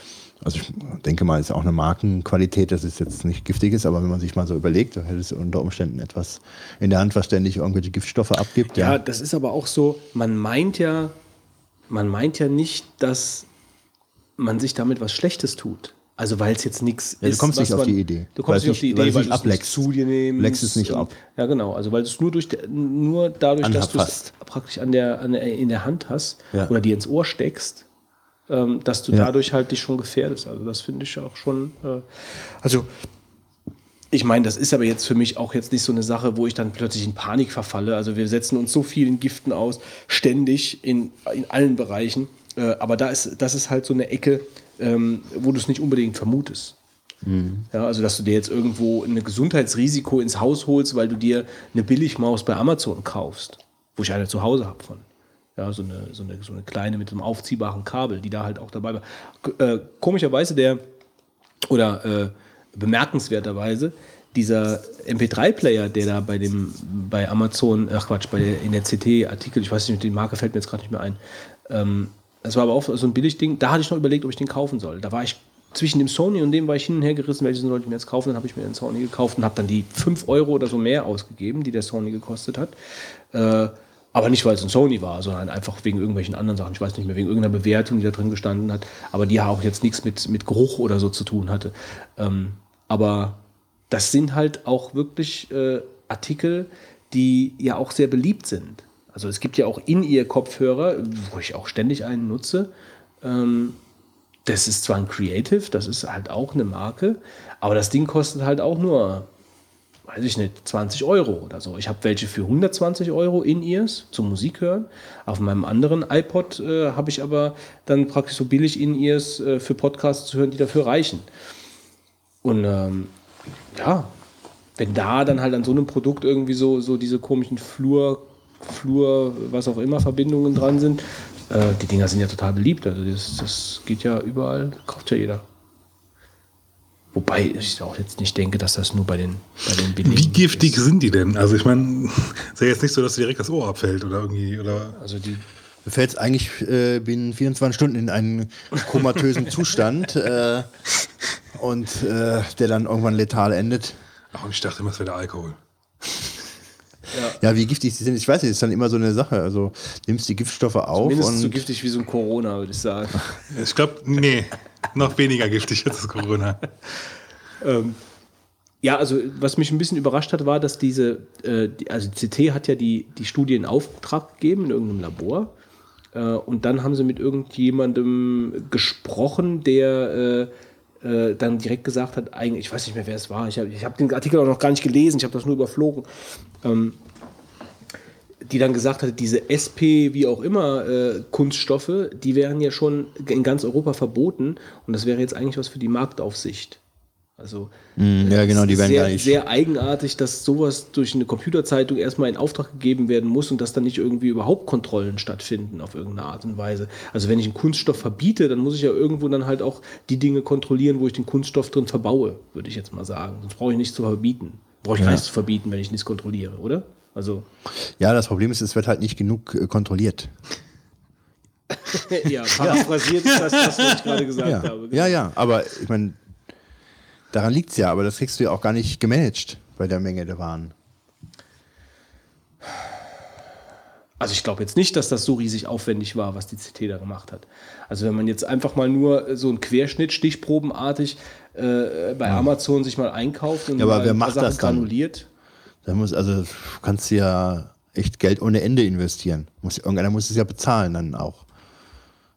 Also ich denke mal, ist auch eine Markenqualität, dass es jetzt nicht giftig ist, aber wenn man sich mal so überlegt, dann hätte es unter Umständen etwas in der Hand, was ständig irgendwelche Giftstoffe abgibt. Ja, das ist aber auch so, man meint ja, man meint ja nicht, dass man sich damit was Schlechtes tut. Also weil es jetzt nichts Ja, du ist. kommst was nicht auf man- die Idee. Du Weil kommst es nicht auf die weil Idee, es weil nicht du es nicht zu dir nimmst. Leckst es nicht ab. Ja, genau. Also weil du es nur, durch, nur dadurch, dass du es praktisch an der, an der, in der Hand hast Ja. oder dir ins Ohr steckst, ähm, dass du Ja. dadurch halt dich schon gefährdest. Also das finde ich auch schon. Äh, also ich meine, das ist aber jetzt für mich auch jetzt nicht so eine Sache, wo ich dann plötzlich in Panik verfalle. Also wir setzen uns so vielen Giften aus, ständig in, in allen Bereichen. Äh, aber da ist, das ist halt so eine Ecke, ähm, wo du es nicht unbedingt vermutest. Ja, also dass du dir jetzt irgendwo ein Gesundheitsrisiko ins Haus holst, weil du dir eine Billigmaus bei Amazon kaufst, wo ich eine zu Hause habe von. Ja, so eine, so, eine, so eine kleine mit einem aufziehbaren Kabel, die da halt auch dabei war. Äh, komischerweise der, oder äh, bemerkenswerterweise, dieser MP3-Player, der da bei dem, bei Amazon, ach Quatsch, bei der, in der CT-Artikel, ich weiß nicht, die Marke fällt mir jetzt gerade nicht mehr ein, ähm, das war aber auch so ein Billigding, da hatte ich noch überlegt, ob ich den kaufen soll. Da war ich zwischen dem Sony und dem war ich hin und her gerissen, welchen sollte ich mir jetzt kaufen. Dann habe ich mir den Sony gekauft und habe dann die 5 Euro oder so mehr ausgegeben, die der Sony gekostet hat. Äh, aber nicht, weil es ein Sony war, sondern einfach wegen irgendwelchen anderen Sachen. Ich weiß nicht mehr, wegen irgendeiner Bewertung, die da drin gestanden hat, aber die ja auch jetzt nichts mit, mit Geruch oder so zu tun hatte. Ähm, aber das sind halt auch wirklich äh, Artikel, die ja auch sehr beliebt sind. Also es gibt ja auch in ihr Kopfhörer, wo ich auch ständig einen nutze. Ähm, das ist zwar ein Creative, das ist halt auch eine Marke, aber das Ding kostet halt auch nur, weiß ich nicht, 20 Euro oder so. Ich habe welche für 120 Euro in ears zum Musik hören. Auf meinem anderen iPod äh, habe ich aber dann praktisch so billig in ears äh, für Podcasts zu hören, die dafür reichen. Und ähm, ja, wenn da dann halt an so einem Produkt irgendwie so, so diese komischen Flur, Flur, was auch immer, Verbindungen dran sind, äh, die Dinger sind ja total beliebt. Also das, das geht ja überall, kauft ja jeder. Wobei ich auch jetzt nicht denke, dass das nur bei den, bei den billigen Wie giftig ist. sind die denn? Also ich meine, ist ja jetzt nicht so, dass dir direkt das Ohr abfällt oder irgendwie, oder Also die, Mir fällt eigentlich äh, binnen 24 Stunden in einen komatösen Zustand äh, und äh, der dann irgendwann letal endet. ach, ich dachte immer, es wäre der Alkohol. Ja, wie giftig sie sind, ich weiß nicht, ist dann immer so eine Sache. Also nimmst die Giftstoffe auf Mindestens und so giftig wie so ein Corona, würde ich sagen. Ich glaube, nee, noch weniger giftig als das Corona. Ja, also was mich ein bisschen überrascht hat, war, dass diese, äh, die, also CT hat ja die, die Studie in Auftrag gegeben in irgendeinem Labor. Äh, und dann haben sie mit irgendjemandem gesprochen, der äh, äh, dann direkt gesagt hat, eigentlich, ich weiß nicht mehr, wer es war, ich habe hab den Artikel auch noch gar nicht gelesen, ich habe das nur überflogen, ähm, die dann gesagt hat, diese SP, wie auch immer, äh, Kunststoffe, die wären ja schon in ganz Europa verboten und das wäre jetzt eigentlich was für die Marktaufsicht. Also ja, genau, die werden sehr, gar nicht. sehr eigenartig, dass sowas durch eine Computerzeitung erstmal in Auftrag gegeben werden muss und dass dann nicht irgendwie überhaupt Kontrollen stattfinden auf irgendeine Art und Weise. Also wenn ich einen Kunststoff verbiete, dann muss ich ja irgendwo dann halt auch die Dinge kontrollieren, wo ich den Kunststoff drin verbaue, würde ich jetzt mal sagen. Sonst brauche ich nichts zu verbieten. Brauche ich gar nichts zu verbieten, wenn ich nichts kontrolliere, oder? Also, ja, das Problem ist, es wird halt nicht genug äh, kontrolliert. ja, paraphrasiert ist das, was ich gerade gesagt Ja, habe. ja, ja, aber ich meine, daran liegt es ja, aber das kriegst du ja auch gar nicht gemanagt bei der Menge der Waren. Also ich glaube jetzt nicht, dass das so riesig aufwendig war, was die CT da gemacht hat. Also wenn man jetzt einfach mal nur so einen Querschnitt stichprobenartig äh, bei Amazon sich mal einkauft und Ja, aber wer macht Sachen das dann? granuliert. Da muss, also kannst du ja echt Geld ohne Ende investieren. Muss, irgendeiner muss es ja bezahlen dann auch.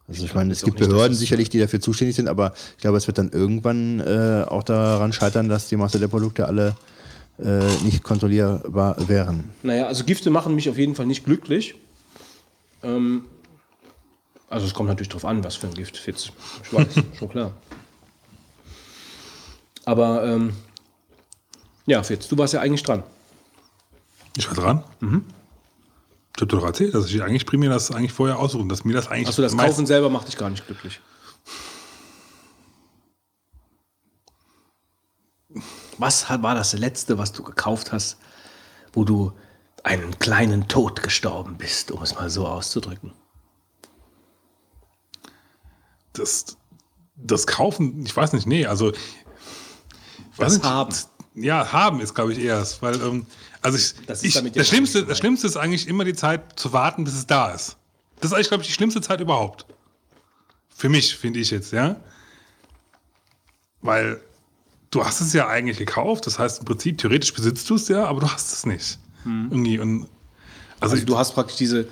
Also ich, meine, es gibt nicht, Behörden sicherlich, die dafür zuständig sind, aber ich glaube, es wird dann irgendwann äh, auch daran scheitern, dass die Masse der Produkte alle äh, nicht kontrollierbar wären. Naja, also Gifte machen mich auf jeden Fall nicht glücklich. Ähm, also es kommt natürlich drauf an, was für ein Gift. Jetzt schwarz, schon klar. Aber ähm, ja, Fitz, du warst ja eigentlich dran. Ich war dran. Ich habe doch erzählt, dass ich eigentlich primär das eigentlich vorher aussuchen, dass mir das eigentlich. Achso, das Kaufen selber macht dich gar nicht glücklich. Was war das letzte, was du gekauft hast, wo du einen kleinen Tod gestorben bist, um es mal so auszudrücken? das, das Kaufen, ich weiß nicht, nee, also. Das nicht, Haben. Ja, haben ist, glaube ich, erst. Weil, ähm, also ich, Das ist ich, damit das, jetzt Schlimmste, das. Schlimmste ist eigentlich immer die Zeit zu warten, bis es da ist. Das ist eigentlich, glaube ich, die schlimmste Zeit überhaupt. Für mich, finde ich jetzt, ja. Weil du hast es ja eigentlich gekauft, das heißt im Prinzip, theoretisch besitzt du es ja, aber du hast es nicht. Irgendwie. Und, also, Also du hast praktisch diese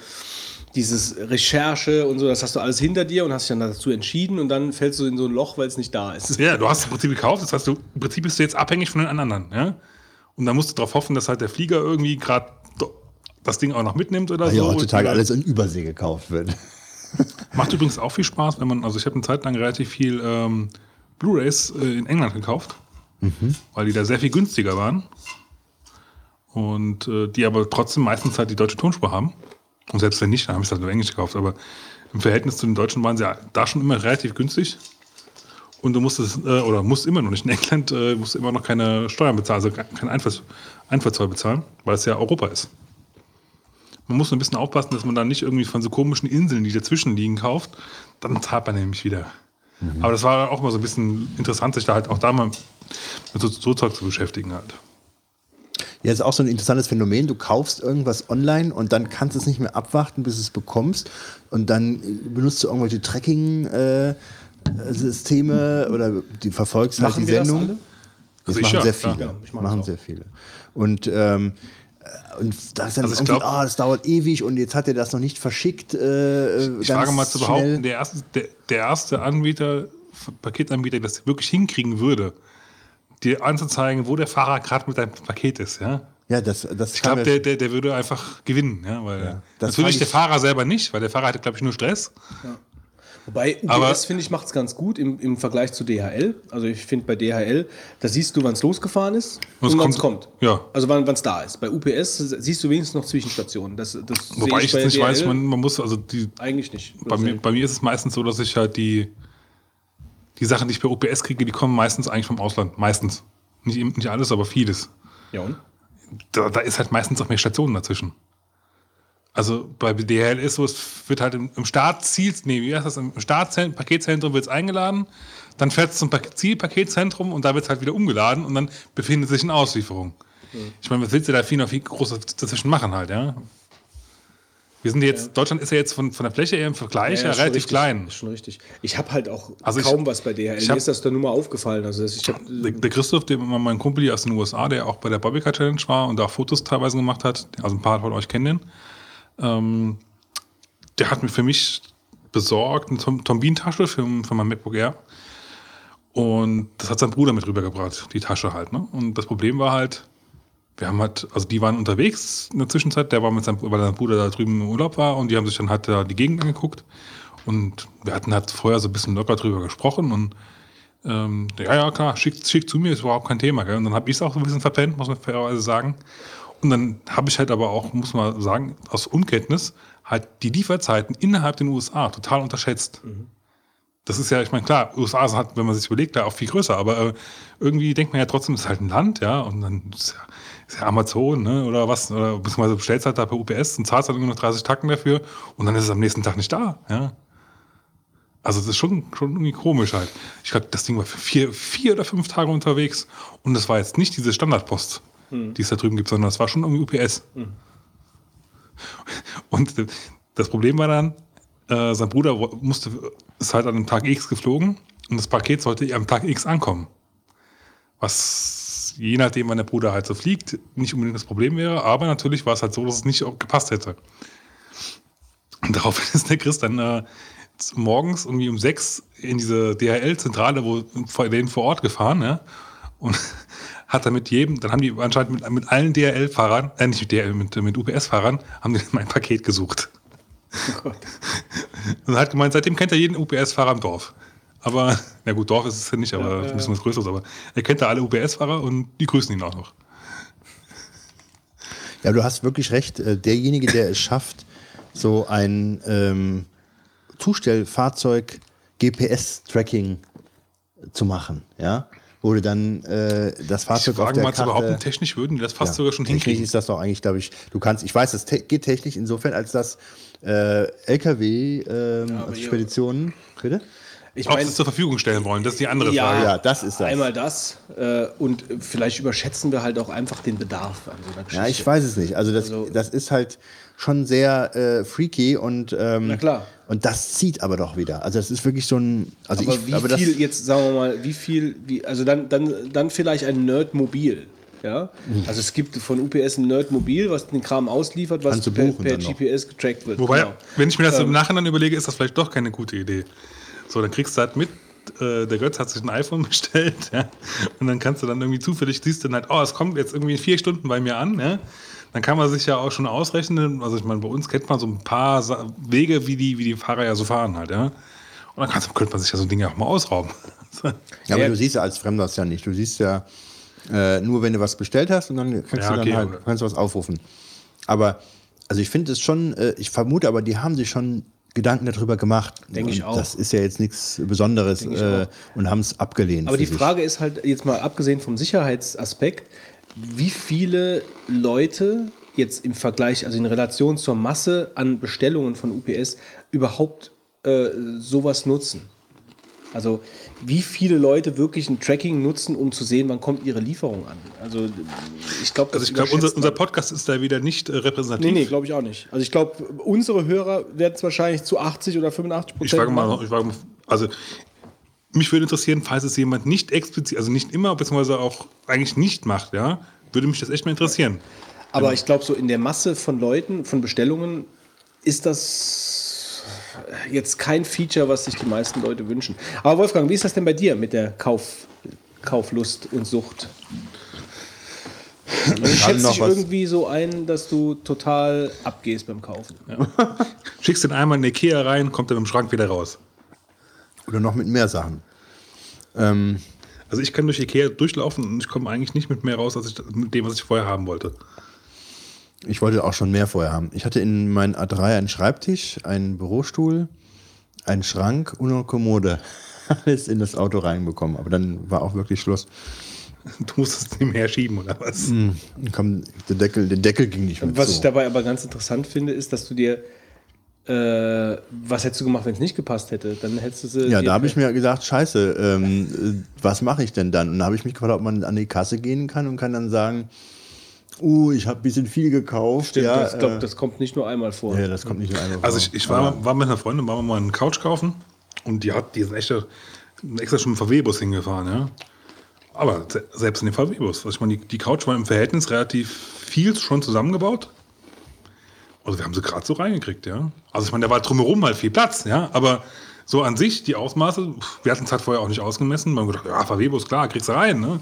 dieses Recherche und so, das hast du alles hinter dir und hast dich dann dazu entschieden und dann fällst du in so ein Loch, weil es nicht da ist. Ja, du hast es im Prinzip gekauft, das heißt, du, im Prinzip bist du jetzt abhängig von den anderen, ja. Und dann musst du darauf hoffen, dass halt der Flieger irgendwie gerade das Ding auch noch mitnimmt oder Weil so. ja heutzutage alles in Übersee gekauft wird. Macht übrigens auch viel Spaß, wenn man, also ich habe eine Zeit lang relativ viel ähm, Blu-Rays äh, in England gekauft, weil die da sehr viel günstiger waren. Und äh, die aber trotzdem meistens halt die deutsche Tonspur haben. Und selbst wenn nicht, dann habe ich es halt nur Englisch gekauft. Aber im Verhältnis zu den Deutschen waren sie ja da schon immer relativ günstig. Und du musstest, äh, oder musst immer noch nicht in England, äh, musst immer noch keine Steuern bezahlen, also keinen Einfuhr, Einfuhrzoll bezahlen, weil es ja Europa ist. Man muss so ein bisschen aufpassen, dass man da nicht irgendwie von so komischen Inseln, die dazwischen liegen, kauft. Dann zahlt man nämlich wieder. Aber das war auch mal so ein bisschen interessant, sich da halt auch da mal mit so, so Zeug zu beschäftigen halt. Ja, ist auch so ein interessantes Phänomen. Du kaufst irgendwas online und dann kannst du es nicht mehr abwarten, bis du es bekommst. Und dann äh, benutzt du irgendwelche Tracking-Systeme oder die verfolgst halt Machen die wir das Sendung. alle? Das Also machen ja, sehr viele. Ja, ich mach's machen sehr viele. Und, ähm, äh, und da ist dann Also irgendwie, glaub- ah, das dauert ewig und jetzt hat er das noch nicht verschickt. Äh, Ich ganz wage mal zu schnell. behaupten, der erste, der, der erste Anbieter, Paketanbieter, der das wirklich hinkriegen würde, dir anzuzeigen, wo der Fahrer gerade mit deinem Paket ist, ja. Ja, das, das Ich glaube, ja- der, der, der würde einfach gewinnen, ja, weil das natürlich der Fahrer selber nicht, weil der Fahrer hatte, glaube ich, nur Stress. Wobei UPS, finde ich, macht es ganz gut im, im Vergleich zu DHL. Also ich finde bei DHL, da siehst du, wann es losgefahren ist Und wann es kommt- ja. Also wann es da ist. Bei UPS siehst du wenigstens noch Zwischenstationen. Das, das Wobei ich bei jetzt nicht weiß, DHL man, man muss, also die, eigentlich nicht. bei, mir, bei mir ist es meistens so, dass ich halt die, die Sachen, die ich bei OPS kriege, die kommen meistens eigentlich vom Ausland. Meistens. Nicht, nicht alles, aber vieles. ja, und? Da, da ist halt meistens auch mehr Stationen dazwischen. Also bei DHL ist so, es wird halt im, im Startziel, nee, wie heißt das, im Startpaketzentrum wird es eingeladen, dann fährt es zum Pak- Zielpaketszentrum und da wird es halt wieder umgeladen und dann befindet sich in Auslieferung. Ich meine, was willst du da viel noch viel Großes dazwischen machen halt, ja? Wir sind jetzt, Deutschland ist ja jetzt von, von der Fläche her im Vergleich ja, schon relativ richtig, klein. Ist schon richtig. Ich habe halt auch Also ich- kaum was bei DHL. ich Mir hab- ist das da nur mal aufgefallen. Also ich hab, Der, der Christoph, der, mein Kumpel hier aus den USA, der auch bei der Bobbycar Challenge war und da auch Fotos teilweise gemacht hat, also ein paar von euch kennen den, ähm, der hat mir für mich besorgt eine Tom, Tom Bean Tasche für, für mein MacBook Air. Und das hat sein Bruder mit rübergebracht, die Tasche halt. Ne? Und das Problem war halt, wir haben halt, also die waren unterwegs in der Zwischenzeit, der war mit seinem, weil sein Bruder da drüben im Urlaub war und die haben sich dann halt da die Gegend angeguckt. Und wir hatten halt vorher so ein bisschen locker drüber gesprochen und ähm, ja, ja, klar, schick, schick zu mir, ist überhaupt kein Thema. Gell? Und dann habe ich es auch so ein bisschen verpennt, muss man fairerweise sagen. Und dann habe ich halt aber auch, muss man sagen, aus Unkenntnis halt die Lieferzeiten innerhalb den USA total unterschätzt. Das ist ja, ich meine, klar, USA hat, wenn man sich überlegt, da auch viel größer, aber äh, irgendwie denkt man ja trotzdem, es ist halt ein Land, ja, und dann ist ja, ist ja Amazon, ne, oder was, oder beziehungsweise bestellst halt da per UPS und zahlst halt irgendwie noch 30 Tacken dafür und dann ist es am nächsten Tag nicht da, ja. Also das ist schon, schon irgendwie komisch halt. Ich glaube, das Ding war für vier, vier oder fünf Tage unterwegs und das war jetzt nicht diese Standardpost, die es da drüben gibt, sondern das war schon irgendwie UPS. Und das Problem war dann, äh, sein Bruder musste, ist halt an dem Tag X geflogen und das Paket sollte am Tag X ankommen. Was je nachdem, wann der Bruder halt so fliegt, nicht unbedingt das Problem wäre, aber natürlich war es halt so, dass es nicht auch gepasst hätte. Und daraufhin ist der Chris dann äh, morgens irgendwie um sechs in diese DHL-Zentrale, wo vor denen vor Ort gefahren, ja, und hat dann mit jedem, dann haben die anscheinend mit, mit allen DHL-Fahrern, äh, nicht mit DHL, mit, mit UPS-Fahrern, haben die mein Paket gesucht. Und hat gemeint, seitdem kennt er jeden UPS-Fahrer im Dorf. Aber, na gut, Dorf ist es ja nicht, aber ein bisschen was Größeres, aber er kennt da alle UPS-Fahrer und die grüßen ihn auch noch. Ja, du hast wirklich recht. Äh, Derjenige, der es schafft, so ein ähm, Zustellfahrzeug GPS-Tracking zu machen, ja, wo du dann äh, das Ich Fahrzeug auf frage der mal zu Karte, behaupten, technisch würden die das fast Ja, sogar schon technisch hinkriegen. ist das doch eigentlich, glaube ich, du kannst, ich weiß, das te geht technisch insofern, als dass äh, LKW-Speditionen, bitte? ich Ob sie es zur Verfügung stellen wollen, das ist die andere Ja. Frage. Ja, das ist das. einmal das äh, und vielleicht überschätzen wir halt auch einfach den Bedarf an so einer Geschichte. Ja, ich weiß es nicht. Also das, Also- das ist halt schon sehr äh, freaky und ähm, Na klar. Und das zieht aber doch wieder. Also das ist wirklich so ein. Also aber ich, wie aber das, viel jetzt, sagen wir mal, wie viel, wie, also dann, dann, dann vielleicht ein Nerdmobil. Ja? Mhm. Also es gibt von UPS ein Nerdmobil, was den Kram ausliefert, was per, per. GPS getrackt wird. Wobei, Genau. wenn ich mir das Ähm. im Nachhinein überlege, ist das vielleicht doch keine gute Idee. So, dann kriegst du halt mit, äh, der Götz hat sich ein iPhone bestellt, ja, und dann kannst du dann irgendwie zufällig, siehst du dann halt, oh, es kommt jetzt irgendwie in vier Stunden bei mir an, ja. Dann kann man sich ja auch schon ausrechnen, also ich meine, bei uns kennt man so ein paar Wege, wie die, wie die Fahrer ja so fahren halt, ja. Und dann könnte man sich ja so ein Ding ja auch mal ausrauben. ja, aber du siehst ja als Fremder das ja nicht. Du siehst ja äh, nur, wenn du was bestellt hast und dann kannst Ja, du dann halt kannst du was aufrufen. Aber also ich finde es schon, äh, ich vermute, aber die haben sich schon Gedanken darüber gemacht. Denke ich auch. Das ist ja jetzt nichts Besonderes äh, und haben es abgelehnt. Aber die sich. Frage ist halt jetzt mal abgesehen vom Sicherheitsaspekt, wie viele Leute jetzt im Vergleich, also in Relation zur Masse an Bestellungen von UPS überhaupt äh, sowas nutzen? Also wie viele Leute wirklich ein Tracking nutzen, um zu sehen, wann kommt ihre Lieferung an? Also ich glaube, Also ich glaube, unser, unser Podcast ist da wieder nicht äh, repräsentativ. Nee, nee, glaube ich auch nicht. Also ich glaube, unsere Hörer werden es wahrscheinlich zu 80 oder 85 Ich Prozent frage mal, ich frage mal, also mich würde interessieren, falls es jemand nicht explizit, also nicht immer, beziehungsweise auch eigentlich nicht macht, ja, würde mich das echt mal interessieren. Aber ich glaube, so in der Masse von Leuten, von Bestellungen, ist das jetzt kein Feature, was sich die meisten Leute wünschen. Aber Wolfgang, wie ist das denn bei dir mit der Kauf, Kauflust und Sucht? Also ich schätze dich was- irgendwie so ein, dass du total abgehst beim Kaufen. Schickst den einmal in Ikea rein, kommt er mit dem Schrank wieder raus. Oder noch mit mehr Sachen. Ähm, Also ich kann durch Ikea durchlaufen und ich komme eigentlich nicht mit mehr raus, als ich mit dem, was ich vorher haben wollte. Ich wollte auch schon mehr vorher haben. Ich hatte in meinem A3 einen Schreibtisch, einen Bürostuhl, einen Schrank und eine Kommode. Alles in das Auto reinbekommen. Aber dann war auch wirklich Schluss. Du musst es nicht mehr schieben oder was? Dann kam der Deckel, der Deckel ging nicht mehr Was zu. ich dabei aber ganz interessant finde, ist, dass du dir, äh, was hättest du gemacht, wenn es nicht gepasst hätte? Dann hättest du sie. ja, da habe ich mir gedacht, scheiße, ähm, äh, was mache ich denn dann? Und da habe ich mich gefragt, ob man an die Kasse gehen kann und kann dann sagen, uh, ich habe ein bisschen viel gekauft. Stimmt, ja, das, glaub, äh, das kommt nicht nur einmal vor. ja, das kommt nicht nur einmal Also vor. ich, ich war, war mit einer Freundin, waren wir mal eine Couch kaufen und die hat diesen extra, extra schon einen VW-Bus hingefahren, ja. Aber se- selbst in dem VW-Bus, also ich meine, die, die Couch war im Verhältnis relativ viel schon zusammengebaut. Also wir haben sie gerade so reingekriegt, ja. Also ich meine, da war drumherum halt viel Platz, ja. Aber so an sich, die Ausmaße, wir hatten es halt vorher auch nicht ausgemessen. Wir haben gedacht, ja, VW-Bus, klar, kriegst du rein, ne.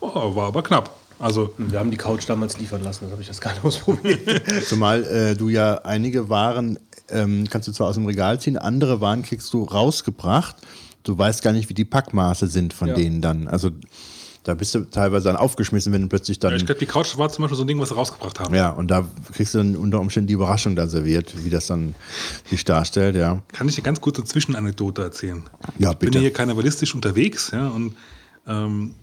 Oh, war aber knapp. Also Wir haben die Couch damals liefern lassen, das habe ich das gar nicht ausprobiert. Zumal äh, du ja einige Waren ähm, kannst du zwar aus dem Regal ziehen, andere Waren kriegst du rausgebracht. Du weißt gar nicht, wie die Packmaße sind von Ja. denen dann. Also da bist du teilweise dann aufgeschmissen, wenn du plötzlich dann. ja, ich glaube, die Couch war zum Beispiel so ein Ding, was sie rausgebracht haben. Ja, und da kriegst du dann unter Umständen die Überraschung da serviert, wie das dann sich darstellt, ja. Kann ich dir ganz kurz eine Zwischenanekdote erzählen? Ja, Ich bin bitte. hier karnevalistisch unterwegs, ja, und ähm,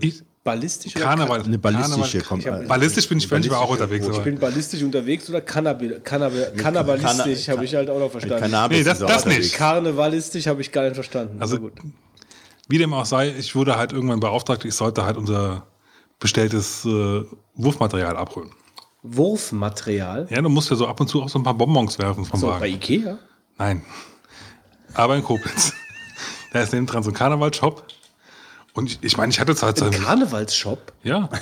ich, ballistisch Karneval. Eine ballistische kommt. Ballistisch bin ich, ich aber auch unterwegs. Ich Aber, bin ballistisch unterwegs oder Canna- habe ich halt auch noch verstanden. Cannabis Nee, das- das nicht. Karnevalistisch habe ich gar nicht verstanden. also, Aber gut. Wie dem auch sei, ich wurde halt irgendwann beauftragt, ich sollte halt unser bestelltes äh, Wurfmaterial abholen. Wurfmaterial. Ja, du musst ja so ab und zu auch so ein paar Bonbons werfen vom So, Wagen. bei Ikea? Nein. Aber in Koblenz. da ist neben dran so ein Karnevalshop. Und ich, ich meine, ich hatte es halt so. Ein Karnevalsshop? Ja,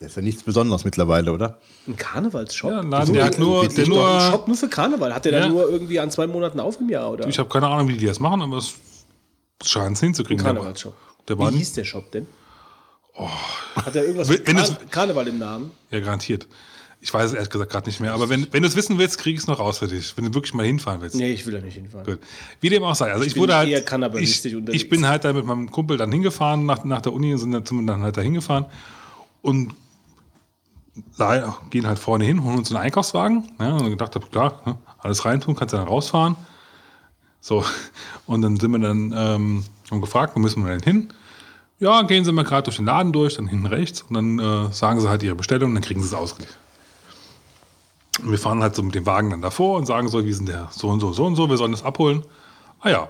Das ist ja nichts Besonderes mittlerweile, oder? Ein Karnevalsshop? ja ein Laden, der hat nur, der nur Shop nur für Karneval. Hat der Ja. dann nur irgendwie an zwei Monaten auf im Jahr? Oder? ich habe keine Ahnung, wie die das machen, aber es scheint es hinzukriegen. Ein Karnevalsshop. Der Wie hieß der Shop denn? Hat er irgendwas Wenn- mit Kar Karneval im Namen? Ja, garantiert. Ich weiß es ehrlich gesagt gerade nicht mehr. Aber wenn, wenn du es wissen willst, krieg ich es noch raus für dich. Wenn du wirklich mal hinfahren willst. Nee, ich will da nicht hinfahren. Gut. Wie dem auch sei. Also ich, bin wurde halt. Ich, ich bin halt da mit meinem Kumpel dann hingefahren, nach, nach der Uni und sind dann, dann halt da hingefahren. Und gehen halt vorne hin, holen uns einen Einkaufswagen. Ja, und gedacht habe, klar, ne, alles reintun, kannst du dann rausfahren. So, und dann sind wir dann ähm, haben gefragt, wo müssen wir denn hin? Ja, gehen Sie mal gerade durch den Laden durch, dann hinten rechts und dann äh, sagen Sie halt Ihre Bestellung und dann kriegen Sie es ausgeliefert. Und wir fahren halt so mit dem Wagen dann davor und sagen so, wie sind der so und so, so und so, wir sollen das abholen. Ah ja.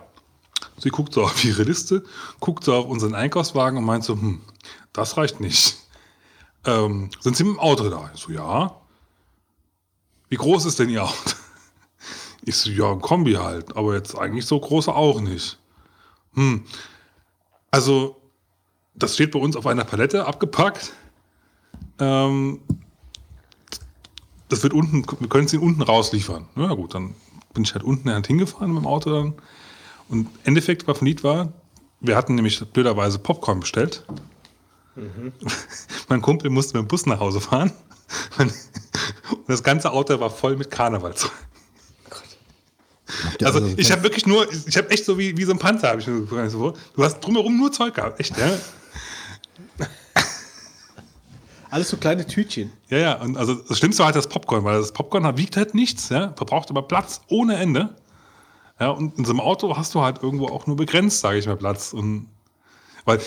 Sie guckt so auf ihre Liste, guckt so auf unseren Einkaufswagen und meint so, hm, das reicht nicht. Ähm, sind Sie mit dem Auto da? Ich so, ja. Wie groß ist denn Ihr Auto? Ich so, ja, ein Kombi halt, aber jetzt eigentlich so groß auch nicht. Hm. Also, das steht bei uns auf einer Palette abgepackt. Ähm, das wird unten, wir können es ihn unten rausliefern. Na ja, gut, dann bin ich halt unten halt hingefahren mit dem Auto dann. Und Endeffekt war von Lied war, wir hatten nämlich blöderweise Popcorn bestellt. mein Kumpel musste mit dem Bus nach Hause fahren. Und das ganze Auto war voll mit Karnevalszeug. Ja, Also ich habe wirklich nur, ich habe echt so wie, wie so ein Panzer, habe ich mir so. Du hast drumherum nur Zeug gehabt, echt, ja? Alles so kleine Tütchen. Ja, ja, und also das Schlimmste war halt das Popcorn, weil das Popcorn hat- wiegt halt nichts, ja, verbraucht aber Platz ohne Ende. Ja, und in so einem Auto hast du halt irgendwo auch nur begrenzt, sage ich mal, Platz. Und weil,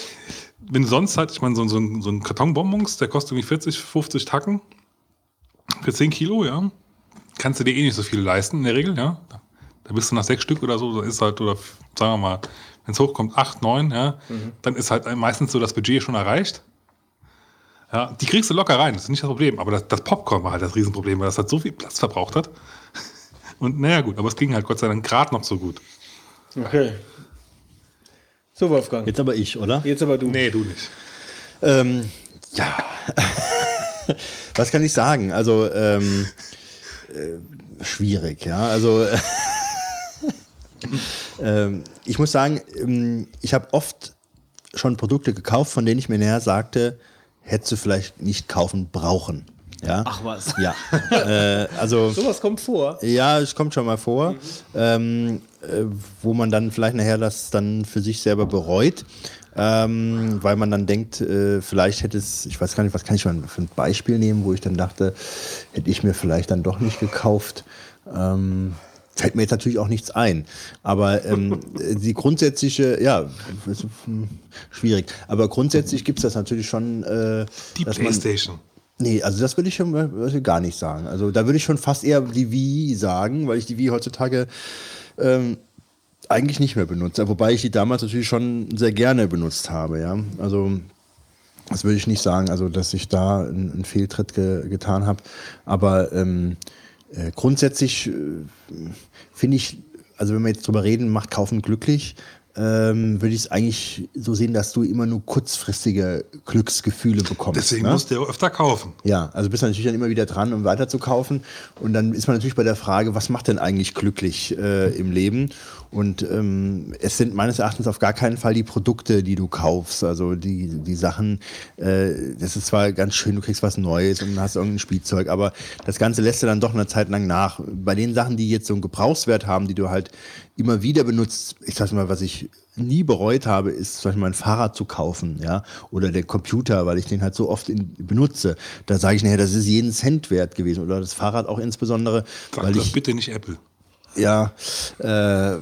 wenn du sonst halt, ich meine, so, so, ein- so ein Karton Bonbons, der kostet irgendwie 40, 50 Tacken für 10 Kilo, ja, kannst du dir eh nicht so viel leisten in der Regel, ja. Da bist du nach sechs Stück oder so, da ist halt, oder sagen wir mal, wenn es hochkommt, acht, neun, ja, dann ist halt meistens so das Budget schon erreicht. Ja, die kriegst du locker rein, das ist nicht das Problem. Aber das, das Popcorn war halt das Riesenproblem, weil das halt so viel Platz verbraucht hat. Und naja, gut, aber es ging halt Gott sei Dank gerade noch so gut. Okay. So, Wolfgang. Jetzt aber ich, oder? Jetzt aber du. Nee, du nicht. Ähm, ja. Was kann ich sagen? Also, ähm, äh, schwierig, ja. Also, äh, ähm, ich muss sagen, ähm, ich habe oft schon Produkte gekauft, von denen ich mir näher sagte, hättest du vielleicht nicht kaufen brauchen. Ja? Ach was. Ja. äh, also. Sowas kommt vor. Ja, es kommt schon mal vor, ähm, äh, wo man dann vielleicht nachher das dann für sich selber bereut, ähm, weil man dann denkt, äh, vielleicht hätte es, ich weiß gar nicht, was kann ich mal für ein Beispiel nehmen, wo ich dann dachte, hätte ich mir vielleicht dann doch nicht gekauft. Ähm, fällt mir jetzt natürlich auch nichts ein. Aber ähm, die grundsätzliche, ja, hm, schwierig. Aber grundsätzlich gibt es das natürlich schon. Äh, Die dass man- Playstation. Nee, also das würde ich schon würde ich gar nicht sagen. Also da würde ich schon fast eher die Wii sagen, weil ich die Wii heutzutage ähm, eigentlich nicht mehr benutze. Wobei ich die damals natürlich schon sehr gerne benutzt habe, ja. Also Das würde ich nicht sagen, also dass ich da einen, einen Fehltritt ge getan habe. Aber ähm, äh, grundsätzlich äh, finde ich, also wenn wir jetzt drüber reden, macht Kaufen glücklich, ähm, würde ich es eigentlich so sehen, dass du immer nur kurzfristige Glücksgefühle bekommst. Deswegen ne? musst du ja öfter kaufen. Ja, also bist du natürlich dann immer wieder dran, um weiter zu kaufen. Und dann ist man natürlich bei der Frage, was macht denn eigentlich glücklich äh, im Leben? Und ähm, es sind meines Erachtens auf gar keinen Fall die Produkte, die du kaufst. Also die, die Sachen, äh, das ist zwar ganz schön, du kriegst was Neues und hast irgendein Spielzeug, aber das Ganze lässt du dann doch eine Zeit lang nach. Bei den Sachen, die jetzt so einen Gebrauchswert haben, die du halt immer wieder benutzt, ich sag mal, was ich nie bereut habe, ist zum Beispiel mein Fahrrad zu kaufen, ja, oder der Computer, weil ich den halt so oft in, benutze. Da sage ich nachher, das ist jeden Cent wert gewesen. Oder das Fahrrad auch insbesondere, Sag weil das ich bitte nicht Apple. Ja, äh,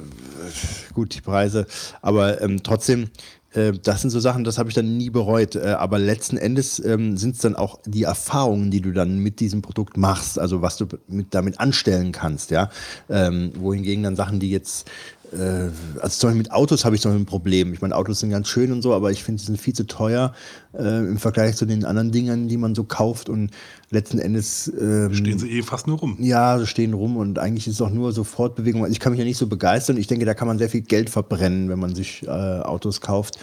gut, die Preise. Aber ähm, trotzdem, äh, das sind so Sachen, das habe ich dann nie bereut. Äh, aber letzten Endes ähm, sind es dann auch die Erfahrungen, die du dann mit diesem Produkt machst, also was du mit, damit anstellen kannst, ja. Ähm, wohingegen dann Sachen, die jetzt äh, also zum Beispiel mit Autos habe ich so ein Problem. Ich meine, Autos sind ganz schön und so, aber ich finde, sie sind viel zu teuer äh, im Vergleich zu den anderen Dingen, die man so kauft. Und letzten Endes ähm, Stehen sie eh fast nur rum. ja, sie stehen rum und eigentlich ist es auch nur so Fortbewegung. Also ich kann mich ja nicht so begeistern. Ich denke, da kann man sehr viel Geld verbrennen, wenn man sich äh, Autos kauft.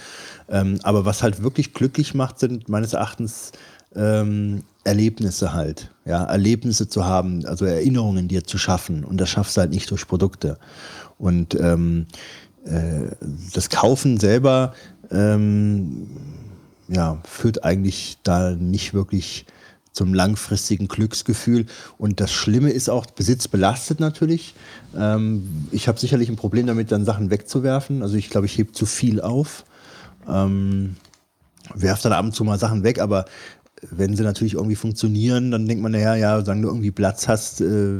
Ähm, aber was halt wirklich glücklich macht, sind meines Erachtens ähm, Erlebnisse halt. Ja, Erlebnisse zu haben, also Erinnerungen dir zu schaffen. Und das schaffst du halt nicht durch Produkte. Und ähm, äh, das Kaufen selber ähm, ja, führt eigentlich da nicht wirklich zum langfristigen Glücksgefühl. Und das Schlimme ist auch, Besitz belastet natürlich. Ähm, ich habe sicherlich ein Problem damit, dann Sachen wegzuwerfen. Also ich glaube, ich hebe zu viel auf. Ähm, werf dann ab und zu mal Sachen weg, aber wenn sie natürlich irgendwie funktionieren, dann denkt man, naja, ja, solange du irgendwie Platz hast, äh,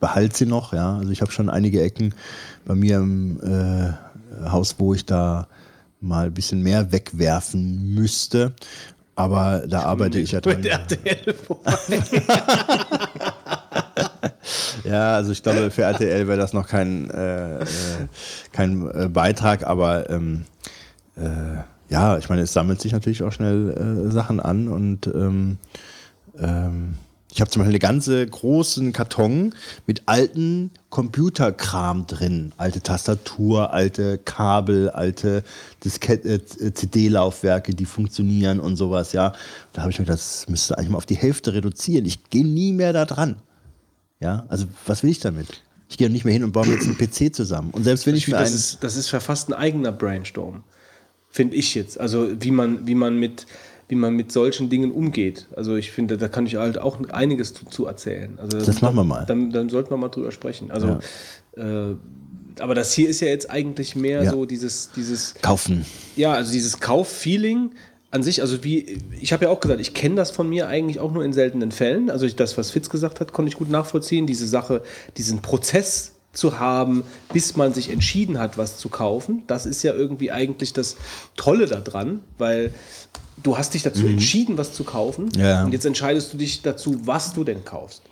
behalt sie noch. Ja, also ich habe schon einige Ecken bei mir im äh, Haus, wo ich da mal ein bisschen mehr wegwerfen müsste. Aber da arbeite ich ja dran. Mit RTL Ja, also ich glaube, für RTL wäre das noch kein, äh, äh, kein äh, Beitrag, aber ähm, äh, ja, ich meine, es sammelt sich natürlich auch schnell äh, Sachen an und ähm, ähm, ich habe zum Beispiel einen ganze großen Karton mit alten Computerkram drin. Alte Tastatur, alte Kabel, alte äh, CD-Laufwerke, die funktionieren und sowas, ja. Da habe ich mir gedacht, das müsste eigentlich mal auf die Hälfte reduzieren. Ich gehe nie mehr da dran. Ja, also was will ich damit? Ich gehe nicht mehr hin und baue mir jetzt einen PC zusammen. Und selbst wenn ich, Ich mir das einen, ist, das ist ja fast ein eigener Brainstorm. Finde ich jetzt. Also wie man, wie man mit wie man mit solchen Dingen umgeht. Also ich finde, da kann ich halt auch einiges zu, zu erzählen. Also Das machen wir mal. Dann, dann sollten wir mal drüber sprechen. Also äh, aber das hier ist ja jetzt eigentlich mehr Ja. so dieses, dieses, kaufen. ja, also dieses Kauffeeling an sich, also wie, ich habe ja auch gesagt, ich kenne das von mir eigentlich auch nur in seltenen Fällen. Also ich, das, was Fitz gesagt hat, konnte ich gut nachvollziehen. Diese Sache, diesen Prozess zu haben, bis man sich entschieden hat, was zu kaufen, das ist ja irgendwie eigentlich das Tolle daran, weil du hast dich dazu entschieden, was zu kaufen Ja. und jetzt entscheidest du dich dazu, was du denn kaufst.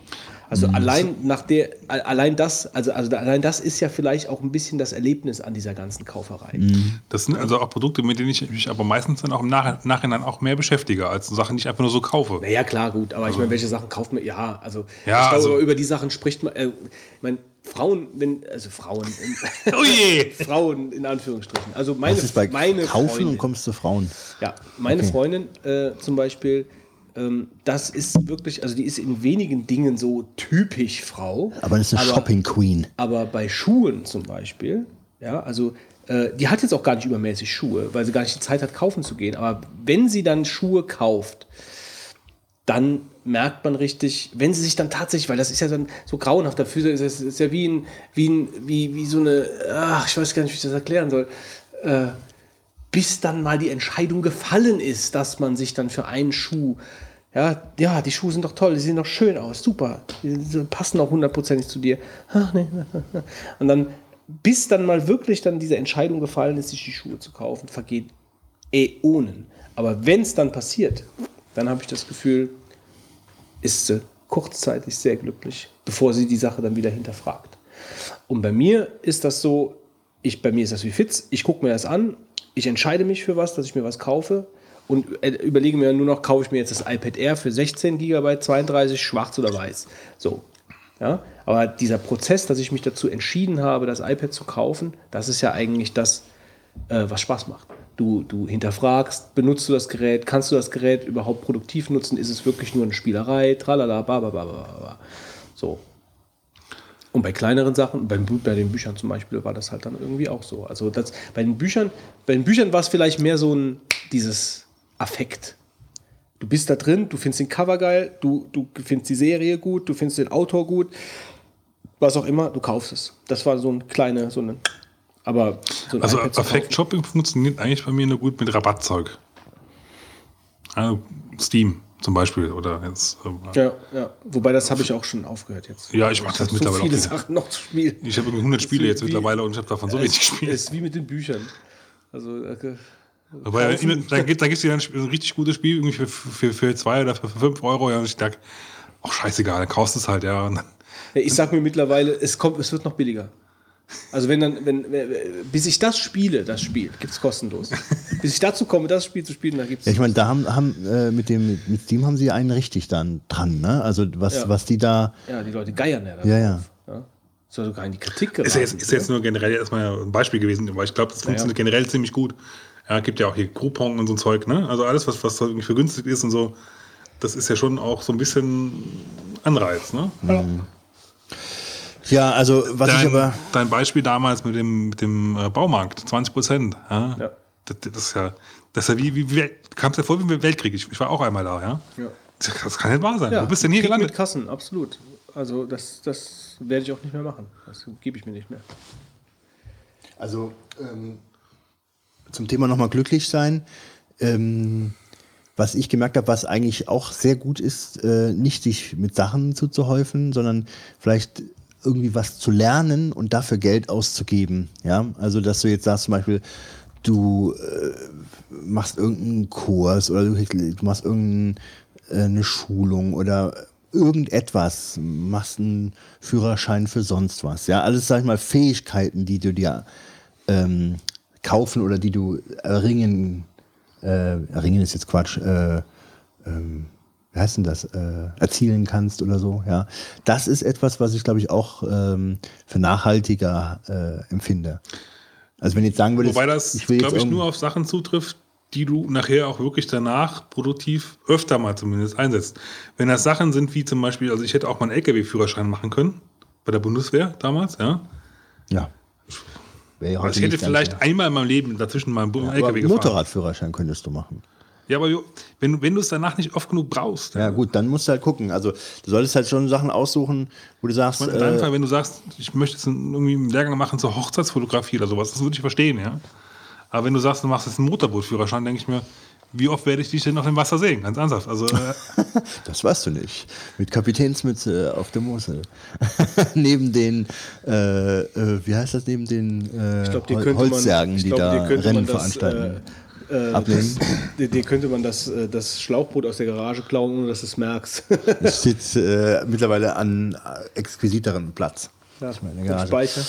Also allein nach der, allein das, also, also allein das ist ja vielleicht auch ein bisschen das Erlebnis an dieser ganzen Kauferei. Das sind also auch Produkte, mit denen ich mich aber meistens dann auch im Nach Nachhinein auch mehr beschäftige, als Sachen, die ich einfach nur so kaufe. Naja, klar, gut, aber ich meine, welche Sachen kauft man? Ja, also Ja, ich glaube, also- über die Sachen spricht man. Äh, ich meine, Frauen, wenn, also Frauen, Oh je! Frauen in Anführungsstrichen. Also meine, Das ist bei meine Kaufen Freundin, und kommst zu Frauen. Ja, meine Okay. Freundin äh, zum Beispiel, ähm, das ist wirklich, also die ist in wenigen Dingen so typisch Frau. Aber das ist eine Shopping Queen. Aber bei Schuhen zum Beispiel, ja, also äh, die hat jetzt auch gar nicht übermäßig Schuhe, weil sie gar nicht die Zeit hat, kaufen zu gehen. Aber wenn sie dann Schuhe kauft, dann merkt man richtig, wenn sie sich dann tatsächlich, weil das ist ja dann so grauenhaft, dafür ist es ist ja wie ein, wie ein, wie, wie so eine, ach, ich weiß gar nicht, wie ich das erklären soll, äh, bis dann mal die Entscheidung gefallen ist, dass man sich dann für einen Schuh, ja, ja, die Schuhe sind doch toll, die sehen doch schön aus, super, die, passen auch hundertprozentig zu dir. Und dann, bis dann mal wirklich dann diese Entscheidung gefallen ist, sich die Schuhe zu kaufen, vergeht Äonen. Aber wenn es dann passiert, dann habe ich das Gefühl, ist sie kurzzeitig sehr glücklich, bevor sie die Sache dann wieder hinterfragt. Und bei mir ist das so, ich, bei mir ist das wie Fitz, ich gucke mir das an, ich entscheide mich für was, dass ich mir was kaufe und äh, überlege mir nur noch, kaufe ich mir jetzt das iPad Air für 16 GB, 32, schwarz oder weiß. So. Ja? Aber dieser Prozess, dass ich mich dazu entschieden habe, das iPad zu kaufen, das ist ja eigentlich das, äh, was Spaß macht. Du, du hinterfragst, benutzt du das Gerät, kannst du das Gerät überhaupt produktiv nutzen, ist es wirklich nur eine Spielerei, tralala, bababababa. So. Und bei kleineren Sachen, beim, Bu- bei den Büchern zum Beispiel, war das halt dann irgendwie auch so. Also das, bei den Büchern, bei den Büchern war es vielleicht mehr so ein, dieses Affekt. Du bist da drin, du findest den Cover geil, du, du findest die Serie gut, du findest den Autor gut, was auch immer, du kaufst es. Das war so ein kleine, so eine. Aber so Also Affect Shopping funktioniert eigentlich bei mir nur gut mit Rabattzeug. Also Steam zum Beispiel oder jetzt. kaufen. Ja, ja. Wobei das habe ich auch schon aufgehört jetzt. Ja, ich mache das so mittlerweile viele auch. Sachen noch zu spielen. Ich habe irgendwie 100 Spiele jetzt wie- mittlerweile und ich habe davon so wenig Es gespielt. ist wie mit den Büchern. Also, äh, ja, immer- dann gibt es dir ein, richtig gutes Spiel irgendwie für, für, für zwei oder für fünf Euro. Ja, und ich denke, ach scheißegal, dann kaufst du es halt, ja. Dann, Ja, ich sag mir mittlerweile, es kommt, es wird noch billiger. Also wenn dann, wenn, wenn bis ich das spiele, das Spiel, gibt es kostenlos. bis ich dazu komme, das Spiel zu spielen, da gibt es. Ja, ich meine, da haben, haben äh, mit dem mit Steam haben sie einen richtig dann dran, ne? Also was, Ja. was die da. ja, die Leute geiern ja. Ja, ja. ja. Soll sogar in die Kritik geraten. ist, ja jetzt, ist jetzt nur generell erstmal ein Beispiel gewesen, aber ich glaube, das funktioniert generell ziemlich gut. Ja, gibt ja auch hier Coupon und so ein Zeug, ne? Also alles, was, was irgendwie vergünstigt ist und so, das ist ja schon auch so ein bisschen Anreiz, ne? Ja, also was ich dein, aber. dein Beispiel damals mit dem, mit dem äh, Baumarkt, 20 Prozent. Ja? Ja. Das, das ist ja, das ist ja wie, wie, wie kam es ja vor wie Weltkrieg. Ich, ich war auch einmal da, ja. Ja. Das, das kann nicht wahr sein. Ja, Wo bist du denn hier Krieg gelandet? Mit Kassen, absolut. Also das, das werde ich auch nicht mehr machen. Das gebe ich mir nicht mehr. Also ähm, zum Thema nochmal glücklich sein. Ähm, was ich gemerkt habe, was eigentlich auch sehr gut ist, äh, nicht sich mit Sachen zuzuhäufen, sondern vielleicht irgendwie was zu lernen und dafür Geld auszugeben. Ja, also dass du jetzt sagst zum Beispiel, du äh, machst irgendeinen Kurs oder du, du machst irgendeine Schulung oder irgendetwas, machst einen Führerschein für sonst was. Ja, alles, sag ich mal, Fähigkeiten, die du dir ähm, kaufen oder die du erringen, äh, erringen ist jetzt Quatsch, äh, ähm, wie heißt denn das, äh, erzielen kannst oder so, ja. Das ist etwas, was ich, glaube ich, auch ähm, für nachhaltiger äh, empfinde. Also wenn du jetzt sagen würdest, Wobei das, ich glaube ich, nur auf Sachen zutrifft, die du nachher auch wirklich danach produktiv öfter mal zumindest einsetzt. Wenn das Sachen sind wie zum Beispiel, also ich hätte auch mal einen LKW-Führerschein machen können, bei der Bundeswehr damals, ja. ja. Ich hätte vielleicht einmal in meinem Leben dazwischen mal einen aber LKW gefahren. Motorradführerschein könntest du machen. Ja, aber wenn, wenn du es danach nicht oft genug brauchst. Ja, gut, dann musst du halt gucken. Also, du solltest halt schon Sachen aussuchen, wo du sagst, In deinem äh, Fall, wenn du sagst, ich möchte jetzt einen- irgendwie einen Lehrgang machen zur Hochzeitsfotografie oder sowas, das würde ich verstehen, ja. Aber wenn du sagst, du machst jetzt einen Motorbootführerschein, denke ich mir, wie oft werde ich dich denn noch im Wasser sehen? Ganz ernsthaft. Also, äh, das weißt du nicht. Mit Kapitänsmütze auf der Mosel. neben den, äh, äh, wie heißt das, neben den äh, Ich glaube, dir Hol- könnte man, Holzsärgen, ich die glaub, da Rennen man das, veranstalten. Äh, äh, Ablehnen? dir, könnte man das, äh, das Schlauchboot aus der Garage klauen, ohne dass du es merkst. Ich sitze äh, mittlerweile an äh, exquisiteren Platz. Ja, meine im Garage. Speicher.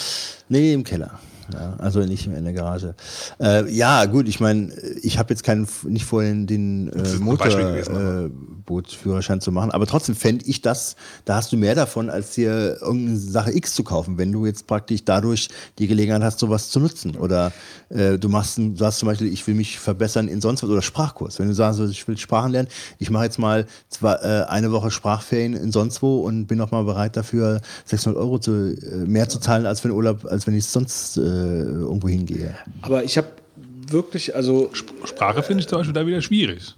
Nee, im Keller. Ja, also nicht in der Garage. Äh, ja, gut, ich meine, ich habe jetzt keinen, nicht vorhin den äh, ist ein Beispiel gewesen, aber. Motorbootführerschein zu machen, aber trotzdem fände ich das, da hast du mehr davon, als dir irgendeine Sache X zu kaufen, wenn du jetzt praktisch dadurch die Gelegenheit hast, sowas zu nutzen. Oder äh, du machst, du sagst zum Beispiel, ich will mich verbessern in sonst was oder Sprachkurs. Wenn du sagst, ich will Sprachen lernen, ich mache jetzt mal zwar äh, eine Woche Sprachferien in sonst wo und bin auch mal bereit dafür 600 Euro zu, äh, mehr zu zahlen, als wenn Urlaub, als wenn ich sonst äh, irgendwo hingehe. Aber ich habe wirklich, also Sprache finde ich zum Beispiel da wieder schwierig.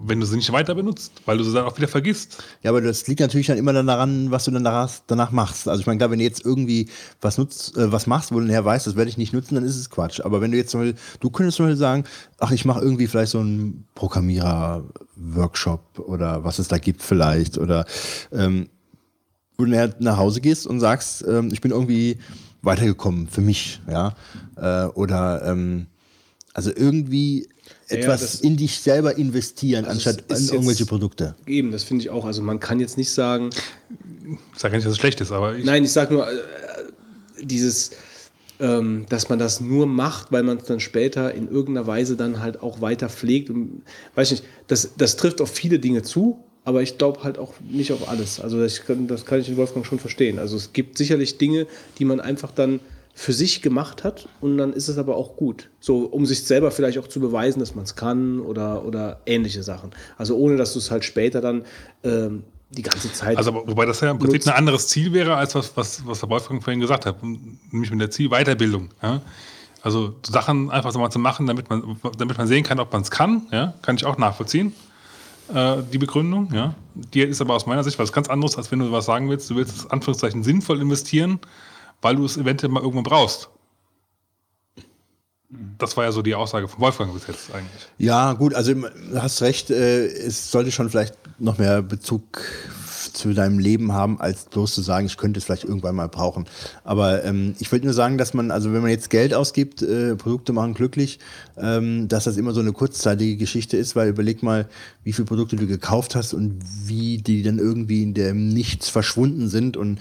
Wenn du sie nicht weiter benutzt, weil du sie dann auch wieder vergisst. Ja, aber das liegt natürlich dann immer dann daran, was du dann danach, danach machst. Also ich meine, klar, wenn du jetzt irgendwie was nutzt, äh, was machst, wo du nachher weißt, das werde ich nicht nutzen, dann ist es Quatsch. Aber wenn du jetzt zum Beispiel, du könntest zum Beispiel sagen, ach, ich mache irgendwie vielleicht so einen Programmierer-Workshop oder was es da gibt vielleicht oder ähm, wo du nachher nach Hause gehst und sagst, ähm, ich bin irgendwie weitergekommen für mich, ja, äh, oder ähm, also irgendwie etwas das- in dich selber investieren, Also anstatt in jetzt- irgendwelche Produkte. eben, das finde ich auch. Also man kann jetzt nicht sagen, Ich sage ja nicht, dass es schlecht ist, aber ich, Nein, ich sage nur, äh, dieses, ähm, dass man das nur macht, weil man es dann später in irgendeiner Weise dann halt auch weiter pflegt. Und, weiß nicht, das, das trifft auf viele Dinge zu, aber ich glaube halt auch nicht auf alles. Also das kann, das kann ich in Wolfgang schon verstehen. Also es gibt sicherlich Dinge, die man einfach dann für sich gemacht hat und dann ist es aber auch gut. So, um sich selber vielleicht auch zu beweisen, dass man es kann oder, oder ähnliche Sachen. Also ohne, dass du es halt später dann ähm, die ganze Zeit. Also, wobei das ja im Prinzip ein anderes Ziel wäre, als was, was, was der Wolfgang vorhin gesagt hat, nämlich mit der Zielweiterbildung. Ja? Also Sachen einfach so mal zu machen, damit man, damit man sehen kann, ob man es kann, ja? kann ich auch nachvollziehen, äh, die Begründung. Ja? Die ist aber aus meiner Sicht was ganz anderes, als wenn du was sagen willst, du willst es Anführungszeichen sinnvoll investieren, weil du es eventuell mal irgendwann brauchst. Das war ja so die Aussage von Wolfgang bis jetzt eigentlich. Ja, gut, also du hast recht, äh, es sollte schon vielleicht noch mehr Bezug zu deinem Leben haben, als bloß zu sagen, ich könnte es vielleicht irgendwann mal brauchen. Aber ähm, ich wollte nur sagen, dass man, also wenn man jetzt Geld ausgibt, äh, Produkte machen glücklich, ähm, dass das immer so eine kurzzeitige Geschichte ist, weil überleg mal, wie viele Produkte du gekauft hast und wie die dann irgendwie in dem Nichts verschwunden sind und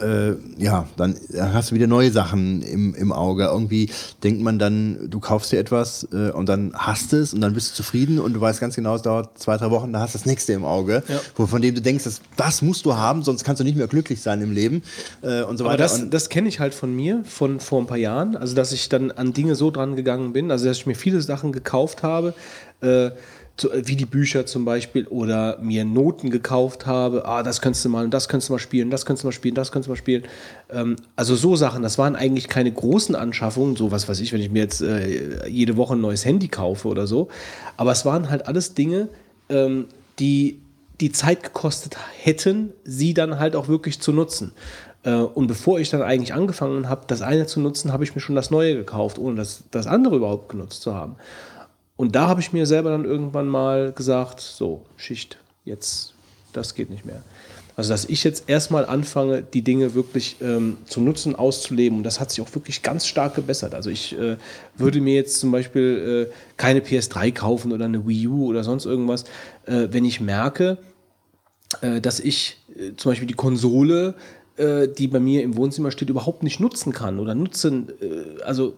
äh, ja, dann hast du wieder neue Sachen im, im Auge. Irgendwie denkt man dann, du kaufst dir etwas äh, und dann hast es und dann bist du zufrieden und du weißt ganz genau, es dauert zwei, drei Wochen, da hast du das nächste im Auge, ja. wo, von dem du denkst, das, das musst du haben, sonst kannst du nicht mehr glücklich sein im Leben äh, und so weiter. Aber das, das kenne ich halt von mir, von vor ein paar Jahren, also dass ich dann an Dinge so dran gegangen bin, also dass ich mir viele Sachen gekauft habe, äh, wie die Bücher zum Beispiel oder mir Noten gekauft habe, ah, das könntest du mal, das könntest du mal spielen, das könntest du mal spielen, das könntest du mal spielen. Ähm, also so Sachen, das waren eigentlich keine großen Anschaffungen, so was weiß ich, wenn ich mir jetzt äh, jede Woche ein neues Handy kaufe oder so. Aber es waren halt alles Dinge, ähm, die die Zeit gekostet hätten, sie dann halt auch wirklich zu nutzen. Äh, und bevor ich dann eigentlich angefangen habe, das eine zu nutzen, habe ich mir schon das neue gekauft, ohne das, das andere überhaupt genutzt zu haben. Und da habe ich mir selber dann irgendwann mal gesagt, so, Schicht, jetzt, das geht nicht mehr. Also, dass ich jetzt erstmal anfange, die Dinge wirklich ähm, zu nutzen, auszuleben. Und das hat sich auch wirklich ganz stark gebessert. Also, ich äh, würde mir jetzt zum Beispiel äh, keine PS3 kaufen oder eine Wii U oder sonst irgendwas, äh, wenn ich merke, äh, dass ich äh, zum Beispiel die Konsole, äh, die bei mir im Wohnzimmer steht, überhaupt nicht nutzen kann oder nutzen, also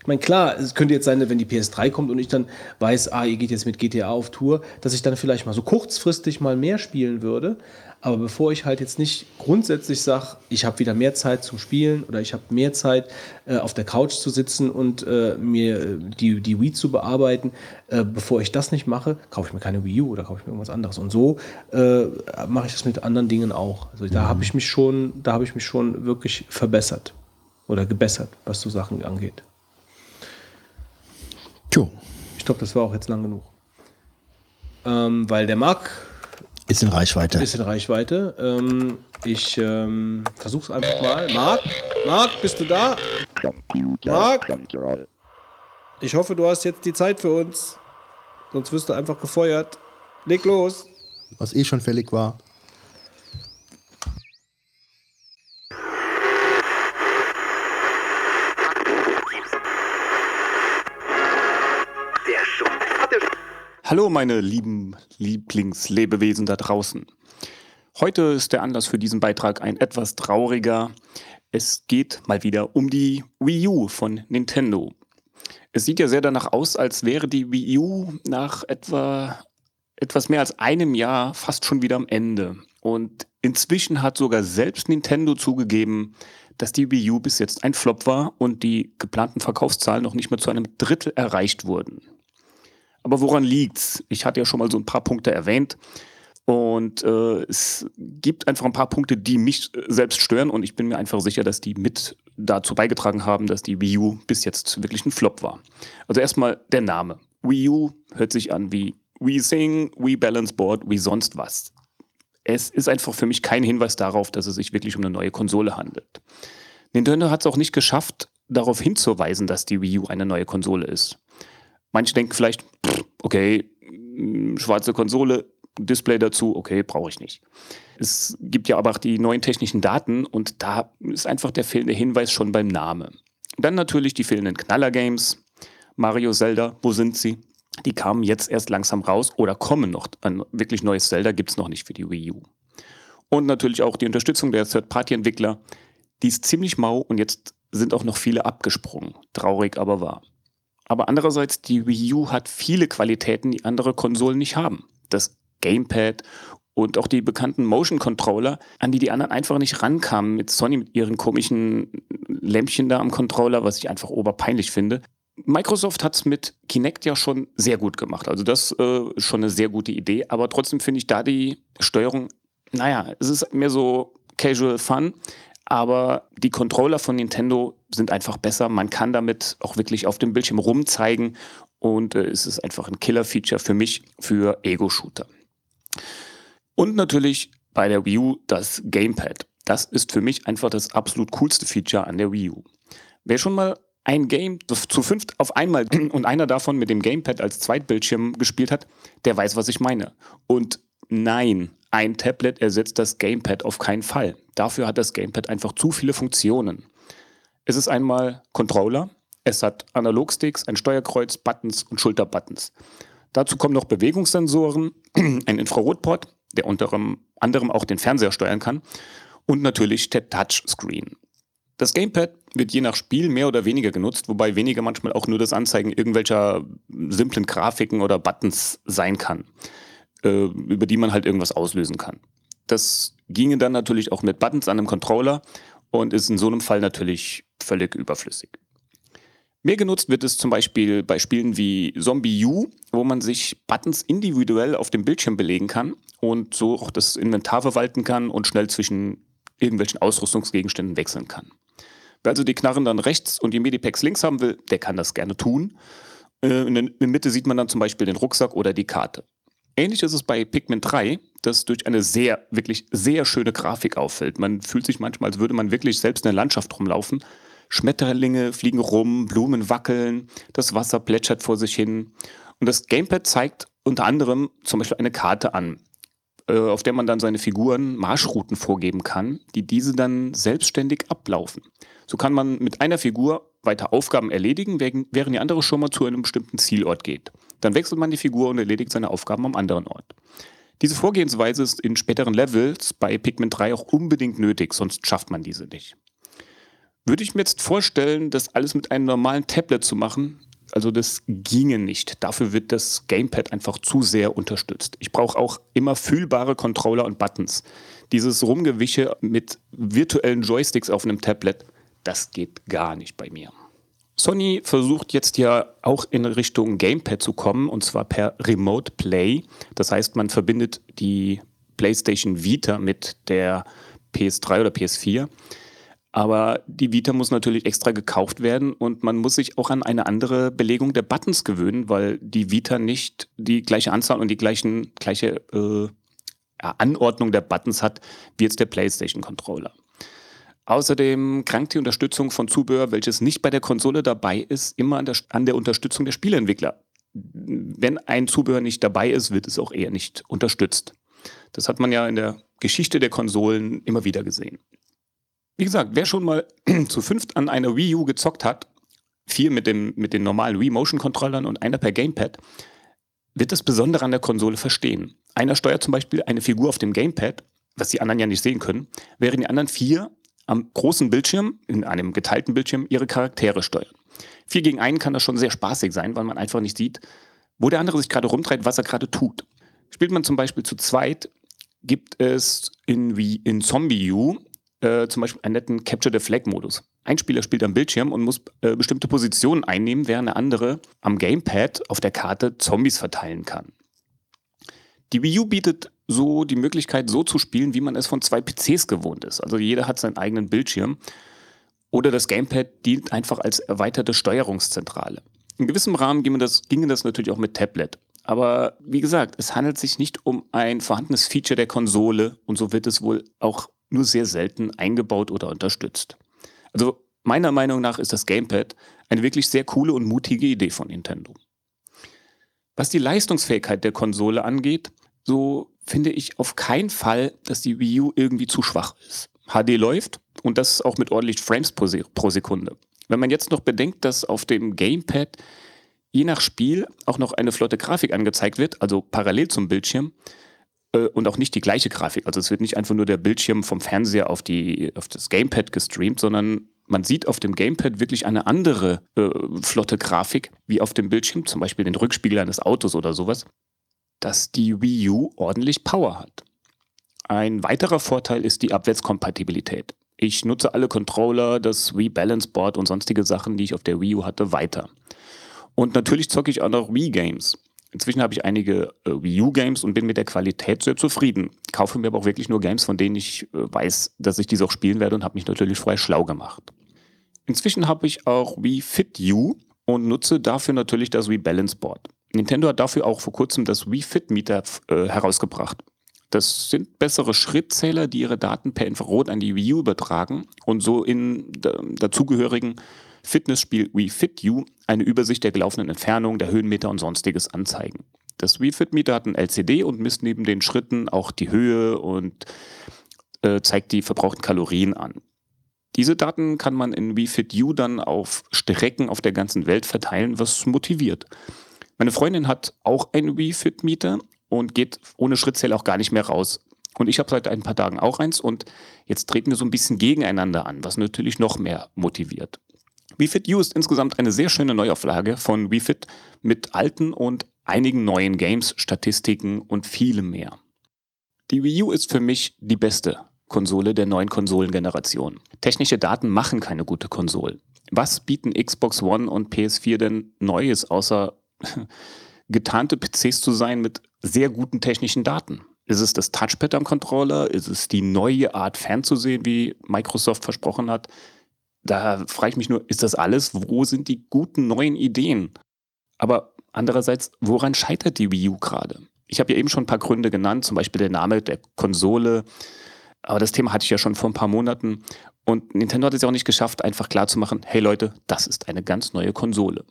ich meine, klar, es könnte jetzt sein, wenn die PS3 kommt und ich dann weiß, ah, ihr geht jetzt mit GTA auf Tour, dass ich dann vielleicht mal so kurzfristig mal mehr spielen würde. Aber bevor ich halt jetzt nicht grundsätzlich sage, ich habe wieder mehr Zeit zum Spielen oder ich habe mehr Zeit äh, auf der Couch zu sitzen und äh, mir äh, die, die Wii zu bearbeiten, äh, bevor ich das nicht mache, kaufe ich mir keine Wii U oder kaufe ich mir irgendwas anderes. Und so äh, mache ich das mit anderen Dingen auch. Also da mhm. habe ich mich schon, da habe ich mich schon wirklich verbessert oder gebessert, was so Sachen angeht. Jo. Ich glaube, das war auch jetzt lang genug. Ähm, weil der Marc ist in Reichweite. Ist in Reichweite. Ähm, ich ähm, versuche es einfach mal. Marc, Marc, bist du da? Marc? Ich hoffe, du hast jetzt die Zeit für uns. Sonst wirst du einfach gefeuert. Leg los. Was eh schon fällig war. Hallo meine lieben Lieblingslebewesen da draußen. Heute ist der Anlass für diesen Beitrag ein etwas trauriger. Es geht mal wieder um die Wii U von Nintendo. Es sieht ja sehr danach aus, als wäre die Wii U nach etwa etwas mehr als einem Jahr fast schon wieder am Ende. Und inzwischen hat sogar selbst Nintendo zugegeben, dass die Wii U bis jetzt ein Flop war und die geplanten Verkaufszahlen noch nicht mal zu einem Drittel erreicht wurden. Aber woran liegt's? Ich hatte ja schon mal so ein paar Punkte erwähnt. Und äh, es gibt einfach ein paar Punkte, die mich äh, selbst stören und ich bin mir einfach sicher, dass die mit dazu beigetragen haben, dass die Wii U bis jetzt wirklich ein Flop war. Also erstmal der Name. Wii U hört sich an wie Wii Sing, Wii Balance Board, wie sonst was. Es ist einfach für mich kein Hinweis darauf, dass es sich wirklich um eine neue Konsole handelt. Nintendo hat es auch nicht geschafft, darauf hinzuweisen, dass die Wii U eine neue Konsole ist. Manche denken vielleicht, okay, mm, schwarze Konsole, Display dazu, okay, brauche ich nicht. Es gibt ja aber auch die neuen technischen Daten und da ist einfach der fehlende Hinweis schon beim Namen. Dann natürlich die fehlenden Knaller-Games. Mario, Zelda, wo sind sie? Die kamen jetzt erst langsam raus oder kommen noch. Ein wirklich neues Zelda gibt es noch nicht für die Wii U. Und natürlich auch die Unterstützung der Third-Party-Entwickler. Die ist ziemlich mau und jetzt sind auch noch viele abgesprungen. Traurig, aber wahr. Aber andererseits, die Wii U hat viele Qualitäten, die andere Konsolen nicht haben. Das Gamepad und auch die bekannten Motion Controller, an die die anderen einfach nicht rankamen mit Sony mit ihren komischen Lämpchen da am Controller, was ich einfach oberpeinlich finde. Microsoft hat es mit Kinect ja schon sehr gut gemacht. Also das äh, ist schon eine sehr gute Idee. Aber trotzdem finde ich da die Steuerung, naja, es ist mehr so Casual Fun. Aber die Controller von Nintendo sind einfach besser. Man kann damit auch wirklich auf dem Bildschirm rumzeigen. Und äh, es ist einfach ein Killer-Feature für mich für Ego-Shooter. Und natürlich bei der Wii U das Gamepad. Das ist für mich einfach das absolut coolste Feature an der Wii U. Wer schon mal ein Game zu fünft auf einmal und einer davon mit dem Gamepad als Zweitbildschirm gespielt hat, der weiß, was ich meine. Und nein, ein Tablet ersetzt das Gamepad auf keinen Fall. Dafür hat das Gamepad einfach zu viele Funktionen. Es ist einmal Controller, es hat Analogsticks, ein Steuerkreuz, Buttons und Schulterbuttons. Dazu kommen noch Bewegungssensoren, ein Infrarotport, der unter anderem auch den Fernseher steuern kann und natürlich der Touchscreen. Das Gamepad wird je nach Spiel mehr oder weniger genutzt, wobei weniger manchmal auch nur das Anzeigen irgendwelcher simplen Grafiken oder Buttons sein kann, äh, über die man halt irgendwas auslösen kann. Das ginge dann natürlich auch mit Buttons an einem Controller und ist in so einem Fall natürlich völlig überflüssig. Mehr genutzt wird es zum Beispiel bei Spielen wie Zombie U, wo man sich Buttons individuell auf dem Bildschirm belegen kann und so auch das Inventar verwalten kann und schnell zwischen irgendwelchen Ausrüstungsgegenständen wechseln kann. Wer also die Knarren dann rechts und die Medipacks links haben will, der kann das gerne tun. Äh, in der Mitte sieht man dann zum Beispiel den Rucksack oder die Karte. Ähnlich ist es bei Pikmin 3, das durch eine sehr, wirklich sehr schöne Grafik auffällt. Man fühlt sich manchmal, als würde man wirklich selbst in der Landschaft rumlaufen. Schmetterlinge fliegen rum, Blumen wackeln, das Wasser plätschert vor sich hin. Und das Gamepad zeigt unter anderem zum Beispiel eine Karte an, äh, auf der man dann seine Figuren Marschrouten vorgeben kann, die diese dann selbstständig ablaufen. So kann man mit einer Figur weiter Aufgaben erledigen, während die andere schon mal zu einem bestimmten Zielort geht. Dann wechselt man die Figur und erledigt seine Aufgaben am anderen Ort. Diese Vorgehensweise ist in späteren Levels bei Pikmin 3 auch unbedingt nötig, sonst schafft man diese nicht. Würde ich mir jetzt vorstellen, das alles mit einem normalen Tablet zu machen, also das ginge nicht. Dafür wird das Gamepad einfach zu sehr unterstützt. Ich brauche auch immer fühlbare Controller und Buttons. Dieses Rumgewische mit virtuellen Joysticks auf einem Tablet, das geht gar nicht bei mir. Sony versucht jetzt ja auch in Richtung Gamepad zu kommen und zwar per Remote Play. Das heißt, man verbindet die PlayStation Vita mit der PS3 oder PS4. Aber die Vita muss natürlich extra gekauft werden und man muss sich auch an eine andere Belegung der Buttons gewöhnen, weil die Vita nicht die gleiche Anzahl und die gleichen, gleiche äh, Anordnung der Buttons hat wie jetzt der PlayStation Controller. Außerdem krankt die Unterstützung von Zubehör, welches nicht bei der Konsole dabei ist, immer an der, an der Unterstützung der Spieleentwickler. Wenn ein Zubehör nicht dabei ist, wird es auch eher nicht unterstützt. Das hat man ja in der Geschichte der Konsolen immer wieder gesehen. Wie gesagt, wer schon mal zu fünft an einer Wii U gezockt hat, vier mit, dem, mit den normalen Wii Motion Controllern und einer per Gamepad, wird das Besondere an der Konsole verstehen. Einer steuert zum Beispiel eine Figur auf dem Gamepad, was die anderen ja nicht sehen können, während die anderen vier am großen Bildschirm, in einem geteilten Bildschirm, ihre Charaktere steuern. Vier gegen einen kann das schon sehr spaßig sein, weil man einfach nicht sieht, wo der andere sich gerade rumtreibt, was er gerade tut. Spielt man zum Beispiel zu zweit, gibt es in, wie in Zombie U äh, zum Beispiel einen netten Capture the Flag-Modus. Ein Spieler spielt am Bildschirm und muss äh, bestimmte Positionen einnehmen, während der andere am Gamepad auf der Karte Zombies verteilen kann. Die Wii U bietet so die Möglichkeit, so zu spielen, wie man es von zwei PCs gewohnt ist. Also jeder hat seinen eigenen Bildschirm. Oder das Gamepad dient einfach als erweiterte Steuerungszentrale. In gewissem Rahmen ginge das, ginge das natürlich auch mit Tablet. Aber wie gesagt, es handelt sich nicht um ein vorhandenes Feature der Konsole und so wird es wohl auch nur sehr selten eingebaut oder unterstützt. Also meiner Meinung nach ist das Gamepad eine wirklich sehr coole und mutige Idee von Nintendo. Was die Leistungsfähigkeit der Konsole angeht, so finde ich auf keinen Fall, dass die Wii U irgendwie zu schwach ist. HD läuft und das auch mit ordentlich Frames pro, pro Sekunde. Wenn man jetzt noch bedenkt, dass auf dem Gamepad je nach Spiel auch noch eine flotte Grafik angezeigt wird, also parallel zum Bildschirm, äh, und auch nicht die gleiche Grafik. Also es wird nicht einfach nur der Bildschirm vom Fernseher auf, die, auf das Gamepad gestreamt, sondern Man sieht auf dem Gamepad wirklich eine andere äh, flotte Grafik wie auf dem Bildschirm, zum Beispiel den Rückspiegel eines Autos oder sowas, dass die Wii U ordentlich Power hat. Ein weiterer Vorteil ist die Abwärtskompatibilität. Ich nutze alle Controller, das Wii Balance Board und sonstige Sachen, die ich auf der Wii U hatte, weiter. Und natürlich zocke ich auch noch Wii Games. Inzwischen habe ich einige äh, Wii U Games und bin mit der Qualität sehr zufrieden. Kaufe mir aber auch wirklich nur Games, von denen ich äh, weiß, dass ich diese auch spielen werde und habe mich natürlich vorher schlau gemacht. Inzwischen habe ich auch Wii Fit U und nutze dafür natürlich das Wii Balance Board. Nintendo hat dafür auch vor kurzem das Wii Fit Meter äh, herausgebracht. Das sind bessere Schrittzähler, die ihre Daten per Infrarot an die Wii U übertragen und so in dazugehörigen Fitnessspiel Wii Fit U eine Übersicht der gelaufenen Entfernung, der Höhenmeter und sonstiges anzeigen. Das Wii Fit Meter hat ein LCD und misst neben den Schritten auch die Höhe und äh, zeigt die verbrauchten Kalorien an. Diese Daten kann man in Wii Fit U dann auf Strecken auf der ganzen Welt verteilen, was motiviert. Meine Freundin hat auch einen Wii Fit Meter und geht ohne Schrittzähler auch gar nicht mehr raus. Und ich habe seit ein paar Tagen auch eins und jetzt treten wir so ein bisschen gegeneinander an, was natürlich noch mehr motiviert. WeFit U ist insgesamt eine sehr schöne Neuauflage von WeFit mit alten und einigen neuen Games, Statistiken und vielem mehr. Die Wii U ist für mich die beste Konsole der neuen Konsolengeneration. Technische Daten machen keine gute Konsole. Was bieten Xbox One und PS4 denn Neues, außer getarnte PCs zu sein mit sehr guten technischen Daten. Ist es das Touchpad am Controller? Ist es die neue Art fernzusehen, wie Microsoft versprochen hat? Da frage ich mich nur, ist das alles? Wo sind die guten neuen Ideen? Aber andererseits, woran scheitert die Wii U gerade? Ich habe ja eben schon ein paar Gründe genannt, zum Beispiel der Name der Konsole. Aber das Thema hatte ich ja schon vor ein paar Monaten. Und Nintendo hat es ja auch nicht geschafft, einfach klarzumachen, hey Leute, das ist eine ganz neue Konsole.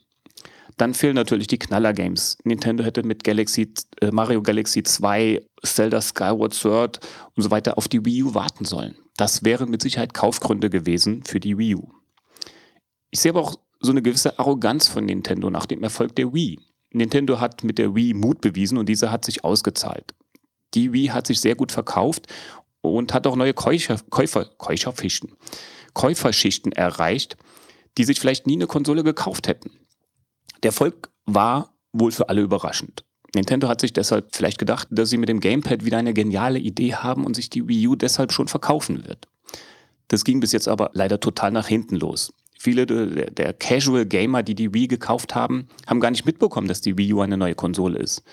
Dann fehlen natürlich die Knaller-Games. Nintendo hätte mit Galaxy, äh, Mario Galaxy 2, Zelda Skyward Sword und so weiter auf die Wii U warten sollen. Das wären mit Sicherheit Kaufgründe gewesen für die Wii U. Ich sehe aber auch so eine gewisse Arroganz von Nintendo nach dem Erfolg der Wii. Nintendo hat mit der Wii Mut bewiesen und dieser hat sich ausgezahlt. Die Wii hat sich sehr gut verkauft und hat auch neue Käufer, Käufer, Käuferschichten, Käuferschichten erreicht, die sich vielleicht nie eine Konsole gekauft hätten. Der Erfolg war wohl für alle überraschend. Nintendo hat sich deshalb vielleicht gedacht, dass sie mit dem Gamepad wieder eine geniale Idee haben und sich die Wii U deshalb schon verkaufen wird. Das ging bis jetzt aber leider total nach hinten los. Viele der, Casual Gamer, die die Wii gekauft haben, haben gar nicht mitbekommen, dass die Wii U eine neue Konsole ist.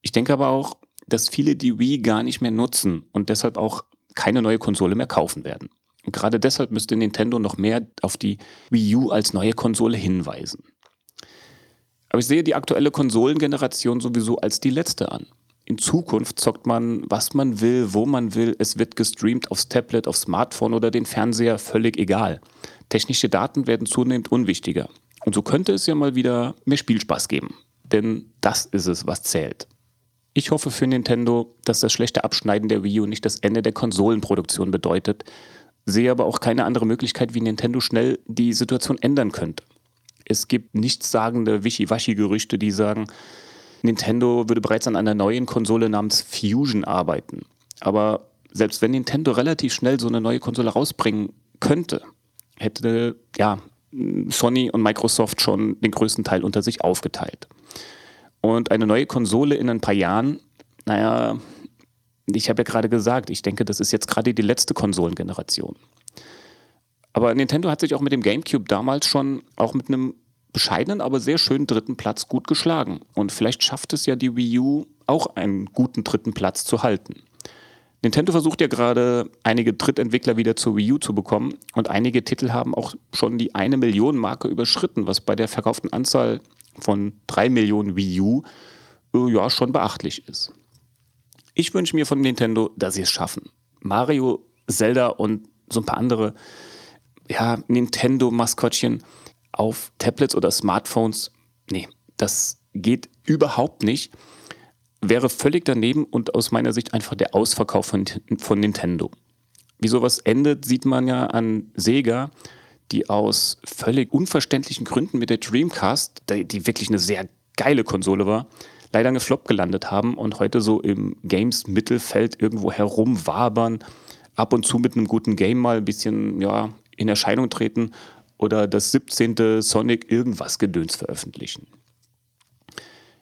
Ich denke aber auch, dass viele die Wii gar nicht mehr nutzen und deshalb auch keine neue Konsole mehr kaufen werden. Und gerade deshalb müsste Nintendo noch mehr auf die Wii U als neue Konsole hinweisen. Aber ich sehe die aktuelle Konsolengeneration sowieso als die letzte an. In Zukunft zockt man, was man will, wo man will. Es wird gestreamt aufs Tablet, aufs Smartphone oder den Fernseher, völlig egal. Technische Daten werden zunehmend unwichtiger. Und so könnte es ja mal wieder mehr Spielspaß geben. Denn das ist es, was zählt. Ich hoffe für Nintendo, dass das schlechte Abschneiden der Wii U nicht das Ende der Konsolenproduktion bedeutet, sehe aber auch keine andere Möglichkeit, wie Nintendo schnell die Situation ändern könnte. Es gibt nichtssagende Wischiwaschi-Gerüchte, die sagen, Nintendo würde bereits an einer neuen Konsole namens Fusion arbeiten. Aber selbst wenn Nintendo relativ schnell so eine neue Konsole rausbringen könnte, hätte ja Sony und Microsoft schon den größten Teil unter sich aufgeteilt. Und eine neue Konsole in ein paar Jahren, naja, ich habe ja gerade gesagt, ich denke, das ist jetzt gerade die letzte Konsolengeneration. Aber Nintendo hat sich auch mit dem GameCube damals schon auch mit einem bescheidenen, aber sehr schönen dritten Platz gut geschlagen. Und vielleicht schafft es ja die Wii U auch einen guten dritten Platz zu halten. Nintendo versucht ja gerade, einige Drittentwickler wieder zur Wii U zu bekommen und einige Titel haben auch schon die eine Million Marke überschritten, was bei der verkauften Anzahl von drei Millionen Wii U äh, ja schon beachtlich ist. Ich wünsche mir von Nintendo, dass sie es schaffen. Mario, Zelda und so ein paar andere ja, Nintendo-Maskottchen auf Tablets oder Smartphones. Nee, das geht überhaupt nicht. Wäre völlig daneben und aus meiner Sicht einfach der Ausverkauf von, von Nintendo. Wie sowas endet, sieht man ja an Sega, die aus völlig unverständlichen Gründen mit der Dreamcast, die wirklich eine sehr geile Konsole war, leider eine Flop gelandet haben und heute so im Games-Mittelfeld irgendwo herumwabern, ab und zu mit einem guten Game mal ein bisschen, ja, in Erscheinung treten oder das 17. Sonic irgendwas Gedöns veröffentlichen.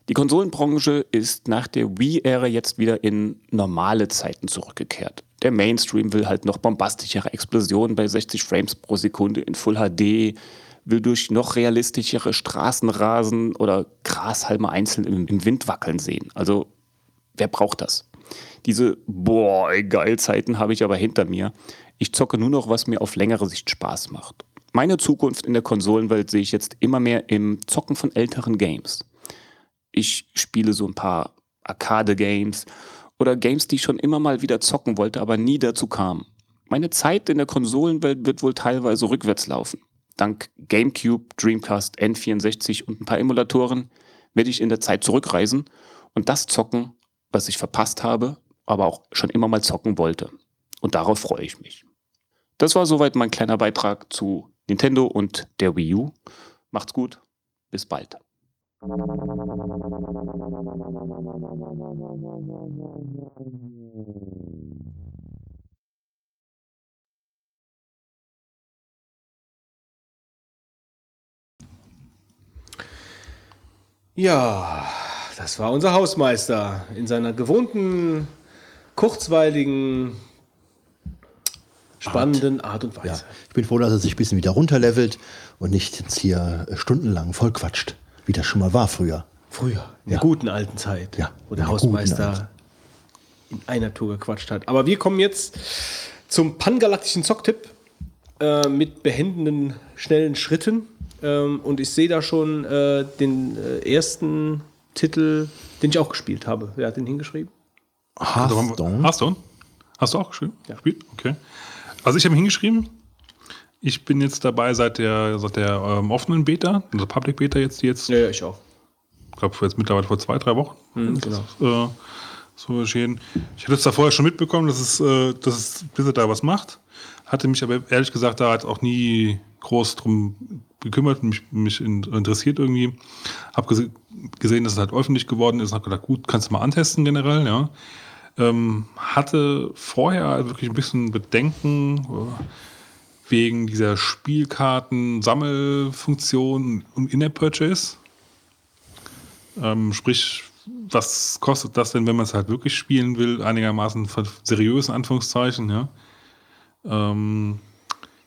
Die Konsolenbranche ist nach der Wii-Ära jetzt wieder in normale Zeiten zurückgekehrt. Der Mainstream will halt noch bombastischere Explosionen bei 60 Frames pro Sekunde in Full HD, will durch noch realistischere Straßenrasen oder Grashalme einzeln im, Wind wackeln sehen. Also, wer braucht das? Diese, boah, geil Zeiten habe ich aber hinter mir. Ich zocke nur noch, was mir auf längere Sicht Spaß macht. Meine Zukunft in der Konsolenwelt sehe ich jetzt immer mehr im Zocken von älteren Games. Ich spiele so ein paar Arcade-Games oder Games, die ich schon immer mal wieder zocken wollte, aber nie dazu kam. Meine Zeit in der Konsolenwelt wird wohl teilweise rückwärts laufen. Dank GameCube, Dreamcast, N64 und ein paar Emulatoren werde ich in der Zeit zurückreisen und das zocken, was ich verpasst habe, aber auch schon immer mal zocken wollte. Und darauf freue ich mich. Das war soweit mein kleiner Beitrag zu Nintendo und der Wii U. Macht's gut, bis bald. Ja, das war unser Hausmeister in seiner gewohnten, kurzweiligen, spannenden Art, und Weise. Ja. Ich bin froh, dass er sich ein bisschen wieder runterlevelt und nicht jetzt hier äh, stundenlang vollquatscht, wie das schon mal war früher. Früher, in Ja. der guten alten Zeit, Ja, wo der Hausmeister in einer Tour gequatscht hat. Aber wir kommen jetzt zum pangalaktischen Zocktipp äh, mit behenden, schnellen Schritten. Ähm, und ich sehe da schon äh, den äh, ersten Titel, den ich auch gespielt habe. Wer hat den hingeschrieben? Hearthstone. Hearthstone? Hast du auch geschrieben? Ja. Gespielt? Okay. Also ich habe hingeschrieben. Ich bin jetzt dabei seit der, seit der ähm, offenen Beta, also Public Beta jetzt, die jetzt, Ja, ja, ich auch. ich glaube jetzt mittlerweile vor zwei, drei Wochen. Mhm, genau. äh, so geschehen. Ich hatte es da vorher schon mitbekommen, dass es, äh, dass es Blizzard da was macht. Hatte mich aber ehrlich gesagt da halt auch nie groß drum gekümmert, mich, mich in, interessiert irgendwie. Hab gese gesehen, dass es halt öffentlich geworden ist. Hab gedacht, gut, kannst du mal antesten generell, ja. Ähm, hatte vorher wirklich ein bisschen Bedenken äh, wegen dieser Spielkarten-Sammelfunktion und In-App-Purchase. Ähm, sprich, was kostet das denn, wenn man es halt wirklich spielen will, einigermaßen seriös in Anführungszeichen, ja? Ähm,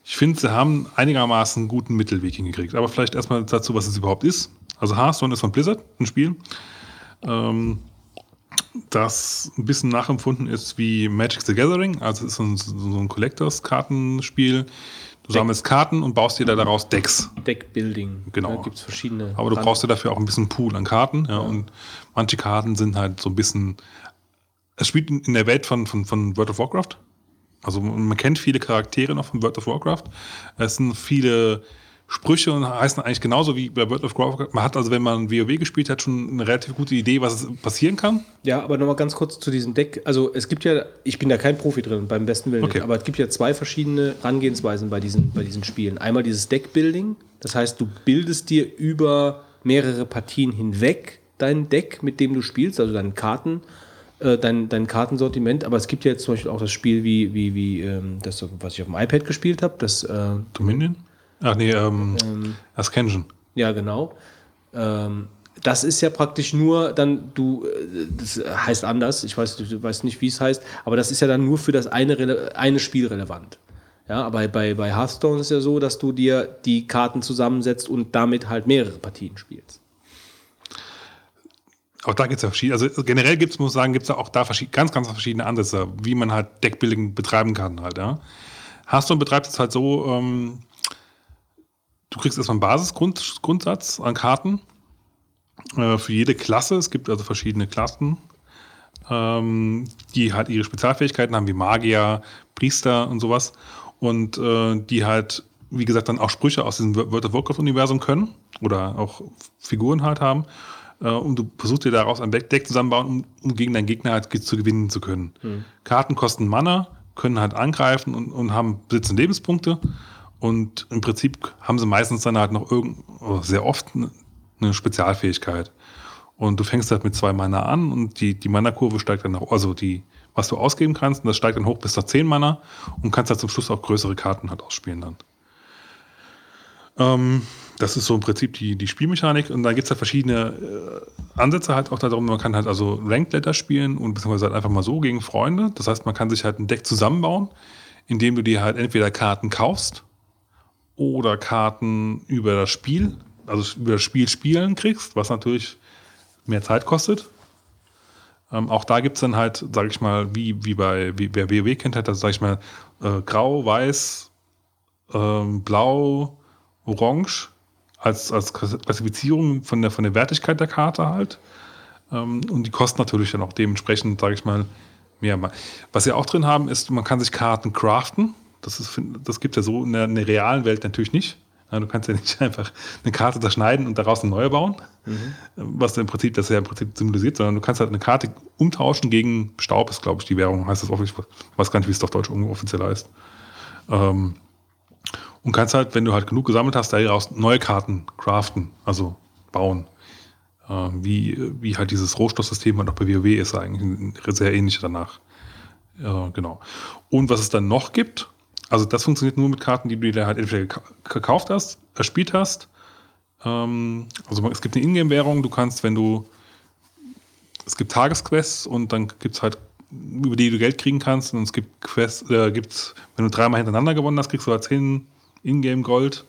ich finde, sie haben einigermaßen guten Mittelweg hingekriegt. Aber vielleicht erstmal dazu, was es überhaupt ist. Also Hearthstone ist von Blizzard, ein Spiel, ähm, das ein bisschen nachempfunden ist wie Magic the Gathering. Also es ist so ein, so ein Collectors-Kartenspiel. Du sammelst Karten und baust dir da daraus Decks. Deckbuilding. Genau. Da gibt es verschiedene. Aber du Ran- brauchst ja dafür auch ein bisschen Pool an Karten. Ja, Und manche Karten sind halt so ein bisschen. Es spielt in in der Welt von, von, von World of Warcraft. Also man kennt viele Charaktere noch von World of Warcraft. Es sind viele Sprüche und heißen eigentlich genauso wie bei World of Warcraft. Man hat also, wenn man WoW gespielt hat, schon eine relativ gute Idee, was passieren kann. Ja, aber nochmal ganz kurz zu diesem Deck. Also es gibt ja, ich bin da kein Profi drin, beim besten Willen Okay. aber es gibt ja zwei verschiedene Herangehensweisen bei diesen, bei diesen Spielen. Einmal dieses Deckbuilding, das heißt, du bildest dir über mehrere Partien hinweg dein Deck, mit dem du spielst, also deine Karten, äh, dein, dein Kartensortiment. Aber es gibt ja jetzt zum Beispiel auch das Spiel wie, wie, wie ähm, das, was ich auf dem iPad gespielt habe, das äh, Dominion? Ach nee, ähm, Ascension. ja, genau. Ähm, das ist ja praktisch nur dann, du, äh, das heißt anders, ich weiß, du weißt nicht, wie es heißt, aber das ist ja dann nur für das eine, eine Spiel relevant. Ja, aber bei, bei Hearthstone ist ja so, dass du dir die Karten zusammensetzt und damit halt mehrere Partien spielst. Auch da gibt es ja verschiedene, also generell gibt es, muss ich sagen, gibt es ja auch da ganz, ganz verschiedene Ansätze, wie man halt Deckbuilding betreiben kann halt, ja. Hearthstone betreibt es halt so, ähm, du kriegst erstmal einen Basisgrundsatz an Karten äh, für jede Klasse. Es gibt also verschiedene Klassen, ähm, die halt ihre Spezialfähigkeiten haben, wie Magier, Priester und sowas. Und äh, die halt, wie gesagt, dann auch Sprüche aus diesem World of Warcraft-Universum können oder auch Figuren halt haben. Äh, und du versuchst dir daraus ein Deck zusammenbauen, um, um gegen deinen Gegner halt zu gewinnen zu können. Karten kosten Mana, können halt angreifen und, und haben besitzen Lebenspunkte. Und im Prinzip haben sie meistens dann halt noch irgend, sehr oft eine, eine Spezialfähigkeit. Und du fängst halt mit zwei Mana an und die, die Mana-Kurve steigt dann noch, also die, was du ausgeben kannst, und das steigt dann hoch bis nach 10 Mana und kannst halt zum Schluss auch größere Karten halt ausspielen dann. Ähm, das ist so im Prinzip die, die Spielmechanik und dann gibt es halt verschiedene äh, Ansätze halt auch darum, man kann halt also Ranked Letter spielen und beziehungsweise halt einfach mal so gegen Freunde. Das heißt, man kann sich halt ein Deck zusammenbauen, indem du dir halt entweder Karten kaufst oder Karten über das Spiel, also über das Spiel spielen kriegst, was natürlich mehr Zeit kostet. Ähm, auch da gibt es dann halt, sage ich mal, wie, wie bei, wie, wer WoW kennt, hat das, sage ich mal, äh, grau, weiß, ähm, blau, orange als, als Klassifizierung von der, von der Wertigkeit der Karte halt. Ähm, und die kosten natürlich dann auch dementsprechend, sage ich mal, mehr. Was sie auch drin haben, ist, man kann sich Karten craften. Das, ist, das gibt es ja so in der, in der, realen Welt natürlich nicht. Ja, du kannst ja nicht einfach eine Karte zerschneiden und daraus eine neue bauen, mhm. was im Prinzip das ja im Prinzip symbolisiert, sondern du kannst halt eine Karte umtauschen gegen Staub, ist glaube ich die Währung, heißt das offiziell. Ich weiß gar nicht, wie es auf Deutsch offiziell heißt. Ähm, und kannst halt, wenn du halt genug gesammelt hast, daraus neue Karten craften, also bauen. Äh, wie, wie halt dieses Rohstoffsystem halt auch bei WoW ist eigentlich sehr ähnlich danach. Äh, genau. Und was es dann noch gibt, also das funktioniert nur mit Karten, die du dir halt entweder gekauft hast, erspielt hast. Ähm, also es gibt eine Ingame-Währung, du kannst, wenn du es gibt Tagesquests und dann gibt es halt, über die du Geld kriegen kannst. Und es gibt Quests, äh, gibt's, wenn du dreimal hintereinander gewonnen hast, kriegst du halt 10 Ingame Gold.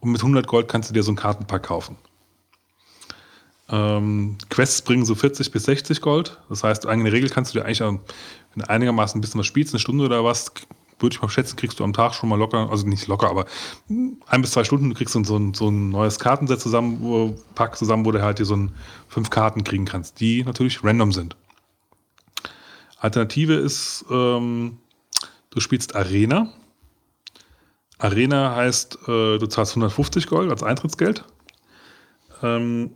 Und mit 100 Gold kannst du dir so ein Kartenpack kaufen. Ähm, Quests bringen so 40 bis 60 Gold. Das heißt, in der Regel kannst du dir eigentlich, wenn du einigermaßen ein bisschen was spielst, eine Stunde oder was, würde ich mal schätzen, kriegst du am Tag schon mal locker, also nicht locker, aber ein bis zwei Stunden, du kriegst so ein, so ein neues Kartenset zusammen, wo, Pack zusammen, wo du halt dir so ein fünf Karten kriegen kannst, die natürlich random sind. Alternative ist, ähm, du spielst Arena. Arena heißt, äh, du zahlst 150 Gold als Eintrittsgeld. Ähm,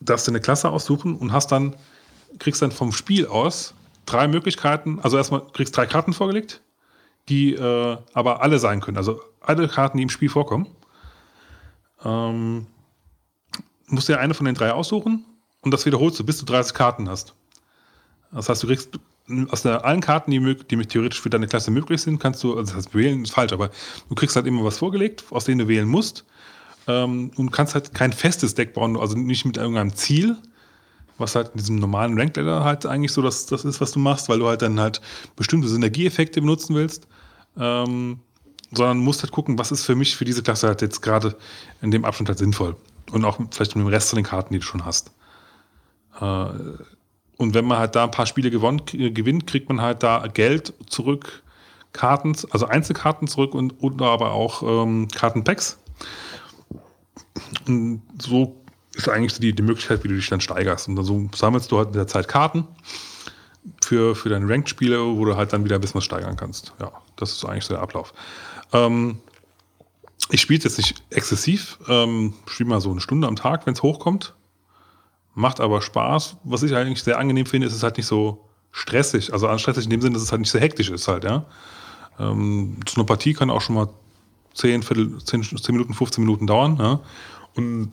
darfst dir eine Klasse aussuchen und hast dann, kriegst dann vom Spiel aus drei Möglichkeiten. Also erstmal kriegst drei Karten vorgelegt, die äh, aber alle sein können. Also alle Karten, die im Spiel vorkommen. Ähm, musst dir eine von den drei aussuchen und das wiederholst du, bis du 30 Karten hast. Das heißt, du kriegst aus der, allen Karten, die, die theoretisch für deine Klasse möglich sind, kannst du, also das heißt, wählen ist falsch, aber du kriegst halt immer was vorgelegt, aus denen du wählen musst. Ähm, und kannst halt kein festes Deck bauen, also nicht mit irgendeinem Ziel, was halt in diesem normalen Ranked Ladder halt eigentlich so das, das ist, was du machst, weil du halt dann halt bestimmte Synergieeffekte benutzen willst. Ähm, sondern musst halt gucken, was ist für mich für diese Klasse halt jetzt gerade in dem Abschnitt halt sinnvoll. Und auch vielleicht mit dem Rest von den Karten, die du schon hast. Äh, und wenn man halt da ein paar Spiele gewonnen, gewinnt, kriegt man halt da Geld zurück, Karten, also Einzelkarten zurück und, und aber auch ähm, Kartenpacks. Und so ist eigentlich die, die Möglichkeit, wie du dich dann steigerst. Und so sammelst du halt in der Zeit Karten für, für deine Ranked-Spiele, wo du halt dann wieder ein bisschen was steigern kannst. Ja, das ist eigentlich so der Ablauf. Ähm, ich spiele jetzt nicht exzessiv, ähm, spiele mal so eine Stunde am Tag, wenn es hochkommt macht aber Spaß. Was ich eigentlich sehr angenehm finde, ist es halt nicht so stressig. Also stressig in dem Sinne, dass es halt nicht so hektisch ist halt, ja. Ähm, so eine Partie kann auch schon mal 10, Viertel, 10, 10 Minuten, 15 Minuten dauern, ja. Und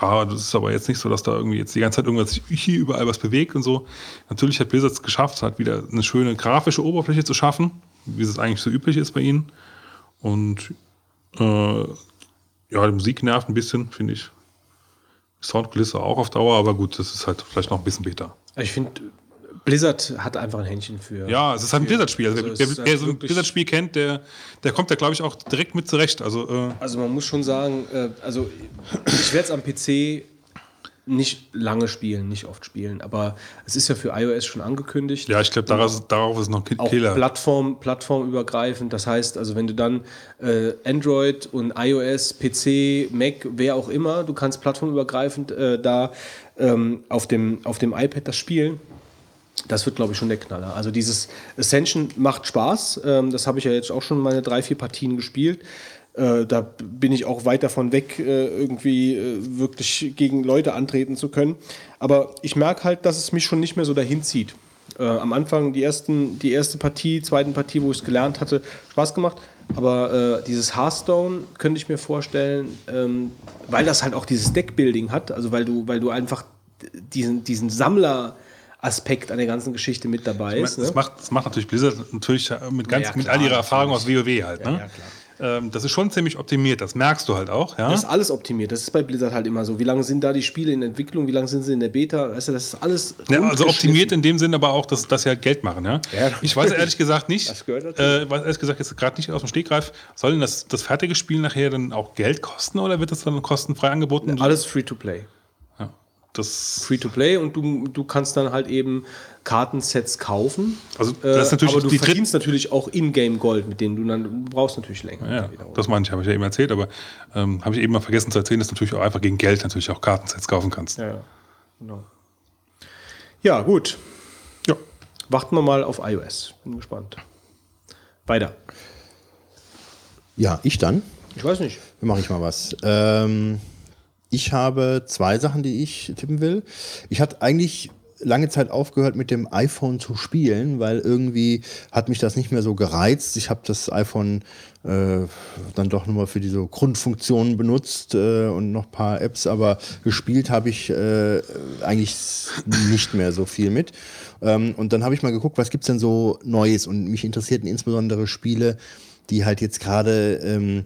ja, das ist aber jetzt nicht so, dass da irgendwie jetzt die ganze Zeit irgendwas hier überall was bewegt und so. Natürlich hat Blizzard es geschafft, halt wieder eine schöne grafische Oberfläche zu schaffen, wie es eigentlich so üblich ist bei ihnen. Und äh, ja, die Musik nervt ein bisschen, finde ich. Soundkulisse auch auf Dauer, aber gut, das ist halt vielleicht noch ein bisschen besser. Ich finde, Blizzard hat einfach ein Händchen für. Ja, es ist halt ein Blizzard-Spiel. Also, also wer, wer halt so ein Blizzard-Spiel kennt, der, der kommt da, glaube ich, auch direkt mit zurecht. Also, äh also man muss schon sagen, äh, also ich werde es am PC nicht lange spielen, nicht oft spielen, aber es ist ja für iOS schon angekündigt. Ja, ich glaube, darauf, ist noch ein Killer. Auch Plattform, plattformübergreifend. Das heißt, also wenn du dann äh, Android und iOS, PC, Mac, wer auch immer, du kannst plattformübergreifend äh, da ähm, auf, dem, auf dem iPad das spielen. Das wird, glaube ich, schon der Knaller. Also dieses Ascension macht Spaß. Ähm, das habe ich ja jetzt auch schon meine drei, vier Partien gespielt. Äh, da bin ich auch weit davon weg, äh, irgendwie äh, wirklich gegen Leute antreten zu können. Aber ich merke halt, dass es mich schon nicht mehr so dahin zieht. Äh, am Anfang die, ersten, die erste Partie, zweiten Partie, wo ich es gelernt hatte, Spaß gemacht. Aber äh, dieses Hearthstone könnte ich mir vorstellen, ähm, weil das halt auch dieses Deckbuilding hat, also weil du, weil du einfach diesen, diesen Sammler Aspekt an der ganzen Geschichte mit dabei ist. Das, ne? macht, das macht natürlich Blizzard natürlich mit, ganz, ja, ja, mit all ihrer Erfahrung aus WoW halt. Ne? Ja, ähm, das ist schon ziemlich optimiert, das merkst du halt auch. Ja? Das ist alles optimiert. Das ist bei Blizzard halt immer so. Wie lange sind da die Spiele in Entwicklung? Wie lange sind sie in der Beta? Weißt du, das ist alles. Also optimiert in dem Sinn aber auch, dass, dass sie halt Geld machen. Ja? Ich weiß ehrlich gesagt nicht, Das gehört äh, weiß ehrlich gesagt jetzt gerade nicht aus dem Stegreif, soll denn das, das fertige Spiel nachher dann auch Geld kosten oder wird das dann kostenfrei angeboten? Alles free to play. Das, Free to play und du, du kannst dann halt eben Kartensets kaufen. Also, das ist natürlich aber du verdienst natürlich auch Ingame Gold, mit denen du dann du brauchst natürlich länger. ja, das meine ich, habe ich ja eben erzählt, aber ähm, habe ich eben mal vergessen zu erzählen, dass du natürlich auch einfach gegen Geld natürlich auch Kartensets kaufen kannst. ja, genau. Ja, gut. Ja. Warten wir mal auf iOS. Bin gespannt. Weiter. Ja, ich dann. Ich weiß nicht. Dann mache ich mal was. Ähm, ich habe zwei Sachen, die ich tippen will. Ich hatte eigentlich lange Zeit aufgehört, mit dem iPhone zu spielen, weil irgendwie hat mich das nicht mehr so gereizt. Ich habe das iPhone äh, dann doch nur mal für diese Grundfunktionen benutzt äh, und noch ein paar Apps, aber gespielt habe ich äh, eigentlich nicht mehr so viel mit. Ähm, und dann habe ich mal geguckt, was gibt's denn so Neues und mich interessierten insbesondere Spiele, die halt jetzt gerade ähm,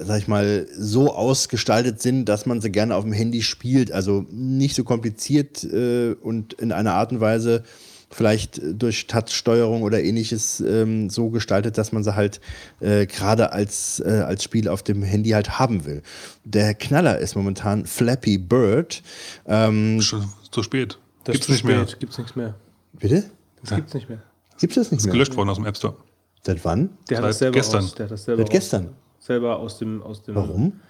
sag ich mal, so ausgestaltet sind, dass man sie gerne auf dem Handy spielt. Also nicht so kompliziert äh, und in einer Art und Weise vielleicht durch Touch-Steuerung oder ähnliches ähm, so gestaltet, dass man sie halt äh, gerade als, äh, als Spiel auf dem Handy halt haben will. Der Knaller ist momentan Flappy Bird. Ähm, Schon zu spät. Das Gibt's ist zu nicht mehr. spät. Gibt's nichts mehr. bitte? Das gibt's nicht mehr. Gibt's das nicht Ist mehr? gelöscht worden aus dem App Store. Seit wann? Der hat Seit das selber gestern. Aus, der hat das selber Seit gestern. Selber aus dem, aus dem. Warum?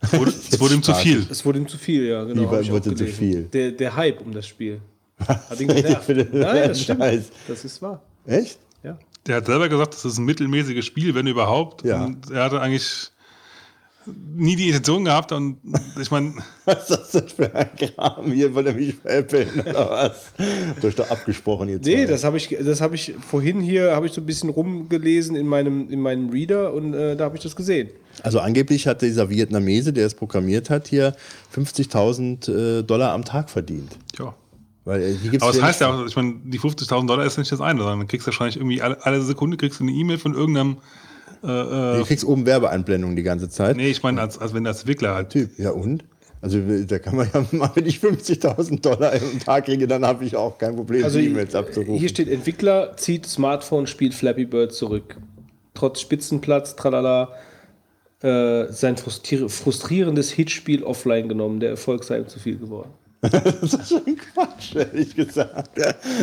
Es wurde, es wurde ihm zu viel. Es wurde ihm zu viel, ja, genau. Ich wurde zu viel? Der, der Hype um das Spiel. Hat ihn genervt. Nein, das stimmt. Scheiß. Das ist wahr. Echt? Ja. Der hat selber gesagt, das ist ein mittelmäßiges Spiel, wenn überhaupt. Ja. Und er hatte eigentlich nie die Intention gehabt. Und ich meine, Was ist das für ein Kram? Hier wollt ihr mich veräppeln oder was? Du hast doch abgesprochen jetzt. Nee, das habe ich, das habe ich vorhin hier, habe ich so ein bisschen rumgelesen in meinem, in meinem Reader und äh, da habe ich das gesehen. Also angeblich hat dieser Vietnamese, der es programmiert hat, hier 50.000 äh, Dollar am Tag verdient. ja. Weil äh, hier gibt's Aber das ja heißt ja auch, ich meine, die 50.000 Dollar ist nicht das eine, sondern du kriegst wahrscheinlich irgendwie alle, alle Sekunde kriegst du eine E-Mail von irgendeinem. Äh, äh, Du kriegst oben Werbeeinblendungen die ganze Zeit. nee, ich meine, als, als wenn der Entwickler halt. Typ, ja und? Also da kann man ja mal, wenn ich 50.000 Dollar am Tag kriege, dann habe ich auch kein Problem, Also E-Mails abzurufen. hier steht Entwickler zieht Smartphone spielt Flappy Bird zurück. Trotz Spitzenplatz, tralala, äh, sein frustrier frustrierendes Hitspiel offline genommen. Der Erfolg sei ihm zu viel geworden. Das ist schon Quatsch, ehrlich gesagt.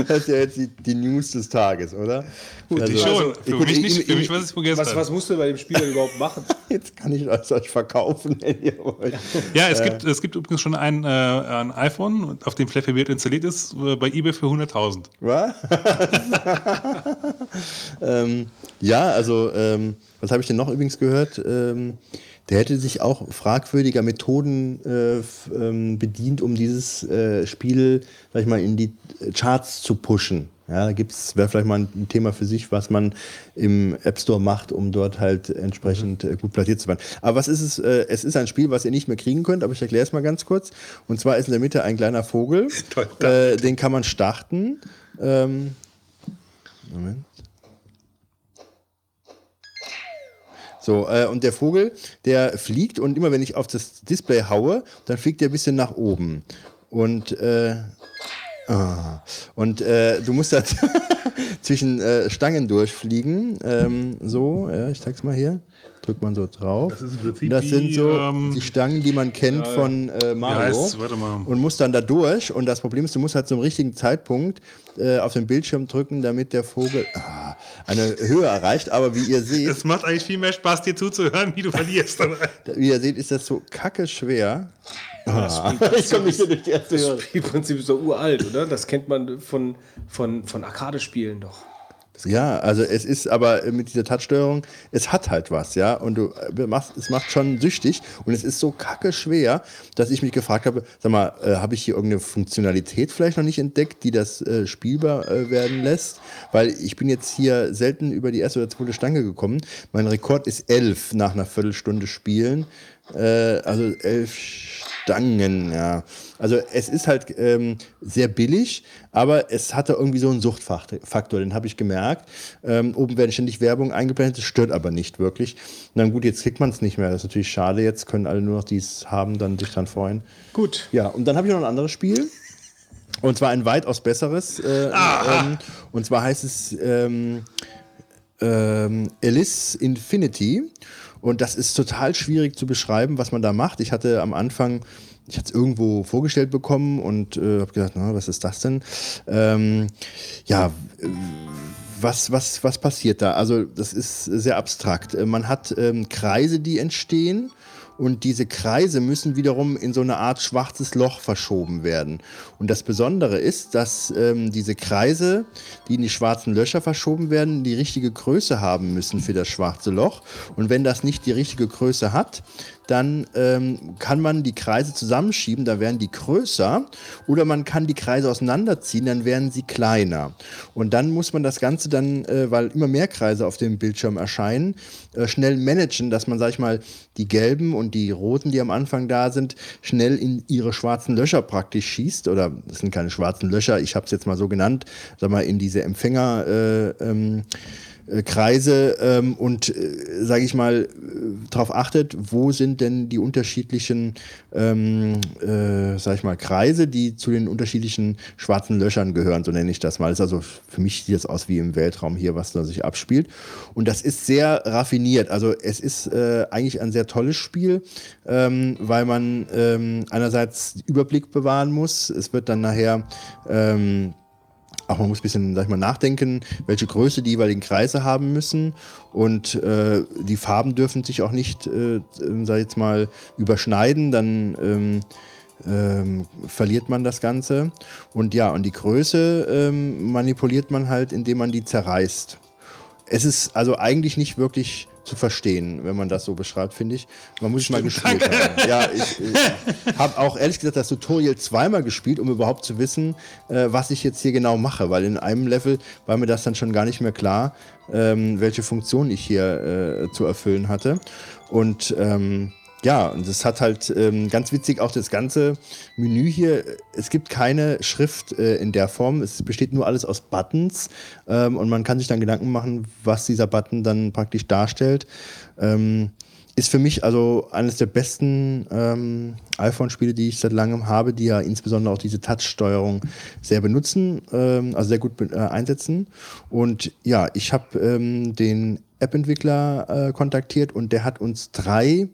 Das ist ja jetzt die, die News des Tages, oder? Für dich Also- schon. Für Gut, mich nicht. ich- Für mich ich- war es vergessen. Was, was musst du bei dem Spiel überhaupt machen? Jetzt kann ich das euch verkaufen, wenn ihr wollt. Ja, es, gibt, es gibt übrigens schon ein, äh, ein iPhone, auf dem Flappy Bird installiert ist, äh, bei eBay für 100.000. Was? ähm, ja, also, ähm, was habe ich denn noch übrigens gehört? Ähm, der hätte sich auch fragwürdiger Methoden äh, ähm, bedient, um dieses äh, Spiel, sag ich mal, in die Charts zu pushen. Ja, da gibt's, wäre vielleicht mal ein Thema für sich, was man im App Store macht, um dort halt entsprechend äh, gut platziert zu werden. Aber was ist es? Äh, es ist ein Spiel, was ihr nicht mehr kriegen könnt, aber ich erkläre es mal ganz kurz. Und zwar ist in der Mitte ein kleiner Vogel. Toll. Äh, den kann man starten. Ähm, Moment. So, äh, und der Vogel, der fliegt und immer wenn ich auf das Display haue, dann fliegt der ein bisschen nach oben. Und, äh, ah, und äh, du musst da zwischen äh, Stangen durchfliegen. Ähm, so, ja, ich zeig's mal hier. Drückt man so drauf. Das ist im Prinzip Das sind so ähm, die Stangen, die man kennt von äh, Mario. heißt's? Warte mal. Und musst dann da durch. Und das Problem ist, du musst halt zum richtigen Zeitpunkt äh, auf den Bildschirm drücken, damit der Vogel ah, eine Höhe erreicht. Aber wie ihr seht, Es macht eigentlich viel mehr Spaß, dir zuzuhören, wie du verlierst. wie ihr seht, ist das so kacke schwer. Ah, ich komme nicht so durch die erste Das. Spielprinzip ist doch uralt, oder? Das kennt man von, von, von Arcade-Spielen doch. Ja, also es ist aber mit dieser Touchsteuerung, es hat halt was, ja. Und du äh, machst, es macht schon süchtig und es ist so kacke schwer, dass ich mich gefragt habe, sag mal, äh, habe ich hier irgendeine Funktionalität vielleicht noch nicht entdeckt, die das äh, spielbar äh, werden lässt? Weil ich bin jetzt hier selten über die erste oder zweite Stange gekommen. Mein Rekord ist elf nach einer Viertelstunde Spielen. Äh, also elf Stangen, ja. Also es ist halt ähm, sehr billig, aber es hatte irgendwie so einen Suchtfaktor, den habe ich gemerkt. Ähm, oben werden ständig Werbung eingeblendet, das stört aber nicht wirklich. Na gut, jetzt kriegt man es nicht mehr. Das ist natürlich schade. Jetzt können alle nur noch dies haben, dann sich dran freuen. Gut. Ja, und dann habe ich noch ein anderes Spiel. Und zwar ein weitaus besseres. Äh, ähm, und zwar heißt es ähm, ähm, Alice Infinity. Und das ist total schwierig zu beschreiben, was man da macht. Ich hatte am Anfang, ich hatte es irgendwo vorgestellt bekommen und äh, habe gedacht, na, was ist das denn? Ähm, ja, äh, was, was, was passiert da? Also das ist sehr abstrakt. Äh, Man hat ähm, Kreise, die entstehen und diese Kreise müssen wiederum in so eine Art schwarzes Loch verschoben werden. Und das Besondere ist, dass ähm, diese Kreise, die in die schwarzen Löcher verschoben werden, die richtige Größe haben müssen für das schwarze Loch. Und wenn das nicht die richtige Größe hat, dann ähm, kann man die Kreise zusammenschieben, da werden die größer, oder man kann die Kreise auseinanderziehen, dann werden sie kleiner. Und dann muss man das Ganze dann, äh, weil immer mehr Kreise auf dem Bildschirm erscheinen, äh, schnell managen, dass man, sag ich mal, die gelben und die roten, die am Anfang da sind, schnell in ihre schwarzen Löcher praktisch schießt. Oder das sind keine schwarzen Löcher, ich habe es jetzt mal so genannt, sag mal, in diese Empfänger. Äh, ähm, äh, Kreise ähm, und, äh, sage ich mal, äh, darauf achtet, wo sind denn die unterschiedlichen, ähm, äh, sage ich mal, Kreise, die zu den unterschiedlichen schwarzen Löchern gehören, so nenne ich das mal. Das ist also für mich sieht es aus wie im Weltraum hier, was da sich abspielt. Und das ist sehr raffiniert. Also es ist äh, eigentlich ein sehr tolles Spiel, ähm, weil man ähm, einerseits Überblick bewahren muss. Es wird dann nachher ähm, auch man muss ein bisschen, sag ich mal, nachdenken, welche Größe die jeweiligen Kreise haben müssen. Und äh, die Farben dürfen sich auch nicht, äh, sag ich jetzt mal, überschneiden. Dann ähm, ähm, verliert man das Ganze. Und ja, und die Größe ähm, manipuliert man halt, indem man die zerreißt. Es ist also eigentlich nicht wirklich zu verstehen, wenn man das so beschreibt, finde ich. Man muss es mal gespielt haben. Ja, ich, ich habe auch ehrlich gesagt das Tutorial zweimal gespielt, um überhaupt zu wissen, äh, was ich jetzt hier genau mache, weil in einem Level war mir das dann schon gar nicht mehr klar, ähm, welche Funktion ich hier äh, zu erfüllen hatte. Und ähm, ja, und es hat halt ähm, ganz witzig auch das ganze Menü hier. Es gibt keine Schrift äh, in der Form. Es besteht nur alles aus Buttons ähm, und man kann sich dann Gedanken machen, was dieser Button dann praktisch darstellt. Ähm, ist für mich also eines der besten ähm, iPhone-Spiele, die ich seit langem habe, die ja insbesondere auch diese Touch-Steuerung sehr benutzen, ähm, also sehr gut äh, einsetzen. Und ja, ich habe ähm, den App-Entwickler äh, kontaktiert und der hat uns drei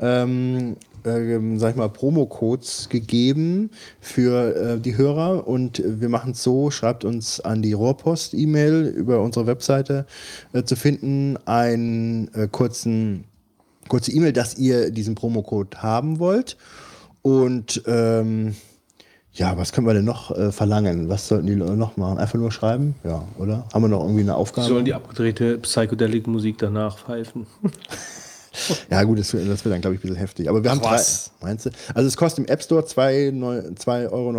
ähm, ähm, sag ich mal, Promo-Codes gegeben für äh, die Hörer und wir machen es so, schreibt uns an die Rohrpost-E-Mail über unsere Webseite äh, zu finden, einen äh, kurzen, kurze E-Mail, dass ihr diesen Promo-Code haben wollt und ähm, ja, was können wir denn noch äh, verlangen? Was sollten die Leute noch machen? Einfach nur schreiben? Ja, oder? Haben wir noch irgendwie eine Aufgabe? Sollen die abgedrehte Psychedelic-Musik danach pfeifen? Ja, gut, das, das wird dann, glaube ich, ein bisschen heftig. Aber wir haben drei. was? Meinst du? Also, es kostet im App Store 2,69 Euro,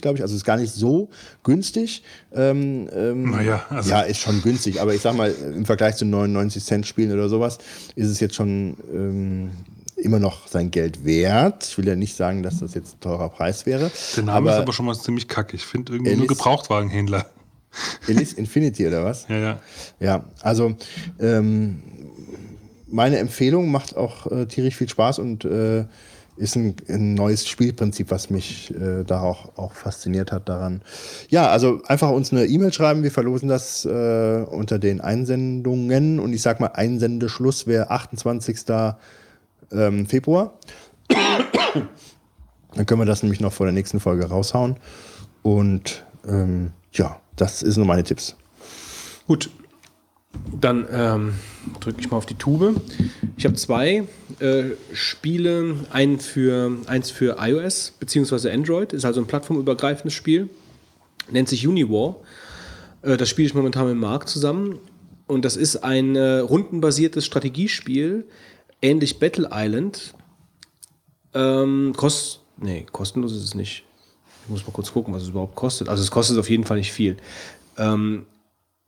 glaube ich. Also, es ist gar nicht so günstig. Ähm, ähm, Naja, also- Ja, ist schon günstig. Aber ich sag mal, im Vergleich zu 99 Cent Spielen oder sowas, ist es jetzt schon ähm, immer noch sein Geld wert. Ich will ja nicht sagen, dass das jetzt ein teurer Preis wäre. Der Name ist aber aber schon mal ziemlich kacke. Ich finde irgendwie nur Gebrauchtwagenhändler. Elise Infinity oder was? Ja, ja. Ja, also ähm, meine Empfehlung macht auch äh, tierisch viel Spaß und äh, ist ein, ein neues Spielprinzip, was mich äh, da auch, auch fasziniert hat daran. Ja, also einfach uns eine E-Mail schreiben, wir verlosen das äh, unter den Einsendungen und ich sag mal, Einsendeschluss wäre 28. Ähm, Februar. Dann können wir das nämlich noch vor der nächsten Folge raushauen. Und ähm, ja, das sind nur meine Tipps. Gut, dann ähm, drücke ich mal auf die Tube. Ich habe zwei äh, Spiele, ein für, eins für iOS bzw. Android, ist also ein plattformübergreifendes Spiel, nennt sich Uniwar. Äh, das spiele ich momentan mit Marc zusammen und das ist ein äh, rundenbasiertes Strategiespiel, ähnlich Battle Island. Ähm, kost, nee, kostenlos ist es nicht. Ich muss mal kurz gucken, was es überhaupt kostet. Also es kostet auf jeden Fall nicht viel. Ähm,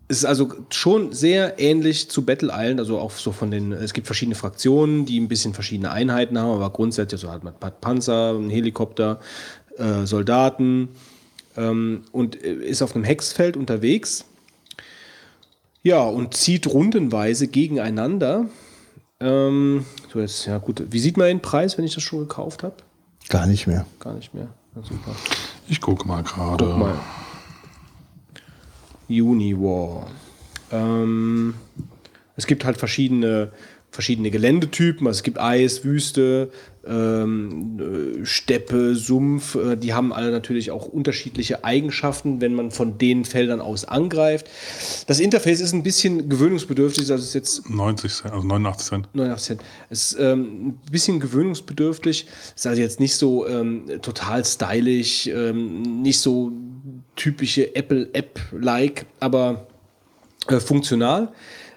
es ist also schon sehr ähnlich zu Battle Island, also auch so von den, es gibt verschiedene Fraktionen, die ein bisschen verschiedene Einheiten haben, aber grundsätzlich so hat man Panzer, einen Helikopter, äh, Soldaten ähm, und äh, ist auf einem Hexfeld unterwegs. Ja, und zieht rundenweise gegeneinander. Ähm, so jetzt, ja gut, wie sieht man den Preis, wenn ich das schon gekauft habe? Gar nicht mehr. Gar nicht mehr. Ja, super. Ich gucke mal gerade. Guck mal. Uniwar. Ähm, es gibt halt verschiedene, verschiedene Geländetypen. Also es gibt Eis, Wüste, ähm, äh, Steppe, Sumpf. Äh, die haben alle natürlich auch unterschiedliche Eigenschaften, wenn man von den Feldern aus angreift. Das Interface ist ein bisschen gewöhnungsbedürftig. Also es ist jetzt 90 Cent, also 89 Cent. 89 Cent. Es ist ähm, ein bisschen gewöhnungsbedürftig. Ist also jetzt nicht so ähm, total stylisch, ähm, nicht so typische Apple-App-like, aber äh, funktional.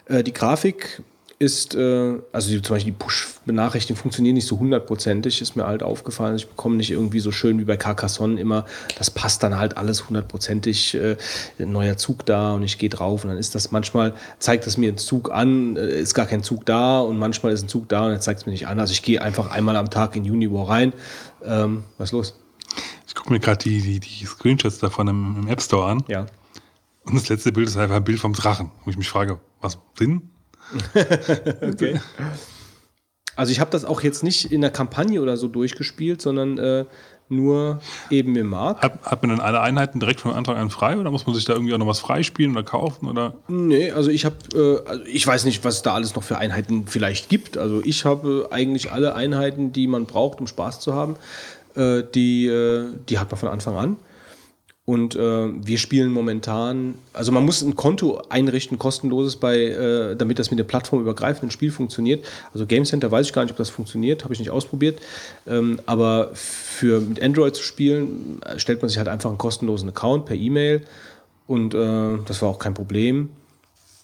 Äh, die Grafik ist, äh, also die, zum Beispiel die Push-Benachrichtigungen funktionieren nicht so hundertprozentig, ist mir halt aufgefallen. Ich bekomme nicht irgendwie so schön wie bei Carcassonne immer, das passt dann halt alles hundertprozentig, äh, ein neuer Zug da und ich gehe drauf und dann ist das manchmal, zeigt es mir ein Zug an, äh, ist gar kein Zug da und manchmal ist ein Zug da und er zeigt es mir nicht an. Also ich gehe einfach einmal am Tag in Uniwar rein. Ähm, was ist los? Ich gucke mir gerade die, die, die Screenshots davon im, im App Store an. Ja. Und das letzte Bild ist einfach ein Bild vom Drachen. Wo ich mich frage, was Sinn? Okay. Also ich habe das auch jetzt nicht in der Kampagne oder so durchgespielt, sondern äh, nur eben im Markt. Hat, hat man dann alle Einheiten direkt von Anfang an frei oder muss man sich da irgendwie auch noch was freispielen oder kaufen? Oder? Nee, also ich habe, äh, also ich weiß nicht, was es da alles noch für Einheiten vielleicht gibt. Also ich habe eigentlich alle Einheiten, die man braucht, um Spaß zu haben, äh, die, äh, die hat man von Anfang an. Und äh, wir spielen momentan, also man muss ein Konto einrichten, kostenloses, bei, äh, damit das mit dem plattformübergreifenden Spiel funktioniert. Also Game Center weiß ich gar nicht, ob das funktioniert, habe ich nicht ausprobiert. Ähm, aber für mit Android zu spielen, äh, stellt man sich halt einfach einen kostenlosen Account per E-Mail und das war auch kein Problem.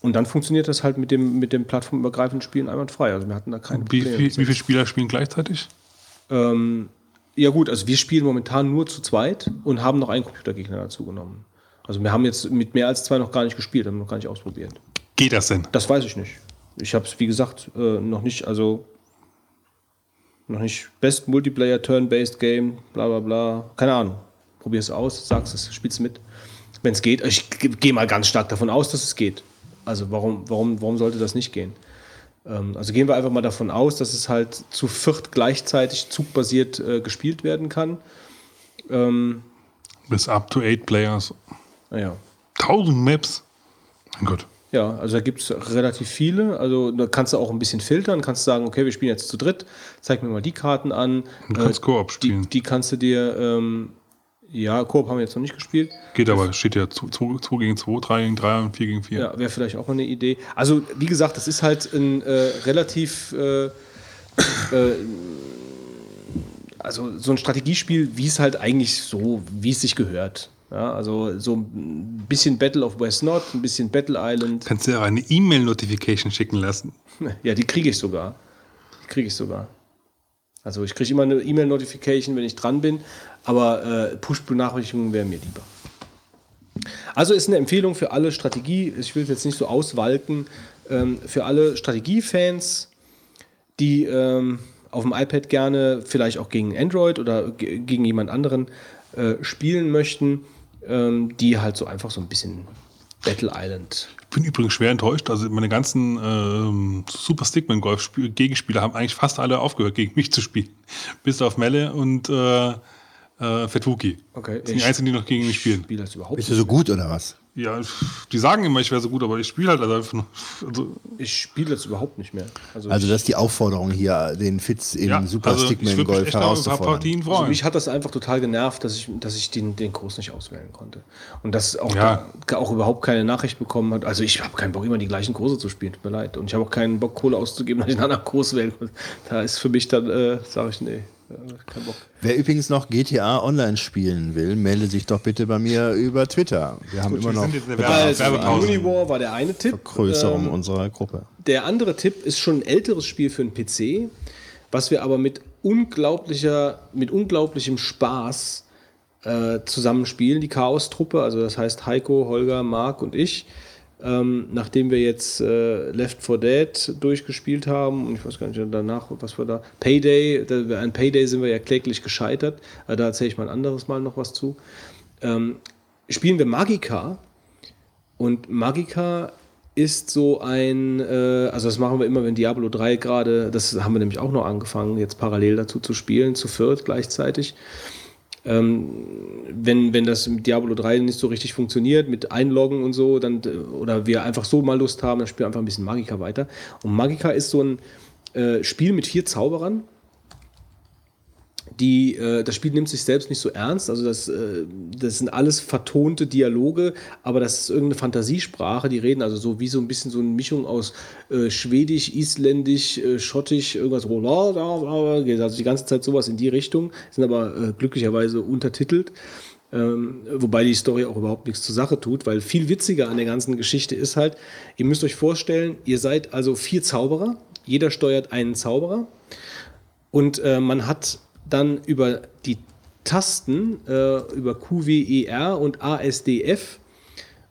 Und dann funktioniert das halt mit dem, mit dem plattformübergreifenden Spielen einwandfrei. Also wir hatten da keine Wie, Probleme. wie, wie viele Spieler spielen gleichzeitig? Ähm, ja gut, also wir spielen momentan nur zu zweit und haben noch einen Computergegner dazu genommen. Also wir haben jetzt mit mehr als zwei noch gar nicht gespielt, haben noch gar nicht ausprobiert. Geht das denn? Das weiß ich nicht. Ich habe es, wie gesagt, äh, noch nicht, also noch nicht Best Multiplayer Turn-Based Game, bla bla bla. Keine Ahnung. Probier es aus, sag's es, spiel's mit. Wenn es geht. Ich gehe mal ganz stark davon aus, dass es geht. Also warum, warum, warum sollte das nicht gehen? Ähm, also gehen wir einfach mal davon aus, dass es halt zu viert gleichzeitig zugbasiert äh, gespielt werden kann. Ähm, Bis up to eight Players. naja. 1000 Maps. Mein Gott. Ja, also da gibt es relativ viele. Also da kannst du auch ein bisschen filtern, kannst sagen, okay, wir spielen jetzt zu dritt, zeig mir mal die Karten an. Du kannst Koop die, spielen. die kannst du dir, ähm, ja, Koop haben wir jetzt noch nicht gespielt. Geht aber, steht ja 2 gegen 2, 3 gegen 3 und 4 gegen 4. Ja, wäre vielleicht auch mal eine Idee. Also, wie gesagt, das ist halt ein äh, relativ, äh, äh, also so ein Strategiespiel, wie es halt eigentlich so, wie es sich gehört. Ja, also so ein bisschen Battle of West Not, ein bisschen Battle Island. Kannst du ja auch eine E-Mail-Notification schicken lassen. Ja, die kriege ich sogar. Die kriege ich sogar. Also ich kriege immer eine E-Mail-Notification, wenn ich dran bin, aber äh, Push-Benachrichtigungen wären mir lieber. Also ist eine Empfehlung für alle Strategie, ich will es jetzt nicht so auswalken, ähm, für alle Strategiefans, die ähm, auf dem iPad gerne vielleicht auch gegen Android oder ge- gegen jemand anderen äh, spielen möchten, ähm, die halt so einfach so ein bisschen Battle Island bin übrigens schwer enttäuscht. Also meine ganzen ähm, Super Stickman Golf Gegenspieler haben eigentlich fast alle aufgehört, gegen mich zu spielen. Bis auf Melle und äh, äh, Fetuki. Okay, Das sind die einzigen, die noch gegen mich spielen. spiele das überhaupt Bist du so gut oder was? Ja, die sagen immer, ich wäre so gut, aber ich spiele halt also einfach nur. Also, Ich spiele das überhaupt nicht mehr. Also, Also das ist die Aufforderung hier, den Fitz in ja, Super also ich Stickman Golf herauszufordern. Partien also mich hat das einfach total genervt, dass ich, dass ich den, den Kurs nicht auswählen konnte. Und dass auch, Ja. da, auch überhaupt keine Nachricht bekommen hat. Also ich habe keinen Bock, immer die gleichen Kurse zu spielen, tut mir leid. Und ich habe auch keinen Bock, Kohle auszugeben, dass ich einen anderen Kurs wählen muss. Da ist für mich dann, äh, sage ich, nee. Wer übrigens noch GTA Online spielen will, melde sich doch bitte bei mir über Twitter. Wir haben immer wir noch Werbepause. Uniwar war der eine Tipp. Vergrößerung Ähm, unserer Gruppe. Der andere Tipp ist schon ein älteres Spiel für einen PC, was wir aber mit unglaublicher, mit unglaublichem Spaß äh, zusammenspielen. Die Chaos-Truppe, also das heißt Heiko, Holger, Marc und ich. Ähm, nachdem wir jetzt äh, Left 4 Dead durchgespielt haben, und ich weiß gar nicht danach, was wir da, Payday, da, an Payday sind wir ja kläglich gescheitert, äh, da erzähle ich mal ein anderes Mal noch was zu. Ähm, spielen wir Magica und Magica ist so ein, äh, also das machen wir immer, wenn Diablo 3 gerade, das haben wir nämlich auch noch angefangen, jetzt parallel dazu zu spielen, zu viert gleichzeitig. Ähm, wenn, wenn das mit Diablo 3 nicht so richtig funktioniert, mit Einloggen und so, dann, oder wir einfach so mal Lust haben, dann spielen wir einfach ein bisschen Magica weiter. Und Magica ist so ein äh, Spiel mit vier Zauberern die, äh, das Spiel nimmt sich selbst nicht so ernst. Also das, äh, das sind alles vertonte Dialoge, aber das ist irgendeine Fantasiesprache. Die reden also so wie so ein bisschen so eine Mischung aus äh, Schwedisch, Isländisch, äh, Schottisch, irgendwas. Also die ganze Zeit sowas in die Richtung, sind aber äh, glücklicherweise untertitelt. Ähm, wobei die Story auch überhaupt nichts zur Sache tut, weil viel witziger an der ganzen Geschichte ist halt, ihr müsst euch vorstellen, ihr seid also vier Zauberer, jeder steuert einen Zauberer und äh, man hat dann über die Tasten, äh, über QWER und ASDF,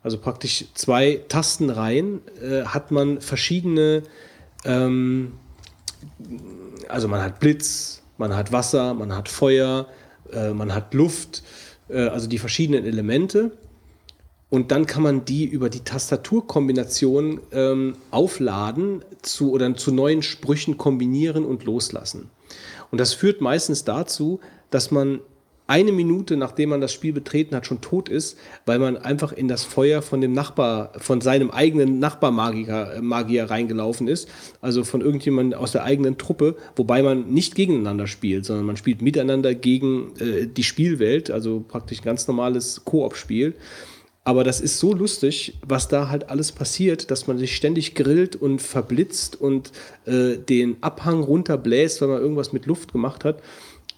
also praktisch zwei Tastenreihen, äh, hat man verschiedene, ähm, also man hat Blitz, man hat Wasser, man hat Feuer, äh, man hat Luft, äh, also die verschiedenen Elemente. Und dann kann man die über die Tastaturkombination ähm, aufladen zu, oder zu neuen Sprüchen kombinieren und loslassen. Und das führt meistens dazu, dass man eine Minute, nachdem man das Spiel betreten hat, schon tot ist, weil man einfach in das Feuer von dem Nachbar, von seinem eigenen Nachbarmagier Magier reingelaufen ist. Also von irgendjemandem aus der eigenen Truppe, wobei man nicht gegeneinander spielt, sondern man spielt miteinander gegen äh, die Spielwelt, also praktisch ein ganz normales Koop-Spiel. Aber das ist so lustig, was da halt alles passiert, dass man sich ständig grillt und verblitzt und äh, den Abhang runterbläst, wenn man irgendwas mit Luft gemacht hat,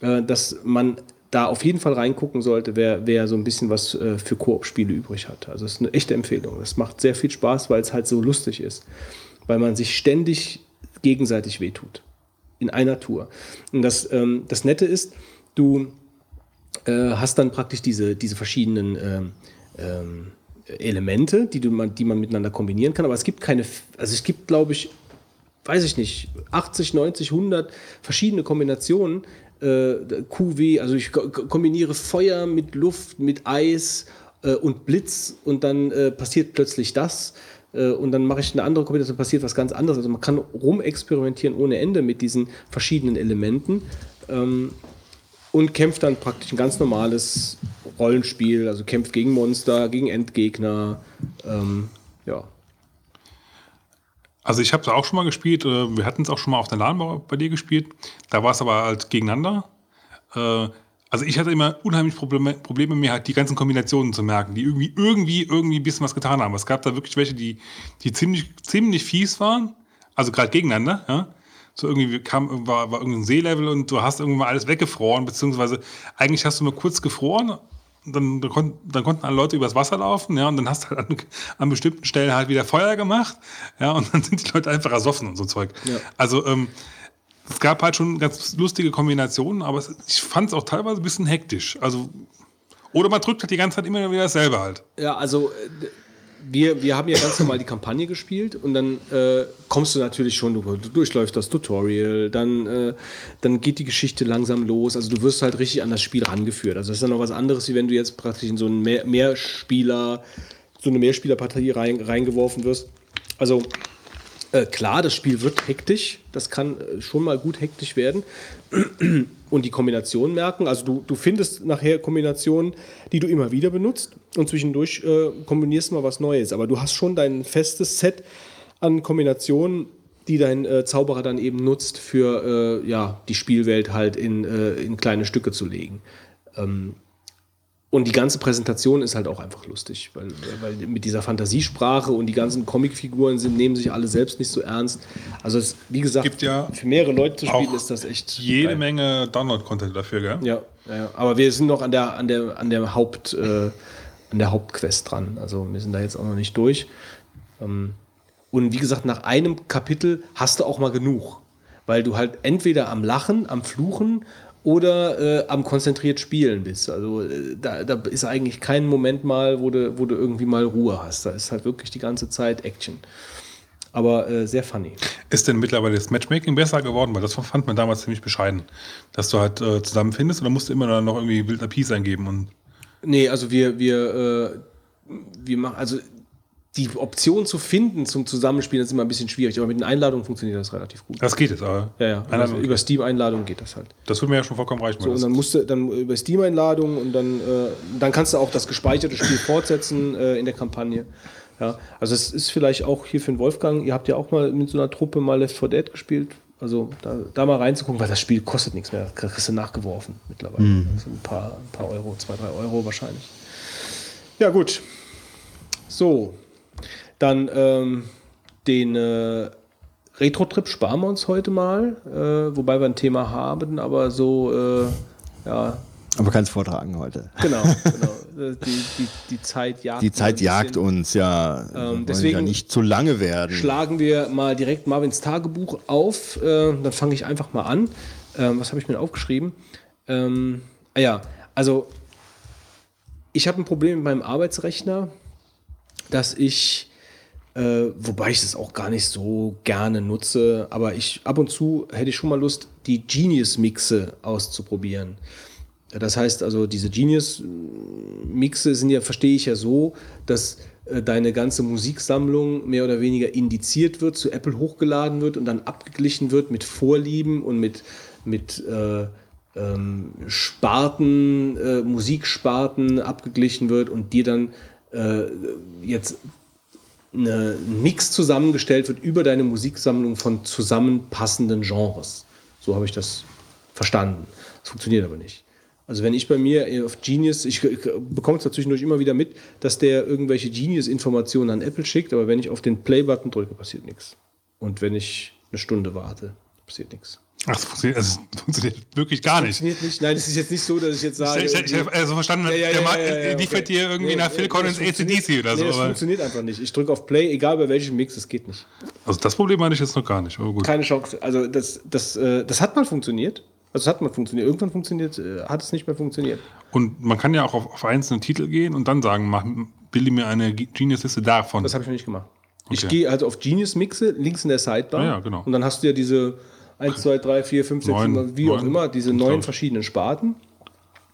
äh, dass man da auf jeden Fall reingucken sollte, wer, wer so ein bisschen was äh, für Koop-Spiele übrig hat. Also es ist eine echte Empfehlung. Es macht sehr viel Spaß, weil es halt so lustig ist. Weil man sich ständig gegenseitig wehtut. In einer Tour. Und das, ähm, das Nette ist, du äh, hast dann praktisch diese, diese verschiedenen ähm, Elemente, die, du, die man miteinander kombinieren kann. Aber es gibt keine, also es gibt, glaube ich, weiß ich nicht, 80, 90, 100 verschiedene Kombinationen. Äh, QW, also ich kombiniere Feuer mit Luft, mit Eis äh, und Blitz und dann äh, passiert plötzlich das. Äh, und dann mache ich eine andere Kombination, passiert was ganz anderes. Also man kann rumexperimentieren ohne Ende mit diesen verschiedenen Elementen. Ähm, und kämpft dann praktisch ein ganz normales Rollenspiel, also kämpft gegen Monster, gegen Endgegner. Ähm, ja. Also ich habe es auch schon mal gespielt, äh, wir hatten es auch schon mal auf der LAN bei dir gespielt, da war es aber halt gegeneinander. Äh, also ich hatte immer unheimlich Probleme, Probleme, mir halt die ganzen Kombinationen zu merken, die irgendwie, irgendwie, irgendwie ein bisschen was getan haben. Es gab da wirklich welche, die, die ziemlich, ziemlich fies waren, also gerade gegeneinander, ja so irgendwie kam, war, war irgendein Seelevel und du hast irgendwie mal alles weggefroren, beziehungsweise eigentlich hast du nur kurz gefroren dann, dann, konnten, dann konnten alle Leute übers Wasser laufen, ja, und dann hast du halt an, an, bestimmten Stellen halt wieder Feuer gemacht, ja, und dann sind die Leute einfach ersoffen und so Zeug. Ja. Also, ähm, es gab halt schon ganz lustige Kombinationen, aber es, ich fand es auch teilweise ein bisschen hektisch. Also, oder man drückt halt die ganze Zeit immer wieder dasselbe halt. Ja, also äh, wir, wir haben ja ganz normal die Kampagne gespielt und dann äh, kommst du natürlich schon, du, du durchläufst das Tutorial, dann, äh, dann geht die Geschichte langsam los. Also du wirst halt richtig an das Spiel rangeführt. Also das ist dann noch was anderes, wie wenn du jetzt praktisch in so einen Mehr Mehrspieler, so eine Mehrspielerpartie rein, reingeworfen wirst. Also äh, klar, das Spiel wird hektisch, das kann äh, schon mal gut hektisch werden. Und die Kombinationen merken, also du, du findest nachher Kombinationen, die du immer wieder benutzt und zwischendurch äh, kombinierst mal was Neues. Aber du hast schon dein festes Set an Kombinationen, die dein äh, Zauberer dann eben nutzt, für äh, ja, die Spielwelt halt in, äh, in kleine Stücke zu legen. Ähm, und die ganze Präsentation ist halt auch einfach lustig, weil, weil mit dieser Fantasiesprache und die ganzen Comicfiguren sind, nehmen sich alle selbst nicht so ernst. Also es, wie gesagt, ja für mehrere Leute zu spielen ist das echt jede geil. Menge Download-Content dafür, gell? Ja, ja, aber wir sind noch an der an der an der Haupt äh, an der Hauptquest dran. Also wir sind da jetzt auch noch nicht durch. Ähm, und wie gesagt, nach einem Kapitel hast du auch mal genug, weil du halt entweder am Lachen, am Fluchen oder äh, am konzentriert Spielen bist. Also äh, da, da ist eigentlich kein Moment mal, wo du, wo du irgendwie mal Ruhe hast. Da ist halt wirklich die ganze Zeit Action. Aber äh, sehr funny. Ist denn mittlerweile das Matchmaking besser geworden? Weil das fand man damals ziemlich bescheiden. Dass du halt äh, zusammenfindest oder musst du immer dann noch irgendwie wilder Peace eingeben und. Nee, also wir, wir, äh, wir machen, also die Option zu finden zum Zusammenspielen ist immer ein bisschen schwierig, aber mit den Einladungen funktioniert das relativ gut. Das geht jetzt, aber. Ja, ja. Also über Steam-Einladungen geht das halt. Das würde mir ja schon vollkommen reichen. So, und dann musst du dann über Steam-Einladungen und dann, äh, dann kannst du auch das gespeicherte Spiel fortsetzen äh, in der Kampagne. Ja, also es ist vielleicht auch hier für den Wolfgang, ihr habt ja auch mal mit so einer Truppe mal Left 4 Dead gespielt. Also da, da mal reinzugucken, weil das Spiel kostet nichts mehr. Das kriegst du nachgeworfen mittlerweile. Also ein paar, ein paar Euro, zwei, drei Euro wahrscheinlich. Ja, gut. So. Dann ähm, den äh, Retro-Trip sparen wir uns heute mal, äh, wobei wir ein Thema haben, aber so, äh, ja, Aber kannst vortragen heute. genau, genau. Äh, Die, die, die Zeit jagt. Die Zeit jagt uns, ja. Wollen deswegen ja nicht zu lange werden. Schlagen wir mal direkt Marvins Tagebuch auf. Äh, dann fange ich einfach mal an. Ähm, was habe ich mir aufgeschrieben? Ähm, ah ja, also ich habe ein Problem mit meinem Arbeitsrechner, dass ich, äh, wobei ich das auch gar nicht so gerne nutze, aber ich ab und zu hätte ich schon mal Lust, die Genius-Mixe auszuprobieren. Ja, Das heißt also, diese Genius-Mixe sind ja, verstehe ich ja so, dass äh, deine ganze Musiksammlung mehr oder weniger indiziert wird, zu Apple hochgeladen wird und dann abgeglichen wird mit Vorlieben und mit, mit äh, ähm, Sparten, äh, Musiksparten abgeglichen wird und dir dann äh, jetzt eine, ein Mix zusammengestellt wird über deine Musiksammlung von zusammenpassenden Genres. So habe ich das verstanden. Das funktioniert aber nicht. Also wenn ich bei mir auf Genius, ich bekomme es zwischendurch immer wieder mit, dass der irgendwelche Genius-Informationen an Apple schickt, aber wenn ich auf den Play-Button drücke, passiert nichts. Und wenn ich eine Stunde warte, passiert nichts. Ach, das funktioniert, also, das funktioniert wirklich gar nicht. Funktioniert nicht. Nein, es ist jetzt nicht so, dass ich jetzt sage. Ich, ich, ich habe also verstanden, Ja, ja, der Markt ja, liefert okay. dir irgendwie Nee, nach Phil Collins das ACDC oder so. Nee, das aber, funktioniert einfach nicht. Ich drücke auf Play, egal bei welchem Mix, es geht nicht. also das Problem hatte ich jetzt noch gar nicht. Aber gut. Keine Chance. Also das, das, äh, das hat mal funktioniert. Also es hat mal funktioniert. Irgendwann funktioniert, äh, hat es nicht mehr funktioniert. Und man kann ja auch auf, auf einzelne Titel gehen und dann sagen, mach, bilde mir eine Genius-Liste davon. Das habe ich noch nicht gemacht. Ich Okay. gehe also auf Genius Mixe, links in der Sidebar. Ja, genau. Und dann hast du ja diese 1, 2, 3, 4, 5, 6, Neun, 7, wie auch neun, immer, diese neun verschiedenen Sparten.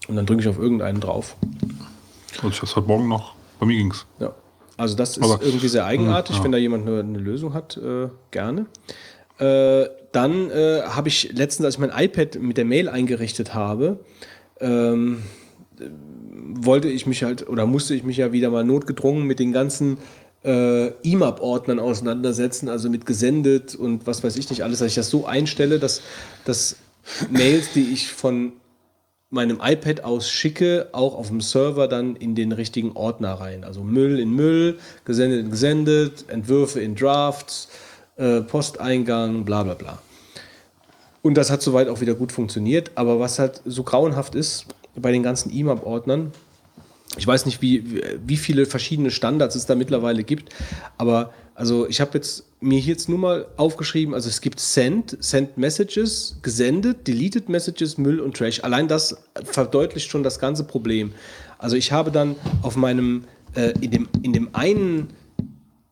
Und dann drücke ich auf irgendeinen drauf. Also ich das heute Morgen noch, bei mir ging's. Ja. Also das ist Aber- irgendwie sehr eigenartig. Ja. Wenn da jemand eine, eine Lösung hat, äh, gerne. Äh, dann äh, habe ich letztens, als ich mein iPad mit der Mail eingerichtet habe, ähm, äh, wollte ich mich halt oder musste ich mich ja wieder mal notgedrungen mit den ganzen äh, IMAP-Ordnern auseinandersetzen, also mit gesendet und was weiß ich nicht alles, dass ich das so einstelle, dass, dass Mails, die ich von meinem iPad aus schicke, auch auf dem Server dann in den richtigen Ordner rein. Also Müll in Müll, gesendet in gesendet, Entwürfe in Drafts, äh, Posteingang, bla bla bla. Und das hat soweit auch wieder gut funktioniert. Aber was halt so grauenhaft ist bei den ganzen IMAP-Ordnern, ich weiß nicht, wie, wie viele verschiedene Standards es da mittlerweile gibt, aber also ich habe jetzt mir jetzt nur mal aufgeschrieben, also es gibt Send, Send Messages, gesendet, Deleted Messages, Müll und Trash. Allein das verdeutlicht schon das ganze Problem. Also ich habe dann auf meinem, äh, in, dem, in dem einen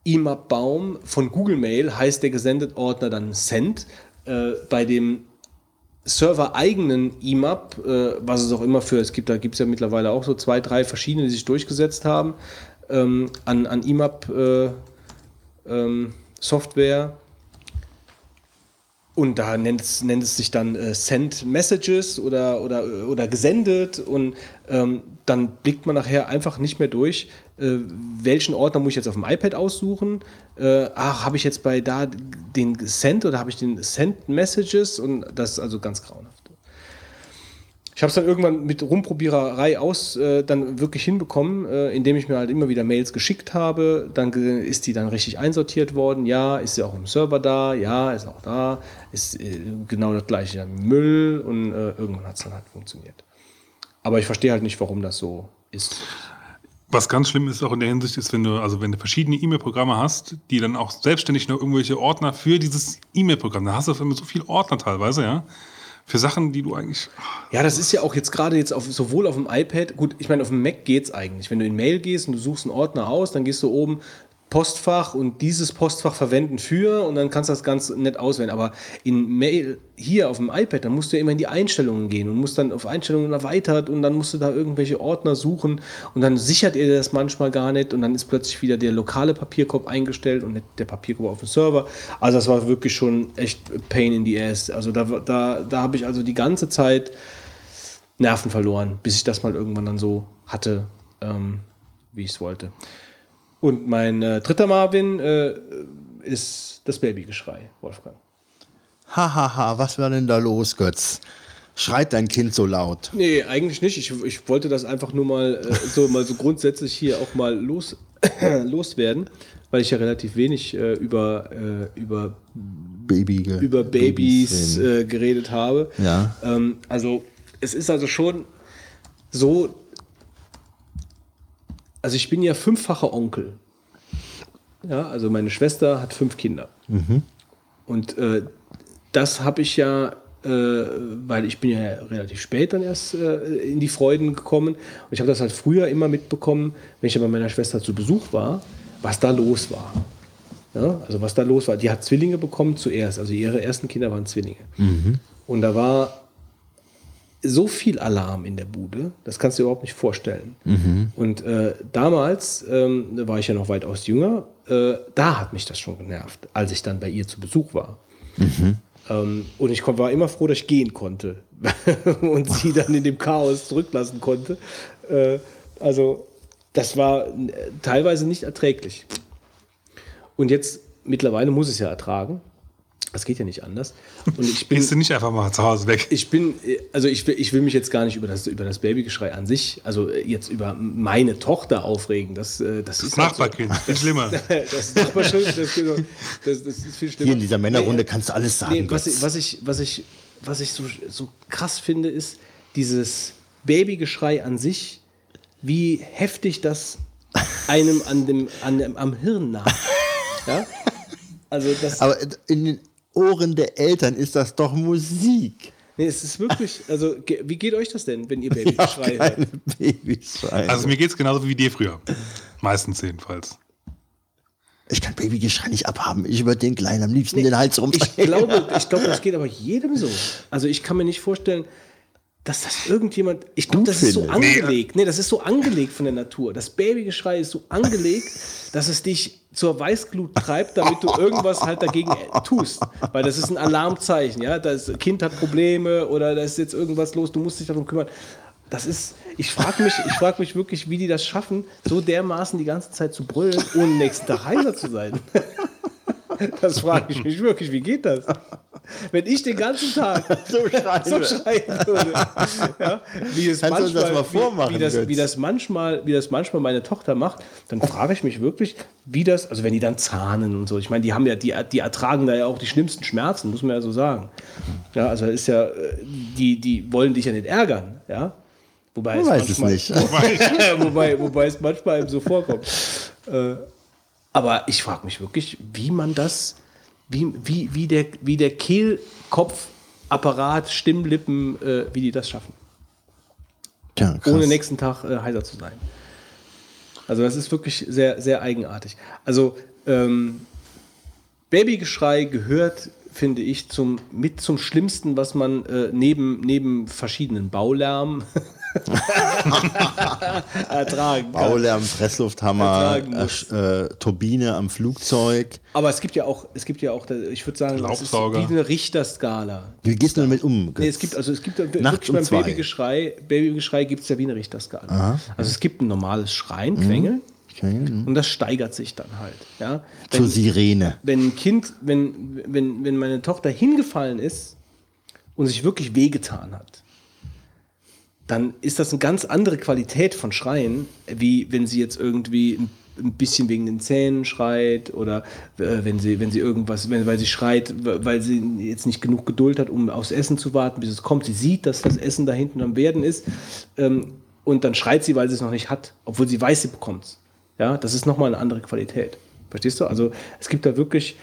IMAP-Baum von Google Mail heißt der gesendet Ordner dann Send. Äh, bei dem server-eigenen IMAP, äh, was es auch immer für, es gibt, da gibt es ja mittlerweile auch so zwei, drei verschiedene, die sich durchgesetzt haben, ähm, an, an IMAP äh, ähm, Software. Und da nennt es, nennt es sich dann äh, Send Messages oder, oder, oder gesendet und ähm, dann blickt man nachher einfach nicht mehr durch, äh, welchen Ordner muss ich jetzt auf dem iPad aussuchen. Äh, ach, habe ich jetzt bei da den Send oder habe ich den Send Messages und das ist also ganz grauenhaft. Ich habe es dann irgendwann mit Rumprobiererei aus äh, dann wirklich hinbekommen, äh, indem ich mir halt immer wieder Mails geschickt habe. Dann ist die dann richtig einsortiert worden. Ja, ist sie auch im Server da? Ja, ist auch da. Ist äh, genau das gleiche Müll und äh, irgendwann hat es dann halt funktioniert. Aber ich verstehe halt nicht, warum das so ist. Was ganz schlimm ist auch in der Hinsicht ist, wenn du, also wenn du verschiedene E-Mail-Programme hast, die dann auch selbstständig noch irgendwelche Ordner für dieses E-Mail-Programm, da hast du auf einmal so viele Ordner teilweise, ja. für Sachen, die du eigentlich. Ja, das ist ja auch jetzt gerade jetzt auf, sowohl auf dem iPad, gut, ich meine, auf dem Mac geht's eigentlich. Wenn du in Mail gehst und du suchst einen Ordner aus, dann gehst du oben Postfach und dieses Postfach verwenden für und dann kannst du das ganz nett auswählen. Aber in Mail hier auf dem iPad, dann musst du ja immer in die Einstellungen gehen und musst dann auf Einstellungen erweitert und dann musst du da irgendwelche Ordner suchen und dann sichert er das manchmal gar nicht und dann ist plötzlich wieder der lokale Papierkorb eingestellt und nicht der Papierkorb auf dem Server. Also das war wirklich schon echt Pain in the Ass. Also da, da, da habe ich also die ganze Zeit Nerven verloren, bis ich das mal irgendwann dann so hatte, ähm, wie ich es wollte. Und mein äh, dritter Marvin äh, ist das Babygeschrei, Wolfgang. Hahaha, ha, ha, was war denn da los, Götz? Schreit dein Kind so laut? Nee, eigentlich nicht. Ich, ich wollte das einfach nur mal äh, so mal so grundsätzlich hier auch mal los, loswerden, weil ich ja relativ wenig äh, über, äh, über, Baby über Babys äh, geredet habe. Ja. Ähm, also es ist also schon so, also ich bin ja fünffacher Onkel. Ja, also meine Schwester hat fünf Kinder. Und äh, das habe ich ja, äh, weil ich bin ja relativ spät dann erst äh, in die Freuden gekommen. Und ich habe das halt früher immer mitbekommen, wenn ich ja bei meiner Schwester zu Besuch war, was da los war. Ja, also was da los war. Die hat Zwillinge bekommen zuerst. Also ihre ersten Kinder waren Zwillinge. Und da war so viel Alarm in der Bude, das kannst du dir überhaupt nicht vorstellen. Und äh, damals, ähm, da war ich ja noch weitaus jünger, äh, da hat mich das schon genervt, als ich dann bei ihr zu Besuch war. Ähm, und ich war immer froh, dass ich gehen konnte und sie dann in dem Chaos zurücklassen konnte. Äh, also das war äh, teilweise nicht erträglich. Und jetzt mittlerweile muss ich es ja ertragen. Das geht ja nicht anders. Und ich bin, Gehst du nicht einfach mal zu Hause weg? ich bin, äh, also ich will, ich will mich jetzt gar nicht über das, über das Babygeschrei an sich, also äh, jetzt über meine Tochter aufregen. Das, äh, das, Das ist halt so. Nachbarkind, viel schlimmer. Das das, ist genau- das, das ist viel schlimmer. Hier in dieser Männerrunde Nee, kannst du alles sagen. Nee, was, ich, was, ich, was, ich, was ich so, so krass finde, ist dieses Babygeschrei an sich, wie heftig das einem an dem, an dem, am Hirn naht. Ja? Also das, Aber in den Ohren der Eltern ist das doch Musik. nee, es ist wirklich, also ge- wie geht euch das denn, wenn ihr Ich Babygeschrei hab hört? keine Babys schreien. Also mir geht's genauso wie dir früher. Meistens jedenfalls. ich kann Babygeschrei nicht abhaben. Ich über den Kleinen am liebsten den Hals Ich rumdrehen. glaube, ich glaube, das geht aber jedem so. Also ich kann mir nicht vorstellen, dass das irgendjemand. Ich glaube, das ist so angelegt. Nee, das ist so angelegt von der Natur. Das Babygeschrei ist so angelegt, dass es dich zur Weißglut treibt, damit du irgendwas halt dagegen tust. Weil das ist ein Alarmzeichen, ja. Das Kind hat Probleme oder da ist jetzt irgendwas los, du musst dich darum kümmern. Das ist, ich frage mich, ich frage mich wirklich, wie die das schaffen, so dermaßen die ganze Zeit zu brüllen, ohne nächsten Tag heiser zu sein. Das frage ich mich wirklich, wie geht das? Wenn ich den ganzen Tag So schreien so würde. Ja, wie, es du das manchmal, mal vormachen, wie, wie, das, wie, das manchmal, wie das manchmal meine Tochter macht, dann frage ich mich wirklich, wie das, also wenn die dann zahnen und so, ich meine, die haben ja, die, die ertragen da ja auch die schlimmsten Schmerzen, muss man ja so sagen. Ja, also ist ja, äh, die, die wollen dich ja nicht ärgern, ja. Wobei Man weiß es manchmal- nicht. wobei, wobei es manchmal eben so vorkommt. Äh, aber ich frage mich wirklich, wie man das, wie, wie, wie der, wie der Kehlkopfapparat, Stimmlippen, äh, wie die das schaffen, krass. ohne nächsten Tag äh, heiser zu sein. Also das ist wirklich sehr, sehr eigenartig. Also ähm, Babygeschrei gehört, finde ich, zum, mit zum Schlimmsten, was man äh, neben, neben verschiedenen Baulärm ertragen. Baulärm, Presslufthammer, muss. äh, äh, Turbine am Flugzeug. Aber es gibt ja auch, es gibt ja auch, ich würde sagen, das ist wie eine Richterskala. Wie gehst du damit um? Nee, es gibt, also es gibt ja Nachts wirklich um beim zwei. Babygeschrei, Babygeschrei gibt es ja wie eine Richterskala. Also es gibt ein normales Schreien, Quengeln Okay, mhm. und das steigert sich dann halt. Ja? Zur Wenn, Sirene. wenn ein Kind, wenn, wenn, wenn meine Tochter hingefallen ist und sich wirklich wehgetan hat, dann ist das eine ganz andere Qualität von Schreien, wie wenn sie jetzt irgendwie ein, bisschen wegen den Zähnen schreit oder äh, wenn sie, wenn sie irgendwas, wenn, weil sie schreit, weil sie jetzt nicht genug Geduld hat, um aufs Essen zu warten, bis es kommt. Sie sieht, dass das Essen da hinten am Werden ist ähm, und dann schreit sie, weil sie es noch nicht hat, obwohl sie weiß, sie bekommt es. Ja, das ist nochmal eine andere Qualität. Verstehst du? Also es gibt da wirklich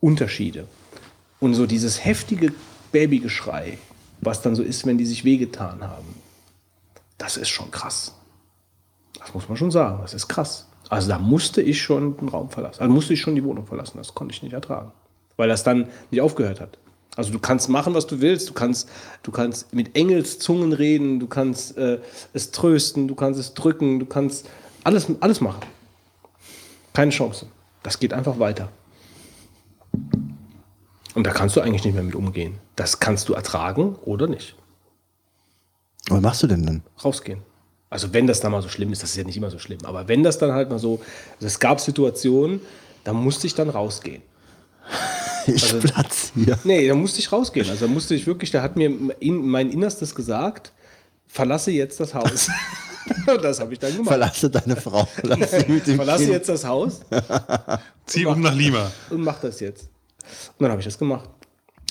Unterschiede. Und so dieses heftige Babygeschrei, was dann so ist, wenn die sich wehgetan haben. Das ist schon krass. Das muss man schon sagen. Das ist krass. Also da musste ich schon den Raum verlassen. Also musste ich schon die Wohnung verlassen. Das konnte ich nicht ertragen. Weil das dann nicht aufgehört hat. Also du kannst machen, was du willst. Du kannst, du kannst mit Engelszungen reden. Du kannst äh, es trösten. Du kannst es drücken. Du kannst alles, alles machen. Keine Chance. Das geht einfach weiter. Und da kannst du eigentlich nicht mehr mit umgehen. Das kannst du ertragen oder nicht. Was machst du denn dann? Rausgehen. Also wenn das dann mal so schlimm ist, das ist ja nicht immer so schlimm, aber wenn das dann halt mal so, also es gab Situationen, da musste ich dann rausgehen. Ich Also- platz hier. Nee, da musste ich rausgehen. Also da musste ich wirklich, da hat mir in, mein Innerstes gesagt, verlasse jetzt das Haus. Das habe ich dann gemacht. Verlasse deine Frau. Verlasse, mit dem Verlasse kind. jetzt das Haus Zieh um nach Lima. und mach das jetzt. Und dann habe ich das gemacht.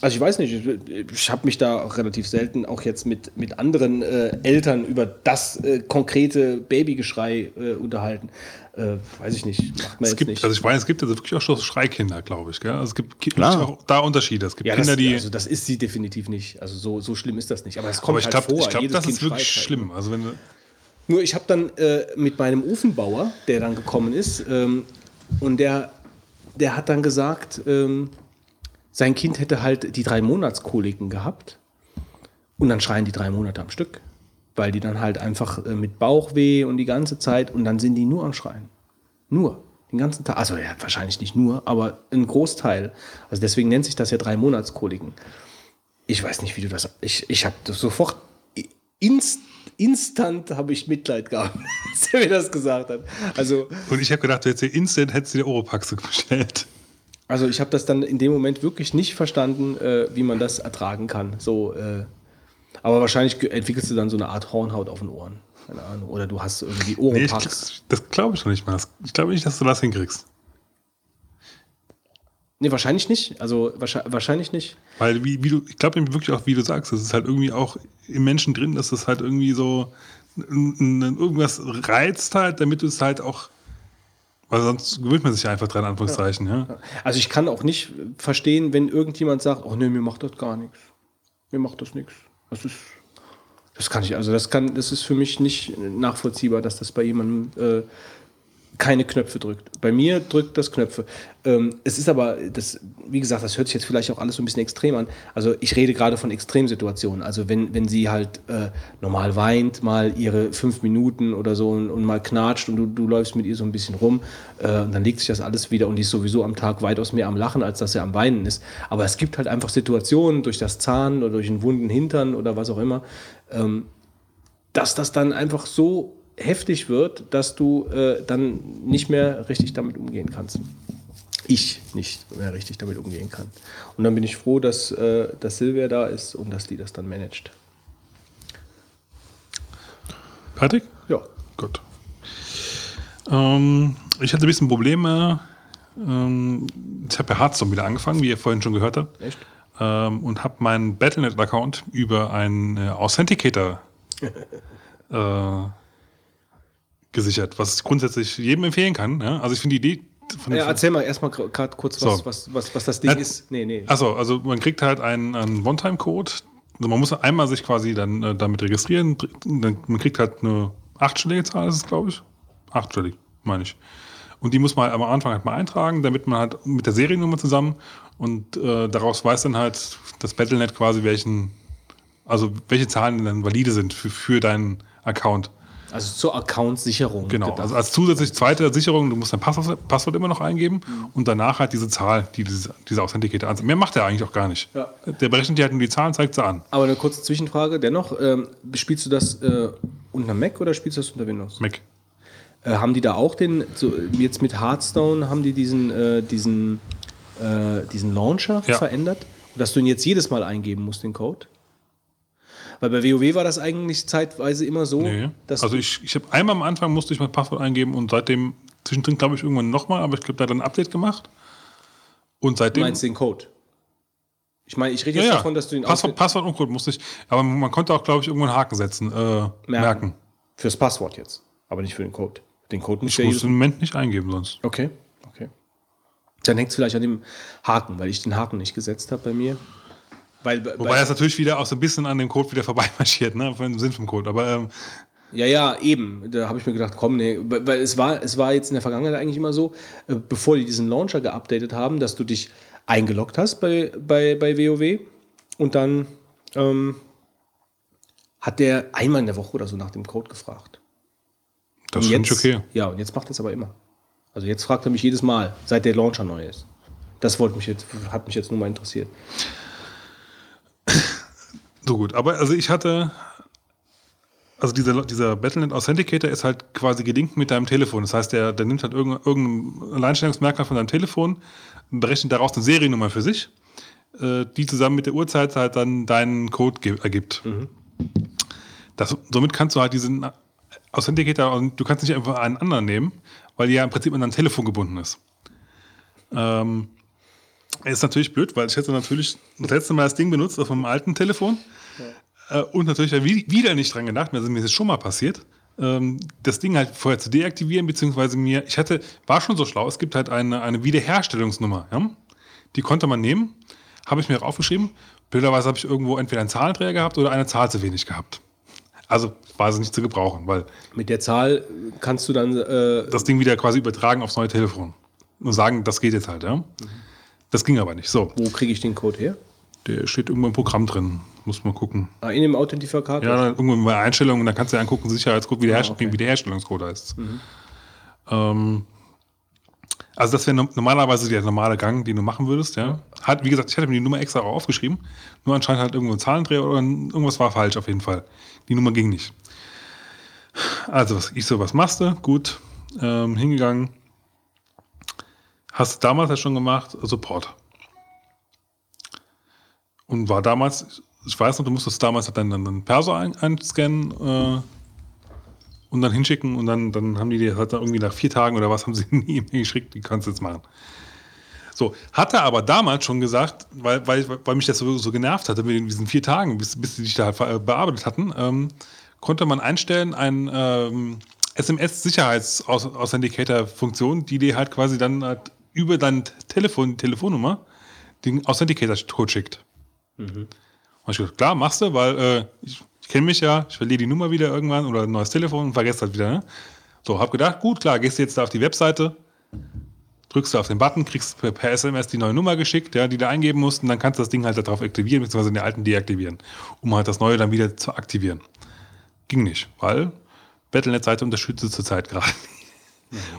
Also ich weiß nicht, ich, ich habe mich da auch relativ selten auch jetzt mit, mit anderen äh, Eltern über das äh, konkrete Babygeschrei äh, unterhalten. Äh, weiß ich nicht, macht man Es jetzt gibt, nicht. also ich weiß, es gibt also wirklich auch schon Schreikinder, glaube ich. Gell? Also es gibt Klar. auch da Unterschiede. Es gibt ja, Kinder, das, die. also das ist sie definitiv nicht. Also so, so schlimm ist das nicht. Aber es kommt aber ich halt glaube, vor. ich glaub, Jedes das Kind ist wirklich schreit halt. schlimm. Also wenn Nur ich habe dann äh, mit meinem Ofenbauer, der dann gekommen ist, ähm, und der, der hat dann gesagt, ähm, sein Kind hätte halt die drei Monatskoliken gehabt. Und dann schreien die drei Monate am Stück. Weil die dann halt einfach äh, mit Bauchweh und die ganze Zeit und dann sind die nur am Schreien. Nur. Den ganzen Tag. Also ja, wahrscheinlich nicht nur, aber ein Großteil. Also deswegen nennt sich das ja drei Monatskoliken. Ich weiß nicht, wie du das. Ich, ich habe sofort. Inst, instant habe ich Mitleid gehabt, als er mir das gesagt hat. Also, und ich habe gedacht, du hättest dir instant hättest du dir Oropax bestellt. Also ich habe das dann in dem Moment wirklich nicht verstanden, äh, wie man das ertragen kann. So, äh, aber wahrscheinlich entwickelst du dann so eine Art Hornhaut auf den Ohren. Keine Ahnung. Oder du hast irgendwie Nee, ich, Oropax. das glaube ich noch nicht mal. Ich glaube nicht, dass du das hinkriegst. Nee, wahrscheinlich nicht. Also wahrscheinlich, wahrscheinlich nicht. Weil, wie, wie du, ich glaube wirklich auch, wie du sagst, das ist halt irgendwie auch im Menschen drin, dass das halt irgendwie so irgendwas reizt halt, damit du es halt auch. Weil sonst gewöhnt man sich ja einfach dran, Anführungszeichen, ja. Also ich kann auch nicht verstehen, wenn irgendjemand sagt, oh nee, mir macht das gar nichts. Mir macht das nichts. Das ist, das kann ich, also das kann, das ist für mich nicht nachvollziehbar, dass das bei jemandem äh, keine Knöpfe drückt. Bei mir drückt das Knöpfe. Ähm, es ist aber, das, wie gesagt, das hört sich jetzt vielleicht auch alles so ein bisschen extrem an. Also ich rede gerade von Extremsituationen. Also wenn, wenn sie halt äh, normal weint, mal ihre fünf Minuten oder so und, und mal knatscht und du, du läufst mit ihr so ein bisschen rum, äh, dann legt sich das alles wieder und die ist sowieso am Tag weitaus mehr am Lachen, als dass sie am Weinen ist. Aber es gibt halt einfach Situationen durch das Zahn oder durch einen wunden Hintern oder was auch immer, ähm, dass das dann einfach so heftig wird, dass du äh, dann nicht mehr richtig damit umgehen kannst. Ich nicht mehr richtig damit umgehen kann. Und dann bin ich froh, dass, äh, dass Silvia da ist und dass die das dann managt. Fertig? Ja. Gut. Ähm, ich hatte ein bisschen Probleme. Ähm, ich habe ja Hearthstone wieder angefangen, wie ihr vorhin schon gehört habt. Echt? Ähm, und habe meinen Battlenet-Account über einen äh, Authenticator äh, gesichert, was ich grundsätzlich jedem empfehlen kann. Ja? Also ich finde die Idee von Ja, erzähl mal erstmal gerade kurz, was, So. was, was, was das Ding Ja. ist. Nee, nee. Achso, also man kriegt halt einen, einen One-Time-Code. Also man muss einmal sich quasi dann äh, damit registrieren. Dann, man kriegt halt eine achtstellige Zahl, ist es, glaube ich. Achtstellig, meine ich. Und die muss man am Anfang halt mal eintragen, damit man halt mit der Seriennummer zusammen und äh, daraus weiß dann halt das Battlenet quasi, welchen, also welche Zahlen dann valide sind für, für deinen Account. Also zur Account-Sicherung. Genau, gedacht. also als zusätzlich zweite Sicherung, du musst dein Passwort, Passwort immer noch eingeben und danach halt diese Zahl, die diese, dieser Authenticator anzeigt. Mehr macht er eigentlich auch gar nicht. Ja. Der berechnet dir halt nur die Zahlen, zeigt sie an. Aber eine kurze Zwischenfrage dennoch. Ähm, spielst du das äh, unter Mac oder spielst du das unter Windows? Mac. Äh, haben die da auch den, so, jetzt mit Hearthstone, haben die diesen, äh, diesen, äh, diesen Launcher Ja. verändert? Dass du ihn jetzt jedes Mal eingeben musst, den Code? Weil bei WoW war das eigentlich zeitweise immer so, Nee. Also du- ich, ich habe einmal am Anfang musste ich mein Passwort eingeben und seitdem, zwischendrin glaube ich irgendwann nochmal, aber ich glaube, da hat er ein Update gemacht. Und du seitdem. meinst den Code. Ich meine, ich rede jetzt ja. davon, dass du den Passwort, Passwort und Code musste ich. Aber man konnte auch, glaube ich, irgendwo einen Haken setzen. Äh, merken. Fürs Passwort jetzt, aber nicht für den Code. Den Code muss Ich muss im Moment nicht eingeben sonst. Okay, okay. Dann hängt es vielleicht an dem Haken, weil ich den Haken nicht gesetzt habe bei mir. Weil, Wobei weil, das natürlich wieder auch so ein bisschen an dem Code wieder vorbeimarschiert, ne? Von dem Sinn vom Code. Aber ähm, Ja, ja, eben. Da habe ich mir gedacht, komm, nee, weil es war, es war jetzt in der Vergangenheit eigentlich immer so, äh, bevor die diesen Launcher geupdatet haben, dass du dich eingeloggt hast bei, bei, bei WoW und dann ähm, hat der einmal in der Woche oder so nach dem Code gefragt. das ich jetzt- okay. Ja, und jetzt macht er es aber immer. Also jetzt fragt er mich jedes Mal, seit der Launcher neu ist. Das wollte mich jetzt, hat mich jetzt nur mal interessiert. So gut, aber also ich hatte, also dieser, dieser Battlenet Authenticator ist halt quasi gelinkt mit deinem Telefon. Das heißt, der, der nimmt halt irgendein, irgendein Alleinstellungsmerkmal von deinem Telefon, berechnet daraus eine Seriennummer für sich, äh, die zusammen mit der Uhrzeit halt dann deinen Code ergibt. Das, somit kannst du halt diesen Authenticator, und du kannst nicht einfach einen anderen nehmen, weil die ja im Prinzip an dein Telefon gebunden ist. Ähm, ist natürlich blöd, weil ich hätte natürlich das letzte Mal das Ding benutzt auf meinem alten Telefon. Äh, und natürlich wie- wieder nicht dran gedacht, also mir ist es schon mal passiert, ähm, das Ding halt vorher zu deaktivieren, beziehungsweise mir, ich hatte, war schon so schlau, es gibt halt eine, eine Wiederherstellungsnummer, ja? die konnte man nehmen, habe ich mir auch aufgeschrieben. Blöderweise habe ich irgendwo entweder einen Zahlendreher gehabt oder eine Zahl zu wenig gehabt. Also war sie nicht zu gebrauchen, weil Mit der Zahl kannst du dann äh, das Ding wieder quasi übertragen aufs neue Telefon. Und sagen, das geht jetzt halt, ja. Das ging aber nicht. So, Wo kriege ich den Code her? der steht irgendwo im Programm drin. Muss man gucken. Ah, in dem Authentifikator? Ja, dann irgendwo bei Einstellungen, dann kannst du dir angucken, Sicherheitscode, wie der, Ah, okay. wie der Herstellungscode heißt. Ähm, also das wäre no normalerweise der normale Gang, den du machen würdest, ja. Hat, wie gesagt, ich hatte mir die Nummer extra auch aufgeschrieben. Nur anscheinend halt irgendwo ein Zahlendreher oder irgendwas war falsch auf jeden Fall. Die Nummer ging nicht. Also, was, ich so, was machst du? Gut, ähm, hingegangen. Hast du damals ja schon gemacht, Support. Und war damals, ich weiß noch, du musstest damals dann einen Perso ein, einscannen äh, und dann hinschicken und dann, dann haben die dir halt irgendwie nach vier Tagen oder was haben sie eine E-Mail geschickt, die kannst du jetzt machen. So, hatte aber damals schon gesagt, weil, weil, weil mich das so, so genervt hatte mit diesen vier Tagen, bis, bis sie dich da bearbeitet hatten, ähm, konnte man einstellen, ein ähm, SMS-Sicherheits-Authenticator-Funktion, die dir halt quasi dann halt über dein Telefon, Telefonnummer den Authenticator-Code schickt. Und ich gedacht, klar, machst du, weil äh, ich, ich kenne mich ja, ich verliere die Nummer wieder irgendwann oder ein neues Telefon und vergesse das wieder. Ne? So, hab gedacht, gut, klar, gehst du jetzt da auf die Webseite, drückst du auf den Button, kriegst per, per SMS die neue Nummer geschickt, ja, die du eingeben musst, und dann kannst du das Ding halt darauf aktivieren, beziehungsweise den alten deaktivieren, um halt das neue dann wieder zu aktivieren. Ging nicht, weil Battlenet-Seite unterstützt zurzeit gerade.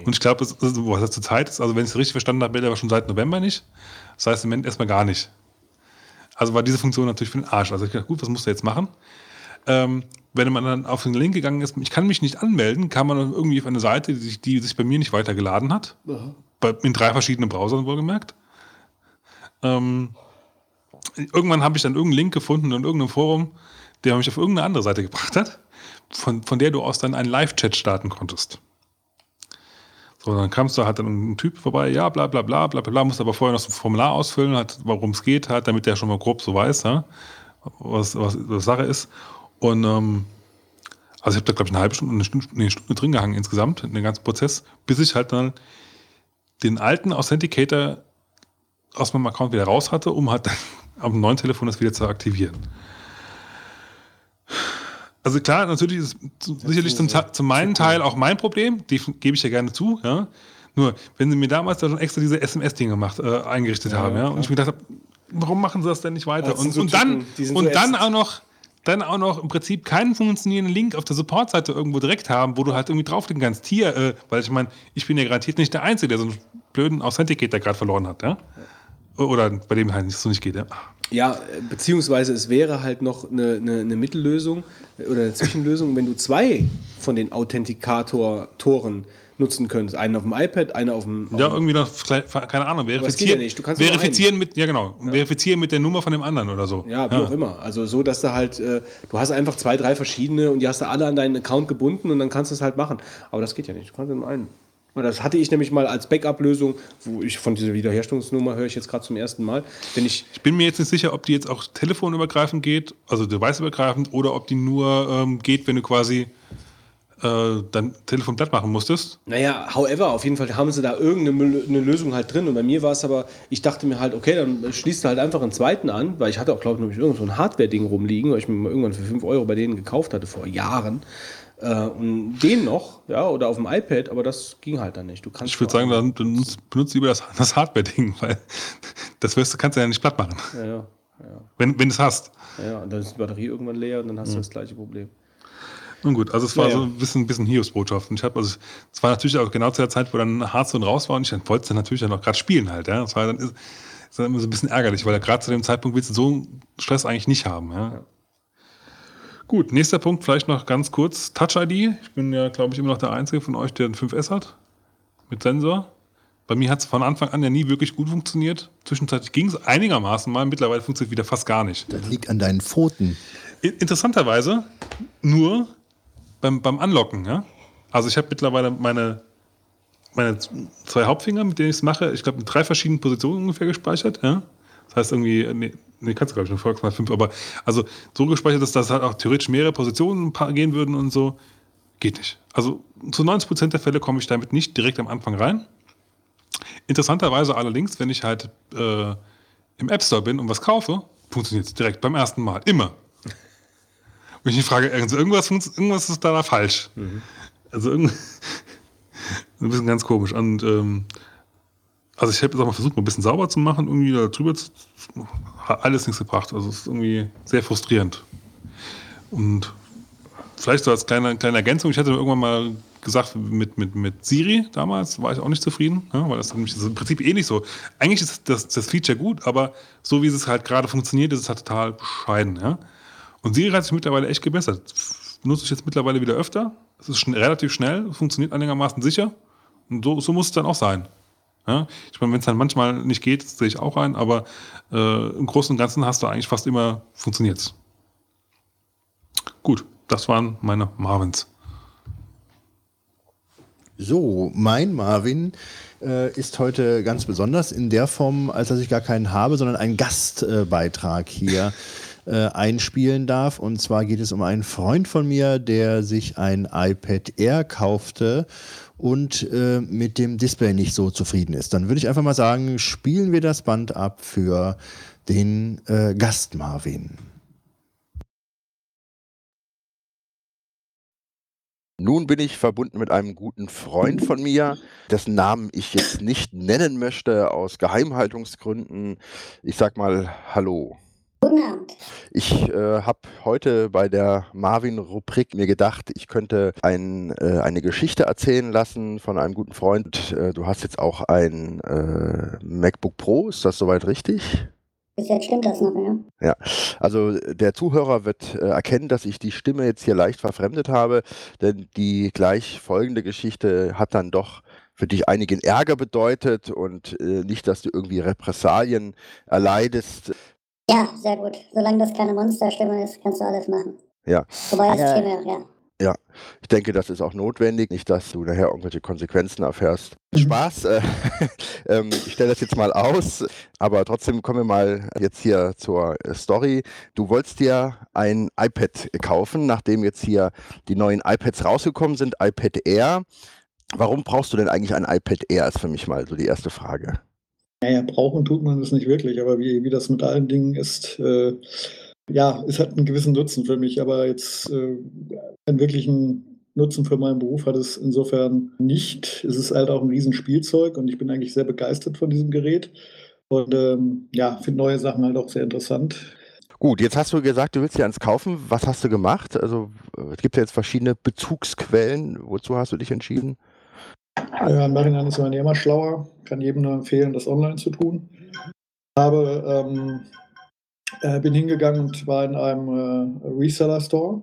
Und ich glaube, was das zurzeit ist, also wenn ich es richtig verstanden habe, aber schon seit November nicht. Das heißt im Moment erstmal gar nicht. Also war diese Funktion natürlich für den Arsch. Also ich dachte, gut, was musst du jetzt machen? Ähm, wenn man dann auf den Link gegangen ist, ich kann mich nicht anmelden, kam man dann irgendwie auf eine Seite, die sich, die sich bei mir nicht weitergeladen hat. Bei, in drei verschiedenen Browsern wohlgemerkt. Ähm, irgendwann habe ich dann irgendeinen Link gefunden in irgendeinem Forum, der mich auf irgendeine andere Seite gebracht hat, von, von der du aus dann einen Live-Chat starten konntest. So, dann kamst du halt dann ein Typ vorbei, ja, bla bla bla bla bla, bla musst aber vorher noch so ein Formular ausfüllen, halt, worum es geht, halt, damit der schon mal grob so weiß, ja, was, was, was Sache ist. Und ähm, also ich habe da, glaube ich, eine halbe Stunde, eine Stunde, eine Stunde drin gehangen insgesamt, in den ganzen Prozess, bis ich halt dann den alten Authenticator aus meinem Account wieder raus hatte, um halt am neuen Telefon das wieder zu aktivieren. Also klar, natürlich ist es sicherlich zum, zum meinen Teil auch mein Problem, die gebe ich ja gerne zu, ja. Nur, wenn sie mir damals da schon extra diese SMS-Dinge gemacht, äh, eingerichtet haben, ja, und ich mir gedacht habe, warum machen sie das denn nicht weiter? Das Und, so und dann, Typen, und so dann ätzend. auch noch, dann auch noch im Prinzip keinen funktionierenden Link auf der Support-Seite irgendwo direkt haben, wo du halt irgendwie draufklicken kannst. Hier, äh, weil ich meine, ich bin ja garantiert nicht der Einzige, der so einen blöden Authenticator gerade verloren hat, ja. Oder bei dem halt so nicht geht, ja. Ja, beziehungsweise es wäre halt noch eine, eine, eine Mittellösung oder eine Zwischenlösung, wenn du zwei von den Authentikator-Toren nutzen könntest. Einen auf dem iPad, einen auf dem. Ja, irgendwie noch, keine Ahnung, verifizieren, ja verifizieren mit, ja genau, verifizieren mit der Nummer von dem anderen oder so. Ja, wie auch immer. Also so, dass du halt, äh, du hast einfach zwei, drei verschiedene und die hast du alle an deinen Account gebunden und dann kannst du es halt machen. Aber das geht ja nicht. Du kannst nur einen. Und das hatte ich nämlich mal als Backup-Lösung, wo ich von dieser Wiederherstellungsnummer höre ich jetzt gerade zum ersten Mal. Wenn ich, Ich bin mir jetzt nicht sicher, ob die jetzt auch telefonübergreifend geht, also deviceübergreifend, oder ob die nur ähm, geht, wenn du quasi äh, dein Telefon platt machen musstest. Naja, however, auf jeden Fall haben sie da irgendeine Lösung halt drin. Und bei mir war es aber, ich dachte mir halt, okay, dann schließt du halt einfach einen zweiten an, weil ich hatte auch, glaube ich, nämlich irgend so ein Hardware-Ding rumliegen, weil ich mir mal irgendwann für 5 Euro bei denen gekauft hatte vor Jahren. Äh, und den noch, ja, oder auf dem iPad, aber das ging halt dann nicht. Du kannst Ich würde sagen, dann benutzt, benutzt lieber das, das Hardware-Ding, weil das wirst, du- kannst du ja nicht platt machen, Ja, ja, wenn, wenn du es hast. ja, und dann ist die Batterie irgendwann leer und dann hast du das gleiche Problem. Nun gut, also es war Ja, so ja. ein bisschen, bisschen Hiobsbotschaft. Und ich habe, also es war natürlich auch genau zu der Zeit, wo dann Hearthstone raus war und ich dann wollte es dann natürlich dann auch gerade spielen halt. Ja. Das war dann, ist, ist dann immer so ein bisschen ärgerlich, weil gerade zu dem Zeitpunkt willst du so einen Stress eigentlich nicht haben. Ja. Gut, nächster Punkt vielleicht noch ganz kurz. Touch ID. Ich bin ja, glaube ich, immer noch der Einzige von euch, der einen 5S hat mit Sensor. Bei mir hat es von Anfang an ja nie wirklich gut funktioniert. Zwischenzeitlich ging es einigermaßen mal, mittlerweile funktioniert wieder fast gar nicht. Das liegt an deinen Pfoten. Interessanterweise nur beim, beim Anlocken. Ja? Also ich habe mittlerweile meine, meine zwei Hauptfinger, mit denen ich es mache, ich glaube in drei verschiedenen Positionen ungefähr gespeichert. Ja? Das heißt irgendwie, nee, kannst du glaube ich nur Volksmal fünf, aber also so gespeichert, dass das halt auch theoretisch mehrere Positionen gehen würden und so. Geht nicht. Also zu 90% der Fälle komme ich damit nicht direkt am Anfang rein. Interessanterweise allerdings, wenn ich halt äh, im App Store bin und was kaufe, funktioniert es direkt beim ersten Mal. Immer. Und ich mich frage, also irgendwas, irgendwas ist da falsch. Also irgend ein bisschen ganz komisch. Und ähm, also ich habe jetzt auch mal versucht, mal ein bisschen sauber zu machen, irgendwie da drüber zu. Hat alles nichts gebracht. Also es ist irgendwie sehr frustrierend. Und vielleicht so als kleine, kleine Ergänzung, ich hatte irgendwann mal gesagt, mit, mit, mit Siri damals war ich auch nicht zufrieden, ja, weil das nämlich im Prinzip eh nicht so. Eigentlich ist das, das Feature gut, aber so wie es halt gerade funktioniert, ist es halt total bescheiden. Ja. Und Siri hat sich mittlerweile echt gebessert. Benutze ich jetzt mittlerweile wieder öfter. Es ist schn relativ schnell, funktioniert einigermaßen sicher. Und so, so muss es dann auch sein. Ja? Ich meine, wenn es dann manchmal nicht geht, das sehe ich auch ein, aber äh, im Großen und Ganzen hast du eigentlich fast immer funktioniert's. Gut, das waren meine Marvins. So, mein Marvin äh, ist heute ganz besonders in der Form, als dass ich gar keinen habe, sondern einen Gastbeitrag hier äh, einspielen darf. Und zwar geht es um einen Freund von mir, der sich ein iPad Air kaufte und äh, mit dem Display nicht so zufrieden ist. Dann würde ich einfach mal sagen, spielen wir das Band ab für den äh, Gast Marvin. Nun bin ich verbunden mit einem guten Freund von mir, dessen Namen ich jetzt nicht nennen möchte aus Geheimhaltungsgründen. Ich sag mal Hallo. Guten Abend. Ich äh, habe heute bei der Marvin-Rubrik mir gedacht, ich könnte ein, äh, eine Geschichte erzählen lassen von einem guten Freund. Äh, du hast jetzt auch ein äh, MacBook Pro, ist das soweit richtig? Bis jetzt stimmt das noch, ja? Ja, also der Zuhörer wird äh, erkennen, dass ich die Stimme jetzt hier leicht verfremdet habe, denn die gleich folgende Geschichte hat dann doch für dich einigen Ärger bedeutet und äh, nicht, dass du irgendwie Repressalien erleidest. Ja, sehr gut. Solange das keine Monsterstimme ist, kannst du alles machen. Ja. Wobei das Ja. käme, ja. Ja, ich denke, das ist auch notwendig, nicht, dass du nachher irgendwelche Konsequenzen erfährst. Spaß, äh, ähm, ich stelle das jetzt mal aus, aber trotzdem kommen wir mal jetzt hier zur äh, Story. Du wolltest dir ein iPad kaufen, nachdem jetzt hier die neuen iPads rausgekommen sind, iPad Air. Warum brauchst du denn eigentlich ein iPad Air, ist für mich mal so die erste Frage. Naja, brauchen tut man es nicht wirklich, aber wie, wie das mit allen Dingen ist, äh, ja, es hat einen gewissen Nutzen für mich, aber jetzt äh, einen wirklichen Nutzen für meinen Beruf hat es insofern nicht. Es ist halt auch ein Riesenspielzeug und ich bin eigentlich sehr begeistert von diesem Gerät und ähm, ja, finde neue Sachen halt auch sehr interessant. Gut, jetzt hast du gesagt, du willst dir eins kaufen. Was hast du gemacht? Also äh, es gibt ja jetzt verschiedene Bezugsquellen. Wozu hast du dich entschieden? Ja, Im Nachhinein ist man immer schlauer. Kann jedem nur empfehlen, das online zu tun. Habe, ähm, äh, bin hingegangen und war in einem äh, Reseller Store,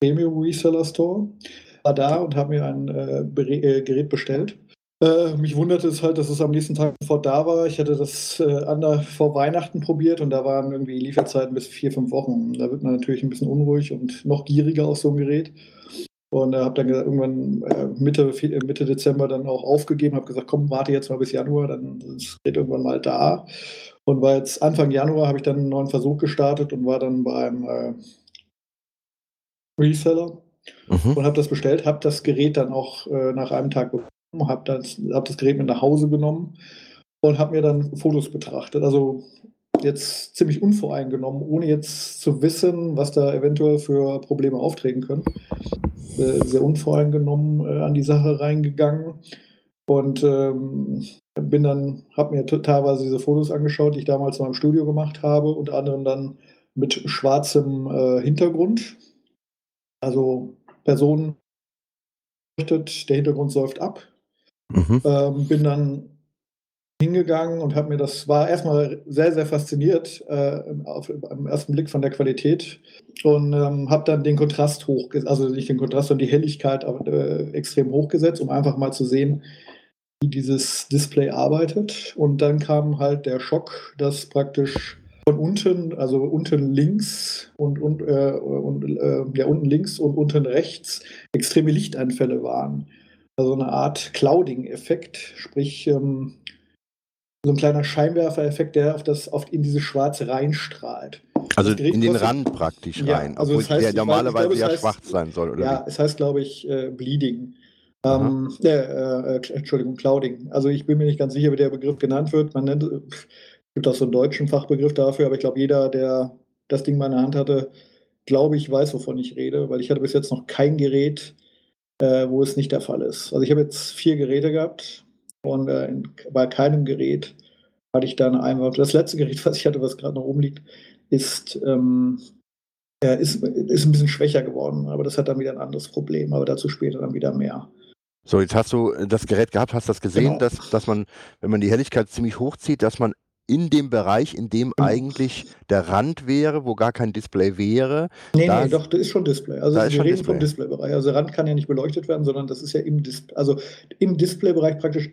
Premium Reseller Store, war da und habe mir ein äh, äh, Gerät bestellt. Äh, mich wunderte es halt, dass es am nächsten Tag sofort da war. Ich hatte das äh, ander vor Weihnachten probiert und da waren irgendwie Lieferzeiten bis vier, fünf Wochen. Da wird man natürlich ein bisschen unruhig und noch gieriger auf so ein Gerät. Und äh, habe dann gesagt, irgendwann äh, Mitte, äh, Mitte Dezember dann auch aufgegeben, habe gesagt, komm, warte jetzt mal bis Januar, dann Gerät irgendwann mal da. Und war jetzt Anfang Januar habe ich dann einen neuen Versuch gestartet und war dann beim äh, Reseller Mhm. und habe das bestellt, habe das Gerät dann auch äh, nach einem Tag bekommen, habe das, hab das Gerät mit nach Hause genommen und habe mir dann Fotos betrachtet. Also jetzt ziemlich unvoreingenommen, ohne jetzt zu wissen, was da eventuell für Probleme auftreten können. Äh, sehr unvoreingenommen äh, an die Sache reingegangen und ähm, bin dann, habe mir teilweise diese Fotos angeschaut, die ich damals in meinem Studio gemacht habe, unter anderem dann mit schwarzem äh, Hintergrund. Also Personen der Hintergrund säuft ab. Mhm. Ähm, bin dann hingegangen und habe mir das war erstmal sehr sehr fasziniert äh, auf, am ersten Blick von der Qualität und ähm, habe dann den Kontrast hoch also nicht den Kontrast sondern die Helligkeit äh, extrem hochgesetzt um einfach mal zu sehen wie dieses Display arbeitet. Und dann kam halt der Schock dass praktisch von unten also unten links und, und, äh, und äh, ja unten links und unten rechts extreme Lichteinfälle waren. Also eine Art Clouding-Effekt sprich ähm, so ein kleiner Scheinwerfereffekt, der auf das, auf in diese Schwarze reinstrahlt. Also in den Rand praktisch Ja, rein, also obwohl das heißt, der normalerweise ja schwarz sein soll, oder Ja, es heißt, glaube ich, äh, Bleeding. Ähm, äh, äh, Entschuldigung, Clouding. Also ich bin mir nicht ganz sicher, wie der Begriff genannt wird. Man nennt, es gibt auch so einen deutschen Fachbegriff dafür, aber ich glaube, jeder, der das Ding mal in der Hand hatte, glaube ich, weiß, wovon ich rede, weil ich hatte bis jetzt noch kein Gerät, äh, wo es nicht der Fall ist. Also ich habe jetzt vier Geräte gehabt und äh, bei keinem Gerät hatte ich dann einfach, das letzte Gerät, was ich hatte, was gerade noch oben liegt, ist, ähm, äh, ist, ist ein bisschen schwächer geworden, aber das hat dann wieder ein anderes Problem, aber dazu später dann wieder mehr. So, jetzt hast du das Gerät gehabt, hast das gesehen, Genau. dass, dass man, wenn man die Helligkeit ziemlich hochzieht, dass man in dem Bereich, in dem Genau. eigentlich der Rand wäre, wo gar kein Display wäre, Nee, Da nee, doch, das ist schon Display. Also da wir reden Display. vom Displaybereich. Also Rand kann ja nicht beleuchtet werden, sondern das ist ja im Display, also im Displaybereich praktisch.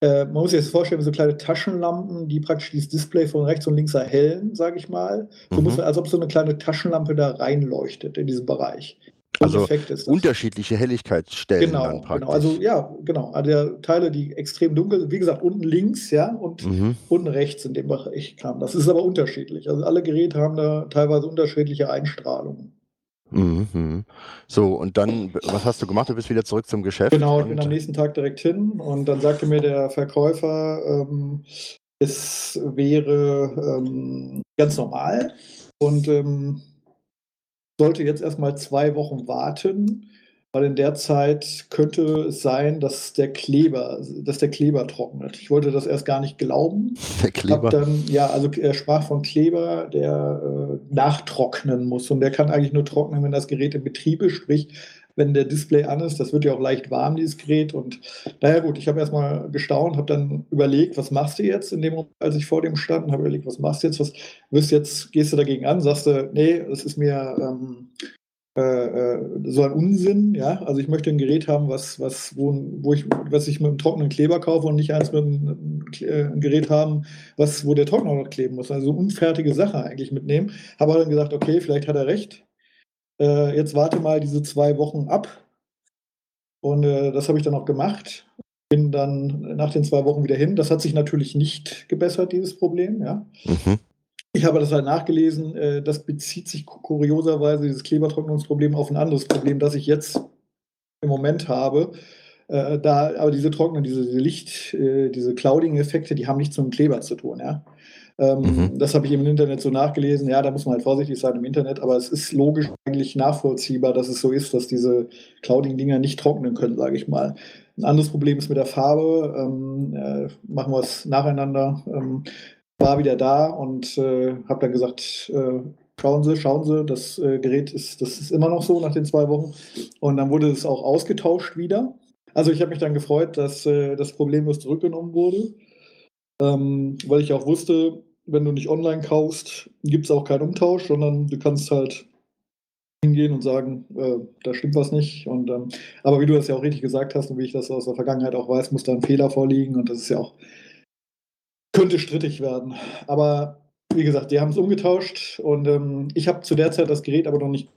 Äh, man muss sich das vorstellen, wie so kleine Taschenlampen, die praktisch dieses Display von rechts und links erhellen, sage ich mal. So Mhm. muss man, als ob so eine kleine Taschenlampe da reinleuchtet in diesem Bereich. Also Effekt ist das. unterschiedliche Helligkeitsstellen dann Genau, praktisch. genau. Also ja, genau. Also der Teile, die extrem dunkel sind, wie gesagt, unten links, ja, und mhm. unten rechts in dem Bereich kam. Das ist aber unterschiedlich. Also alle Geräte haben da teilweise unterschiedliche Einstrahlungen. Mhm. So, und dann, was hast du gemacht? Du bist wieder zurück zum Geschäft. Genau, ich bin am nächsten Tag direkt hin und dann sagte mir der Verkäufer, ähm, es wäre ähm, ganz normal und ähm, sollte jetzt erstmal zwei Wochen warten, weil in der Zeit könnte es sein, dass der Kleber, dass der Kleber trocknet. Ich wollte das erst gar nicht glauben. der Kleber. dann, ja, also er sprach von Kleber, der äh, nachtrocknen muss. Und der kann eigentlich nur trocknen, wenn das Gerät in Betrieb ist, sprich, wenn der Display an ist. Das wird ja auch leicht warm, dieses Gerät. Und naja, gut, ich habe erstmal gestaunt, habe dann überlegt, was machst du jetzt in dem Moment, als ich vor dem stand, und habe überlegt, was machst du jetzt? Was wirst du jetzt, gehst du dagegen an? Sagst du, nee, das ist mir. Ähm, äh, äh, so ein Unsinn, ja. Also ich möchte ein Gerät haben, was, was, wo, wo ich, was ich mit einem trockenen Kleber kaufe und nicht eins mit einem äh, Gerät haben, was, wo der Trockner noch kleben muss. Also unfertige Sache eigentlich mitnehmen. Habe dann gesagt, okay, vielleicht hat er recht. Äh, jetzt warte mal diese zwei Wochen ab. Und äh, das habe ich dann auch gemacht. Bin dann nach den zwei Wochen wieder hin. Das hat sich natürlich nicht gebessert, dieses Problem, ja. Mhm. Ich habe das halt nachgelesen, äh, das bezieht sich ku- kurioserweise, dieses Klebertrocknungsproblem, auf ein anderes Problem, das ich jetzt im Moment habe. Äh, da, aber diese Trocknen, diese, diese Licht, äh, diese Clouding-Effekte, die haben nichts mit dem Kleber zu tun, ja. Ähm, Mhm. Das habe ich im Internet so nachgelesen. Ja, da muss man halt vorsichtig sein im Internet, aber es ist logisch eigentlich nachvollziehbar, dass es so ist, dass diese Clouding-Dinger nicht trocknen können, sage ich mal. Ein anderes Problem ist mit der Farbe. Ähm, äh, machen wir es nacheinander. Ähm, war wieder da und äh, habe dann gesagt, äh, schauen Sie, schauen Sie, das äh, Gerät ist, das ist immer noch so nach den zwei Wochen. Und dann wurde es auch ausgetauscht wieder. Also ich habe mich dann gefreut, dass äh, das problemlos zurückgenommen wurde, ähm, weil ich auch wusste, wenn du nicht online kaufst, gibt es auch keinen Umtausch, sondern du kannst halt hingehen und sagen, äh, da stimmt was nicht. Und, ähm, aber wie du das ja auch richtig gesagt hast und wie ich das aus der Vergangenheit auch weiß, muss da ein Fehler vorliegen und das ist ja auch könnte strittig werden. Aber wie gesagt, die haben es umgetauscht und ähm, ich habe zu der Zeit das Gerät aber noch nicht.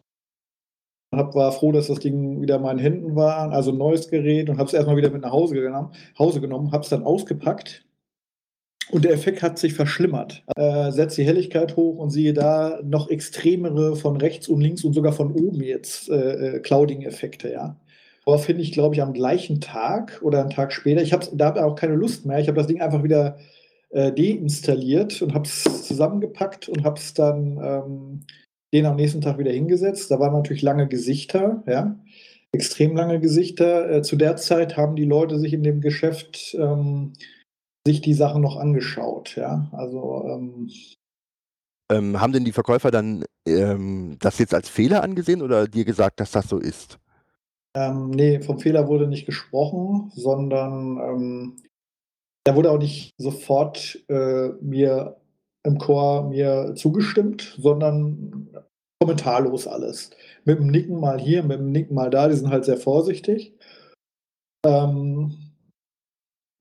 Hab, war froh, dass das Ding wieder in meinen Händen war, also ein neues Gerät und habe es erstmal wieder mit nach Hause genommen, Hause genommen habe es dann ausgepackt Und der Effekt hat sich verschlimmert. Äh, setzt die Helligkeit hoch und siehe da noch extremere von rechts und links und sogar von oben jetzt äh, äh Clouding-Effekte, ja. Finde ich, glaube ich, am gleichen Tag oder einen Tag später. Ich habe da auch keine Lust mehr. Ich habe das Ding einfach wieder äh, deinstalliert und habe es zusammengepackt und habe es dann ähm, den am nächsten Tag wieder hingesetzt. Da waren natürlich lange Gesichter, ja, extrem lange Gesichter. Äh, zu der Zeit haben die Leute sich in dem Geschäft ähm, sich die Sachen noch angeschaut, ja. Also ähm, ähm, haben denn die Verkäufer dann ähm, das jetzt als Fehler angesehen oder dir gesagt, dass das so ist? Ähm, nee, vom Fehler wurde nicht gesprochen, sondern ähm, da wurde auch nicht sofort äh, mir im Chor mir zugestimmt, sondern kommentarlos alles. Mit dem Nicken mal hier, mit dem Nicken mal da, die sind halt sehr vorsichtig. Ähm,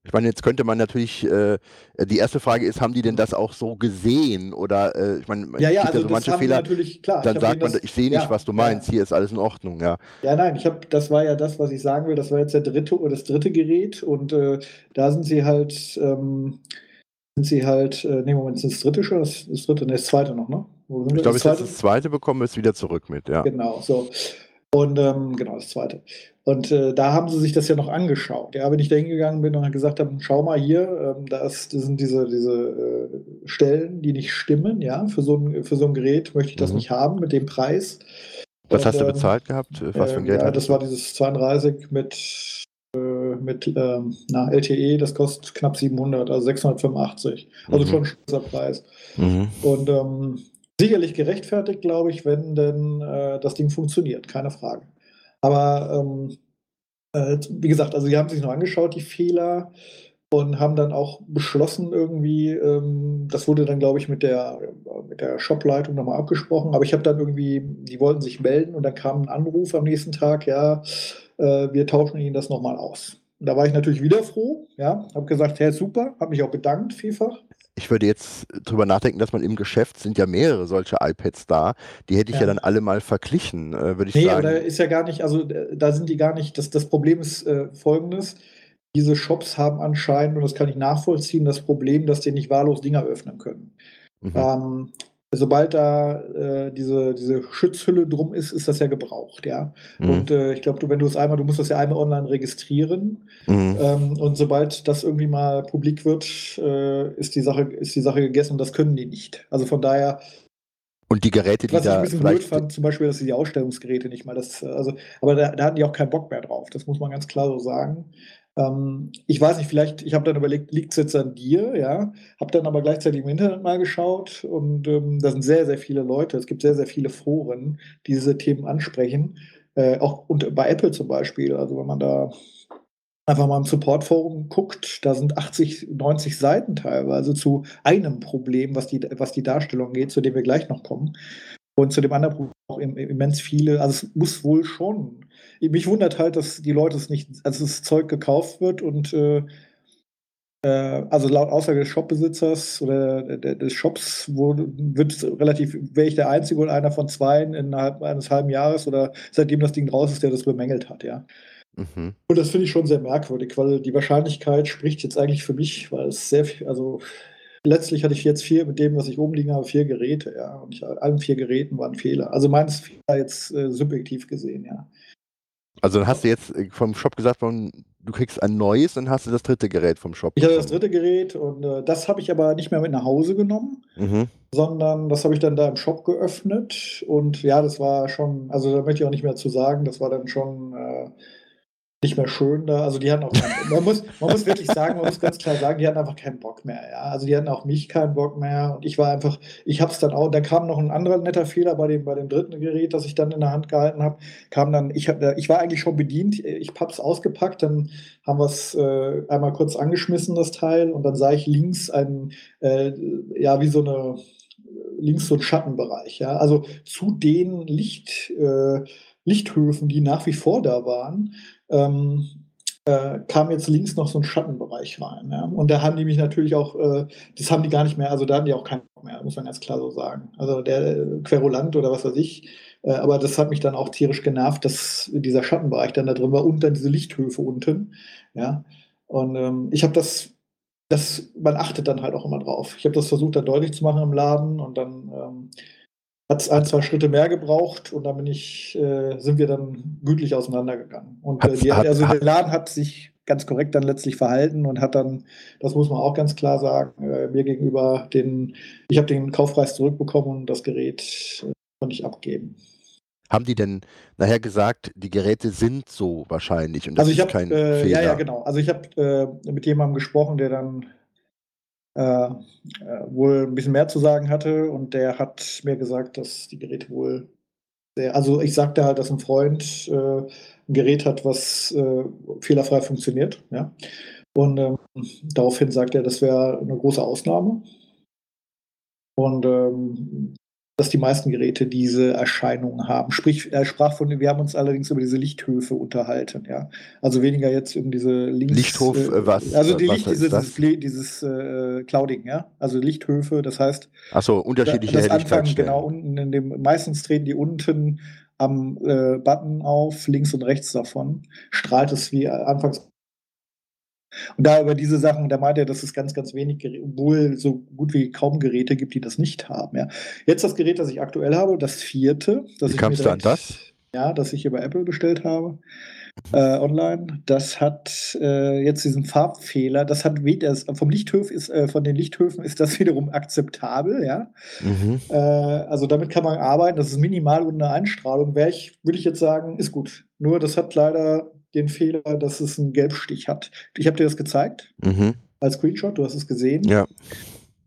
ich meine, jetzt könnte man natürlich, äh, die erste Frage ist, haben die denn das auch so gesehen? Oder, äh, ich meine, ja, ja, also so manche Fehler, natürlich, klar. dann sagt man, das, ich sehe nicht, ja, was du meinst, ja. hier ist alles in Ordnung, ja. Ja, nein, ich habe, das war ja das, was ich sagen will, das war jetzt der dritte oder das dritte Gerät und äh, da sind sie halt, ähm, sind sie halt, äh, nee, Moment, sind das dritte schon? Das, das dritte, ne, das zweite noch, ne? ich glaube, ich habe das zweite bekommen, ist wieder zurück mit, ja. Genau, so. Und ähm, genau, das zweite. Und äh, da haben sie sich das ja noch angeschaut. Ja, wenn ich da hingegangen bin und gesagt habe, schau mal hier, ähm, da, ist, das sind diese, diese äh, Stellen, die nicht stimmen, ja, für so ein, für so ein Gerät möchte ich das mhm. nicht haben mit dem Preis. Was und, hast du ähm, bezahlt gehabt? Was für ein ähm, Geld? Ja, das war dieses 32 mit, äh, mit ähm, na, LTE, das kostet knapp 700, also 685. Also mhm. schon ein schöner Preis. Mhm. Und ähm, sicherlich gerechtfertigt, glaube ich, wenn denn äh, das Ding funktioniert, keine Frage. Aber ähm, äh, wie gesagt, also sie haben sich noch angeschaut, die Fehler, und haben dann auch beschlossen irgendwie, ähm, das wurde dann, glaube ich, mit der, mit der Shopleitung nochmal abgesprochen, aber ich habe dann irgendwie, die wollten sich melden und dann kam ein Anruf am nächsten Tag, ja, äh, wir tauschen Ihnen das nochmal aus. Da war ich natürlich wieder froh, ja, habe gesagt, hey, super, habe mich auch bedankt vielfach ich würde jetzt drüber nachdenken, dass man im Geschäft sind ja mehrere solche iPads da. Die hätte ich ja, ja dann alle mal verglichen, äh, würde ich nee, sagen. Nee, ist ja gar nicht, also äh, da sind die gar nicht, das, das Problem ist äh, folgendes. Diese Shops haben anscheinend, und das kann ich nachvollziehen, das Problem, dass die nicht wahllos Dinger öffnen können. Mhm. Ähm, sobald da äh, diese, diese Schutzhülle drum ist, ist das ja gebraucht, ja. Mhm. Und äh, ich glaube, du, wenn du es einmal, du musst das ja einmal online registrieren. Mhm. Ähm, und sobald das irgendwie mal publik wird, äh, ist die Sache, ist die Sache gegessen und das können die nicht. Also von daher. Und die Geräte, die was da. Was ich ein bisschen blöd fand, zum Beispiel, dass sie die Ausstellungsgeräte nicht mal das, also, aber da, da hatten die auch keinen Bock mehr drauf. Das muss man ganz klar so sagen. Ähm, ich weiß nicht, vielleicht, ich habe dann überlegt, liegt es jetzt an dir, ja, habe dann aber gleichzeitig im Internet mal geschaut und ähm, da sind sehr, sehr viele Leute, es gibt sehr, sehr viele Foren, die diese Themen ansprechen, äh, auch und bei Apple zum Beispiel, also wenn man da einfach mal im Support-Forum guckt, da sind 80, 90 Seiten teilweise zu einem Problem, was die, was die Darstellung geht, zu dem wir gleich noch kommen. Und zu dem anderen Problem auch immens viele, also es muss wohl schon mich wundert halt, dass die Leute es nicht, also das Zeug gekauft wird und äh, äh, also laut Aussage des Shopbesitzers oder des Shops wo, wird relativ, wäre ich der Einzige oder einer von zweien innerhalb eines halben Jahres oder seitdem das Ding raus ist, der das bemängelt hat, ja. Mhm. Und das finde ich schon sehr merkwürdig, weil die Wahrscheinlichkeit spricht jetzt eigentlich für mich, weil es sehr viel, also letztlich hatte ich jetzt vier, mit dem, was ich oben liegen habe, vier Geräte, ja. Und ich, allen vier Geräten waren Fehler. Also meines Fehler jetzt äh, subjektiv gesehen, ja. Also dann hast du jetzt äh, vom Shop gesagt, du kriegst ein neues, dann hast du das dritte Gerät vom Shop. Ich hatte das dritte Gerät und äh, das habe ich aber nicht mehr mit nach Hause genommen, mhm. sondern das habe ich dann da im Shop geöffnet und ja, das war schon, also da möchte ich auch nicht mehr zu sagen, das war dann schon äh, nicht mehr schön da. Also die hatten auch, man muss, man muss wirklich sagen, man muss ganz klar sagen, die hatten einfach keinen Bock mehr. Ja? Also die hatten auch mich keinen Bock mehr und ich war einfach, ich habe es dann auch, da kam noch ein anderer netter Fehler bei dem, bei dem dritten Gerät, das ich dann in der Hand gehalten habe, kam dann, ich, hab, ich war eigentlich schon bedient, ich habe es ausgepackt, dann haben wir es äh, einmal kurz angeschmissen, das Teil, und dann sah ich links ein, äh, ja, wie so eine, links so ein Schattenbereich, ja, also zu den Licht, äh, Lichthöfen, die nach wie vor da waren, ähm, äh, kam jetzt links noch so ein Schattenbereich rein. Ja? Und da haben die mich natürlich auch, äh, das haben die gar nicht mehr, also da haben die auch keinen Bock mehr, muss man ganz klar so sagen. Also der äh, Querulant oder was weiß ich, äh, aber das hat mich dann auch tierisch genervt, dass dieser Schattenbereich dann da drin war und dann diese Lichthöfe unten. Ja? Und ähm, ich habe das das, man achtet dann halt auch immer drauf. Ich habe das versucht, dann deutlich zu machen im Laden und dann ähm, hat es ein, zwei Schritte mehr gebraucht und dann bin ich, äh, sind wir dann gütlich auseinandergegangen. Und äh, die, also der Laden hat sich ganz korrekt dann letztlich verhalten und hat dann, das muss man auch ganz klar sagen, äh, mir gegenüber den, ich habe den Kaufpreis zurückbekommen und das Gerät äh, konnte ich abgeben. Haben die denn nachher gesagt, die Geräte sind so wahrscheinlich und das also ich ist habe, kein äh, Fehler? ja, ja, genau. Also ich habe äh, mit jemandem gesprochen, der dann äh, äh, wohl ein bisschen mehr zu sagen hatte und der hat mir gesagt, dass die Geräte wohl sehr, also ich sagte halt, dass ein Freund äh, ein Gerät hat, was äh, fehlerfrei funktioniert, ja. Und ähm, daraufhin sagt er, das wäre eine große Ausnahme. Und ähm, dass die meisten Geräte diese Erscheinungen haben. Sprich, er sprach von, wir haben uns allerdings über diese Lichthöfe unterhalten, ja. Also weniger jetzt um diese Links. Lichthof, äh, was- Also die was Licht, dieses, das? dieses, dieses äh, Clouding, ja. Also Lichthöfe, das heißt, Achso, unterschiedliche das Anfang, Helligkeitsstellen. genau, unten in dem, meistens treten die unten am äh, Button auf, links und rechts davon, strahlt es wie anfangs. Und da über diese Sachen, da meint er, dass es ganz, ganz wenig, obwohl so gut wie kaum Geräte gibt, die das nicht haben. Ja. Jetzt das Gerät, das ich aktuell habe, das vierte, das Wie ich kamst du an das? Ja, das ich über Apple bestellt habe, äh, online. Das hat äh, jetzt diesen Farbfehler. Das hat das, vom Lichthöf ist, äh, von den Lichthöfen ist das wiederum akzeptabel, ja. Mhm. Äh, also damit kann man arbeiten. Das ist minimal unter Einstrahlung. Wäre ich, würde ich jetzt sagen, ist gut. Nur das hat leider den Fehler, dass es einen Gelbstich hat. Ich habe dir das gezeigt Mhm. als Screenshot. Du hast es gesehen. Ja.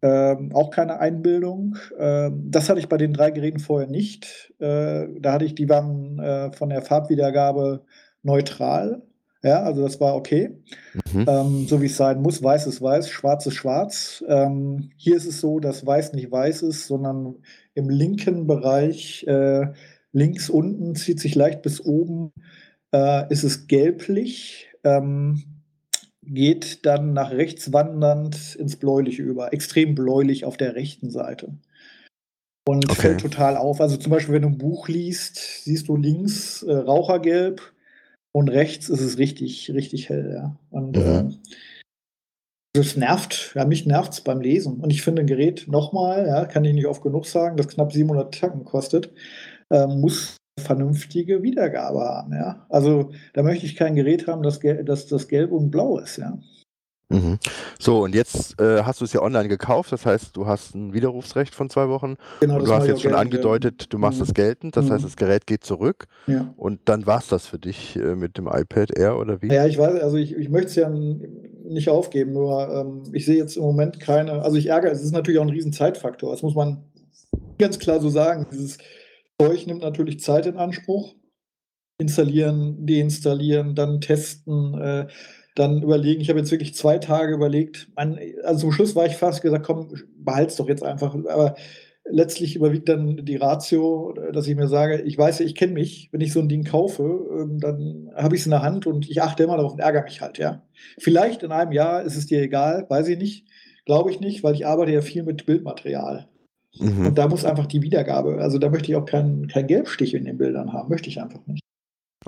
Ähm, auch keine Einbildung. Ähm, das hatte ich bei den drei Geräten vorher nicht. Äh, da hatte ich, die waren äh, von der Farbwiedergabe neutral. Ja, also das war okay. Mhm. Ähm, so wie es sein muss. Weiß ist weiß, schwarz ist schwarz. Ähm, hier ist es so, dass weiß nicht weiß ist, sondern im linken Bereich, äh, links unten, zieht sich leicht bis oben, äh, ist es gelblich. Ähm, geht dann nach rechts wandernd ins Bläuliche über. Extrem bläulich auf der rechten Seite. Und Okay. fällt total auf. Also zum Beispiel, wenn du ein Buch liest, siehst du links äh, Rauchergelb und rechts ist es richtig, richtig hell, ja. Und Mhm. äh, das nervt, ja, mich nervt es beim Lesen. Und ich finde ein Gerät nochmal, ja, kann ich nicht oft genug sagen, das knapp 700 Tacken kostet, äh, muss vernünftige Wiedergabe haben, ja. Also da möchte ich kein Gerät haben, das, das, das gelb und blau ist, ja. Mhm. So, und jetzt äh, hast du es ja online gekauft, das heißt, du hast ein Widerrufsrecht von zwei Wochen Genau, und du hast jetzt schon angedeutet, du machst Mhm. das geltend, das heißt, Mhm. das Gerät geht zurück Ja. und dann war es das für dich äh, mit dem iPad Air oder wie? Ja, ich weiß, also ich, ich möchte es ja nicht aufgeben, nur ähm, ich sehe jetzt im Moment keine, also ich ärgere, es ist natürlich auch ein riesen Zeitfaktor, das muss man ganz klar so sagen. Dieses Zeug nimmt natürlich Zeit in Anspruch. Installieren, deinstallieren, dann testen, äh, dann überlegen. Ich habe jetzt wirklich zwei Tage überlegt. Man, also zum Schluss war ich fast gesagt, komm, behalt's doch jetzt einfach. Aber letztlich überwiegt dann die Ratio, dass ich mir sage, ich weiß ja, ich kenne mich, wenn ich so ein Ding kaufe, ähm, dann habe ich es in der Hand und ich achte immer darauf und ärgere mich halt, ja. Vielleicht in einem Jahr ist es dir egal, weiß ich nicht, glaube ich nicht, weil ich arbeite ja viel mit Bildmaterial. Mhm. Und da muss einfach die Wiedergabe, also da möchte ich auch keinen kein Gelbstich in den Bildern haben, möchte ich einfach nicht.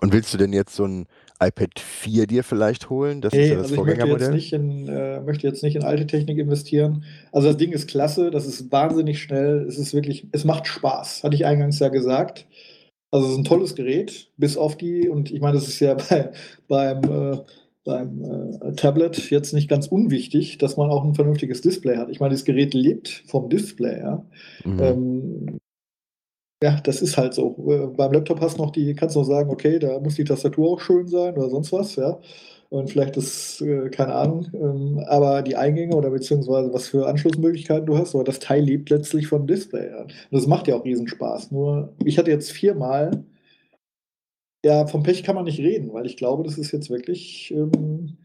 Und willst du denn jetzt so ein iPad 4 dir vielleicht holen? Das ist Nee, ja das also ich möchte jetzt, nicht in, äh, möchte jetzt nicht in alte Technik investieren. Also das Ding ist klasse, das ist wahnsinnig schnell, es ist wirklich, es macht Spaß, hatte ich eingangs ja gesagt. Also es ist ein tolles Gerät, bis auf die, und ich meine, das ist ja bei, beim, äh, beim äh, Tablet jetzt nicht ganz unwichtig, dass man auch ein vernünftiges Display hat. Ich meine, das Gerät lebt vom Display, ja. Mhm. Ähm, ja, das ist halt so. Äh, beim Laptop hast du noch die, kannst du noch sagen, okay, da muss die Tastatur auch schön sein oder sonst was, ja. Und vielleicht ist, äh, keine Ahnung, ähm, aber die Eingänge oder beziehungsweise was für Anschlussmöglichkeiten du hast, aber das Teil lebt letztlich vom Display. Ja. Und das macht ja auch Riesenspaß. Nur, ich hatte jetzt viermal, ja, vom Pech kann man nicht reden, weil ich glaube, das ist jetzt wirklich. Ähm,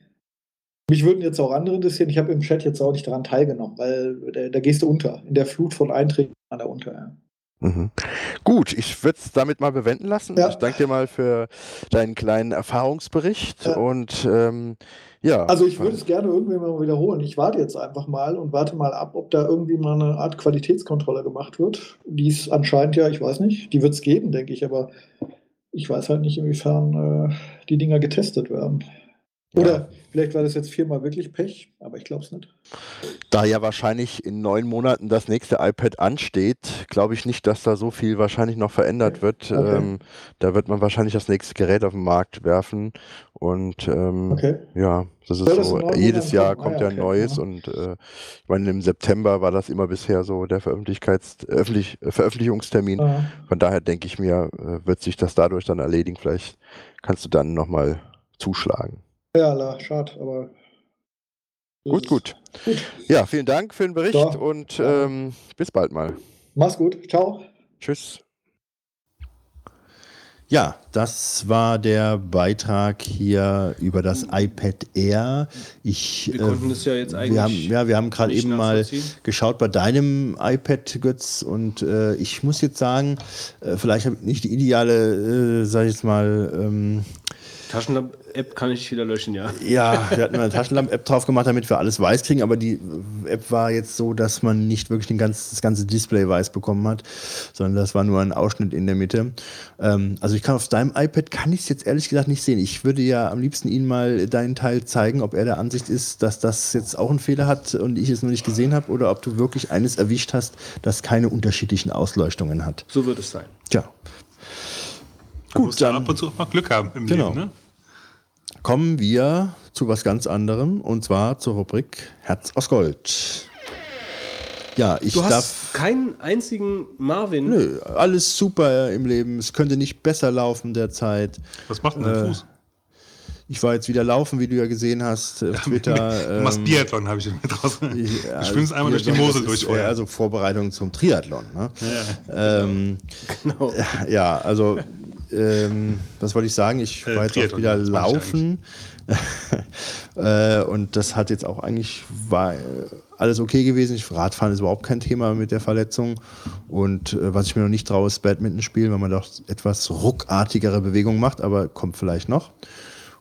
mich würden jetzt auch andere interessieren. Ich habe im Chat jetzt auch nicht daran teilgenommen, weil da, da gehst du unter. In der Flut von Einträgen da unter. Ja. Mhm. Gut, ich würde es damit mal bewenden lassen. Ja. Ich danke dir mal für deinen kleinen Erfahrungsbericht Ja. und ähm, ja. Also ich würde es gerne irgendwie mal wiederholen. Ich warte jetzt einfach mal und warte mal ab, ob da irgendwie mal eine Art Qualitätskontrolle gemacht wird. Die ist anscheinend ja, ich weiß nicht, die wird es geben, denke ich, aber ich weiß halt nicht, inwiefern äh, die Dinger getestet werden. Oder vielleicht war das jetzt viermal wirklich Pech, aber ich glaube es nicht. Da ja wahrscheinlich in neun Monaten das nächste iPad ansteht, glaube ich nicht, dass da so viel wahrscheinlich noch verändert wird. Okay. Ähm, da wird man wahrscheinlich das nächste Gerät auf den Markt werfen. Und ähm, Okay. ja, das ist das so. Jedes Jahr? Ah, kommt ja, ja ein okay. neues. Aha. Und äh, ich meine, im September war das immer bisher so der Veröffentlichkeits öffentlich Veröffentlichungstermin. Ah, Von daher denke ich mir, äh, wird sich das dadurch dann erledigen. Vielleicht kannst du dann nochmal zuschlagen. Ja, la, schade, aber. Gut, gut. Gut. Ja, vielen Dank für den Bericht Ja. und Ja. ähm, bis bald mal. Mach's gut. Ciao. Tschüss. Ja, das war der Beitrag hier über das iPad Air. Ich, Wir konnten es ja jetzt eigentlich Wir haben, ja, wir haben gerade eben mal geschaut bei deinem iPad, Götz, und äh, ich muss jetzt sagen, äh, vielleicht habe ich nicht die ideale, äh, sag ich jetzt mal, ähm, Taschenlamp-App kann ich wieder löschen, ja. ja, wir hatten eine Taschenlamp-App drauf gemacht, damit wir alles weiß kriegen, aber die App war jetzt so, dass man nicht wirklich den ganz, das ganze Display weiß bekommen hat, sondern das war nur ein Ausschnitt in der Mitte. Ähm, also ich kann auf deinem iPad, kann ich es jetzt ehrlich gesagt nicht sehen. Ich würde ja am liebsten Ihnen mal deinen Teil zeigen, ob er der Ansicht ist, dass das jetzt auch einen Fehler hat und ich es nur nicht gesehen habe oder ob du wirklich eines erwischt hast, das keine unterschiedlichen Ausleuchtungen hat. So wird es sein. Tja. Ja dann- ab und zu auch mal Glück haben im Genau. Leben. Ne? Kommen wir zu was ganz anderem und zwar zur Rubrik Herz aus Gold. Ja, ich Du hast darf. keinen einzigen Marvin. Nö, alles super im Leben. Es könnte nicht besser laufen derzeit. Was macht denn dein Äh, Fuß? Ich war jetzt wieder laufen, wie du ja gesehen hast auf Twitter. Du machst ähm, Biathlon, habe ich mit draußen. ich- Du ja, schwimmst einmal durch die Mosel durch. vorher. Also Vorbereitung zum Triathlon. Ne? Ähm, Ja, also ähm, was wollte ich sagen? Ich Äh, war jetzt auch wieder laufen. äh, und das hat jetzt auch eigentlich war äh, alles okay gewesen. Ich, Radfahren ist überhaupt kein Thema mit der Verletzung. Und äh, was ich mir noch nicht traue, ist Badminton spielen, weil man doch etwas ruckartigere Bewegungen macht, aber kommt vielleicht noch.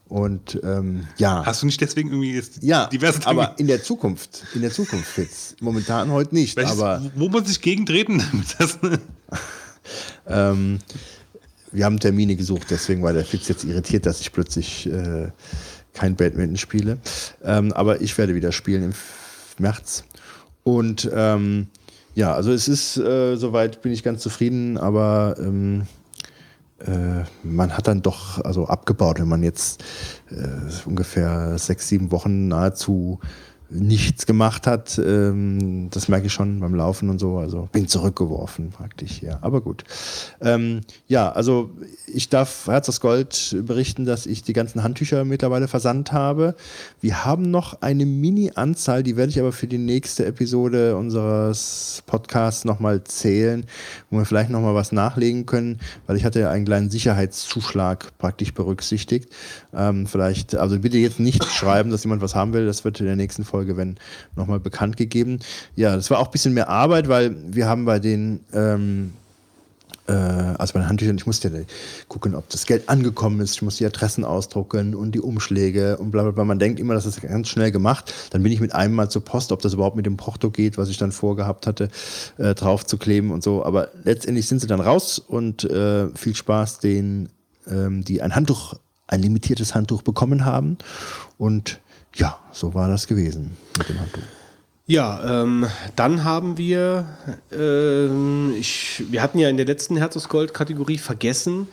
Und ähm, ja. Hast du nicht deswegen irgendwie jetzt ja, diverse aber in der Zukunft, in der Zukunft jetzt. Momentan heute nicht, Welches, aber wo muss ich gegentreten? Ähm, wir haben Termine gesucht, deswegen war der Fitz jetzt irritiert, dass ich plötzlich äh, kein Badminton spiele. Ähm, aber ich werde wieder spielen im März. Und ähm, ja, also es ist, äh, soweit bin ich ganz zufrieden, aber ähm, äh, man hat dann doch also abgebaut, wenn man jetzt äh, ungefähr sechs, sieben Wochen nahezu nichts gemacht hat. Ähm, das merke ich schon beim Laufen und so. Also bin zurückgeworfen praktisch, ja. Aber gut. Ähm, ja, also ich darf Herz aus Gold berichten, dass ich die ganzen Handtücher mittlerweile versandt habe. Wir haben noch eine Mini-Anzahl, die werde ich aber für die nächste Episode unseres Podcasts nochmal zählen, wo wir vielleicht nochmal was nachlegen können, weil ich hatte ja einen kleinen Sicherheitszuschlag praktisch berücksichtigt. Ähm, vielleicht, also bitte jetzt nicht schreiben, dass jemand was haben will, das wird in der nächsten Folge, wenn nochmal bekannt gegeben. Ja, das war auch ein bisschen mehr Arbeit, weil wir haben bei den ähm, äh, also bei den Handtüchern, ich musste ja gucken, ob das Geld angekommen ist, ich muss die Adressen ausdrucken und die Umschläge und bla bla bla. Man denkt immer, das ist ganz schnell gemacht. Dann bin ich mit einem Mal zur Post, ob das überhaupt mit dem Porto geht, was ich dann vorgehabt hatte, äh, drauf zu kleben und so. Aber letztendlich sind sie dann raus und äh, viel Spaß denen, ähm, die ein Handtuch, ein limitiertes Handtuch bekommen haben. Und ja, so war das gewesen mit dem Handtuch. Ja, ähm, dann haben wir, ähm, ich, wir hatten ja in der letzten Herz aus Gold-Kategorie vergessen,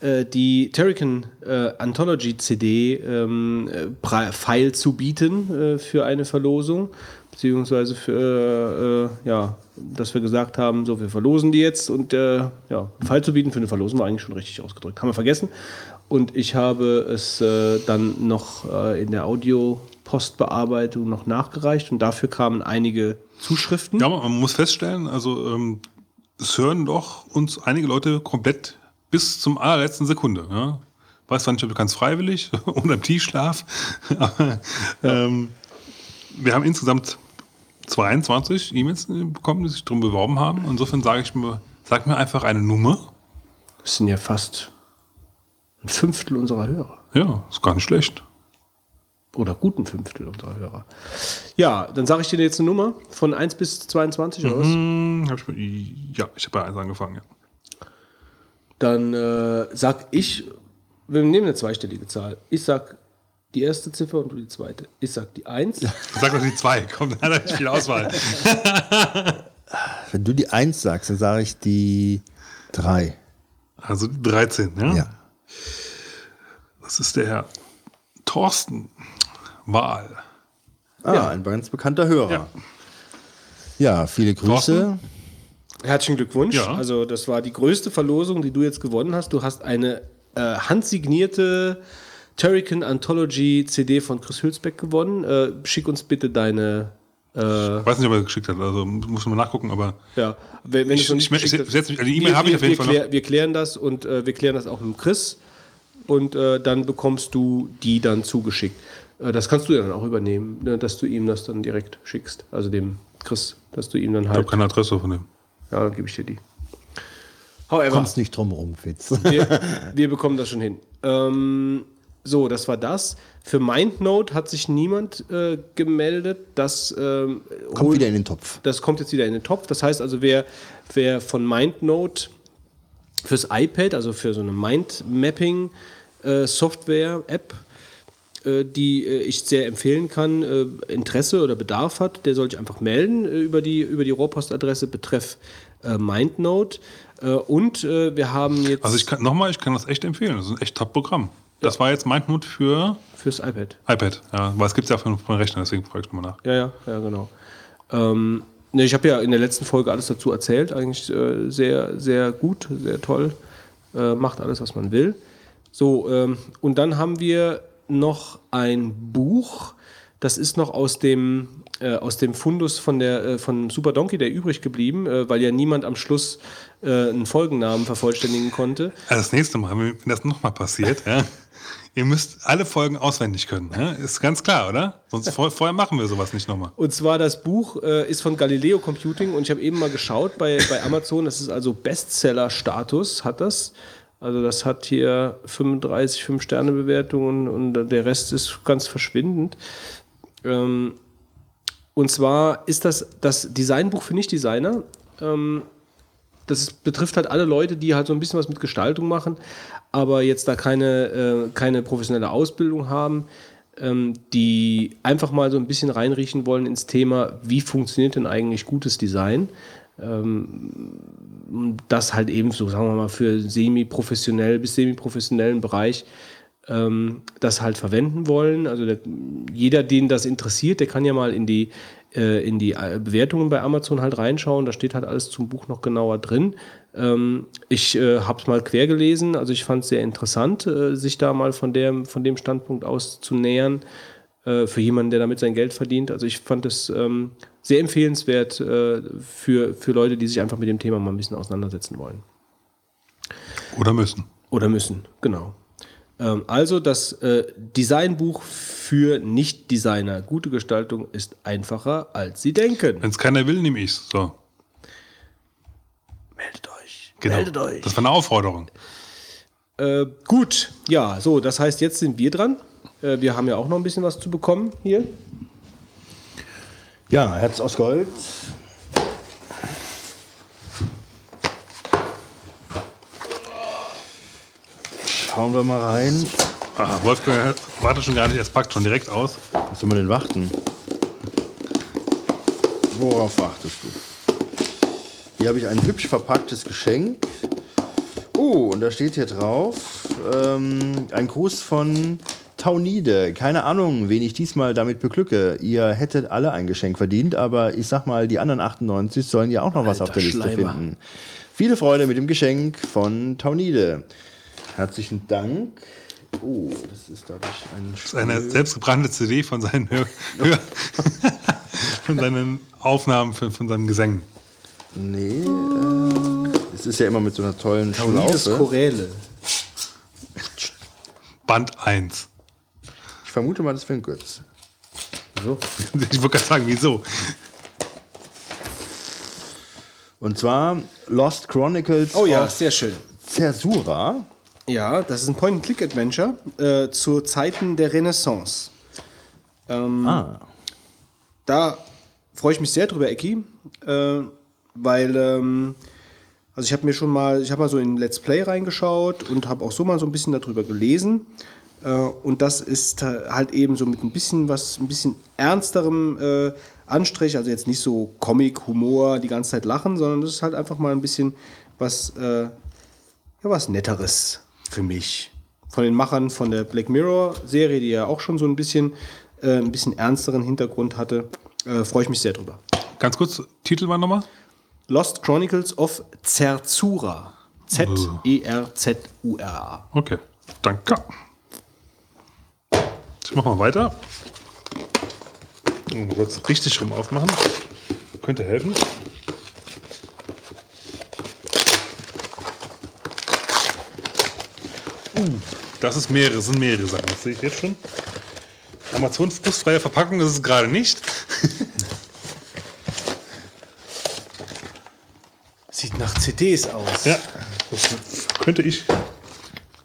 äh, die Terrican äh, Anthology CD ähm, äh, File zu bieten äh, für eine Verlosung, beziehungsweise für, äh, ja, dass wir gesagt haben, so, wir verlosen die jetzt und ja, File zu bieten für eine Verlosung war eigentlich schon richtig ausgedrückt. Haben wir vergessen. Und ich habe es äh, dann noch äh, in der Audio-Postbearbeitung noch nachgereicht und dafür kamen einige Zuschriften. ja, man muss feststellen, also ähm, es hören doch uns einige Leute komplett bis zum allerletzten Sekunde. Ja? Weiß zwar nicht, ob du kannst freiwillig oder im Tiefschlaf, aber ähm, wir haben insgesamt 22 E-Mails bekommen, die sich darum beworben haben. Insofern sage ich mir, sag mir einfach eine Nummer. Das sind ja fast ein Fünftel unserer Hörer. Ja, ist gar nicht schlecht. Oder guten Fünftel unserer Hörer. Ja, dann sage ich dir jetzt eine Nummer von 1 bis 22 oder was? Hm, hab ich, ja, ich habe bei 1 angefangen. Ja. Dann äh, sag ich, wir nehmen eine zweistellige Zahl. Ich sag die erste Ziffer und du die zweite. Ich sag die 1. Sag doch die zwei. Komm, dann hat er nicht viel Auswahl. Wenn du die 1 sagst, dann sage ich die 3. Also die 13, ja? Ja. Das ist der Herr Thorsten Wahl. Ah, ein ganz bekannter Hörer. Ja. Ja, viele Grüße. Thorsten? Herzlichen Glückwunsch. Ja. Also, das war die größte Verlosung, die du jetzt gewonnen hast. Du hast eine äh, handsignierte Turrican Anthology CD von Chris Hülsbeck gewonnen. Äh, schick uns bitte deine. Äh, Ich weiß nicht, ob er geschickt hat, also muss man mal nachgucken, aber ja, wenn, wenn Ich- du ich- ich- setz mich- also die E-Mail habe ich wir- auf jeden wir Fall noch. klär- Wir klären das und äh, wir klären das auch mit dem Chris. Und äh, dann bekommst du die dann zugeschickt. Äh, das kannst du ja dann auch übernehmen, ne, dass du ihm das dann direkt schickst. Also dem Chris, dass du ihm dann ich halt. habe keine Adresse von dem. Ja, dann gebe ich dir die. However. Kommst nicht drum rum, Fitz. wir, wir bekommen das schon hin. Ähm, so, das war das. Für MindNote hat sich niemand äh, gemeldet. Das, ähm, Kommt holt- wieder in den Topf. das kommt jetzt wieder in den Topf. Das heißt also, wer, wer von MindNote fürs iPad, also für so eine Mindmapping-Software-App, äh, die äh, ich sehr empfehlen kann, äh, Interesse oder Bedarf hat, der soll sich einfach melden äh, über die, über die Rohrpostadresse betreff äh, MindNote. Äh, und äh, wir haben jetzt Also ich kann nochmal, ich kann das echt empfehlen. Das ist ein echt Top-Programm. Das war jetzt Mindmut für fürs iPad. iPad. Ja, weil es gibt es ja von, von Rechner, deswegen frage ich nochmal nach. Ja, ja, ja, genau. Ähm, ne, ich habe ja in der letzten Folge alles dazu erzählt. Eigentlich äh, sehr, sehr gut, sehr toll. Äh, macht alles, was man will. So, ähm, und dann haben wir noch ein Buch. Das ist noch aus dem, äh, aus dem Fundus von, der, äh, von Super Donkey, der übrig geblieben, äh, weil ja niemand am Schluss äh, einen Folgennamen vervollständigen konnte. Also das nächste Mal, wenn das nochmal passiert, ja, ihr müsst alle Folgen auswendig können. Ja? Ist ganz klar, oder? Sonst vor, vorher machen wir sowas nicht nochmal. Und zwar das Buch äh, ist von Galileo Computing und ich habe eben mal geschaut bei, bei Amazon, das ist also Bestseller-Status, hat das. Also das hat hier 35 5-Sterne-Bewertungen und der Rest ist ganz verschwindend. Ähm, und zwar ist das das Designbuch für Nicht-Designer. Ähm, das betrifft halt alle Leute, die halt so ein bisschen was mit Gestaltung machen, aber jetzt da keine, äh, keine professionelle Ausbildung haben, ähm, die einfach mal so ein bisschen reinriechen wollen ins Thema, wie funktioniert denn eigentlich gutes Design? Ähm, das halt eben so, sagen wir mal, für semi-professionell bis semi-professionellen Bereich ähm, das halt verwenden wollen. Also der, jeder, den das interessiert, der kann ja mal in die, äh, in die äh, Bewertungen bei Amazon halt reinschauen. Da steht halt alles zum Buch noch genauer drin. Ähm, ich äh, habe es mal quer gelesen, also ich fand es sehr interessant, äh, sich da mal von, der, von dem Standpunkt aus zu nähern, äh, für jemanden, der damit sein Geld verdient. Also ich fand es ähm, sehr empfehlenswert äh, für, für Leute, die sich einfach mit dem Thema mal ein bisschen auseinandersetzen wollen. Oder müssen. Oder müssen, genau. Ähm, also das äh, Designbuch für Nicht-Designer. Gute Gestaltung ist einfacher, als Sie denken. Wenn es keiner will, nehme ich's. So. Meldet euch. Genau. Meldet euch. Das war eine Aufforderung. Äh, gut, ja, so, das heißt, jetzt sind wir dran. Äh, wir haben ja auch noch ein bisschen was zu bekommen hier. Ja, Herz aus Gold. Schauen wir mal rein. Ah, Wolfgang wartet schon gar nicht, es packt schon direkt aus. Was soll man denn warten? Worauf wartest du? Hier habe ich ein hübsch verpacktes Geschenk. Oh, und da steht hier drauf ähm, ein Gruß von Taunide. Keine Ahnung, wen ich diesmal damit beglücke. Ihr hättet alle ein Geschenk verdient, aber ich sag mal, die anderen 98 sollen ja auch noch was auf der Liste Schleimer. finden. Viele Freude mit dem Geschenk von Taunide. Herzlichen Dank. Oh, das ist, ich, ein Das ist eine selbstgebrannte CD von seinen, Hör Hör von seinen Aufnahmen, von, von seinen Gesängen. Nee, äh, es ist ja immer mit so einer tollen Schlaufe. Choräle. Band 1. Ich vermute mal, das ist für ein Götz. Ich wollte gerade sagen, wieso? Und zwar Lost Chronicles Oh ja, of sehr schön. Cersura. Ja, das ist ein Point-and-Click-Adventure äh, zu Zeiten der Renaissance. Ähm, Ah, Da freue ich mich sehr drüber, Ecki, äh, weil ähm, also ich habe mir schon mal, ich habe mal so in Let's Play reingeschaut und habe auch so mal so ein bisschen darüber gelesen. Äh, und das ist halt eben so mit ein bisschen was, ein bisschen ernsterem äh, Anstrich, also jetzt nicht so Comic, Humor, die ganze Zeit lachen, sondern das ist halt einfach mal ein bisschen was, äh, ja, was Netteres für mich. Von den Machern von der Black Mirror Serie, die ja auch schon so ein bisschen, äh, ein bisschen ernsteren Hintergrund hatte, äh, freue ich mich sehr drüber. Ganz kurz, Titel war nochmal? Lost Chronicles of Zerzura. Z-E-R-Z-U-R-A. Okay, danke. Ich mach mal weiter. Kurz richtig rum aufmachen. Könnte helfen. Uh, das ist mehrere, sind mehrere Sachen. Das sehe ich jetzt schon. Amazon frustfreie Verpackung ist es gerade nicht. Sieht nach CDs aus. Ja, das könnte ich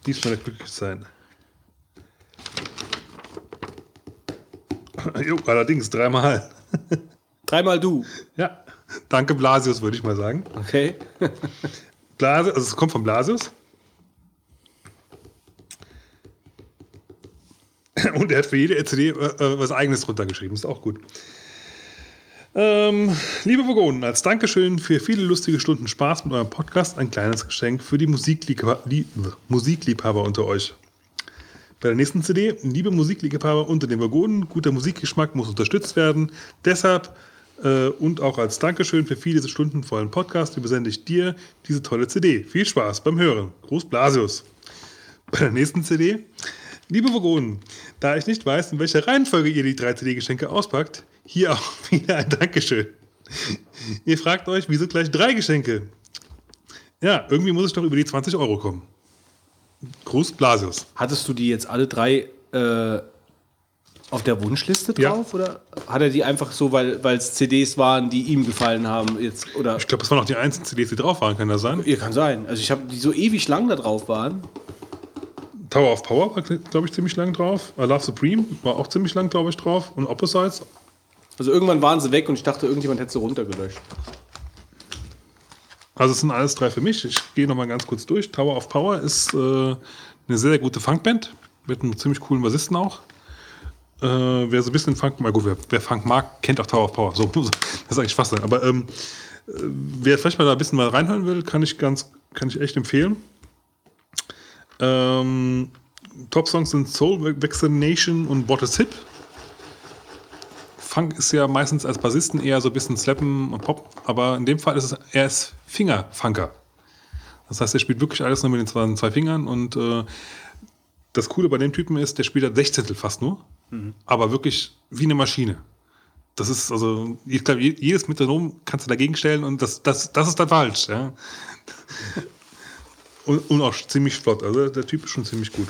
diesmal glücklich sein. Jo, allerdings dreimal. Dreimal du. Ja, danke Blasius, würde ich mal sagen. Okay. Blasius, also es kommt von Blasius. Und er hat für jede CD äh, was eigenes drunter geschrieben. Ist auch gut. Ähm, liebe Vogonen, als Dankeschön für viele lustige Stunden Spaß mit eurem Podcast ein kleines Geschenk für die Musikliebhaber, unter euch. Bei der nächsten CD, liebe Musikliebhaber unter den Vogonen, guter Musikgeschmack muss unterstützt werden. Deshalb äh, und auch als Dankeschön für viele stundenvollen Podcast übersende ich dir diese tolle CD. Viel Spaß beim Hören. Gruß Blasius. Bei der nächsten CD, liebe Vogonen, da ich nicht weiß, in welcher Reihenfolge ihr die drei CD-Geschenke auspackt, hier auch wieder ein Dankeschön. Ihr fragt euch, wieso gleich drei Geschenke? Ja, irgendwie muss ich doch über die 20 Euro kommen. Gruß Blasius. Hattest du die jetzt alle drei äh, auf der Wunschliste Ja. drauf? Oder hat er die einfach so, weil es CDs waren, die ihm gefallen haben? Jetzt, oder? Ich glaube, das waren auch die einzigen CDs, die drauf waren, kann das sein? Ja, kann sein. Also ich habe die so ewig lang da drauf waren. Tower of Power war, glaube ich, ziemlich lang drauf. I Love Supreme war auch ziemlich lang, glaube ich, drauf. Und Opposites. Also irgendwann waren sie weg und ich dachte, irgendjemand hätte sie runtergelöscht. Also es sind alles drei für mich. Ich gehe nochmal ganz kurz durch. Tower of Power ist äh, eine sehr, sehr gute Funkband. Mit einem ziemlich coolen Bassisten auch. Äh, wer so ein bisschen Funk, na gut, wer, wer Funk mag, kennt auch Tower of Power. So, das ist eigentlich fast sein. Aber ähm, äh, wer vielleicht mal da ein bisschen mal reinhören will, kann ich ganz, kann ich echt empfehlen. Ähm, Top-Songs sind Soul Vaccination und What is Hip. Funk ist ja meistens als Bassisten eher so ein bisschen Slappen und Pop, aber in dem Fall ist es er ist Fingerfunker. Das heißt, er spielt wirklich alles nur mit den zwei, zwei Fingern und äh, das Coole bei dem Typen ist, der spielt halt Sechzehntel fast nur, aber wirklich wie eine Maschine. Das ist also, ich glaube, jedes Metronom kannst du dagegen stellen und das, das, das ist dann falsch. Ja. Und, und auch ziemlich flott. Also der Typ ist schon ziemlich gut.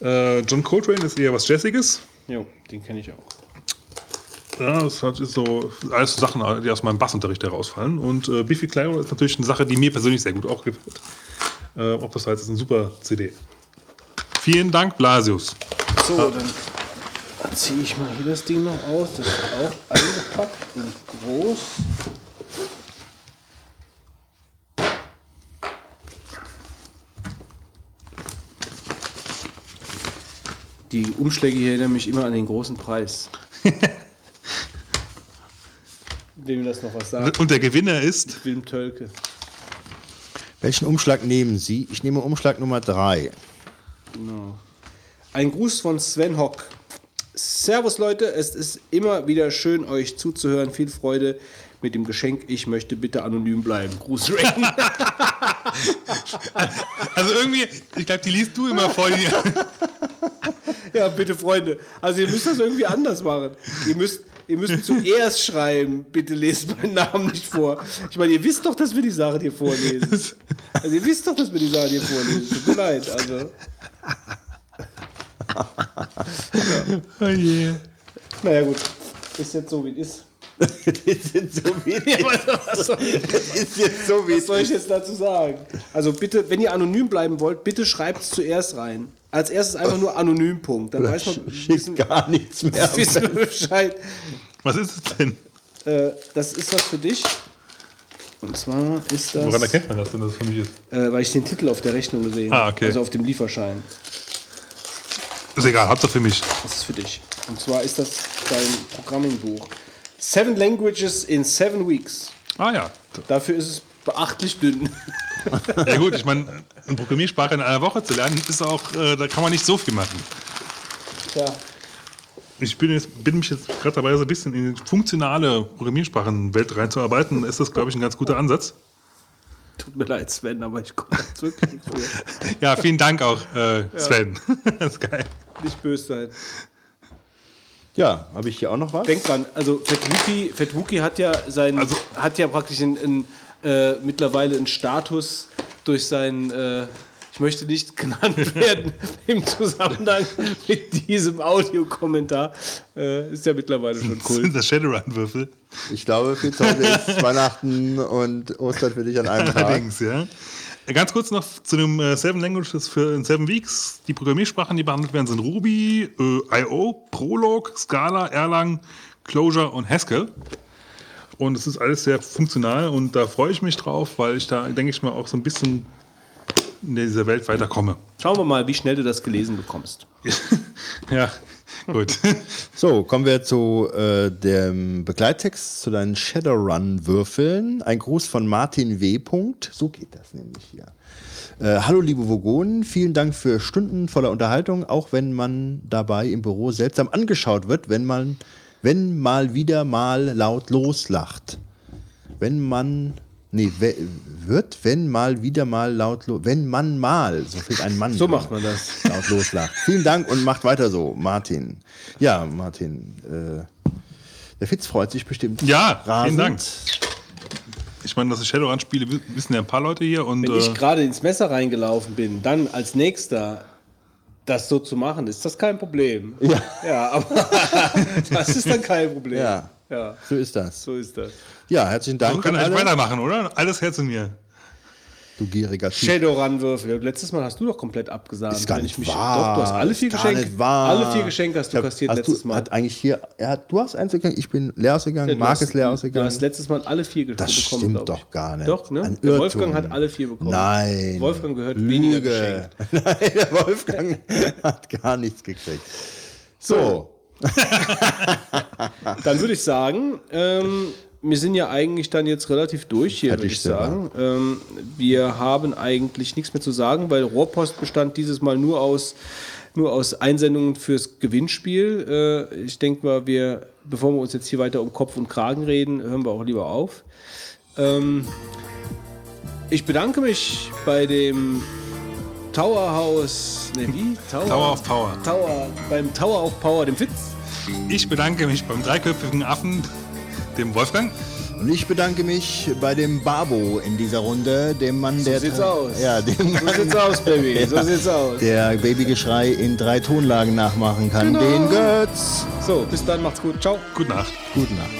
Äh, John Coltrane ist eher was Jazziges. Jo, den kenne ich auch. Ja, das hat- ist so alles so Sachen, die aus meinem Bassunterricht herausfallen. Und äh, Biffy Clyro ist natürlich eine Sache, die mir persönlich sehr gut auch gefällt. Äh, Opposites ist eine super CD. Vielen Dank, Blasius. So, dann ziehe ich mal hier das Ding noch aus. Das ist auch eingepackt und groß. Die Umschläge hier erinnern mich immer an den großen Preis. Wem das noch was sagt? Und der Gewinner ist. Wilm Tölke. Welchen Umschlag nehmen Sie? Ich nehme Umschlag Nummer 3. Ein Gruß von Sven Hock. Servus Leute, es ist immer wieder schön, euch zuzuhören. Viel Freude mit dem Geschenk. Ich möchte bitte anonym bleiben. Gruß Rain. Also irgendwie, ich glaube, die liest du immer voll hier. ja, bitte Freunde. Also ihr müsst das irgendwie anders machen. Ihr müsst, ihr müsst zuerst schreiben, bitte lest meinen Namen nicht vor. Ich meine, ihr wisst doch, dass wir die Sachen hier vorlesen. Also ihr wisst doch, dass wir die Sachen hier vorlesen. Tut mir leid. Also. Oh je. Naja gut. Ist jetzt so, wie es ist. ist jetzt so wie Ja, was, soll, ist jetzt so wie was soll ich jetzt dazu sagen? Also bitte, wenn ihr anonym bleiben wollt, bitte schreibt es zuerst rein. Als erstes einfach nur anonym Punkt. Dann weiß man, schickt gar nichts mehr. wissen wir Bescheid. Was ist es denn? Äh, das ist was für dich. Und zwar ist das, Woran erkennt man das denn, dass es für mich ist? äh, weil ich den Titel auf der Rechnung gesehen Ah, habe. okay. Also auf dem Lieferschein. Ist egal, Hauptsache für mich. Das ist für dich. Und zwar ist das dein Programmingbuch. Seven Languages in Seven Weeks. Ah ja. Dafür ist es beachtlich dünn. Ja gut, ich meine, eine Programmiersprache in einer Woche zu lernen, ist auch, äh, da kann man nicht so viel machen. Tja, Ich bin, jetzt, bin mich jetzt gerade dabei, so ein bisschen in die funktionale Programmiersprachenwelt reinzuarbeiten. Ist das, glaube ich, ein ganz guter Ansatz. tut mir leid, Sven, aber ich komme jetzt wirklich nicht für. Ja, vielen Dank auch, äh, Sven. das ist geil. Nicht böse sein. Ja, habe ich hier auch noch was? Denk dran, also Fetwuki, Fetwuki hat ja sein, Also- hat ja praktisch in, in, äh, mittlerweile einen Status durch seinen, äh, ich möchte nicht genannt werden im Zusammenhang mit diesem Audiokommentar, äh, ist ja mittlerweile schon cool. Sind das Shadowrun-Würfel? Ich glaube, Fitz, heute ist Weihnachten und Ostern für dich an einem Tag. Allerdings, ja. Ganz kurz noch zu dem äh, Seven Languages für in Seven Weeks. Die Programmiersprachen, die behandelt werden, sind Ruby, äh, IO, Prolog, Scala, Erlang, Clojure und Haskell. Und es ist alles sehr funktional und da freue ich mich drauf, weil ich da, denke ich mal, auch so ein bisschen in dieser Welt weiterkomme. Schauen wir mal, wie schnell du das gelesen bekommst. Ja, gut. So, kommen wir zu äh, dem Begleittext zu deinen Shadowrun-Würfeln. Ein Gruß von Martin W. So geht das nämlich hier. Äh, Hallo liebe Vogonen, vielen Dank für Stunden voller Unterhaltung, auch wenn man dabei im Büro seltsam angeschaut wird, wenn man, wenn mal wieder mal laut loslacht. Wenn man, nee, we, wird, wenn mal wieder mal laut, lo, wenn man mal, so fehlt ein Mann. So macht man das. Laut loslacht. Vielen Dank und macht weiter so, Martin. Ja, Martin, äh, der Fitz freut sich bestimmt. Ja, rasend. vielen Dank. Ich meine, dass ich Shadowrun spiele, wi- wissen ja ein paar Leute hier. Und, Wenn ich äh, gerade ins Messer reingelaufen bin, dann als nächster das so zu machen, ist das kein Problem. Ja. Ja, aber das ist dann kein Problem. Ja. ja So ist das. so ist das. Ja, herzlichen Dank. so kann an ich alle. weitermachen, oder? Alles her zu mir. Du gieriger Typ. Shadowrun-Würfel. Letztes Mal hast du doch komplett abgesagt. Ist gar nicht ich mich, wahr. Doch, du hast alle Ist vier gar Geschenke. nicht wahr. Alle vier Geschenke hast du Ich hab- kassiert hast letztes du, Mal. Hat eigentlich hier, er hat, du hast eins gegangen, ich bin leer ausgegangen, Ja, du Marc ist leer Du ausgegangen. hast letztes Mal alle vier Geschenke Das bekommen. stimmt glaub ich. doch gar nicht. Doch, ne? Ein Der Irrtum. Wolfgang hat alle vier bekommen. Nein. Wolfgang gehört weniger geschenkt. Nein, der Wolfgang hat gar nichts gekriegt. So, Dann würde ich sagen, ähm, wir sind ja eigentlich dann jetzt relativ durch hier, würde ich sagen. Ähm, wir haben eigentlich nichts mehr zu sagen, weil Rohrpost bestand dieses Mal nur aus, nur aus Einsendungen fürs Gewinnspiel. Äh, ich denke mal, wir, bevor wir uns jetzt hier weiter um Kopf und Kragen reden, hören wir auch lieber auf. Ähm, ich bedanke mich bei dem Tower House, ne wie? Tower of Power. Tower, beim Tower of Power, dem Fitz. Ich bedanke mich beim dreiköpfigen Affen, dem Wolfgang. und ich bedanke mich bei dem Babo in dieser Runde, dem Mann, der. sieht's aus. Ja, dem So Mann, sieht's aus, Baby. So Ja. sieht's aus. der Babygeschrei in drei Tonlagen nachmachen kann. Genau. Den Götz. So, bis dann, macht's gut. Ciao. Gute Nacht. Gute Nacht.